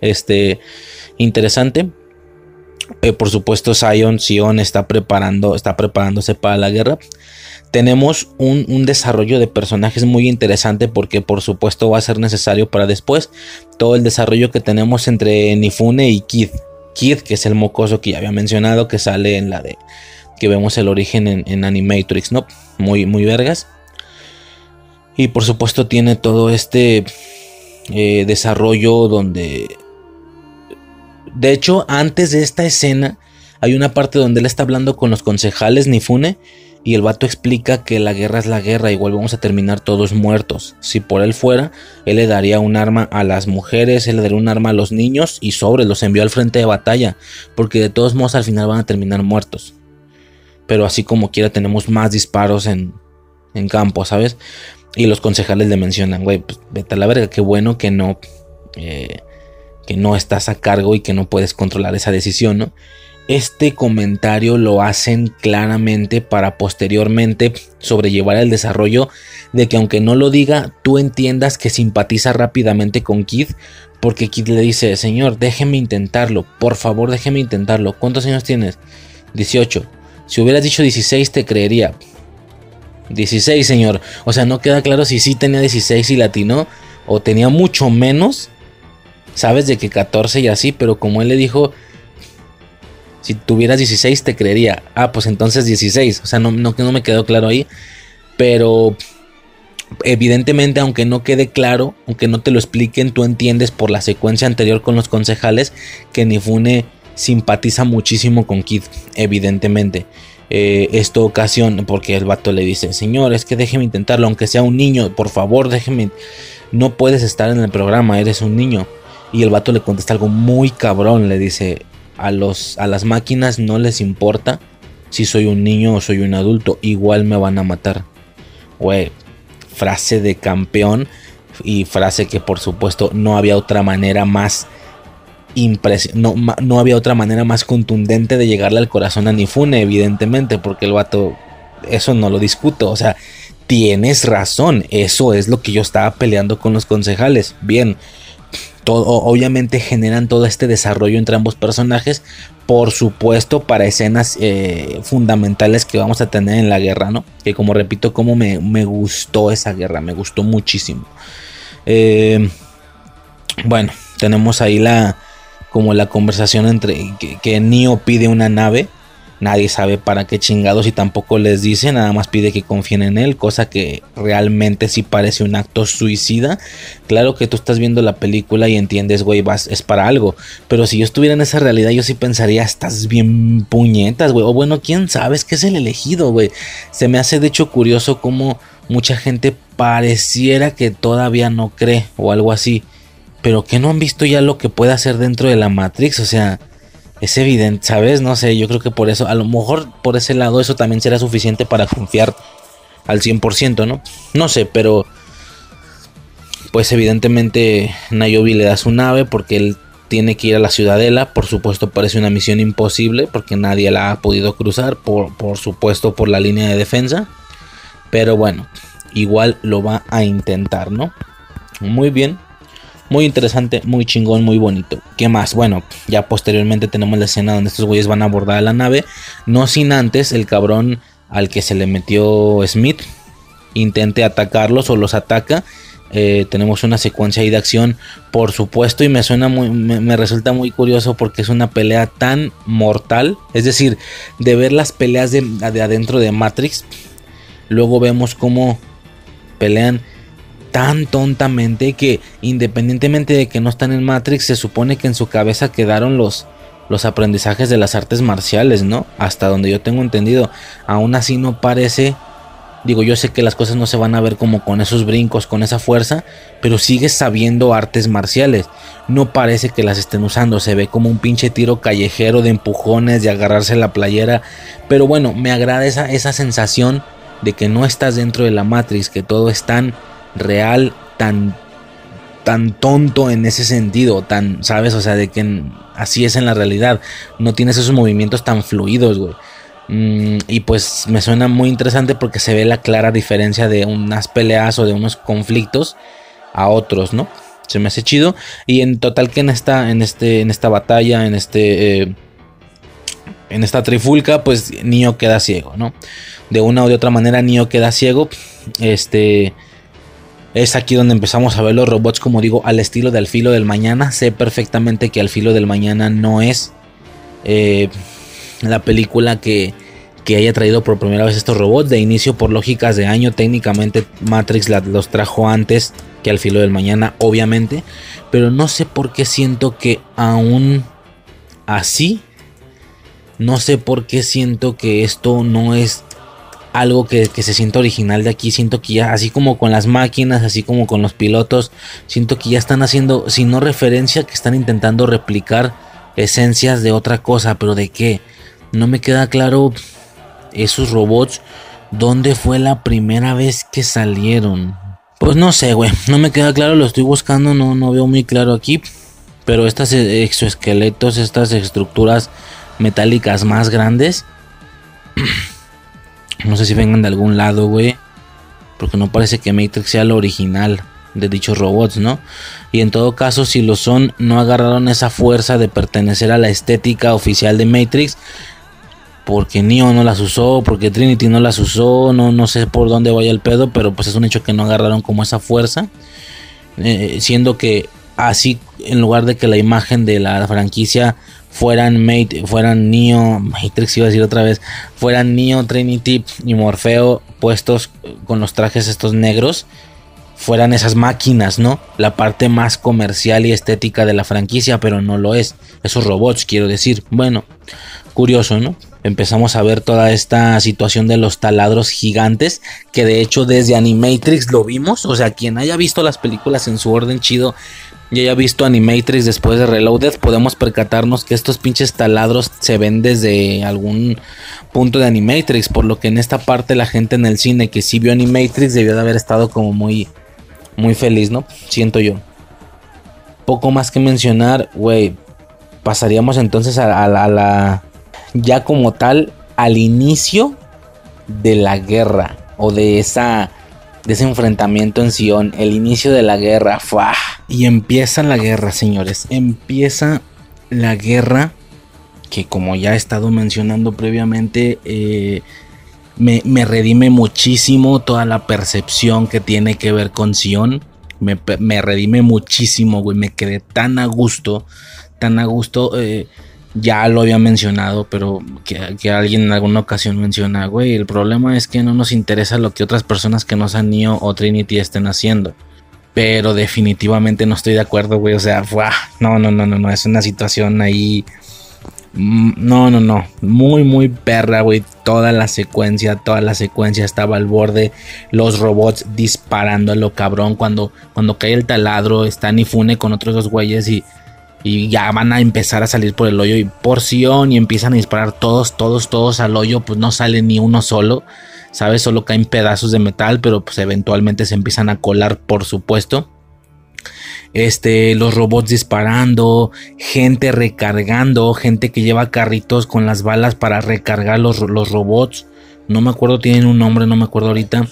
este, interesante. Eh, por supuesto, Sion, Sion está preparando, está preparándose para la guerra tenemos un, desarrollo de personajes muy interesante porque por supuesto va a ser necesario para después todo el desarrollo que tenemos entre Nifune y Kid. Kid, que es el mocoso que ya había mencionado, que sale en la de que vemos el origen en, Animatrix, ¿no? Muy, muy vergas. Y por supuesto tiene todo este eh, desarrollo donde... De hecho, antes de esta escena hay una parte donde él está hablando con los concejales Nifune y el vato explica que la guerra es la guerra, igual vamos a terminar todos muertos. Si por él fuera, él le daría un arma a las mujeres, él le daría un arma a los niños y sobre los envió al frente de batalla, porque de todos modos al final van a terminar muertos. Pero así como quiera tenemos más disparos en, en campo, ¿sabes? Y los concejales le mencionan, güey, pues vete a la verga, qué bueno que no, eh, que no estás a cargo y que no puedes controlar esa decisión. Este comentario lo hacen claramente para posteriormente sobrellevar el desarrollo de que aunque no lo diga, tú entiendas que simpatiza rápidamente con Kid, porque Kid le dice, señor, déjeme intentarlo, por favor déjeme intentarlo. ¿Cuántos años tienes? 18. Si hubieras dicho 16 te creería. 16, señor. O sea, no queda claro si sí tenía 16 y latino o tenía mucho menos. Sabes de que 14 y así, pero como él le dijo, si tuvieras 16 te creería. Ah, pues entonces 16. O sea, no, no, me quedó claro ahí. Pero evidentemente, aunque no quede claro, aunque no te lo expliquen, tú entiendes por la secuencia anterior con los concejales que Nifune simpatiza muchísimo con Kid, evidentemente. eh, esto ocasiona, porque el vato le dice, señor, es que déjeme intentarlo, aunque sea un niño, por favor, déjeme, no puedes estar en el programa, eres un niño. Y el vato le contesta algo muy cabrón, le dice, a, los, a las máquinas no les importa si soy un niño o soy un adulto, igual me van a matar. Güey, frase de campeón y frase que por supuesto no había otra manera más no, no, había otra manera más contundente de llegarle al corazón a Nifune, evidentemente, porque el vato, eso no lo discuto, o sea, tienes razón, eso es lo que yo estaba peleando con los concejales, bien, todo, obviamente generan todo este desarrollo entre ambos personajes, por supuesto para escenas eh, fundamentales que vamos a tener en la guerra, ¿no? Que como repito, como me, me gustó esa guerra, me gustó muchísimo. Eh, bueno, tenemos ahí la, como la conversación entre que, que Neo pide una nave. Nadie sabe para qué chingados y tampoco les dice, nada más pide que confíen en él, cosa que realmente sí parece un acto suicida. Claro que tú estás viendo la película y entiendes, güey, es para algo. Pero si yo estuviera en esa realidad, yo sí pensaría, estás bien puñetas, güey. O bueno, quién sabe, es que es el elegido, güey. Se me hace de hecho curioso cómo mucha gente pareciera que todavía no cree o algo así pero que no han visto ya lo que puede hacer dentro de la Matrix, o sea, es evidente, ¿sabes? No sé, yo creo que por eso, a lo mejor por ese lado eso también será suficiente para confiar al 100%, ¿no? No sé, pero pues evidentemente Nayobi le da su nave porque él tiene que ir a la ciudadela, por supuesto parece una misión imposible porque nadie la ha podido cruzar, por, por supuesto por la línea de defensa, pero bueno, igual lo va a intentar, ¿no? Muy bien. Muy interesante, muy chingón, muy bonito. ¿Qué más? Bueno, ya posteriormente tenemos la escena donde estos güeyes van a abordar la nave. No sin antes el cabrón al que se le metió Smith intente atacarlos o los ataca. Eh, tenemos una secuencia ahí de acción, por supuesto, y me suena muy, me, resulta muy curioso porque es una pelea tan mortal. Es decir, de ver las peleas de, de adentro de Matrix, luego vemos cómo pelean tan tontamente que independientemente de que no están en Matrix, se supone que en su cabeza quedaron los, los aprendizajes de las artes marciales, ¿no? Hasta donde yo tengo entendido. Aún así no parece... Digo, yo sé que las cosas no se van a ver como con esos brincos, con esa fuerza, pero sigues sabiendo artes marciales. No parece que las estén usando, se ve como un pinche tiro callejero de empujones, de agarrarse la playera. Pero bueno, me agrada esa, esa sensación de que no estás dentro de la Matrix, que todo es tan real, tan, tan tonto en ese sentido, tan, ¿sabes? O sea, de que así es en la realidad. No tienes esos movimientos tan fluidos, güey. Mm, y pues me suena muy interesante porque se ve la clara diferencia de unas peleas o de unos conflictos a otros, ¿no? Se me hace chido. Y en total que en esta, en este, en esta batalla, en este. Eh, en esta trifulca, pues Nio queda ciego, ¿no? De una o de otra manera, Nio queda ciego. Este es aquí donde empezamos a ver los robots, como digo, al estilo de Al filo del mañana. Sé perfectamente que Al filo del mañana no es eh, la película que, que, haya traído por primera vez estos robots. De inicio, por lógicas de año, técnicamente Matrix los trajo antes que Al filo del mañana, obviamente. Pero no sé por qué siento que aún así, no sé por qué siento que esto no es algo que, se siente original de aquí. Siento que ya, así como con las máquinas, así como con los pilotos, siento que ya están haciendo, si no referencia, que están intentando replicar esencias de otra cosa, pero de qué. No me queda claro esos robots, dónde fue la primera vez que salieron. Pues no sé, güey, no me queda claro, lo estoy buscando, no, no veo muy claro aquí. Pero estas exoesqueletos, estas estructuras metálicas más grandes No sé si vengan de algún lado, güey. Porque no parece que Matrix sea lo original de dichos robots, ¿no? Y en todo caso, si lo son, no agarraron esa fuerza de pertenecer a la estética oficial de Matrix. Porque Neo no las usó, porque Trinity no las usó, no, no sé por dónde vaya el pedo, pero pues es un hecho que no agarraron como esa fuerza. Eh, siendo que así, en lugar de que la imagen de la franquicia fueran Mate, fueran Neo, Matrix iba a decir otra vez, fueran Neo, Trinity y Morfeo puestos con los trajes estos negros, fueran esas máquinas, ¿no? La parte más comercial y estética de la franquicia, pero no lo es. Esos robots, quiero decir. Bueno, curioso, ¿no? empezamos a ver toda esta situación de los taladros gigantes, que de hecho desde Animatrix lo vimos, o sea, quien haya visto las películas en su orden chido y haya visto Animatrix después de Reloaded, podemos percatarnos que estos pinches taladros se ven desde algún punto de Animatrix, por lo que en esta parte la gente en el cine que sí vio Animatrix debió de haber estado como muy muy feliz, ¿no? Siento yo. Poco más que mencionar, güey. Pasaríamos entonces a, la, ya como tal al inicio de la guerra o de esa de ese enfrentamiento en Sion, el inicio de la guerra, ¡fua! y empieza la guerra, señores, empieza la guerra que como ya he estado mencionando previamente, eh, me, redime muchísimo toda la percepción que tiene que ver con Sion. Me, me redime muchísimo, güey. Me quedé tan a gusto, tan a gusto. Eh, ya lo había mencionado, pero que, alguien en alguna ocasión menciona, güey, el problema es que no nos interesa lo que otras personas que no sean Neo o Trinity estén haciendo. Pero definitivamente no estoy de acuerdo, güey. O sea, no, no, no, no, no. Es una situación ahí Mm, no, no, no. Muy, muy perra, güey. Toda la secuencia, toda la secuencia estaba al borde. Los robots disparando a lo cabrón. Cuando, cuando cae el taladro, está Nifune con otros dos güeyes y, y ya van a empezar a salir por el hoyo y porción y empiezan a disparar todos, todos, todos al hoyo. Pues no sale ni uno solo. ¿Sabes? Solo caen pedazos de metal, pero pues eventualmente se empiezan a colar, por supuesto este, los robots disparando, gente recargando, gente que lleva carritos con las balas para recargar los, los robots. No me acuerdo, tienen un nombre, no me acuerdo ahorita.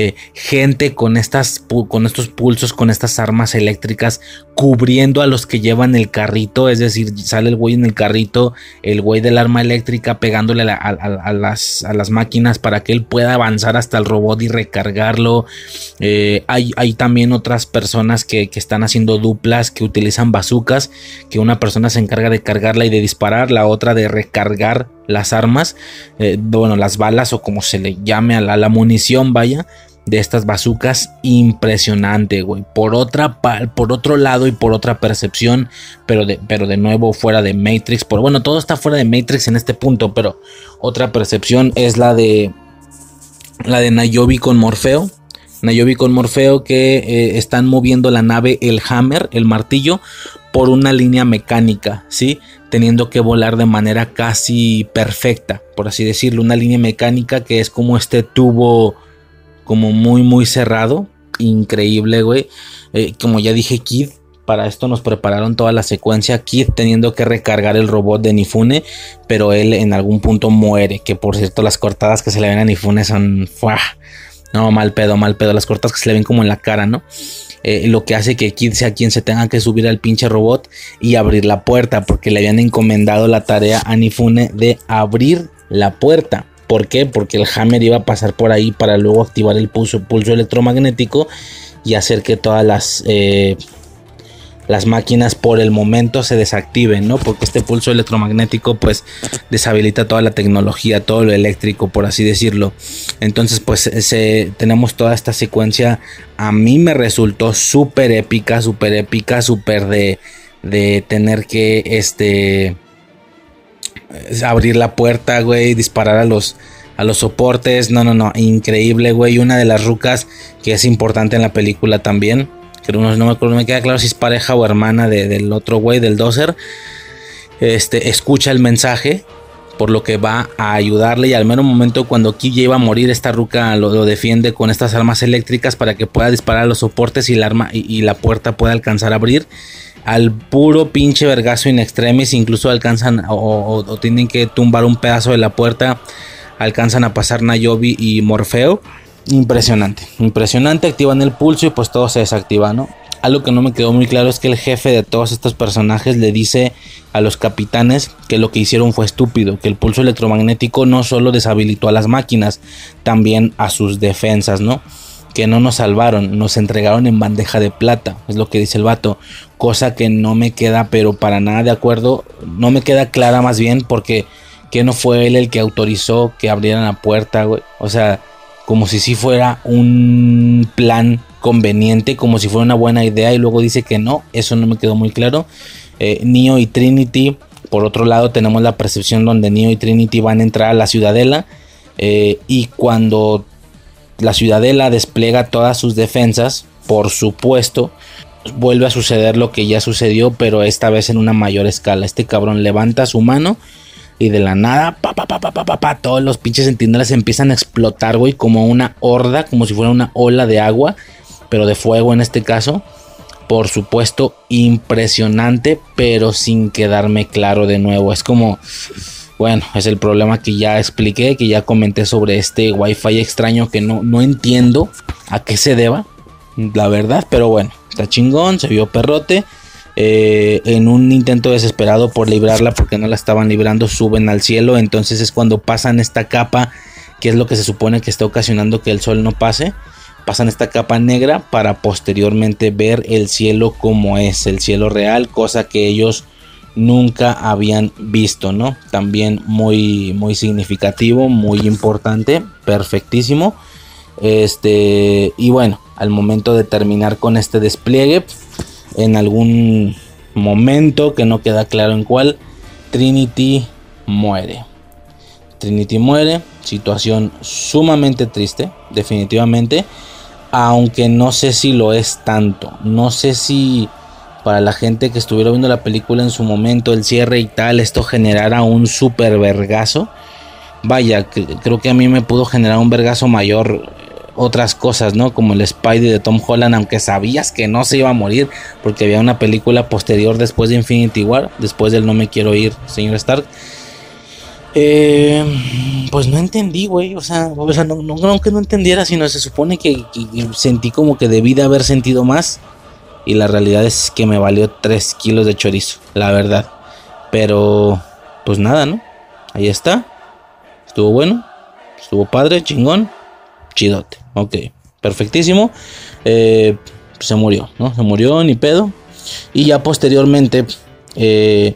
Eh, gente con, estas, con estos pulsos, con estas armas eléctricas, cubriendo a los que llevan el carrito, es decir, sale el güey en el carrito, el güey del arma eléctrica pegándole a, las, a las, máquinas para que él pueda avanzar hasta el robot y recargarlo. Eh, hay, hay, también otras personas que, están haciendo duplas, que utilizan bazucas, que una persona se encarga de cargarla y de disparar, la otra de recargar las armas, eh, bueno, las balas o como se le llame a la munición, vaya de estas bazucas impresionante, güey. Por por otro lado y por otra percepción, pero de, pero de nuevo fuera de Matrix. Por, bueno, todo está fuera de Matrix en este punto, pero otra percepción es la de la de Nayobi con Morfeo. Nayobi con Morfeo que eh, están moviendo la nave el Hammer, el martillo, por una línea mecánica, ¿sí? Teniendo que volar de manera casi perfecta, por así decirlo, una línea mecánica que es como este tubo como muy, muy cerrado. Increíble, güey. Eh, como ya dije, Kid, para esto nos prepararon toda la secuencia. Kid teniendo que recargar el robot de Nifune, pero él en algún punto muere. Que por cierto, las cortadas que se le ven a Nifune son. No, mal pedo, mal pedo. Las cortadas que se le ven como en la cara, ¿no? Eh, lo que hace que Kid sea quien se tenga que subir al pinche robot y abrir la puerta, porque le habían encomendado la tarea a Nifune de abrir la puerta. ¿Por qué? Porque el hammer iba a pasar por ahí para luego activar el pulso, pulso electromagnético y hacer que todas las, eh, las máquinas por el momento se desactiven, ¿no? Porque este pulso electromagnético pues deshabilita toda la tecnología, todo lo eléctrico, por así decirlo. Entonces pues tenemos toda esta secuencia. A mí me resultó súper épica, súper épica, súper de, de tener que este abrir la puerta, güey, disparar a los, a los soportes. No, no, no, increíble, güey. Una de las rucas que es importante en la película también. Que no, me acuerdo, me queda claro si es pareja o hermana del otro güey, del doser. Este, escucha el mensaje, por lo que va a ayudarle y al menos momento cuando Ki iba a morir esta ruca lo, defiende con estas armas eléctricas para que pueda disparar a los soportes y, el arma, y la puerta pueda alcanzar a abrir al puro pinche vergazo in extremis, incluso alcanzan o, tienen que tumbar un pedazo de la puerta, alcanzan a pasar Nayobi y Morfeo. Impresionante, impresionante, activan el pulso y pues todo se desactiva, ¿no? Algo que no me quedó muy claro es que el jefe de todos estos personajes le dice a los capitanes que lo que hicieron fue estúpido, que el pulso electromagnético no solo deshabilitó a las máquinas, también a sus defensas, ¿no? que no nos salvaron, nos entregaron en bandeja de plata, es lo que dice el vato, cosa que no me queda pero para nada de acuerdo, no me queda clara más bien porque que no fue él el que autorizó que abrieran la puerta, o sea, como si sí fuera un plan conveniente, como si fuera una buena idea y luego dice que no, eso no me quedó muy claro. Eh, Neo y Trinity Por otro lado, tenemos la percepción donde Neo y Trinity van a entrar a la ciudadela. eh, y cuando la ciudadela despliega todas sus defensas, por supuesto, vuelve a suceder lo que ya sucedió, pero esta vez en una mayor escala. Este cabrón levanta su mano y de la nada, pa, pa, pa, pa, pa, pa, pa, todos los pinches centinelas empiezan a explotar, güey, como una horda, como si fuera una ola de agua, pero de fuego en este caso. Por supuesto, impresionante, pero sin quedarme claro de nuevo. Es como, bueno, es el problema que ya expliqué, que ya comenté sobre este wifi extraño que no, no entiendo a qué se deba, la verdad, pero bueno, está chingón, se vio perrote. Eh, en un intento desesperado por librarla porque no la estaban librando, suben al cielo. Entonces es cuando pasan esta capa, que es lo que se supone que está ocasionando que el sol no pase. Pasan esta capa negra para posteriormente ver el cielo como es, el cielo real, cosa que ellos nunca habían visto, ¿no? También muy, muy significativo, muy importante, perfectísimo. Este, y bueno, al momento de terminar con este despliegue, en algún momento que no queda claro en cuál, Trinity muere. Trinity muere, situación sumamente triste, definitivamente, aunque no sé si lo es tanto, no sé si para la gente que estuviera viendo la película en su momento, el cierre y tal, esto generara un super vergazo. Vaya, creo que a mí me pudo generar un vergazo mayor otras cosas, ¿no? Como el Spidey de Tom Holland, aunque sabías que no se iba a morir, porque había una película posterior después de Infinity War, después del No me quiero ir, señor Stark. Eh, pues no entendí, güey. O sea, o sea no, no, no, que no entendiera, sino se supone que, que, sentí como que debí de haber sentido más. Y la realidad es que me valió 3 kilos de chorizo, la verdad. Pero, pues nada, ¿no? Ahí está. Estuvo bueno. Estuvo padre, chingón. Chidote. Ok, perfectísimo. Eh, se murió, ¿no? Se murió, ni pedo. Y ya posteriormente, eh,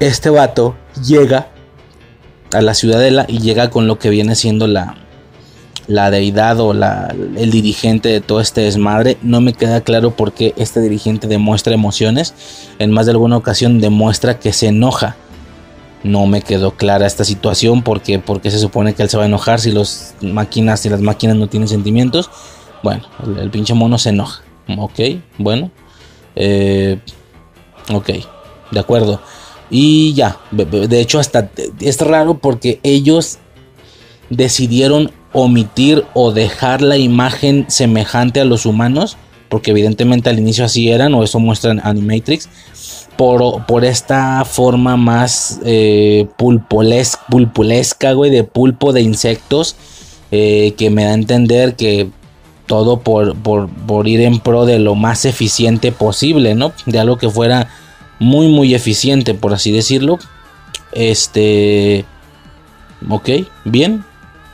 este vato llega a la ciudadela y llega con lo que viene siendo la, la deidad o la, el dirigente de todo este desmadre. No me queda claro por qué este dirigente demuestra emociones. En más de alguna ocasión demuestra que se enoja. No me quedó clara esta situación porque, porque se supone que él se va a enojar si las máquinas, si las máquinas no tienen sentimientos. Bueno, el, el pinche mono se enoja. Ok, bueno. Eh, ok, de acuerdo. Y ya, de hecho hasta es raro porque ellos decidieron omitir o dejar la imagen semejante a los humanos, porque evidentemente al inicio así eran, o eso muestran Animatrix, por, por esta forma más eh, pulpoles, pulpulesca, güey, de pulpo de insectos, eh, que me da a entender que todo por, por, por ir en pro de lo más eficiente posible, ¿no? De algo que fuera muy muy eficiente por así decirlo. Este ok bien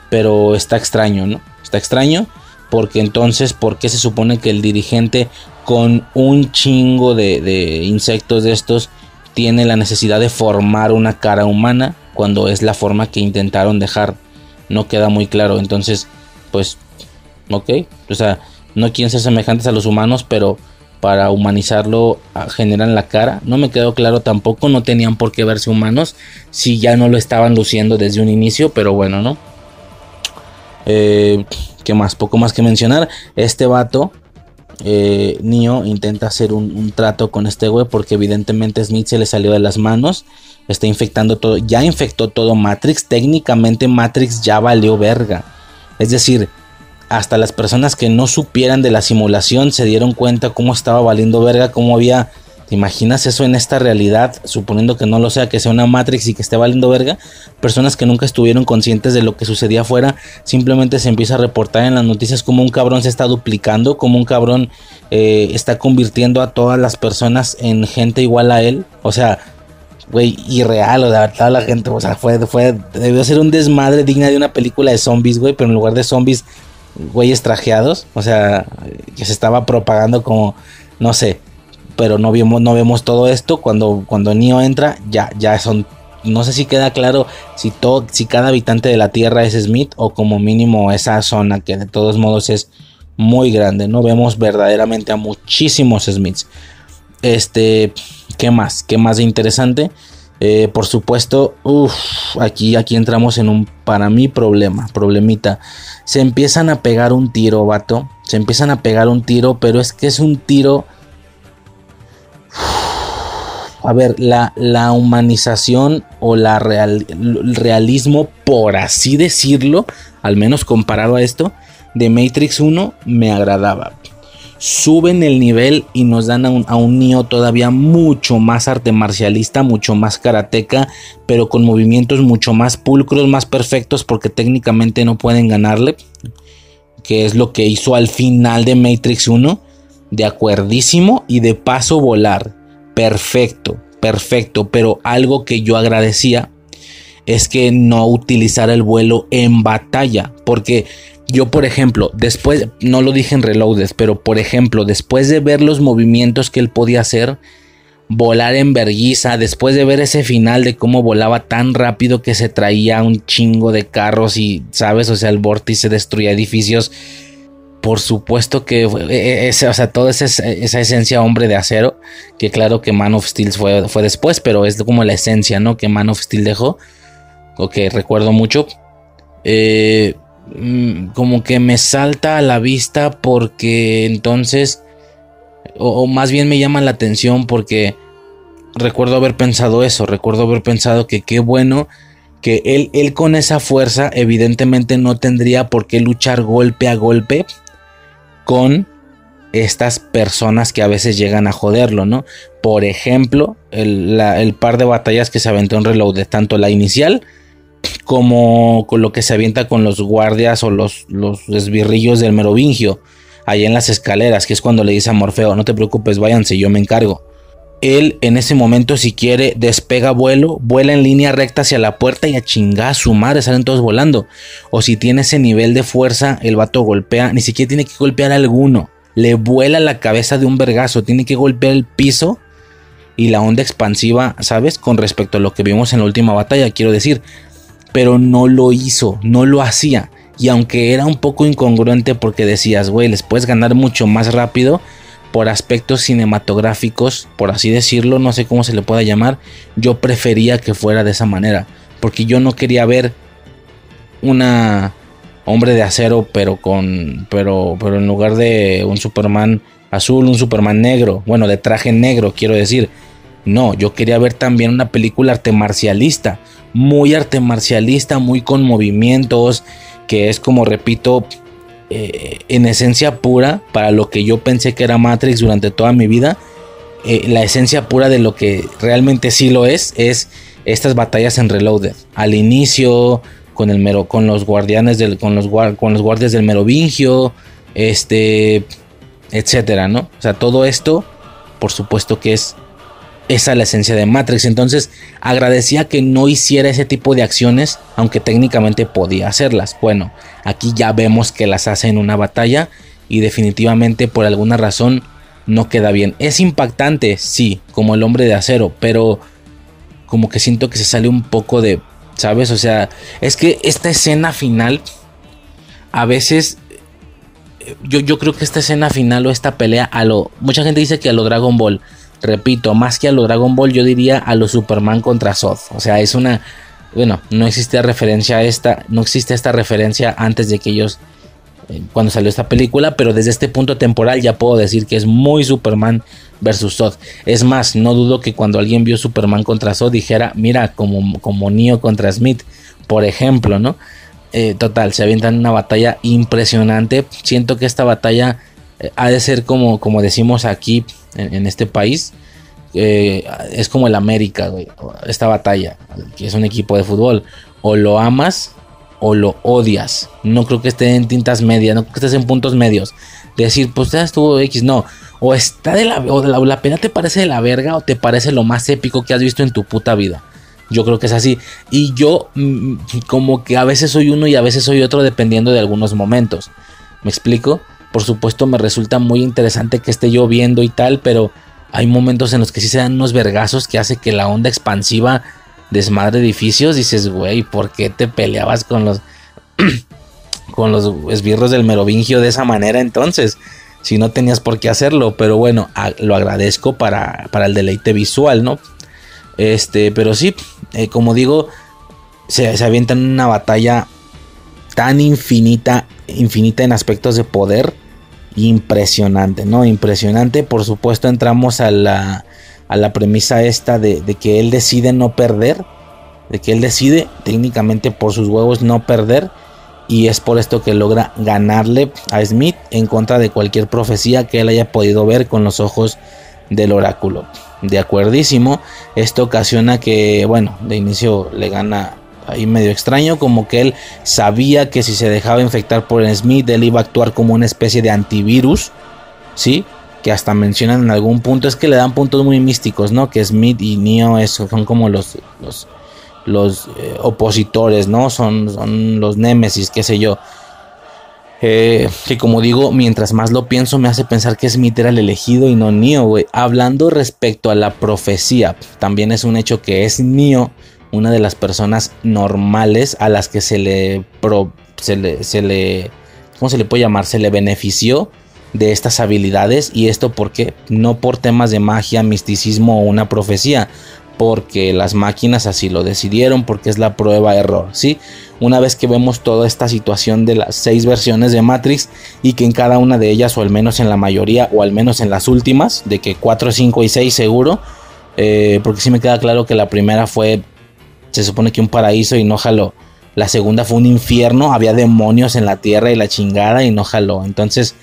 pero está extraño no está extraño porque entonces por qué se supone que el dirigente con un chingo de, de, insectos de estos tiene la necesidad de formar una cara humana cuando es la forma que intentaron dejar no queda muy claro entonces pues ok o sea no quieren ser semejantes a los humanos pero para humanizarlo generan la cara. No me quedó claro tampoco, no tenían por qué verse humanos si ya no lo estaban luciendo desde un inicio, pero bueno, ¿no? Eh, ¿Qué más? Poco más que mencionar. Este vato, eh, intenta hacer un, un, trato con este güey porque evidentemente Smith se le salió de las manos. Está infectando todo, ya infectó todo Matrix. Técnicamente Matrix ya valió verga. Es decir, hasta las personas que no supieran de la simulación se dieron cuenta cómo estaba valiendo verga, cómo había... ¿Te imaginas eso en esta realidad? Suponiendo que no lo sea, que sea una Matrix y que esté valiendo verga. Personas que nunca estuvieron conscientes de lo que sucedía afuera. Simplemente se empieza a reportar en las noticias como un cabrón se está duplicando. Como un cabrón eh, está convirtiendo a todas las personas en gente igual a él. O sea, güey, irreal. O sea, toda la gente, o sea, fue, fue, debió ser un desmadre digna de una película de zombies, güey. Pero en lugar de zombies güeyes trajeados, o sea, que se estaba propagando como, no sé, pero no vemos, no vemos todo esto. Cuando, cuando Neo entra, ya, ya son, no sé si queda claro si todo, si cada habitante de la Tierra es Smith o como mínimo esa zona que de todos modos es muy grande. No vemos verdaderamente a muchísimos Smiths. Este, ¿qué más? ¿Qué más de interesante? Eh, por supuesto, aquí, aquí entramos en un, para mí, problema, problemita. Se empiezan a pegar un tiro, vato. Se empiezan a pegar un tiro, pero es que es un tiro... A ver, la, la humanización o la el realismo, por así decirlo, al menos comparado a esto, de Matrix 1 me agradaba. Suben el nivel y nos dan a un, a Neo todavía mucho más arte marcialista, mucho más karateca, pero con movimientos mucho más pulcros, más perfectos, porque técnicamente no pueden ganarle, que es lo que hizo al final de Matrix 1, de acuerdísimo y de paso volar, perfecto, perfecto, pero algo que yo agradecía es que no utilizara el vuelo en batalla, porque yo, por ejemplo, después, no lo dije en Reloaded, pero por ejemplo, después de ver los movimientos que él podía hacer, volar en verguiza, después de ver ese final de cómo volaba tan rápido que se traía un chingo de carros y, ¿sabes? O sea, el vórtice destruía edificios. Por supuesto que e, e, ese, o sea, toda esa, esa, esencia hombre de acero, que claro que Man of Steel fue, fue después, pero es como la esencia, ¿no? Que Man of Steel dejó, o que recuerdo mucho. Eh, Mm, como que me salta a la vista porque entonces, o, más bien me llama la atención porque recuerdo haber pensado eso, recuerdo haber pensado que qué bueno que él, él con esa fuerza evidentemente no tendría por qué luchar golpe a golpe con estas personas que a veces llegan a joderlo, ¿no? Por ejemplo, el, el par de batallas que se aventó en Reload, tanto la inicial como con lo que se avienta con los guardias o los, los esbirrillos del merovingio, ahí en las escaleras, que es cuando le dice a Morfeo, no te preocupes, váyanse, yo me encargo. Él en ese momento, si quiere, despega vuelo, vuela en línea recta hacia la puerta y a chingar a su madre, salen todos volando. O si tiene ese nivel de fuerza, el vato golpea, ni siquiera tiene que golpear a alguno. Le vuela la cabeza de un vergazo, tiene que golpear el piso y la onda expansiva, ¿sabes? Con respecto a lo que vimos en la última batalla, quiero decir, pero no lo hizo, no lo hacía. Y aunque era un poco incongruente porque decías, güey, les puedes ganar mucho más rápido por aspectos cinematográficos, por así decirlo, no sé cómo se le pueda llamar, yo prefería que fuera de esa manera, porque yo no quería ver una hombre de acero, pero con pero pero en lugar de un Superman azul, un Superman negro, bueno, de traje negro, quiero decir. No, yo quería ver también una película arte marcialista, muy arte marcialista, muy con movimientos, que es como repito, eh, en esencia pura, para lo que yo pensé que era Matrix durante toda mi vida, eh, la esencia pura de lo que realmente sí lo es, es estas batallas en Reloaded. Al inicio, con, el mero, con los guardianes del, con los, con los guardias del Merovingio, este, etcétera, ¿no? O sea, todo esto, por supuesto que es esa es la esencia de Matrix. Entonces agradecía que no hiciera ese tipo de acciones, aunque técnicamente podía hacerlas. Bueno, aquí ya vemos que las hace en una batalla y definitivamente por alguna razón no queda bien. Es impactante, sí, como el hombre de acero, pero como que siento que se sale un poco de, ¿sabes? O sea, es que esta escena final, a veces, yo, yo creo que esta escena final o esta pelea a lo, mucha gente dice que a lo Dragon Ball, repito, más que a lo Dragon Ball, yo diría a lo Superman contra Zod. O sea, es una. Bueno, no existe referencia a esta. No existe esta referencia antes de que ellos. Eh, cuando salió esta película, pero desde este punto temporal ya puedo decir que es muy Superman versus Zod. Es más, no dudo que cuando alguien vio Superman contra Zod dijera, mira, como, como Neo contra Smith, por ejemplo, ¿no? Eh, total, se avientan una batalla impresionante. Siento que esta batalla eh, ha de ser como, como decimos aquí en, este país. Eh, es como el América, esta batalla, que es un equipo de fútbol. O lo amas o lo odias. No creo que esté en tintas medias, no creo que estés en puntos medios. decir, pues ya estuvo X, no. O está de la, o la, pena te parece de la verga o te parece lo más épico que has visto en tu puta vida. Yo creo que es así. Y yo mm, como que a veces soy uno y a veces soy otro dependiendo de algunos momentos. ¿Me explico? Por supuesto me resulta muy interesante que esté lloviendo y tal, pero hay momentos en los que sí se dan unos vergazos que hace que la onda expansiva desmadre edificios. Dices, güey, ¿por qué te peleabas con los con los esbirros del Merovingio de esa manera entonces? Si no tenías por qué hacerlo, pero bueno, lo agradezco para, para el deleite visual, ¿no? Este, pero sí, eh, como digo, se, se avientan una batalla tan infinita, infinita en aspectos de poder. Impresionante, ¿no? Impresionante. Por supuesto, entramos a la, a la premisa esta de, de que él decide no perder. De que él decide técnicamente por sus huevos no perder y es por esto que logra ganarle a Smith en contra de cualquier profecía que él haya podido ver con los ojos del oráculo. De acuerdísimo, esto ocasiona que, bueno, de inicio le gana ahí medio extraño, como que él sabía que si se dejaba infectar por Smith, él iba a actuar como una especie de antivirus, ¿sí? Que hasta mencionan en algún punto, es que le dan puntos muy místicos, ¿no? Que Smith y Neo son como los, los los eh, opositores, ¿no? Son, son los némesis, qué sé yo. Eh, que como digo, mientras más lo pienso, me hace pensar que Smith era el elegido y no Neo, güey. Hablando respecto a la profecía, también es un hecho que es Neo, una de las personas normales a las que se le, se le, se le, ¿cómo se le puede llamar? Se le benefició de estas habilidades y esto porque no por temas de magia, misticismo o una profecía, porque las máquinas así lo decidieron, porque es la prueba error, ¿sí? Una vez que vemos toda esta situación de las seis versiones de Matrix y que en cada una de ellas, o al menos en la mayoría, o al menos en las últimas, de que 4, 5 y 6 seguro, eh, porque sí me queda claro que la primera fue, se supone que un paraíso y no jaló. La segunda fue un infierno, había demonios en la tierra y la chingada y no jaló. Entonces,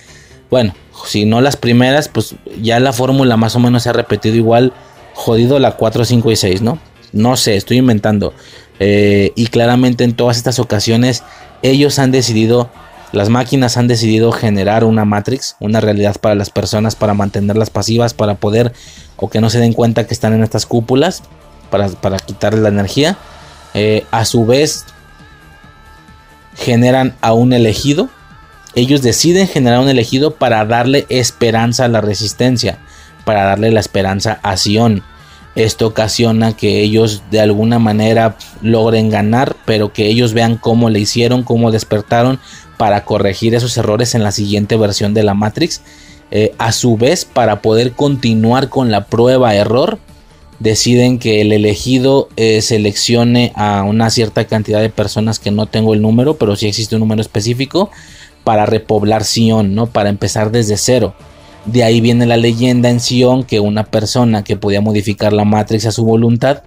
bueno, si no las primeras, pues ya la fórmula más o menos se ha repetido igual jodido la 4, 5 y 6, ¿no? No sé, estoy inventando. Eh, y claramente en todas estas ocasiones ellos han decidido, las máquinas han decidido generar una Matrix, una realidad para las personas, para mantenerlas pasivas, para poder o que no se den cuenta que están en estas cúpulas, para, quitarles la energía. Eh, a su vez, generan a un elegido. Ellos deciden generar un elegido para darle esperanza a la resistencia para darle la esperanza a Sion. Esto ocasiona que ellos de alguna manera logren ganar, pero que ellos vean cómo le hicieron, cómo despertaron para corregir esos errores en la siguiente versión de la Matrix. Eh, a su vez, para poder continuar con la prueba error, deciden que el elegido eh, seleccione a una cierta cantidad de personas que no tengo el número, pero sí existe un número específico para repoblar Sion, ¿no? Para empezar desde cero. De ahí viene la leyenda en Sion que una persona que podía modificar la Matrix a su voluntad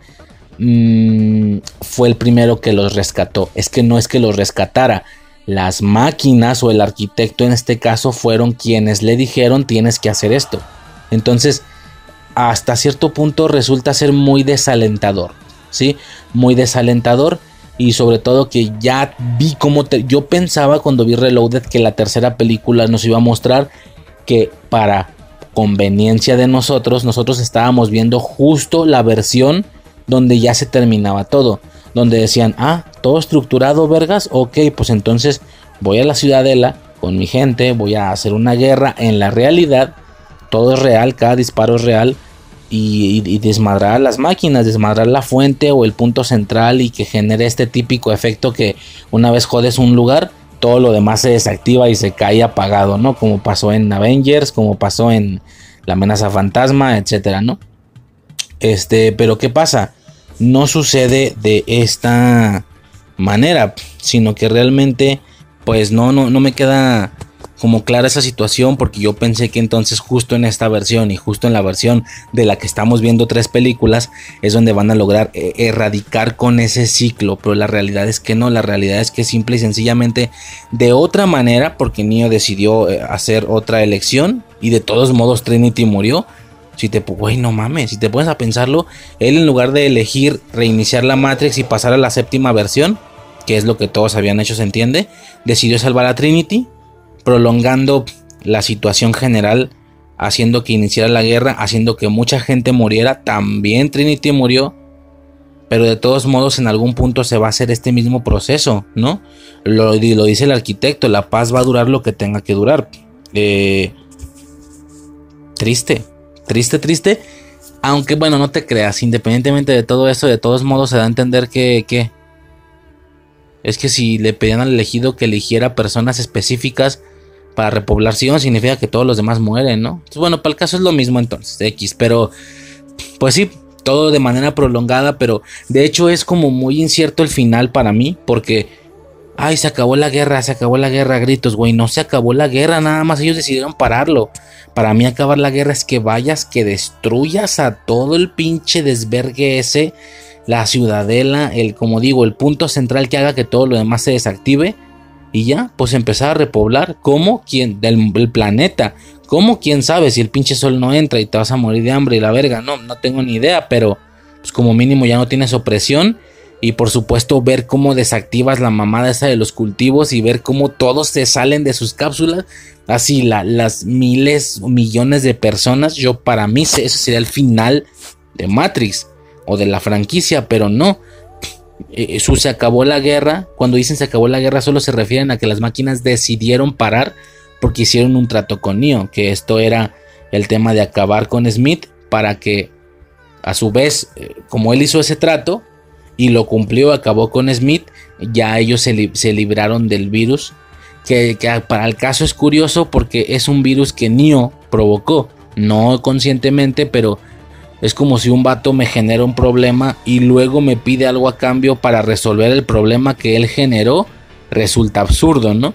mm, fue el primero que los rescató. Es que no es que los rescatara. Las máquinas o el arquitecto en este caso fueron quienes le dijeron tienes que hacer esto. Entonces, hasta cierto punto resulta ser muy desalentador. ¿Sí? Muy desalentador. Y sobre todo que ya vi cómo yo pensaba cuando vi Reloaded que la tercera película nos iba a mostrar que para conveniencia de nosotros, nosotros estábamos viendo justo la versión donde ya se terminaba todo. Donde decían, ah, todo estructurado, vergas, ok, pues entonces voy a la ciudadela con mi gente, voy a hacer una guerra en la realidad, todo es real, cada disparo es real, y, desmadrar las máquinas, desmadrar la fuente o el punto central y que genere este típico efecto que una vez jodes un lugar, todo lo demás se desactiva y se cae apagado, ¿no? Como pasó en Avengers, como pasó en La amenaza fantasma, etcétera, ¿no? Este, pero ¿qué pasa? No sucede de esta manera, sino que realmente, pues no, no, no me queda como clara esa situación porque yo pensé que entonces justo en esta versión y justo en la versión de la que estamos viendo tres películas es donde van a lograr eh, erradicar con ese ciclo, pero la realidad es que no, la realidad es que simple y sencillamente de otra manera porque Neo decidió eh, hacer otra elección y de todos modos Trinity murió. Si te, güey, no mames, si te pones a pensarlo, él en lugar de elegir reiniciar la Matrix y pasar a la séptima versión, que es lo que todos habían hecho, se entiende, decidió salvar a Trinity prolongando la situación general, haciendo que iniciara la guerra, haciendo que mucha gente muriera. También Trinity murió, pero de todos modos en algún punto se va a hacer este mismo proceso, ¿no? Lo, dice el arquitecto, la paz va a durar lo que tenga que durar. Eh, triste, triste, triste. Aunque bueno, no te creas, independientemente de todo eso, de todos modos se da a entender que, que es que si le pedían al elegido que eligiera personas específicas para repoblación significa que todos los demás mueren, ¿no? bueno, para el caso es lo mismo entonces, X, pero pues sí, todo de manera prolongada, pero de hecho es como muy incierto el final para mí, porque, ay, se acabó la guerra, se acabó la guerra, gritos, güey, no se acabó la guerra, nada más ellos decidieron pararlo. Para mí acabar la guerra es que vayas, que destruyas a todo el pinche desvergue ese, la ciudadela, el, como digo, el punto central que haga que todo lo demás se desactive. Y ya, pues empezar a repoblar como quien del, planeta. ¿Cómo? ¿Quién sabe? Si el pinche sol no entra y te vas a morir de hambre y la verga. No, no tengo ni idea, pero pues como mínimo ya no tienes opresión. Y por supuesto ver cómo desactivas la mamada esa de los cultivos y ver cómo todos se salen de sus cápsulas. Así las miles o millones de personas. Yo para mí ese sería el final de Matrix o de la franquicia, pero no. Eh, su se acabó la guerra. Cuando dicen se acabó la guerra solo se refieren a que las máquinas decidieron parar porque hicieron un trato con Neo, que esto era el tema de acabar con Smith para que a su vez, eh, como él hizo ese trato y lo cumplió, acabó con Smith, ya ellos se, libraron del virus, que, que, para el caso es curioso porque es un virus que Neo provocó, no conscientemente, pero es como si un vato me genera un problema y luego me pide algo a cambio para resolver el problema que él generó, resulta absurdo, ¿no?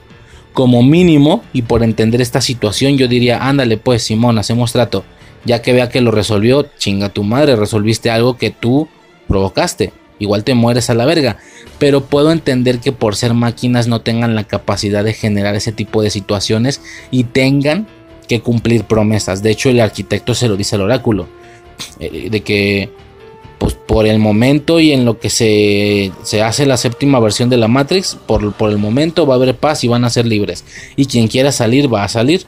como mínimo, y por entender esta situación, yo diría, ándale pues Simón, hacemos trato. Ya que vea que lo resolvió, chinga tu madre, resolviste algo que tú provocaste. Igual te mueres a la verga. Pero puedo entender que por ser máquinas no tengan la capacidad de generar ese tipo de situaciones y tengan que cumplir promesas. De hecho, el arquitecto se lo dice al oráculo. Eh, de que pues por el momento y en lo que se, hace la séptima versión de la Matrix, por, por, el momento va a haber paz y van a ser libres. Y quien quiera salir va a salir.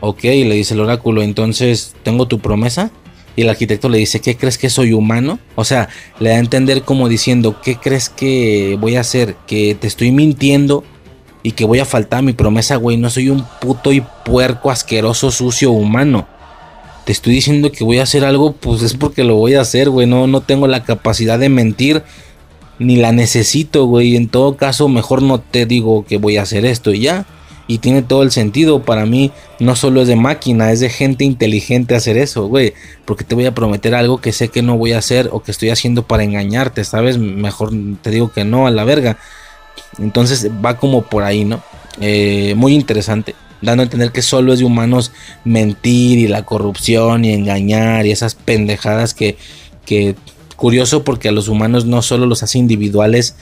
Ok, le dice el oráculo, entonces tengo tu promesa. Y el arquitecto le dice, ¿qué crees que soy humano? O sea, le da a entender como diciendo, ¿qué crees que voy a hacer? Que te estoy mintiendo y que voy a faltar a mi promesa, güey. No soy un puto y puerco asqueroso sucio humano te estoy diciendo que voy a hacer algo, pues es porque lo voy a hacer, güey. No, no tengo la capacidad de mentir, ni la necesito, güey. En todo caso, mejor no te digo que voy a hacer esto y ya. Y tiene todo el sentido. Para mí, no solo es de máquina, es de gente inteligente hacer eso, güey. Porque te voy a prometer algo que sé que no voy a hacer o que estoy haciendo para engañarte, ¿sabes? Mejor te digo que no a la verga. Entonces va como por ahí, ¿no? Eh, muy interesante dando a entender que solo es de humanos mentir y la corrupción y engañar y esas pendejadas que, que curioso porque a los humanos no solo los hace individuales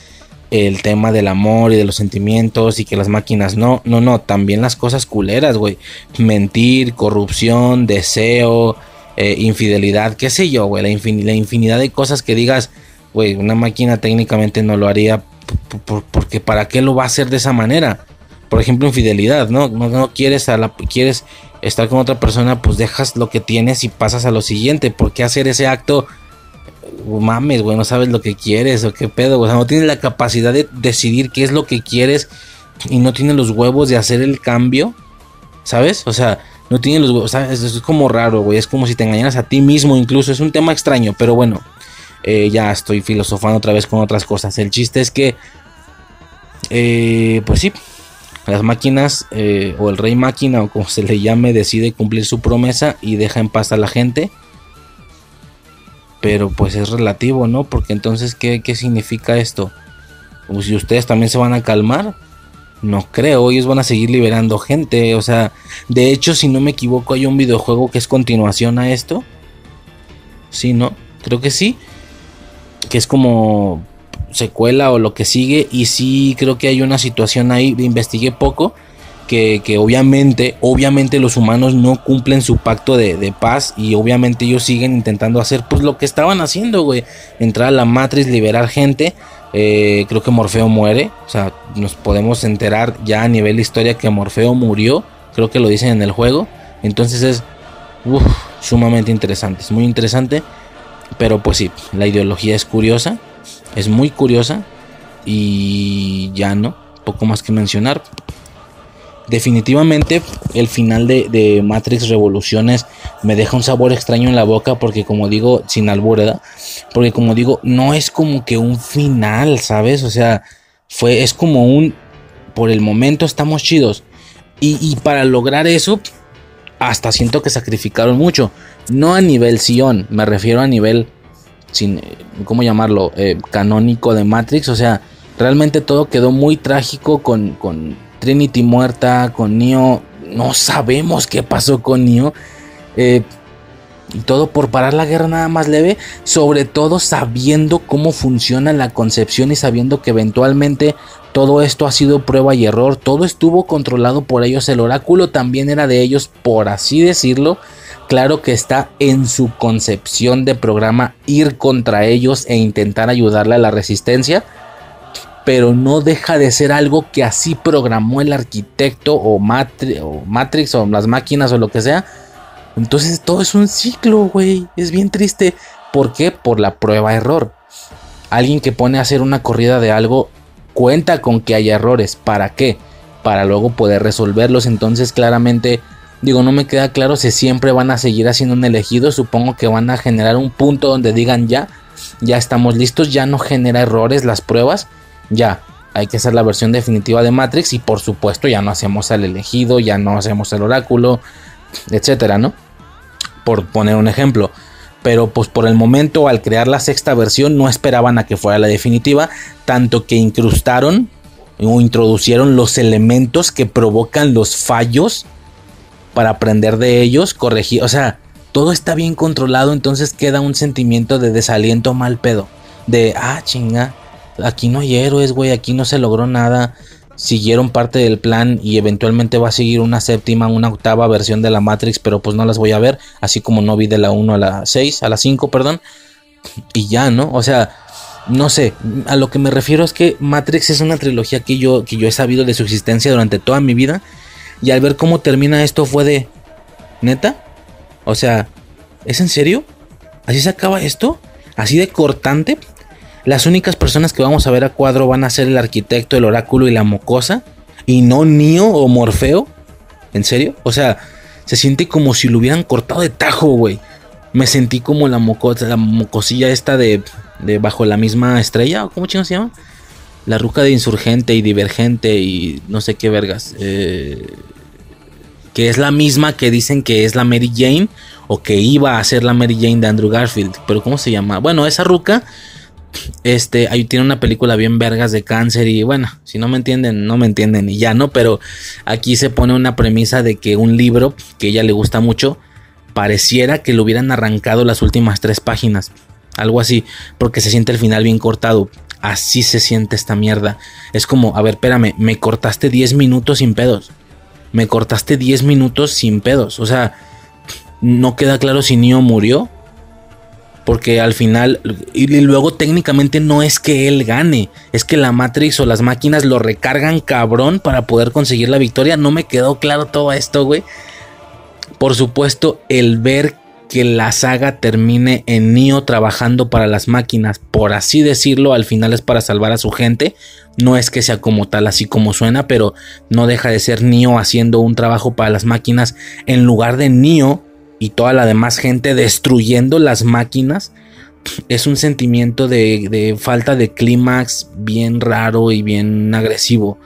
el tema del amor y de los sentimientos y que las máquinas no, no, no, también las cosas culeras, güey. Mentir, corrupción, deseo, eh, infidelidad, qué sé yo, güey. La, la, infinidad de cosas que digas, güey, una máquina técnicamente no lo haría porque para qué lo va a hacer de esa manera por ejemplo, infidelidad, ¿no? No, quieres, a la, quieres estar con otra persona, pues dejas lo que tienes y pasas a lo siguiente. ¿Por qué hacer ese acto? Uh, mames, güey, no sabes lo que quieres o qué pedo. O sea, no tienes la capacidad de decidir qué es lo que quieres y no tienes los huevos de hacer el cambio, ¿sabes? O sea, no tienes los huevos. Es como raro, güey. Es como si te engañaras a ti mismo, incluso. Es un tema extraño, pero bueno, eh, ya estoy filosofando otra vez con otras cosas. El chiste es que, eh, pues sí, las máquinas eh, o el rey máquina o como se le llame decide cumplir su promesa y deja en paz a la gente. Pero pues es relativo, ¿no? Porque entonces, ¿qué, significa esto? Pues, si ustedes también se van a calmar, no creo, ellos van a seguir liberando gente. O sea, de hecho, si no me equivoco, hay un videojuego que es continuación a esto. Sí, ¿no? Creo que sí. Que es como secuela o lo que sigue. Y sí creo que hay una situación ahí, investigué poco, que, obviamente, obviamente los humanos no cumplen su pacto de, paz y obviamente ellos siguen intentando hacer pues lo que estaban haciendo, güey. Entrar a la matriz, liberar gente. Eh, creo que Morfeo muere. O sea, nos podemos enterar ya a nivel de historia que Morfeo murió. Creo que lo dicen en el juego. Entonces es sumamente interesante. Es muy interesante. Pero pues sí, la ideología es curiosa. Es muy curiosa y ya no, poco más que mencionar. Definitivamente el final de, Matrix Revoluciones me deja un sabor extraño en la boca porque como digo, sin albúreda, porque como digo, no es como que un final, ¿sabes? O sea, fue, es como un, por el momento estamos chidos. Y, y para lograr eso, hasta siento que sacrificaron mucho. No a nivel Sion, me refiero a nivel, sin, ¿cómo llamarlo? Eh, canónico de Matrix. O sea, realmente todo quedó muy trágico con, con Trinity muerta, con Neo. No sabemos qué pasó con Neo. Eh, y todo por parar la guerra nada más leve, sobre todo sabiendo cómo funciona la concepción y sabiendo que eventualmente todo esto ha sido prueba y error, todo estuvo controlado por ellos, el oráculo también era de ellos, por así decirlo. Claro que está en su concepción de programa ir contra ellos e intentar ayudarle a la resistencia, pero no deja de ser algo que así programó el arquitecto o, Matrix o las máquinas o lo que sea entonces todo es un ciclo, güey. Es bien triste. ¿Por qué? Por la prueba-error. Alguien que pone a hacer una corrida de algo cuenta con que haya errores. ¿Para qué? Para luego poder resolverlos. Entonces claramente, digo, no me queda claro si siempre van a seguir haciendo un elegido. Supongo que van a generar un punto donde digan ya, ya estamos listos, ya no genera errores las pruebas. Ya, hay que hacer la versión definitiva de Matrix y por supuesto ya no hacemos el elegido, ya no hacemos el oráculo, etcétera, ¿no? por poner un ejemplo. Pero pues por el momento al crear la sexta versión no esperaban a que fuera la definitiva, tanto que incrustaron o introducieron los elementos que provocan los fallos para aprender de ellos, corregir, o sea, todo está bien controlado, entonces queda un sentimiento de desaliento mal pedo, de ah, chinga, aquí no hay héroes, güey, aquí no se logró nada, siguieron parte del plan y eventualmente va a seguir una séptima, una octava versión de la Matrix, pero pues no las voy a ver, así como no vi de la 1 a la 6, a la 5, perdón. Y ya, ¿no? O sea, no sé, a lo que me refiero es que Matrix es una trilogía que yo, que yo he sabido de su existencia durante toda mi vida. Y al ver cómo termina esto fue de... ¿Neta? O sea, ¿es en serio? ¿Así se acaba esto? ¿Así de cortante? Las únicas personas que vamos a ver a cuadro van a ser el arquitecto, el oráculo y la mocosa. Y no Nio o Morfeo. ¿En serio? O sea, se siente como si lo hubieran cortado de tajo, güey. Me sentí como la, mocosa, la mocosilla esta de, de bajo la misma estrella. ¿Cómo chingo se llama? La ruca de insurgente y divergente y no sé qué vergas. Eh, que es la misma que dicen que es la Mary Jane o que iba a ser la Mary Jane de Andrew Garfield. Pero ¿cómo se llama? Bueno, esa ruca este, ahí tiene una película bien vergas de cáncer y bueno, si no me entienden, no me entienden y ya, ¿no? Pero aquí se pone una premisa de que un libro que ella le gusta mucho, pareciera que le hubieran arrancado las últimas tres páginas. Algo así, porque se siente el final bien cortado. Así se siente esta mierda. Es como, a ver, espérame, me cortaste 10 minutos sin pedos. Me cortaste 10 minutos sin pedos. O sea, no queda claro si Neo murió porque al final, y luego técnicamente no es que él gane, es que la Matrix o las máquinas lo recargan cabrón para poder conseguir la victoria. No me quedó claro todo esto, güey. Por supuesto, el ver que la saga termine en Neo trabajando para las máquinas, por así decirlo, al final es para salvar a su gente. No es que sea como tal, así como suena, pero no deja de ser Neo haciendo un trabajo para las máquinas en lugar de Neo y toda la demás gente destruyendo las máquinas, es un sentimiento de, falta de clímax bien raro y bien agresivo.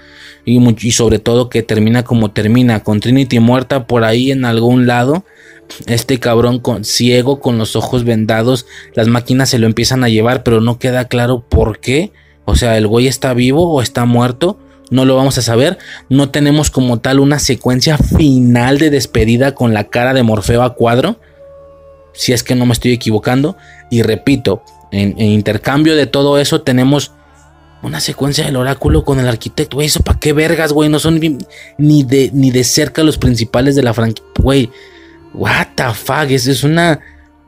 Y, y, sobre todo que termina como termina, con Trinity muerta por ahí en algún lado. Este cabrón ciego, con los ojos vendados, las máquinas se lo empiezan a llevar, pero no queda claro por qué. O sea, el güey está vivo o está muerto no lo vamos a saber. No tenemos como tal una secuencia final de despedida con la cara de Morfeo a cuadro. Si es que no me estoy equivocando. Y repito, en, intercambio de todo eso tenemos una secuencia del oráculo con el arquitecto. Güey, eso para qué vergas, güey. No son ni de, ni de cerca los principales de la franquicia. Güey, what the fuck. Es, es una...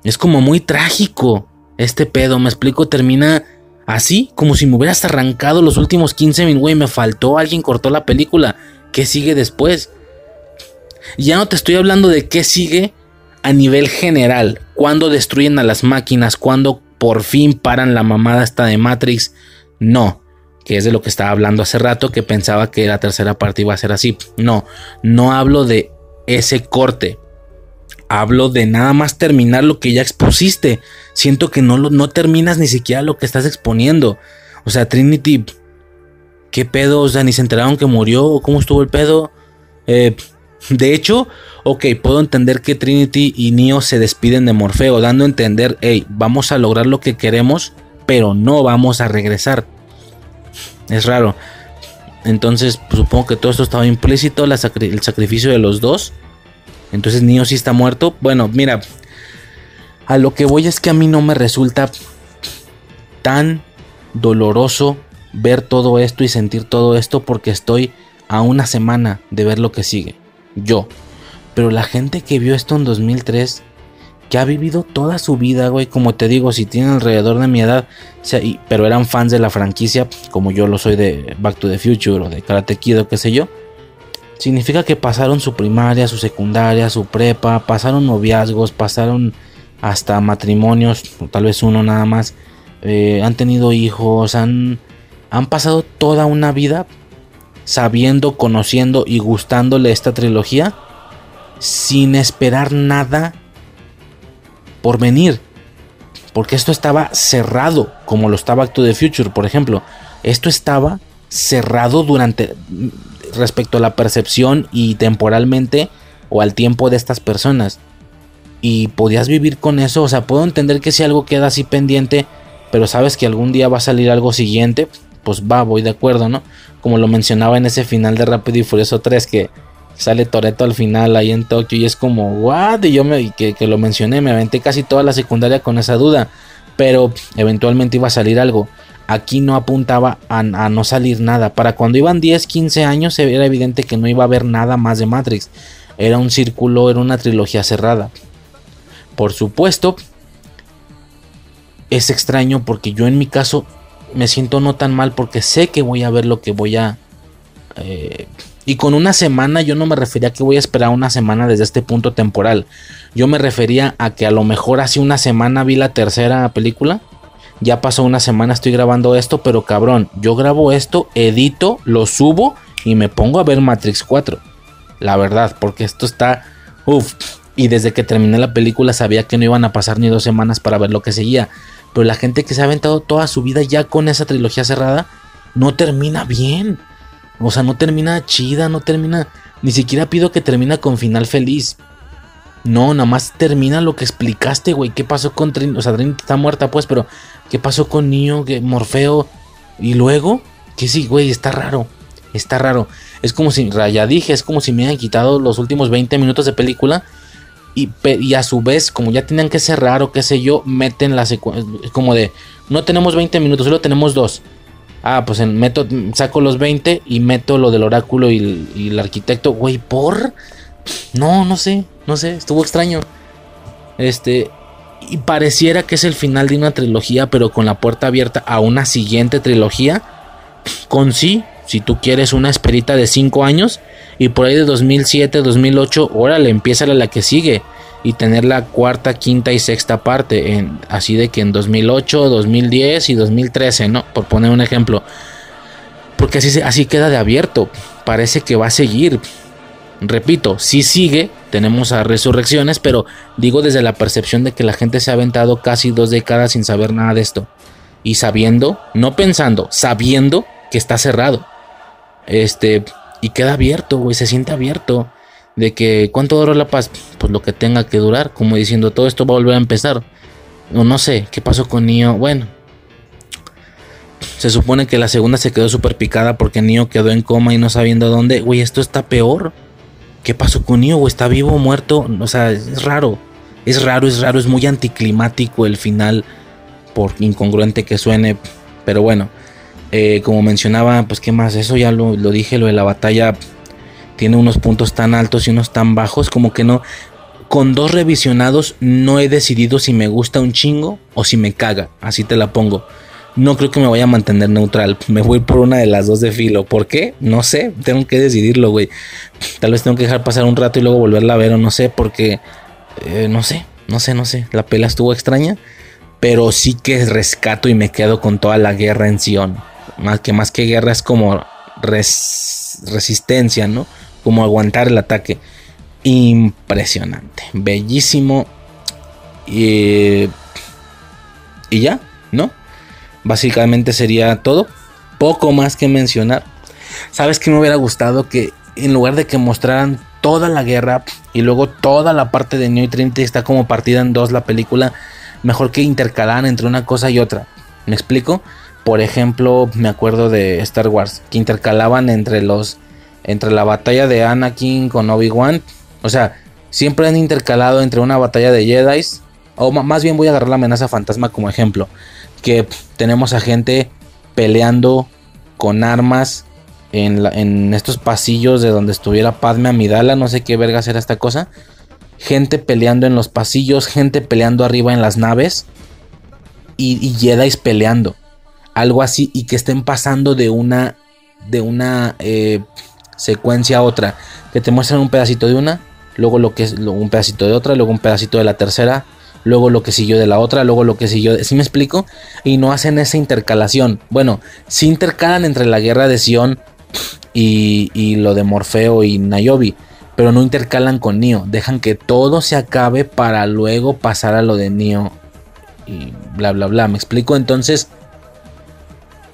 Es como muy trágico este pedo. Me explico, termina Así, como si me hubieras arrancado los últimos 15 minutos, güey, me faltó, alguien cortó la película. ¿Qué sigue después? Ya no te estoy hablando de qué sigue a nivel general. Cuando destruyen a las máquinas, cuando por fin paran la mamada esta de Matrix. No, que es de lo que estaba hablando hace rato, que pensaba que la tercera parte iba a ser así. No, no hablo de ese corte. Hablo de nada más terminar lo que ya expusiste. Siento que no, no terminas ni siquiera lo que estás exponiendo. O sea, Trinity, ¿qué pedo? O sea, ni se enteraron que murió. ¿Cómo estuvo el pedo? Eh, De hecho, ok, puedo entender que Trinity y Neo se despiden de Morfeo, dando a entender, hey, vamos a lograr lo que queremos, pero no vamos a regresar. Es raro. Entonces, pues, supongo que todo esto estaba implícito, el sacrificio de los dos. Entonces, Neo sí está muerto. Bueno, mira, a lo que voy es que a mí no me resulta tan doloroso ver todo esto y sentir todo esto porque estoy a una semana de ver lo que sigue. Yo. Pero la gente que vio esto en 2003, que ha vivido toda su vida, güey, como te digo, si tienen alrededor de mi edad, pero eran fans de la franquicia, como yo lo soy de Back to the Future o de Karate Kid o qué sé yo, significa que pasaron su primaria, su secundaria, su prepa, pasaron noviazgos, pasaron hasta matrimonios, tal vez uno nada más, eh, han tenido hijos, han, han pasado toda una vida sabiendo, conociendo y gustándole esta trilogía sin esperar nada por venir. Porque esto estaba cerrado, como lo estaba Acto de Future, por ejemplo. Esto estaba cerrado durante respecto a la percepción y temporalmente o al tiempo de estas personas. Y podías vivir con eso, o sea, puedo entender que si algo queda así pendiente, pero sabes que algún día va a salir algo siguiente, pues va, voy de acuerdo, ¿no? Como lo mencionaba en ese final de Rápido y Furioso 3 que sale Toreto al final ahí en Tokio y es como, what? Y yo me, que, lo mencioné, me aventé casi toda la secundaria con esa duda, pero eventualmente iba a salir algo. Aquí no apuntaba a, no salir nada. Para cuando iban 10, 15 años era evidente que no iba a haber nada más de Matrix. Era un círculo, era una trilogía cerrada. Por supuesto, es extraño porque yo en mi caso me siento no tan mal porque sé que voy a ver lo que voy a... Eh, y con una semana yo no me refería a que voy a esperar una semana desde este punto temporal. Yo me refería a que a lo mejor hace una semana vi la tercera película. Ya pasó una semana, estoy grabando esto, pero cabrón, yo grabo esto, edito, lo subo y me pongo a ver Matrix 4. La verdad, porque esto está... Uf, y desde que terminé la película sabía que no iban a pasar ni dos semanas para ver lo que seguía. Pero la gente que se ha aventado toda su vida ya con esa trilogía cerrada, no termina bien. O sea, no termina chida, no termina... Ni siquiera pido que termine con final feliz. No, nada más termina lo que explicaste, güey. ¿Qué pasó con Trinity? O sea, Trinity está muerta, pues, pero ¿qué pasó con Neo, Morfeo? Y luego, que sí, güey, está raro. Está raro. Es como si, ya dije, es como si me hayan quitado los últimos 20 minutos de película y, a su vez, como ya tenían que cerrar o qué sé yo, meten la secuencia. Como de, no tenemos 20 minutos, solo tenemos dos. Ah, pues en, meto, saco los 20 y meto lo del oráculo y, el arquitecto. Güey, ¿por? No, no sé, no sé, estuvo extraño. Este, y pareciera que es el final de una trilogía, pero con la puerta abierta a una siguiente trilogía. Con sí, si tú quieres una esperita de 5 años y por ahí de 2007, 2008, órale, empieza la que sigue y tener la cuarta, quinta y sexta parte, en, así de que en 2008, 2010 y 2013, ¿no? Por poner un ejemplo. Porque así, así queda de abierto, parece que va a seguir. Repito, si sigue, tenemos a resurrecciones, pero digo desde la percepción de que la gente se ha aventado casi dos décadas sin saber nada de esto. Y sabiendo, no pensando, sabiendo que está cerrado. Este, y queda abierto, güey, se siente abierto. De que, ¿cuánto duró la paz? Pues lo que tenga que durar, como diciendo, todo esto va a volver a empezar. O no sé, ¿qué pasó con Nio? Bueno, se supone que la segunda se quedó súper picada porque Nio quedó en coma y no sabiendo dónde. Güey, esto está peor. ¿Qué pasó con Nio? ¿O está vivo o muerto? O sea, es raro. Es raro, es raro, es muy anticlimático el final. Por incongruente que suene. Pero bueno. Eh, como mencionaba, pues qué más, eso ya lo, dije, lo de la batalla tiene unos puntos tan altos y unos tan bajos, como que no, con dos revisionados no he decidido si me gusta un chingo o si me caga, así te la pongo. No creo que me vaya a mantener neutral. Me voy por una de las dos de filo. ¿Por qué? No sé. Tengo que decidirlo, güey. Tal vez tengo que dejar pasar un rato y luego volverla a ver o no sé. Porque... Eh, no sé. No sé, no sé. La pela estuvo extraña. Pero sí que rescato y me quedo con toda la guerra en Sion más que más que guerra es como resistencia, ¿no? Como aguantar el ataque. Impresionante, bellísimo. Y, y ya, ¿no? Básicamente sería todo. Poco más que mencionar. ¿Sabes que me hubiera gustado? Que en lugar de que mostraran toda la guerra y luego toda la parte de y Trinity está como partida en dos la película. Mejor que intercalaran entre una cosa y otra. ¿Me explico? Por ejemplo, me acuerdo de Star Wars, que intercalaban entre los entre la batalla de Anakin con Obi-Wan. O sea, siempre han intercalado entre una batalla de Jedi. O más bien voy a agarrar la amenaza fantasma como ejemplo. Que tenemos a gente peleando con armas en, en, estos pasillos de donde estuviera Padme Amidala. No sé qué vergas era esta cosa. Gente peleando en los pasillos. Gente peleando arriba en las naves. Y, y peleando. Algo así. Y que estén pasando de una. De una. Eh, secuencia a otra. Que te muestran un pedacito de una, luego lo que es un pedacito de otra, luego un pedacito de la tercera, luego lo que siguió de la otra, luego lo que siguió. ¿Sí me explico? Y no hacen esa intercalación. Bueno, sí intercalan entre la guerra de Sion y, y lo de Morfeo y Nayobi. Pero no intercalan con Neo. Dejan que todo se acabe para luego pasar a lo de Neo. Y bla, bla, bla. ¿Me explico? Entonces...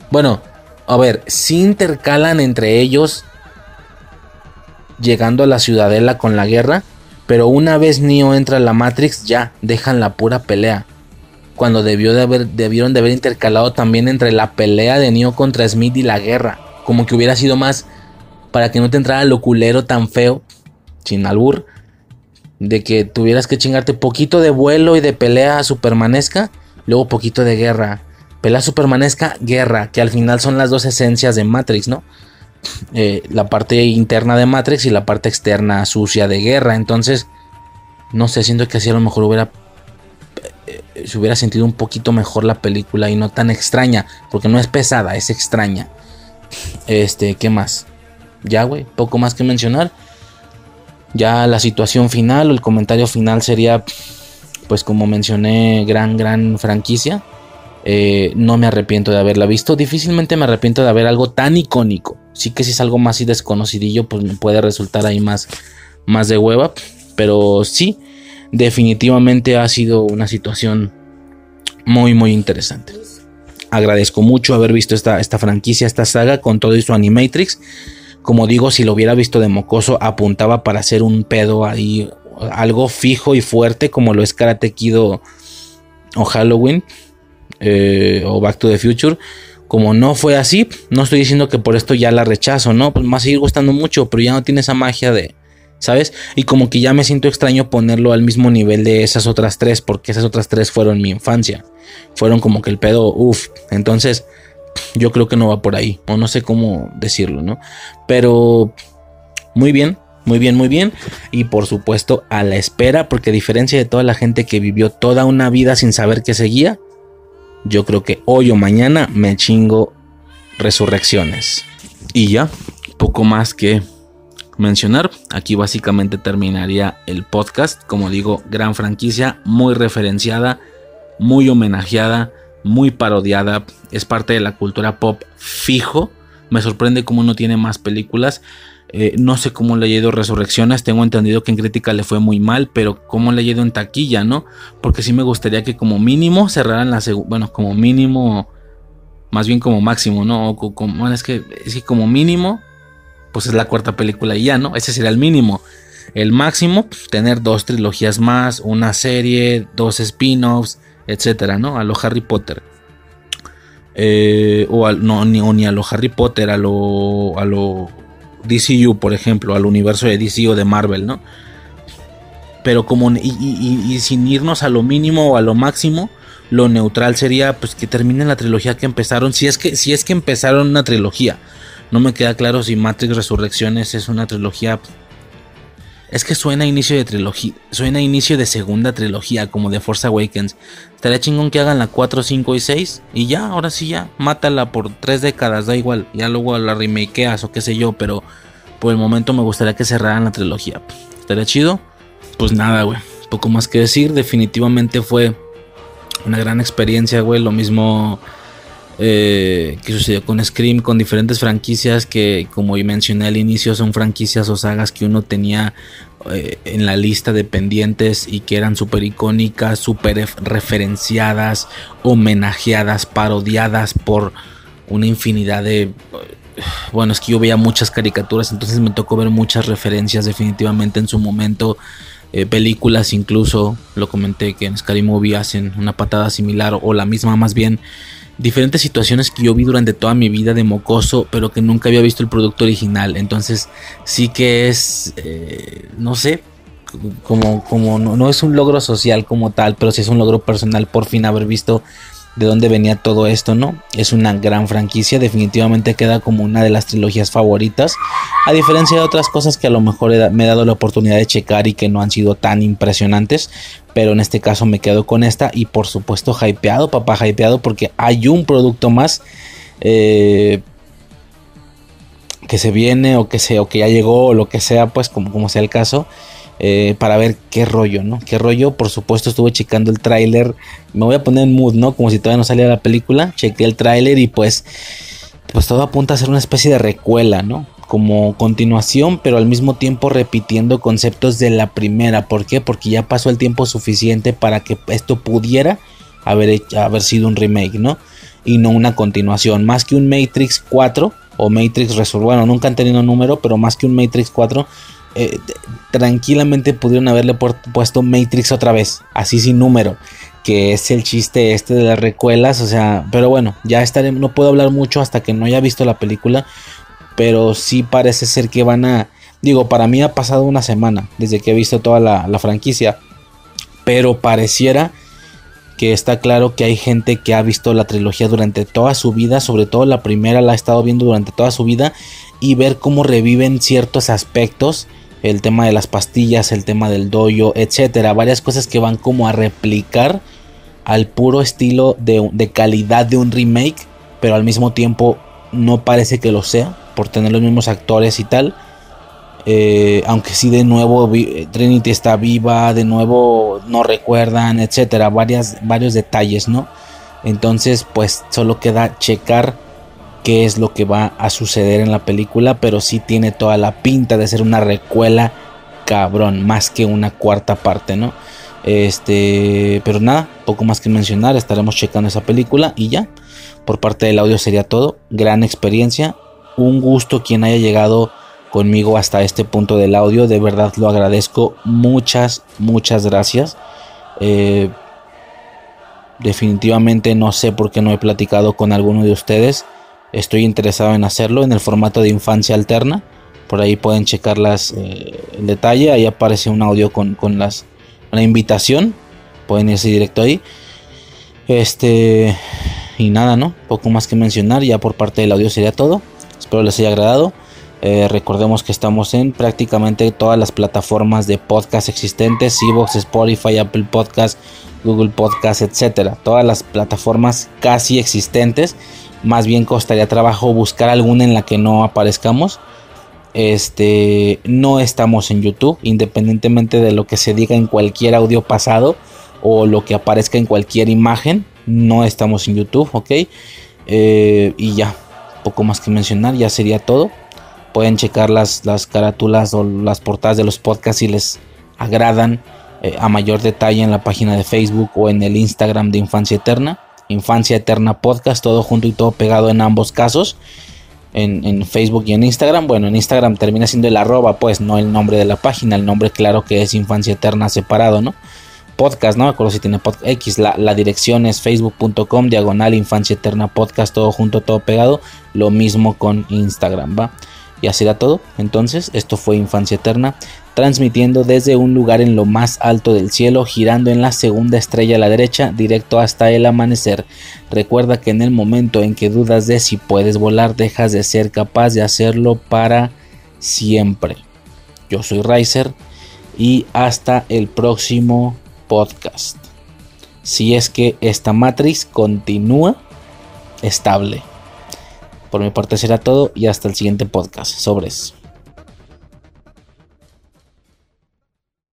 Bueno, a ver, si intercalan entre ellos llegando a la ciudadela con la guerra, pero una vez Neo entra a la Matrix ya dejan la pura pelea. Cuando debió de haber, debieron de haber intercalado también entre la pelea de Neo contra Smith y la guerra. Como que hubiera sido más para que no te entrara lo culero tan feo, sin albur, de que tuvieras que chingarte poquito de vuelo y de pelea supermanesca, luego poquito de guerra. Pelea supermanesca, guerra, que al final son las dos esencias de Matrix, ¿no? Eh, la parte interna de Matrix y la parte externa sucia de guerra. Entonces, no sé, siento que así a lo mejor hubiera eh, se hubiera sentido un poquito mejor la película y no tan extraña, porque no es pesada, es extraña. Este, ¿qué más? Ya, güey, poco más que mencionar. Ya la situación final o el comentario final sería, pues como mencioné, gran, gran franquicia. Eh, no me arrepiento de haberla visto. Difícilmente me arrepiento de haber algo tan icónico. Sí que si es algo más y desconocidillo, pues me puede resultar ahí más, más de hueva. Pero sí, definitivamente ha sido una situación muy, muy interesante. Agradezco mucho haber visto esta, esta franquicia, esta saga con todo y su Animatrix. Como digo, si lo hubiera visto de mocoso, apuntaba para hacer un pedo ahí, algo fijo y fuerte como lo es Karate Kido o Halloween eh, o Back to the Future. Como no fue así, no estoy diciendo que por esto ya la rechazo, no, pues me seguir gustando mucho, pero ya no tiene esa magia de, ¿sabes? Y como que ya me siento extraño ponerlo al mismo nivel de esas otras tres, porque esas otras tres fueron mi infancia. Fueron como que el pedo, uff. Entonces, yo creo que no va por ahí, o no sé cómo decirlo, ¿no? Pero, muy bien, muy bien, muy bien. Y por supuesto, a la espera, porque a diferencia de toda la gente que vivió toda una vida sin saber que seguía, yo creo que hoy o mañana me chingo resurrecciones. Y ya, poco más que mencionar. Aquí básicamente terminaría el podcast. Como digo, gran franquicia, muy referenciada, muy homenajeada, muy parodiada. Es parte de la cultura pop fijo. Me sorprende cómo no tiene más películas. Eh, no sé cómo le ha ido Resurrecciones. Tengo entendido que en crítica le fue muy mal, pero cómo le ha ido en taquilla, ¿no? Porque sí me gustaría que como mínimo cerraran la. Bueno, como mínimo. Más bien como máximo, ¿no? como, bueno, es que, es como mínimo. Pues es la cuarta película y ya, ¿no? Ese sería el mínimo. El máximo, pues, tener dos trilogías más, una serie, dos spin-offs, etcétera, ¿no? A lo Harry Potter. Eh, o, no, ni, ni, a lo Harry Potter, a lo, a lo DCU, por ejemplo, al universo de DC o de Marvel, ¿no? Pero como, y, sin irnos a lo mínimo o a lo máximo, lo neutral sería pues que terminen la trilogía que empezaron, si es que, si es que empezaron una trilogía. No me queda claro si Matrix Resurrecciones es una trilogía es que suena a inicio de trilogía, suena a inicio de segunda trilogía, como de Force Awakens. Estaría chingón que hagan la 4, 5 y 6 y ya, ahora sí ya, mátala por 3 décadas, da igual, ya luego la remakeas o qué sé yo, pero por el momento me gustaría que cerraran la trilogía. ¿Estaría chido? Pues nada, güey, poco más que decir, definitivamente fue una gran experiencia, güey, lo mismo eh, que sucedió con Scream, con diferentes franquicias que, como mencioné al inicio, son franquicias o sagas que uno tenía eh, en la lista de pendientes y que eran súper icónicas, súper referenciadas, homenajeadas, parodiadas por una infinidad de bueno, es que yo veía muchas caricaturas, entonces me tocó ver muchas referencias definitivamente en su momento. Eh, películas incluso, lo comenté que en Scary Movie hacen una patada similar o la misma más bien. Diferentes situaciones que yo vi durante toda mi vida de mocoso, pero que nunca había visto el producto original. Entonces sí que es, eh, no sé, como, como no, no, es un logro social como tal, pero sí es un logro personal por fin haber visto de dónde venía todo esto, ¿no? Es una gran franquicia, definitivamente queda como una de las trilogías favoritas, a diferencia de otras cosas que a lo mejor me he dado la oportunidad de checar y que no han sido tan impresionantes, pero en este caso me quedo con esta y por supuesto hypeado, papá hypeado, porque hay un producto más eh, que se viene o que, se, o que ya llegó o lo que sea, pues como, como sea el caso. Eh, para ver qué rollo, ¿no? Qué rollo, por supuesto estuve checando el tráiler, me voy a poner en mood, ¿no? Como si todavía no salía la película, chequé el tráiler y pues, pues todo apunta a ser una especie de recuela, ¿no? Como continuación, pero al mismo tiempo repitiendo conceptos de la primera. ¿Por qué? Porque ya pasó el tiempo suficiente para que esto pudiera haber, haber sido un remake, ¿no? Y no una continuación. Más que un Matrix 4 o Matrix Resurrection, bueno, nunca han tenido número, pero más que un Matrix 4 eh, tranquilamente pudieron haberle puesto Matrix otra vez, así sin número, que es el chiste este de las recuelas, o sea, pero bueno, ya estaré, no puedo hablar mucho hasta que no haya visto la película, pero sí parece ser que van a, digo, para mí ha pasado una semana desde que he visto toda la, la franquicia, pero pareciera que está claro que hay gente que ha visto la trilogía durante toda su vida, sobre todo la primera la ha estado viendo durante toda su vida y ver cómo reviven ciertos aspectos el tema de las pastillas, el tema del doyo, etcétera. Varias cosas que van como a replicar al puro estilo de, calidad de un remake, pero al mismo tiempo no parece que lo sea, por tener los mismos actores y tal. Eh, aunque sí de nuevo Trinity está viva, de nuevo no recuerdan, etcétera, varias, varios detalles, ¿no? Entonces, pues solo queda checar qué es lo que va a suceder en la película, pero sí tiene toda la pinta de ser una recuela cabrón, más que una cuarta parte, ¿no? Este, pero nada, poco más que mencionar, estaremos checando esa película y ya. Por parte del audio sería todo. Gran experiencia, un gusto quien haya llegado conmigo hasta este punto del audio, de verdad lo agradezco. Muchas, muchas gracias. Eh, definitivamente no sé por qué no he platicado con alguno de ustedes estoy interesado en hacerlo en el formato de infancia alterna. Por ahí pueden checar las, eh, el detalle. Ahí aparece un audio con, las, la invitación. Pueden irse directo ahí. Este. Y nada, ¿no? Poco más que mencionar. Ya por parte del audio sería todo. Espero les haya agradado. Eh, recordemos que estamos en prácticamente todas las plataformas de podcast existentes: Evox, Spotify, Apple Podcast, Google Podcast, etcétera. Todas las plataformas casi existentes más bien costaría trabajo buscar alguna en la que no aparezcamos. Este, no estamos en YouTube, independientemente de lo que se diga en cualquier audio pasado o lo que aparezca en cualquier imagen, no estamos en YouTube, ok. Eh, y ya, poco más que mencionar, ya sería todo. Pueden checar las, las carátulas o las portadas de los podcasts si les agradan eh, a mayor detalle en la página de Facebook o en el Instagram de Infancia Eterna. Infancia Eterna Podcast, todo junto y todo pegado en ambos casos. En, Facebook y en Instagram. Bueno, en Instagram termina siendo el arroba, pues no el nombre de la página. El nombre, claro que es Infancia Eterna separado, ¿no? Podcast, no me acuerdo si tiene podcast X. La, la dirección es facebook.com, diagonal Infancia Eterna Podcast, todo junto, todo pegado. Lo mismo con Instagram, ¿va? Y así era todo. Entonces, esto fue Infancia Eterna transmitiendo desde un lugar en lo más alto del cielo, girando en la segunda estrella a la derecha, directo hasta el amanecer. Recuerda que en el momento en que dudas de si puedes volar, dejas de ser capaz de hacerlo para siempre. Yo soy Riser y hasta el próximo podcast. Si es que esta matriz continúa estable. Por mi parte será todo y hasta el siguiente podcast. Sobres.